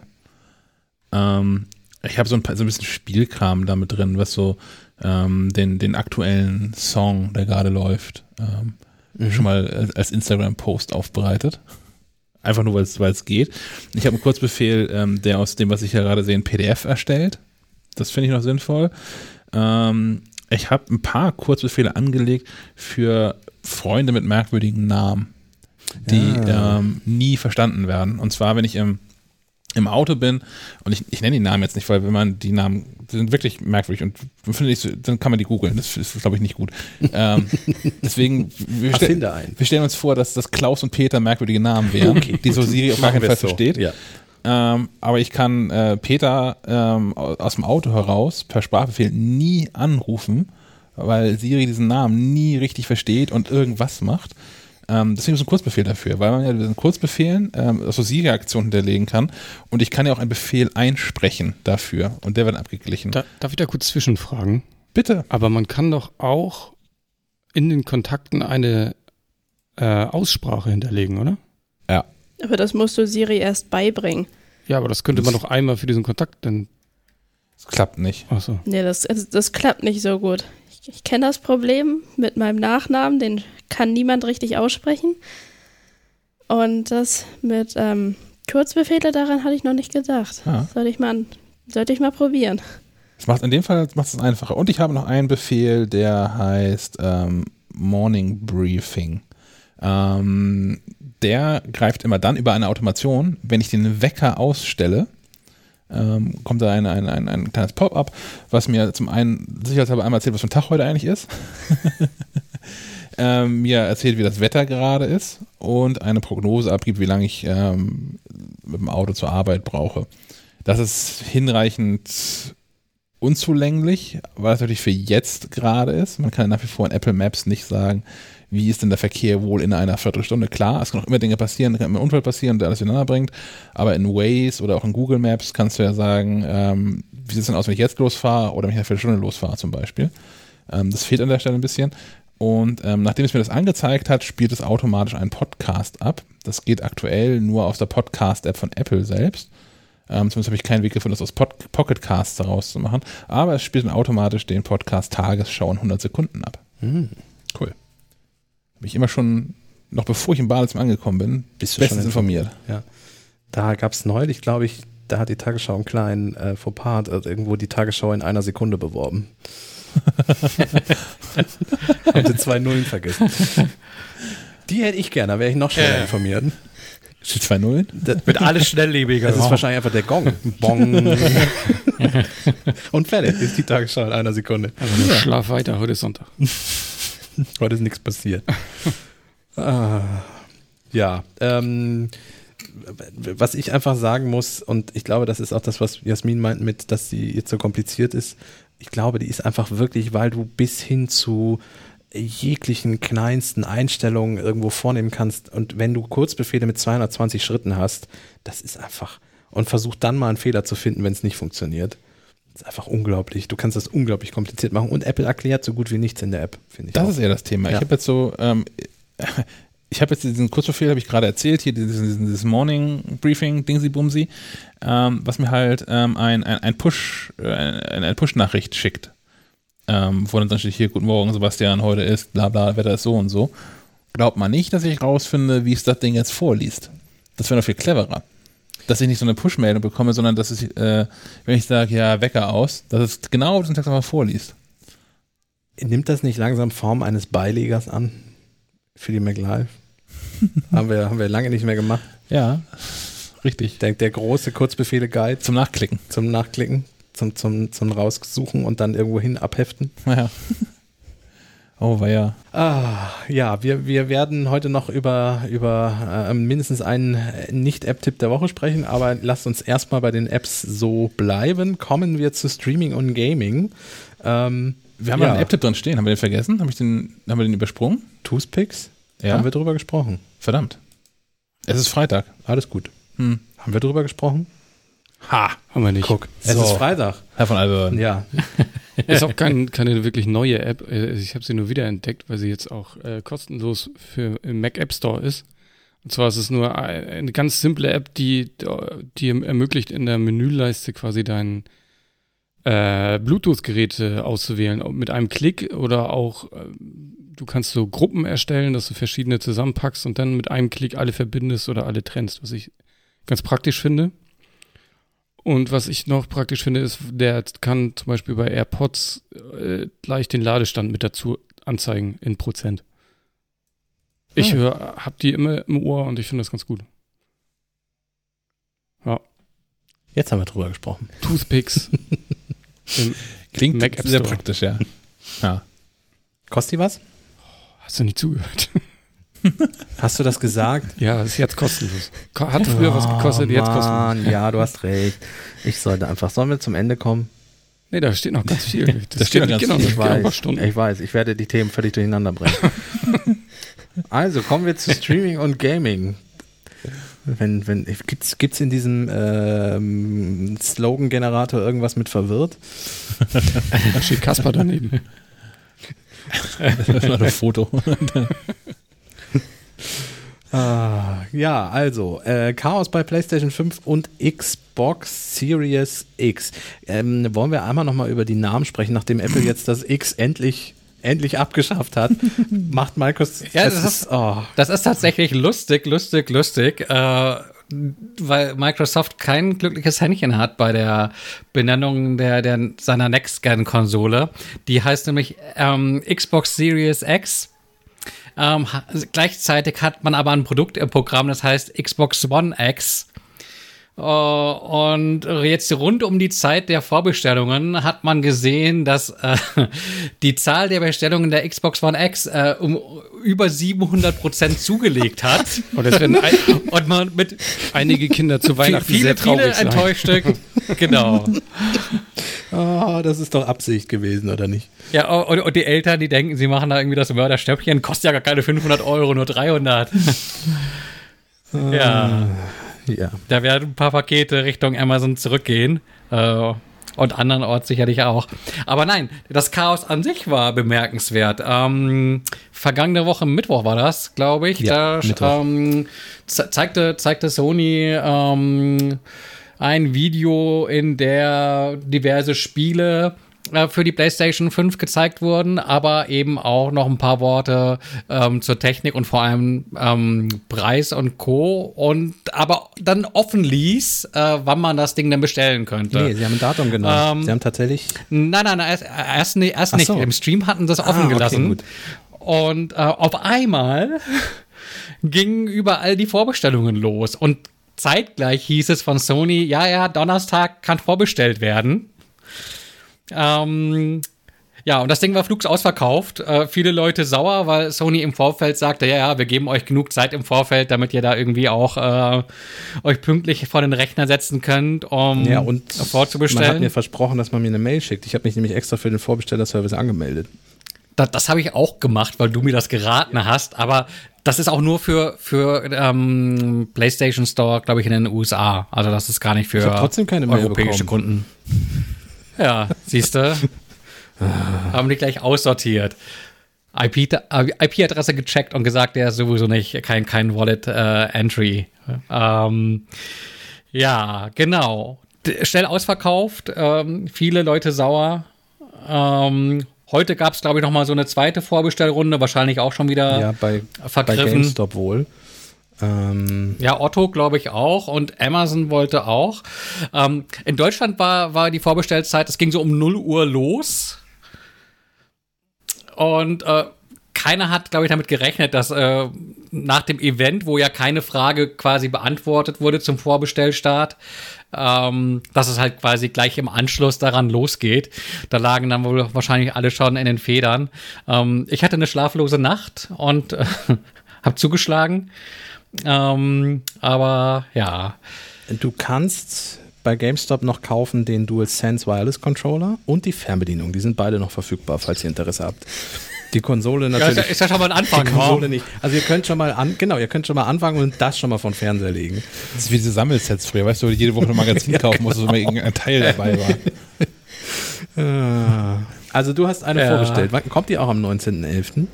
B: Ähm, ich habe so ein, paar, so ein bisschen Spielkram damit drin, was so ähm, den, den aktuellen Song, der gerade läuft, ähm, schon mal als Instagram-Post aufbereitet. Einfach nur, weil es geht. Ich habe einen Kurzbefehl, ähm, der aus dem, was ich ja gerade sehe, ein PDF erstellt. Das finde ich noch sinnvoll. Ähm, ich habe ein paar Kurzbefehle angelegt für Freunde mit merkwürdigen Namen, die
A: Ja.
B: ähm, nie verstanden werden. Und zwar, wenn ich im, im Auto bin und ich, ich nenne die Namen jetzt nicht, weil wenn man die Namen sind wirklich merkwürdig und finde ich, dann kann man die googeln. Das ist, glaube ich, nicht gut. ähm, [laughs] deswegen, wir, stell- wir stellen uns vor, dass das Klaus und Peter merkwürdige Namen wären, die so Siri auf gar keinen Fall
A: so.
B: versteht.
A: Ja.
B: Ähm, aber ich kann äh, Peter ähm, au- aus dem Auto heraus per Sprachbefehl nie anrufen, weil Siri diesen Namen nie richtig versteht und irgendwas macht. Ähm, deswegen ist ein Kurzbefehl dafür, weil man ja diesen Kurzbefehlen ähm, so Siri-Aktionen hinterlegen kann und ich kann ja auch einen Befehl einsprechen dafür und der wird abgeglichen.
D: Da, darf ich da kurz zwischenfragen?
B: Bitte.
D: Aber man kann doch auch in den Kontakten eine äh, Aussprache hinterlegen, oder?
C: Aber das musst du Siri erst beibringen.
D: Ja, aber das könnte man doch einmal für diesen Kontakt dann.
B: Das klappt nicht.
D: Achso.
C: Nee, das, das, das klappt nicht so gut. Ich, ich kenne das Problem mit meinem Nachnamen, den kann niemand richtig aussprechen. Und das mit ähm, Kurzbefehle, daran hatte ich noch nicht gedacht.
B: Ja.
C: Sollte ich mal, sollte ich mal probieren.
B: Das macht in dem Fall macht es einfacher. Und ich habe noch einen Befehl, der heißt ähm, Morning Briefing. Ähm, der greift immer dann über eine Automation, wenn ich den Wecker ausstelle. Ähm, kommt da ein, ein, ein, ein kleines Pop-up, was mir zum einen sicherheitshalber einmal erzählt, was für ein Tag heute eigentlich ist. [laughs] ähm, mir erzählt, wie das Wetter gerade ist und eine Prognose abgibt, wie lange ich ähm, mit dem Auto zur Arbeit brauche. Das ist hinreichend unzulänglich, weil es natürlich für jetzt gerade ist. Man kann nach wie vor in Apple Maps nicht sagen, wie ist denn der Verkehr wohl in einer Viertelstunde. Klar, es kann auch immer Dinge passieren, es kann immer ein Unfall passieren, der alles durcheinander bringt. Aber in Waze oder auch in Google Maps kannst du ja sagen, ähm, wie sieht es denn aus, wenn ich jetzt losfahre oder wenn ich in einer Viertelstunde losfahre zum Beispiel. Ähm, das fehlt an der Stelle ein bisschen. Und ähm, nachdem es mir das angezeigt hat, spielt es automatisch einen Podcast ab. Das geht aktuell nur aus der Podcast-App von Apple selbst. Ähm, zumindest habe ich keinen Weg gefunden, das aus Pod Pocket Casts daraus zu machen. Aber es spielt dann automatisch den Podcast Tagesschau in 100 Sekunden ab.
A: Hm.
B: Cool. Habe ich immer schon, noch bevor ich in Badezimmer angekommen bin,
A: Bist du
B: bestens
A: schon
B: informiert.
A: Da gab es neulich, glaube ich, da hat die Tagesschau einen kleinen äh, Fauxpas, also irgendwo die Tagesschau in einer Sekunde beworben. [laughs] Haben sie zwei Nullen vergessen. Die hätte ich gerne, da wäre ich noch schneller
E: Ja.
A: informiert.
B: Zwei Nullen?
A: Das,
E: Wird alles schnelllebiger.
A: das ist wahrscheinlich einfach der Gong. Bong. [laughs] Und fertig ist die Tagesschau in einer Sekunde.
D: Also Schlaf weiter, heute ist Sonntag. [laughs] [laughs]
A: Heute ist nichts passiert. [laughs] ah, ja, ähm, was ich einfach sagen muss, und ich glaube, das ist auch das, was Jasmin meint mit, dass sie jetzt so kompliziert ist. Ich glaube, die ist einfach wirklich, weil du bis hin zu jeglichen kleinsten Einstellungen irgendwo vornehmen kannst. Und wenn du Kurzbefehle mit 220 Schritten hast, das ist einfach. Und versuch dann mal einen Fehler zu finden, wenn es nicht funktioniert. Das ist einfach unglaublich. Du kannst das unglaublich kompliziert machen. Und Apple erklärt so gut wie nichts in der App, finde ich.
B: Das
A: auch.
B: ist eher das Thema.
A: Ja.
B: Ich habe jetzt so, ähm, [laughs] ich habe jetzt diesen Kurzbefehl, habe ich gerade erzählt, hier dieses, dieses Morning Briefing, Dingsy Bumsy, ähm, was mir halt ähm, ein, ein, ein Push, äh, eine, Push-Nachricht schickt. Ähm, wo dann drin steht, hier, guten Morgen, Sebastian, heute ist, bla bla, Wetter ist so und so. Glaubt man nicht, dass ich rausfinde, wie es das Ding jetzt vorliest. Das wäre noch viel cleverer. Dass ich nicht so eine Push-Meldung bekomme, sondern dass ich, äh, wenn ich sage, ja, Wecker aus, dass es genau diesen Text einfach vorliest.
A: Nimmt das nicht langsam Form eines Beilegers an für die MacLive? [laughs] haben, wir, haben wir lange nicht mehr gemacht.
B: Ja, richtig.
A: Der, der große Kurzbefehle-Guide
B: Zum Nachklicken.
A: zum Nachklicken, zum, zum, zum Raussuchen und dann irgendwo hin abheften.
B: Naja. Oh, war ja.
A: Ah, ja, wir, wir werden heute noch über, über äh, mindestens einen Nicht-App-Tipp der Woche sprechen, aber lasst uns erstmal bei den Apps so bleiben. Kommen wir zu Streaming und Gaming. Ähm,
B: Wir haben
A: ja,
B: einen App-Tipp drin stehen. Haben wir den vergessen? Haben, ich den, haben wir den übersprungen?
A: Toothpicks,
B: Ja.
A: haben wir drüber gesprochen.
B: Verdammt. Es ist Freitag.
A: Alles gut.
B: Hm.
A: Haben wir drüber gesprochen?
B: Ha!
D: Haben wir nicht.
A: Guck, es
B: So.
A: ist Freitag.
B: Herr von Alberden.
A: Ja, [laughs]
D: Ist auch kein, keine wirklich neue App. Äh, Ich habe sie nur wiederentdeckt, weil sie jetzt auch äh, kostenlos für im Mac App Store ist. Und zwar ist es nur ein- eine ganz simple App, die, die ermöglicht, in der Menüleiste quasi dein äh, Bluetooth-Gerät äh, auszuwählen. Mit einem Klick oder auch äh, du kannst so Gruppen erstellen, dass du verschiedene zusammenpackst und dann mit einem Klick alle verbindest oder alle trennst, was ich ganz praktisch finde. Und was ich noch praktisch finde, ist, der kann zum Beispiel bei AirPods äh, gleich den Ladestand mit dazu anzeigen in Prozent. Ich
A: Ah.
D: höre, hab die immer im Ohr und ich finde das ganz gut.
A: Jetzt haben wir drüber gesprochen.
D: Toothpicks. [laughs] Im,
B: Klingt
D: Mac App
B: sehr praktisch, ja. ja.
A: Kostet die was?
D: hast du nicht zugehört? [laughs]
A: Hast du das gesagt?
D: Ja, ist jetzt kostenlos. Ko- Hat früher was gekostet,
A: Oh,
D: jetzt kostenlos.
A: Mann, ja, du hast recht. Ich sollte einfach. Sollen wir zum Ende kommen?
D: Nee, da steht noch ganz viel. [laughs] Das
B: steht noch ganz viel.
A: Ich
D: noch ein paar
A: weiß,
D: Stunden.
A: ich weiß, ich werde die Themen völlig durcheinander bringen. [laughs] also kommen wir zu Streaming und Gaming. Wenn, wenn, gibt's, gibt's in diesem ähm, Slogan-Generator irgendwas mit verwirrt?
D: Da steht Kasper daneben.
B: Das war ein Foto.
A: Ah, ja, also äh, Chaos bei PlayStation 5 und Xbox Series X. Ähm, wollen wir einmal nochmal über die Namen sprechen, nachdem Apple jetzt das X endlich endlich abgeschafft hat, [laughs] macht Microsoft.
E: Ja, das ist-
A: oh,
E: Das ist tatsächlich lustig, lustig, lustig, äh, weil Microsoft kein glückliches Händchen hat bei der Benennung der, der, seiner Next-Gen-Konsole. Die heißt nämlich ähm, Xbox Series X. Ähm, gleichzeitig hat man aber ein Produkt im Programm, das heißt Xbox One X. Äh, und jetzt rund um die Zeit der Vorbestellungen hat man gesehen, dass äh, [laughs] die Zahl der Bestellungen der Xbox One X äh, um über 700 Prozent zugelegt hat.
D: Und es werden [laughs] ein,
E: Und man mit
D: einige Kinder zu Weihnachten
E: viele,
D: sehr traurig
E: viele
D: sein.
E: enttäuschte. [laughs] genau.
A: oh, das ist doch Absicht gewesen, oder nicht?
E: Ja, und, und die Eltern, die denken, sie machen da irgendwie das Mörderstöppchen, kostet ja gar keine 500 Euro, nur 300. ja.
A: Ja.
E: Da werden ein paar Pakete Richtung Amazon zurückgehen. Äh, und andernorts sicherlich auch. Aber nein, das Chaos an sich war bemerkenswert. Ähm, vergangene Woche Mittwoch war das, glaube ich.
A: Ja,
E: da ähm, ze zeigte, zeigte Sony ähm, ein Video, in der diverse Spiele äh, für die PlayStation 5 gezeigt wurden, aber eben auch noch ein paar Worte ähm, zur Technik und vor allem ähm, Preis und Co. Und aber dann offen ließ, äh, wann man das Ding denn bestellen könnte.
A: Nee, sie haben ein Datum genommen.
E: Ähm,
A: sie haben tatsächlich.
E: Nein, nein, nein, erst, erst, nicht- erst nicht.
A: so.
E: Im Stream hatten sie
A: Ah,
E: offen
A: okay,
E: gelassen.
A: gut.
E: Und äh, auf einmal [laughs] gingen überall die Vorbestellungen los. Und zeitgleich hieß es von Sony, ja, ja, Donnerstag kann vorbestellt werden. Ähm, ja, und das Ding war flugs ausverkauft. Äh, viele Leute sauer, weil Sony im Vorfeld sagte, ja, ja, wir geben euch genug Zeit im Vorfeld, damit ihr da irgendwie auch äh, euch pünktlich vor den Rechner setzen könnt, um
A: Ja, und man hat
E: vorzubestellen.
A: mir versprochen, dass man mir eine Mail schickt. Ich habe mich nämlich extra für den Vorbestellerservice angemeldet.
E: Das, das habe ich auch gemacht, weil du mir das geraten hast, aber das ist auch nur für, für ähm, PlayStation Store, glaube ich, in den USA. Also das ist gar nicht für
A: Ich trotzdem keine Mail
E: europäische
A: bekommen.
E: Kunden. Ja, siehst du? Haben die gleich aussortiert. IP IP-Adresse gecheckt und gesagt, der ist sowieso nicht kein, kein Wallet-Entry. ähm, ja, genau. D schnell ausverkauft, ähm, viele Leute sauer. Ähm, heute gab es, glaube ich, noch mal so eine zweite Vorbestellrunde, wahrscheinlich auch schon wieder
A: Ja, bei, bei
E: vergriffen.
A: GameStop wohl. Ähm,
E: Ja, Otto glaube ich auch und Amazon wollte auch. Ähm, in Deutschland war, war die Vorbestellzeit, es ging so um 0 Uhr los. Und äh, keiner hat, glaube ich, damit gerechnet, dass äh, nach dem Event, wo ja keine Frage quasi beantwortet wurde zum Vorbestellstart, ähm, dass es halt quasi gleich im Anschluss daran losgeht. Da lagen dann wohl wahrscheinlich alle schon in den Federn. Ähm, ich hatte eine schlaflose Nacht und [laughs] äh, habe zugeschlagen. Ähm, aber ja,
A: du kannst bei GameStop noch kaufen den DualSense Wireless Controller und die Fernbedienung. Die sind beide noch verfügbar, falls ihr Interesse habt. Die Konsole
E: ja ist,
A: natürlich.
E: ja, ist ja schon mal ein Anfang.
A: die Konsole nicht. Also ihr könnt schon mal an, genau, ihr könnt schon mal anfangen und das schon mal von Fernseher legen.
B: Das ist wie diese Sammelsets früher, weißt du, wo du jede Woche ein Magazin [laughs] kaufen musst, wo immer irgendein Teil dabei war. [laughs]
A: Ah. Also du hast eine
E: Ja.
A: vorbestellt. Wann kommt die auch am 19.11.?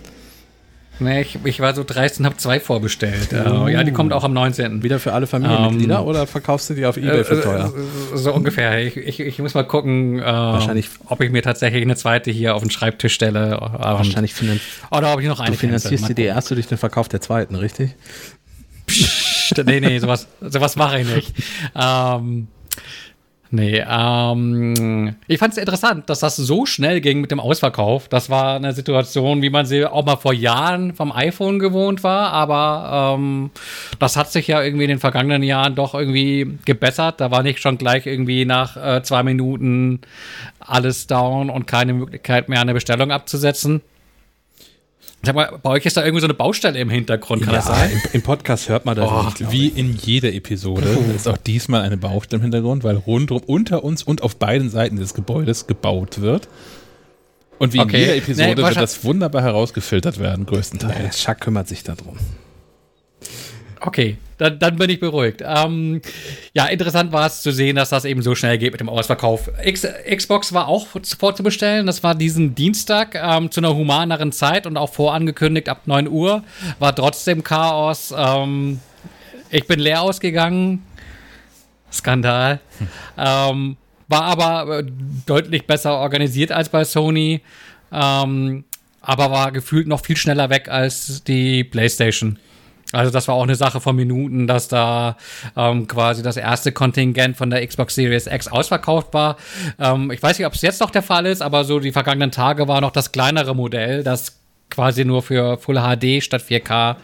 E: Nee, ich, ich war so dreist und habe zwei vorbestellt. Uh. ja, die kommt auch am 19.
A: Wieder für alle Familienmitglieder um, oder verkaufst du die auf Ebay für äh, teuer?
E: So ungefähr. Ich, ich, ich muss mal gucken, äh,
A: Wahrscheinlich,
E: ob ich mir tatsächlich eine zweite hier auf den Schreibtisch stelle.
A: Wahrscheinlich finan
E: oder ob ich noch eine
A: Du finanzierst dir die erste durch den Verkauf der zweiten, richtig?
E: Psst, nee, nee, sowas, sowas mache ich nicht. [laughs] Ähm, Nee, ähm, ich fand es interessant, dass das so schnell ging mit dem Ausverkauf. Das war eine Situation, wie man sie auch mal vor Jahren vom iPhone gewohnt war, aber ähm, das hat sich ja irgendwie in den vergangenen Jahren doch irgendwie gebessert. Da war nicht schon gleich irgendwie nach äh, zwei Minuten alles down und keine Möglichkeit mehr, eine Bestellung abzusetzen. Sag mal, bei euch ist da irgendwie so eine Baustelle im Hintergrund, kann
A: ja,
E: das sein?
A: Im, Im, Podcast hört man das
B: oh, nicht. Wie in jeder Episode oh. ist auch diesmal eine Baustelle im Hintergrund, weil rundum unter uns und auf beiden Seiten des Gebäudes gebaut wird. Und wie okay. in jeder Episode nee, wird das wunderbar herausgefiltert werden, größtenteils.
A: Chuck kümmert sich darum.
E: Okay, dann, dann bin ich beruhigt. Ähm, ja, interessant war es zu sehen, dass das eben so schnell geht mit dem Ausverkauf. X, Xbox war auch vorzubestellen. Das war diesen Dienstag ähm, zu einer humaneren Zeit und auch vorangekündigt ab 9 Uhr. War trotzdem Chaos. Ähm, ich bin leer ausgegangen. Skandal. Hm. Ähm, war aber äh, deutlich besser organisiert als bei Sony. Ähm, aber war gefühlt noch viel schneller weg als die PlayStation. Also das war auch eine Sache von Minuten, dass da ähm, quasi das erste Kontingent von der Xbox Series X ausverkauft war. Ähm, ich weiß nicht, ob es jetzt noch der Fall ist, aber so die vergangenen Tage war noch das kleinere Modell, das quasi nur für Full HD statt 4K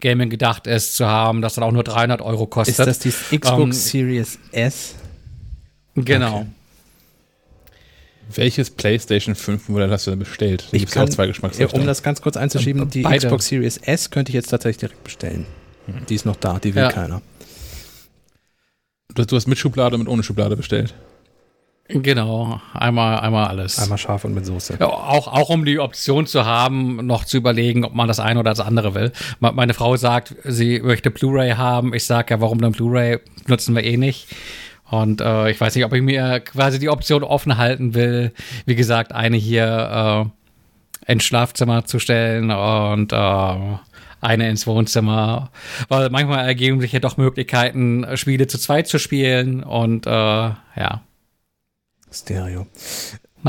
E: Gaming gedacht ist, zu haben, das dann auch nur 300 Euro kostet.
A: Ist das die Xbox ähm, Series S?
E: Genau.
B: Okay. Welches PlayStation 5 Modell hast du denn bestellt?
A: Da ich kann, auch zwei Geschmacksrichtungen. Um das ganz kurz einzuschieben, die Beide. Xbox Series S könnte ich jetzt tatsächlich direkt bestellen. Hm. Die ist noch da, die will ja. keiner.
B: Du, du hast mit Schublade und mit ohne Schublade bestellt.
E: Genau, einmal, einmal alles.
A: Einmal scharf und mit Soße.
E: Ja, auch, auch um die Option zu haben, noch zu überlegen, ob man das eine oder das andere will. Meine Frau sagt, sie möchte Blu-ray haben. Ich sage ja, warum dann Blu-ray nutzen wir eh nicht. Und äh, ich weiß nicht, ob ich mir quasi die Option offen halten will, wie gesagt, eine hier äh, ins Schlafzimmer zu stellen und äh, eine ins Wohnzimmer. Weil manchmal ergeben sich ja doch Möglichkeiten, Spiele zu zweit zu spielen und äh, ja.
A: Stereo.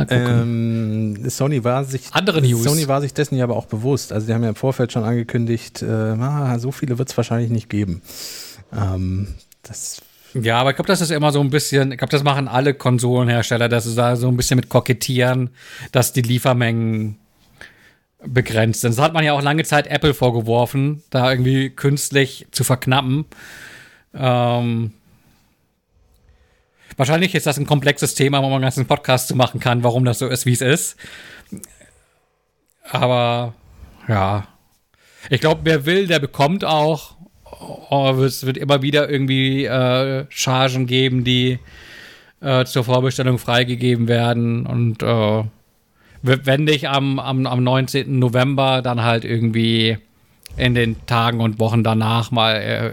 A: Ähm, Sony war sich
E: Andere News.
A: Sony war sich dessen ja aber auch bewusst. Also die haben ja im Vorfeld schon angekündigt, äh, ah, so viele wird es wahrscheinlich nicht geben. Ähm, das
E: ja, aber ich glaube, das ist immer so ein bisschen, ich glaube, das machen alle Konsolenhersteller, dass sie da so ein bisschen mit kokettieren, dass die Liefermengen begrenzt sind. Das hat man ja auch lange Zeit Apple vorgeworfen, da irgendwie künstlich zu verknappen. Ähm, wahrscheinlich ist das ein komplexes Thema, wo man einen ganzen Podcast zu machen kann, warum das so ist, wie es ist. Aber ja, ich glaube, wer will, der bekommt auch oh, es wird immer wieder irgendwie äh, Chargen geben, die äh, zur Vorbestellung freigegeben werden. Und äh, wenn nicht am, am, am 19. November, dann halt irgendwie in den Tagen und Wochen danach mal äh,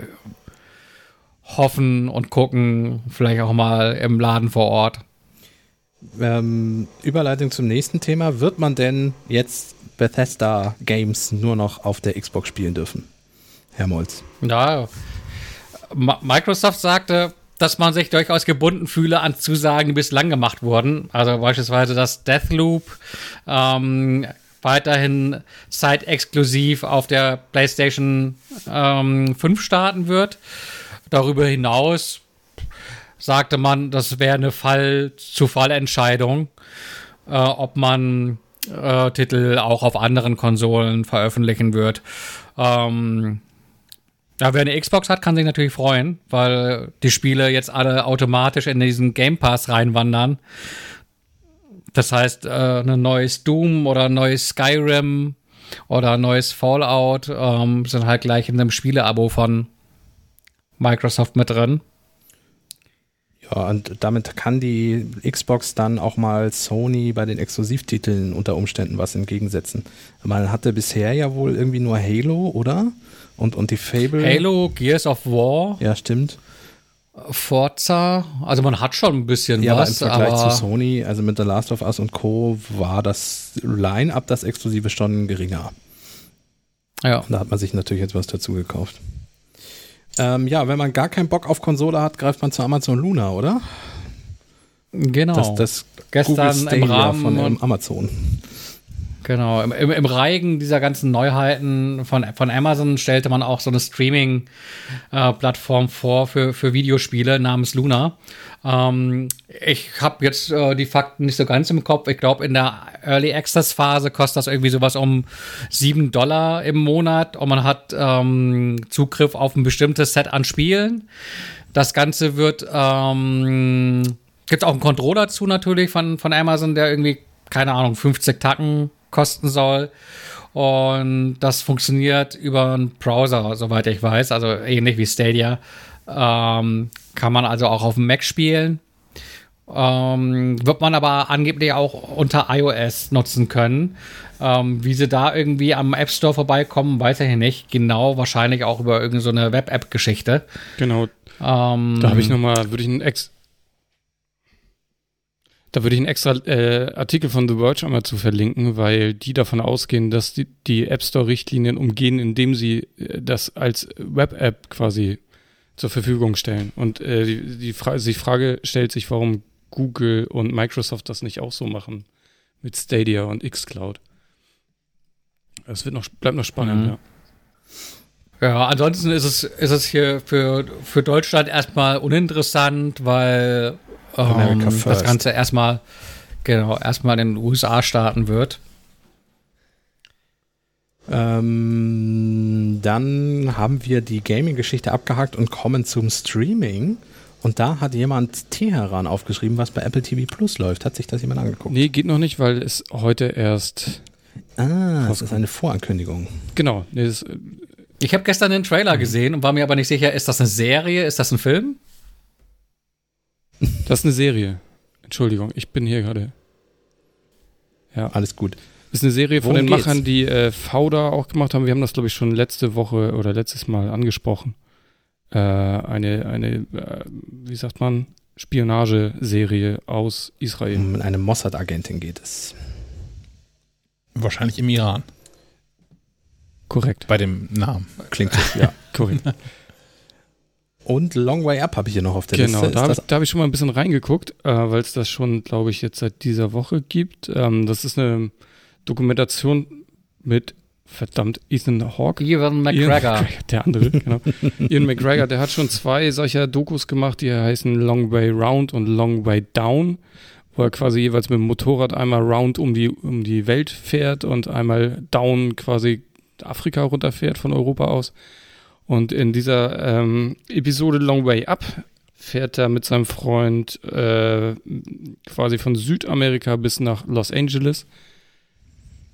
E: hoffen und gucken, vielleicht auch mal im Laden vor Ort.
A: Ähm, Überleitung zum nächsten Thema. Wird man denn jetzt Bethesda Games nur noch auf der Xbox spielen dürfen? Herr Molz.
E: Ja, Microsoft sagte, dass man sich durchaus gebunden fühle an Zusagen, die bislang gemacht wurden. Also beispielsweise, dass Deathloop ähm, weiterhin zeitexklusiv auf der PlayStation ähm, 5 starten wird. Darüber hinaus sagte man, das wäre eine Fall-zu-Fall-Entscheidung, äh, ob man äh, Titel auch auf anderen Konsolen veröffentlichen wird. Ähm, ja, wer eine Xbox hat, kann sich natürlich freuen, weil die Spiele jetzt alle automatisch in diesen Game Pass reinwandern. Das heißt, äh, ein neues Doom oder ein neues Skyrim oder ein neues Fallout ähm, sind halt gleich in einem Spieleabo von Microsoft mit drin.
A: Ja, und damit kann die Xbox dann auch mal Sony bei den Exklusivtiteln unter Umständen was entgegensetzen. Man hatte bisher ja wohl irgendwie nur Halo, oder? Und, und die Fable.
E: Halo, Gears of War.
A: Ja, stimmt.
E: Forza, also man hat schon ein bisschen
A: ja,
E: was.
A: Aber im Vergleich zu Sony, also mit The Last of Us und Co. war das Line-Up, das Exklusive, schon geringer.
E: Ja.
A: Da hat man sich natürlich jetzt was dazu gekauft. Ähm, ja, wenn man gar keinen Bock auf Konsole hat, greift man zu Amazon Luna, oder?
E: Genau.
A: Das, das
E: Gestern im Rahmen
A: von ähm, Amazon.
E: Genau, im, im, im Reigen dieser ganzen Neuheiten von, von Amazon stellte man auch so eine Streaming-Plattform vor für, für Videospiele namens Luna. Ähm, ich habe jetzt äh, die Fakten nicht so ganz im Kopf. Ich glaube, in der Early Access-Phase kostet das irgendwie sowas um 7 Dollar im Monat und man hat ähm, Zugriff auf ein bestimmtes Set an Spielen. Das Ganze wird, ähm, gibt auch einen Controller dazu natürlich von, von Amazon, der irgendwie, keine Ahnung, 50 Tacken kosten soll. Und das funktioniert über einen Browser, soweit ich weiß, also ähnlich wie Stadia. Ähm, kann man also auch auf dem Mac spielen. Ähm, wird man aber angeblich auch unter iOS nutzen können. Ähm, wie sie da irgendwie am App Store vorbeikommen, weiß ich nicht. Genau, wahrscheinlich auch über irgendeine so eine Web-App-Geschichte.
D: Genau,
E: Ähm,
D: da habe ich nochmal, würde ich einen Ex. Da würde ich einen extra äh, Artikel von The Verge einmal zu verlinken, weil die davon ausgehen, dass die, die App Store-Richtlinien umgehen, indem sie äh, das als Web-App quasi zur Verfügung stellen. Und äh, die, die, Fra die Frage stellt sich, warum Google und Microsoft das nicht auch so machen mit Stadia und xCloud. Es wird noch, bleibt noch spannend,
E: Mhm.
D: ja.
E: Ja, ansonsten ist es, ist es hier für, für Deutschland erstmal uninteressant, weil
A: America
E: ähm, das. Ganze erstmal, genau, erstmal in den USA starten wird.
A: Ähm, dann haben wir die Gaming-Geschichte abgehakt und kommen zum Streaming. Und da hat jemand Teheran aufgeschrieben, was bei Apple TV Plus läuft. Hat sich das jemand angeguckt?
D: Nee, geht noch nicht, weil es heute erst.
A: Ah, das ist eine Vorankündigung.
D: Genau, nee, das,
E: Ich habe gestern den Trailer gesehen und war mir aber nicht sicher, ist das eine Serie, ist das ein Film?
D: Das ist eine Serie. Entschuldigung, ich bin hier gerade. Ja,
A: Alles gut.
D: das ist eine Serie von
A: Worum
D: den
A: geht's?
D: Machern, die äh, Fauda auch gemacht haben. Wir haben das, glaube ich, schon letzte Woche oder letztes Mal angesprochen. Äh, eine, eine, äh, wie sagt man, Spionageserie aus Israel.
A: Um eine Mossad-Agentin geht es.
B: Wahrscheinlich im Iran.
D: Korrekt,
B: Bei dem Namen.
A: Klingt so, ja. [laughs]
D: korrekt.
A: Und Long Way Up habe ich hier noch auf der
D: Genau,
A: Liste.
D: da habe ich, hab ich schon mal ein bisschen reingeguckt, äh, weil es das schon, glaube ich, jetzt seit dieser Woche gibt. Ähm, das ist eine Dokumentation mit, verdammt, Ethan Hawke. Ian
E: McGregor.
D: Der andere, genau. Ian McGregor, der hat schon zwei solcher Dokus gemacht, die heißen Long Way Round und Long Way Down, wo er quasi jeweils mit dem Motorrad einmal round um die, um die Welt fährt und einmal down quasi Afrika runterfährt von Europa aus. Und in dieser ähm, Episode Long Way Up fährt er mit seinem Freund äh, quasi von Südamerika bis nach Los Angeles.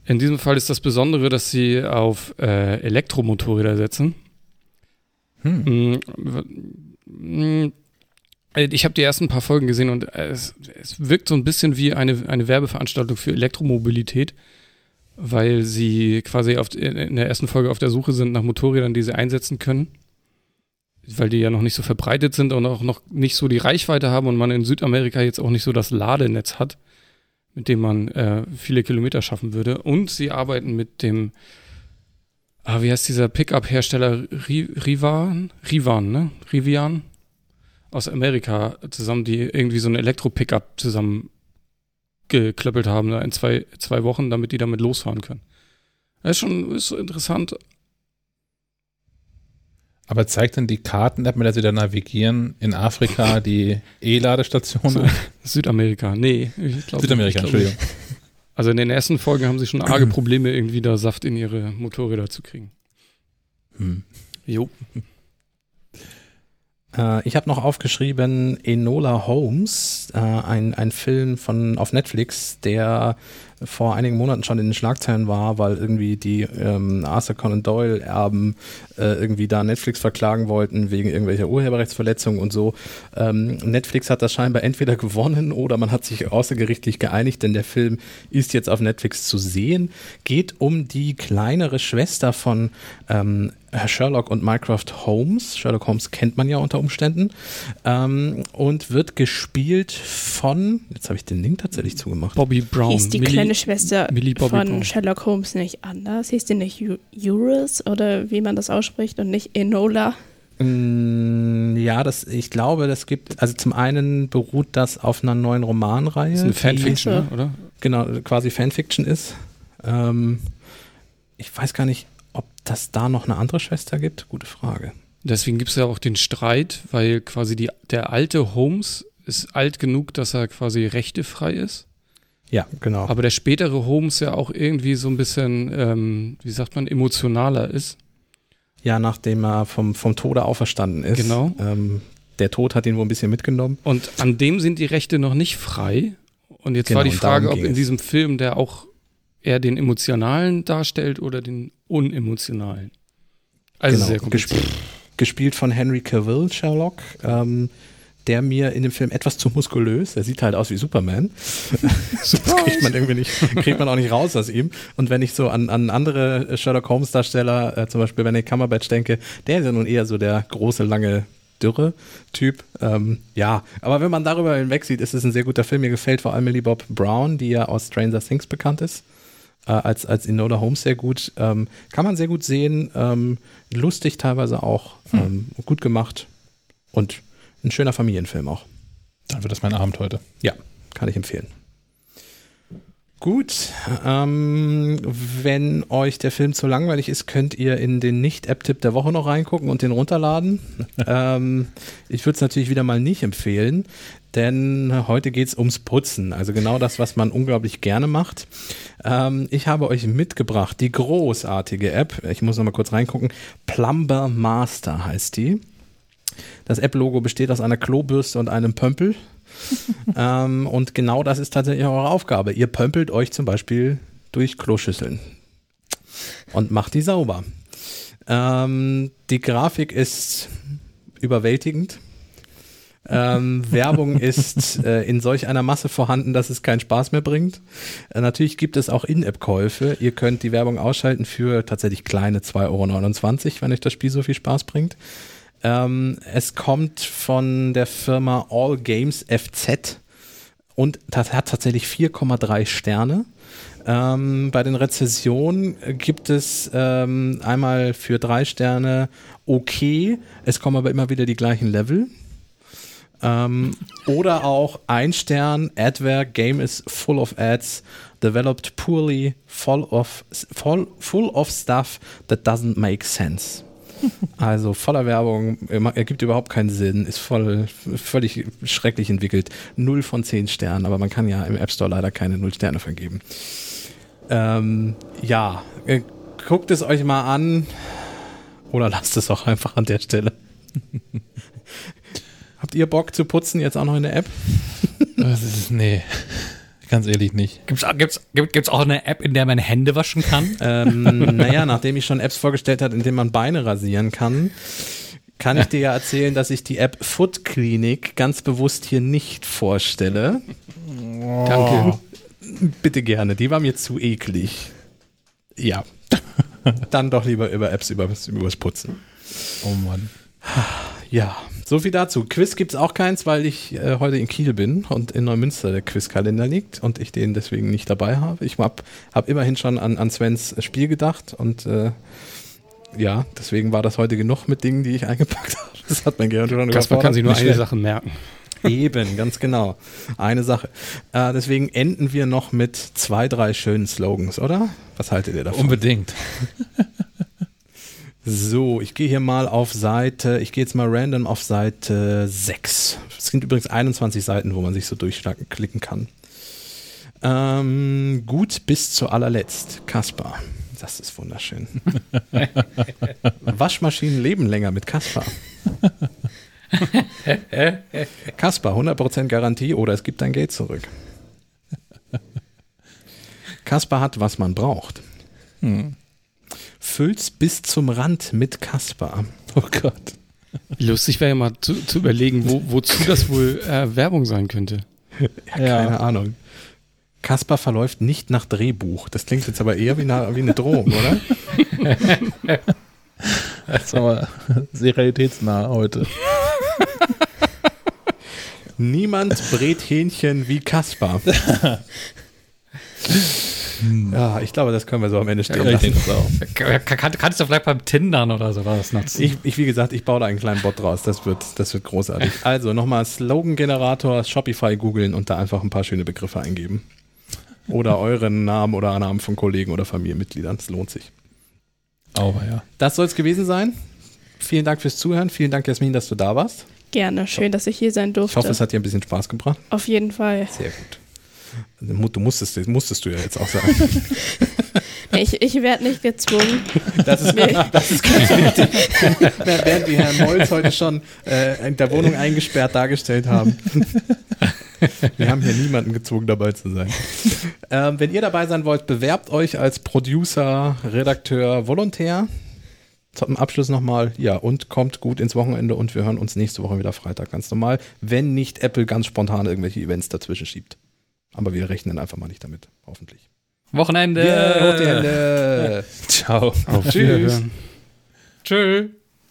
D: In diesem Fall ist das Besondere, dass sie auf äh, Elektromotorräder setzen.
B: Hm.
D: Mm, mm, Ich habe die ersten paar Folgen gesehen und es, es wirkt so ein bisschen wie eine, eine Werbeveranstaltung für Elektromobilität, weil sie quasi auf, in der ersten Folge auf der Suche sind nach Motorrädern, die sie einsetzen können. Weil die ja noch nicht so verbreitet sind und auch noch nicht so die Reichweite haben und man in Südamerika jetzt auch nicht so das Ladenetz hat, mit dem man äh, viele Kilometer schaffen würde. Und sie arbeiten mit dem, ah, wie heißt dieser Pickup-Hersteller Ri Rivan? Rivan, ne? Rivian? Aus Amerika zusammen, die irgendwie so ein Elektro-Pickup zusammen geklöppelt haben in zwei, zwei Wochen, damit die damit losfahren können. Das ist schon ist interessant.
B: Aber zeigt denn die Karten-App, mit der sie da navigieren, in Afrika [laughs] die E-Ladestation?
D: Südamerika, nee. Ich glaub,
B: Südamerika,
D: glaub
B: Entschuldigung.
D: Also in den ersten Folgen haben sie schon arge [clears throat] Probleme, irgendwie da Saft in ihre Motorräder zu kriegen.
B: Hm.
D: Jo.
A: Äh, ich habe noch aufgeschrieben Enola Holmes, äh, ein, ein Film von auf Netflix, der vor einigen Monaten schon in den Schlagzeilen war, weil irgendwie die ähm, Arthur Conan Doyle Erben äh, irgendwie da Netflix verklagen wollten wegen irgendwelcher Urheberrechtsverletzungen und so. Ähm, Netflix hat das scheinbar entweder gewonnen oder man hat sich außergerichtlich geeinigt, denn der Film ist jetzt auf Netflix zu sehen. Geht um die kleinere Schwester von ähm, äh, Sherlock und Mycroft Holmes. Sherlock Holmes kennt man ja unter Umständen. Ähm, und wird gespielt von, jetzt habe ich den Link tatsächlich zugemacht.
D: Bobby Brown.
C: Hieß die
D: Millie-
C: kleine Schwester
D: Millie Bobby
C: von
D: Brown.
C: Sherlock Holmes nicht anders? Hieß die nicht Eu- Eurus oder wie man das ausspricht und nicht Enola?
A: Mm, Ja, das, ich glaube, das gibt, also zum einen beruht das auf einer neuen Romanreihe.
D: Das ist eine
A: die-
D: Fanfiction,
C: so.
D: ne, oder?
A: Genau, quasi Fanfiction ist. Ähm, ich weiß gar nicht, das da noch eine andere Schwester gibt. Gute Frage.
D: Deswegen gibt es ja auch den Streit, weil quasi die, der alte Holmes ist alt genug, dass er quasi rechtefrei ist.
A: Ja, genau.
D: Aber der spätere Holmes ja auch irgendwie so ein bisschen, ähm, wie sagt man, emotionaler ist.
A: ja, nachdem er vom, vom Tode auferstanden ist.
D: Genau.
A: Ähm, der Tod hat ihn wohl ein bisschen mitgenommen.
D: Und an dem sind die Rechte noch nicht frei. Und jetzt
A: Genau,
D: war die Frage, ob in
A: es.
D: diesem Film der auch eher den emotionalen darstellt oder den unemotionalen. Also
A: Genau,
D: sehr kompliziert.
A: Gespielt von Henry Cavill, Sherlock. Ähm, der mir in dem Film etwas zu muskulös, er sieht halt aus wie Superman. [laughs] das kriegt man irgendwie nicht, kriegt man auch nicht raus aus ihm. Und wenn ich so an, an andere Sherlock Holmes Darsteller, äh, zum Beispiel Benedict Cumberbatch denke, der ist ja nun eher so der große, lange, dürre Typ. Ähm, ja, aber wenn man darüber hinweg sieht, ist es ein sehr guter Film. Mir gefällt vor allem Millie Bob Brown, die ja aus Stranger Things bekannt ist. Äh, als, als Enola Holmes sehr gut. Ähm, kann man sehr gut sehen. Ähm, lustig teilweise auch. Ähm, gut gemacht. Und ein schöner Familienfilm auch.
B: Dann wird das mein Abend heute.
A: Ja, kann ich empfehlen. Gut, ähm, wenn euch der Film zu langweilig ist, könnt ihr in den Nicht-App-Tipp der Woche noch reingucken und den runterladen. [laughs] ähm, ich würde es natürlich wieder mal nicht empfehlen, denn heute geht es ums Putzen, also genau das, was man unglaublich gerne macht. Ähm, ich habe euch mitgebracht die großartige App, ich muss noch mal kurz reingucken, Plumber Master heißt die. Das App-Logo besteht aus einer Klobürste und einem Pömpel. [laughs] ähm, und genau das ist tatsächlich eure Aufgabe. Ihr pömpelt euch zum Beispiel durch Kloschüsseln und macht die sauber. Ähm, die Grafik ist überwältigend. Ähm, Werbung [laughs] ist äh, in solch einer Masse vorhanden, dass es keinen Spaß mehr bringt. Äh, natürlich gibt es auch In-App-Käufe. Ihr könnt die Werbung ausschalten für tatsächlich kleine 2,29 Euro, wenn euch das Spiel so viel Spaß bringt. Ähm, es kommt von der Firma All Games FZ und das hat tatsächlich 4,3 Sterne. Ähm, bei den Rezessionen gibt es ähm, einmal für drei Sterne okay, es kommen aber immer wieder die gleichen Level. Ähm, oder auch ein Stern, Adware, Game is full of ads, developed poorly, full of, full, full of stuff that doesn't make sense. [laughs] Also voller Werbung, ergibt überhaupt keinen Sinn, ist voll, völlig schrecklich entwickelt. Null von zehn Sternen, aber man kann ja im App Store leider keine Null Sterne vergeben. Ähm, ja, äh, guckt es euch mal an oder lasst es auch einfach an der Stelle. [laughs] Habt ihr Bock zu putzen jetzt auch noch in der App? [laughs]
B: Das ist, nee, ganz ehrlich nicht.
E: Gibt's, gibt's, gibt, gibt's auch eine App, in der man Hände waschen kann? [laughs]
A: Ähm, naja, nachdem ich schon Apps vorgestellt habe, in denen man Beine rasieren kann, kann ich dir ja erzählen, dass ich die App Foot Clinic ganz bewusst hier nicht vorstelle.
D: Danke.
A: Bitte gerne, die war mir zu eklig. Ja. [laughs] Dann doch lieber über Apps übers, übers Putzen.
B: Oh Mann.
A: Ja, so viel dazu. Quiz gibt's auch keins, weil ich äh, heute in Kiel bin und in Neumünster der Quizkalender liegt und ich den deswegen nicht dabei habe. Ich habe hab immerhin schon an, an Svens Spiel gedacht und äh, ja, deswegen war das heute genug mit Dingen, die ich [laughs] eingepackt habe. Das hat mein Gehirn schon
D: Kasper kann sich nur eine. Sache merken.
A: Eben, ganz genau. Eine Sache. Äh, deswegen enden wir noch mit zwei, drei schönen Slogans, oder? Was haltet ihr davon?
B: Unbedingt. [laughs]
A: So, ich gehe hier mal auf Seite, ich gehe jetzt mal random auf Seite 6. Es sind übrigens 21 Seiten, wo man sich so durchklicken kann. Ähm, gut bis zu allerletzt. Kaspar. Das ist wunderschön. [laughs] Waschmaschinen leben länger mit Kaspar. Kaspar, 100% Garantie oder es gibt dein Geld zurück. Kaspar hat, was man braucht. Füll's bis zum Rand mit Kaspar.
B: Oh Gott.
D: Lustig wäre ja mal zu, zu überlegen, wo, wozu das wohl äh, Werbung sein könnte.
A: Keine Ahnung. Kaspar verläuft nicht nach Drehbuch. Das klingt jetzt aber eher wie eine, wie eine Drohung, oder? [laughs]
B: Das ist aber sehr realitätsnah heute.
A: Niemand brät Hähnchen wie [laughs] Kaspar. ja, ich glaube, das können wir so am Ende stehen
B: Ja, ich
A: lassen.
E: Kann, kann, kannst du vielleicht beim Tindern oder sowas nutzen?
A: Ich, ich, wie gesagt, ich baue da einen kleinen Bot draus. Das wird, das wird großartig. [laughs] Also nochmal Slogan-Generator, Shopify googeln und da einfach ein paar schöne Begriffe eingeben. Oder [laughs] euren Namen oder Namen von Kollegen oder Familienmitgliedern. Es lohnt sich.
B: Aber ja.
A: Das soll es gewesen sein. Vielen Dank fürs Zuhören. Vielen Dank, Jasmin, dass du da warst.
C: Gerne, schön, dass ich hier sein
A: Ich
C: durfte.
A: hoffe, es hat dir ein bisschen Spaß gebracht.
C: Auf jeden Fall.
A: Sehr gut. Du musstest, das musstest du ja jetzt auch sagen. [laughs]
C: Nee, Ich, ich werde nicht gezwungen.
A: Das ist, [laughs] das ist ganz [laughs] wichtig. Während wir Herrn Molz heute schon äh, in der Wohnung eingesperrt dargestellt haben. Wir haben hier niemanden gezwungen, dabei zu sein. Ähm, wenn ihr dabei sein wollt, bewerbt euch als Producer, Redakteur, Volontär. Zum Abschluss nochmal, ja, und kommt gut ins Wochenende und wir hören uns nächste Woche wieder Freitag ganz normal, wenn nicht Apple ganz spontan irgendwelche Events dazwischen schiebt. Aber wir rechnen einfach mal nicht damit, hoffentlich.
E: Wochenende.
A: Yeah, Hände. [laughs]
B: Ciao.
D: Auf
E: Tschüss. Tschüss.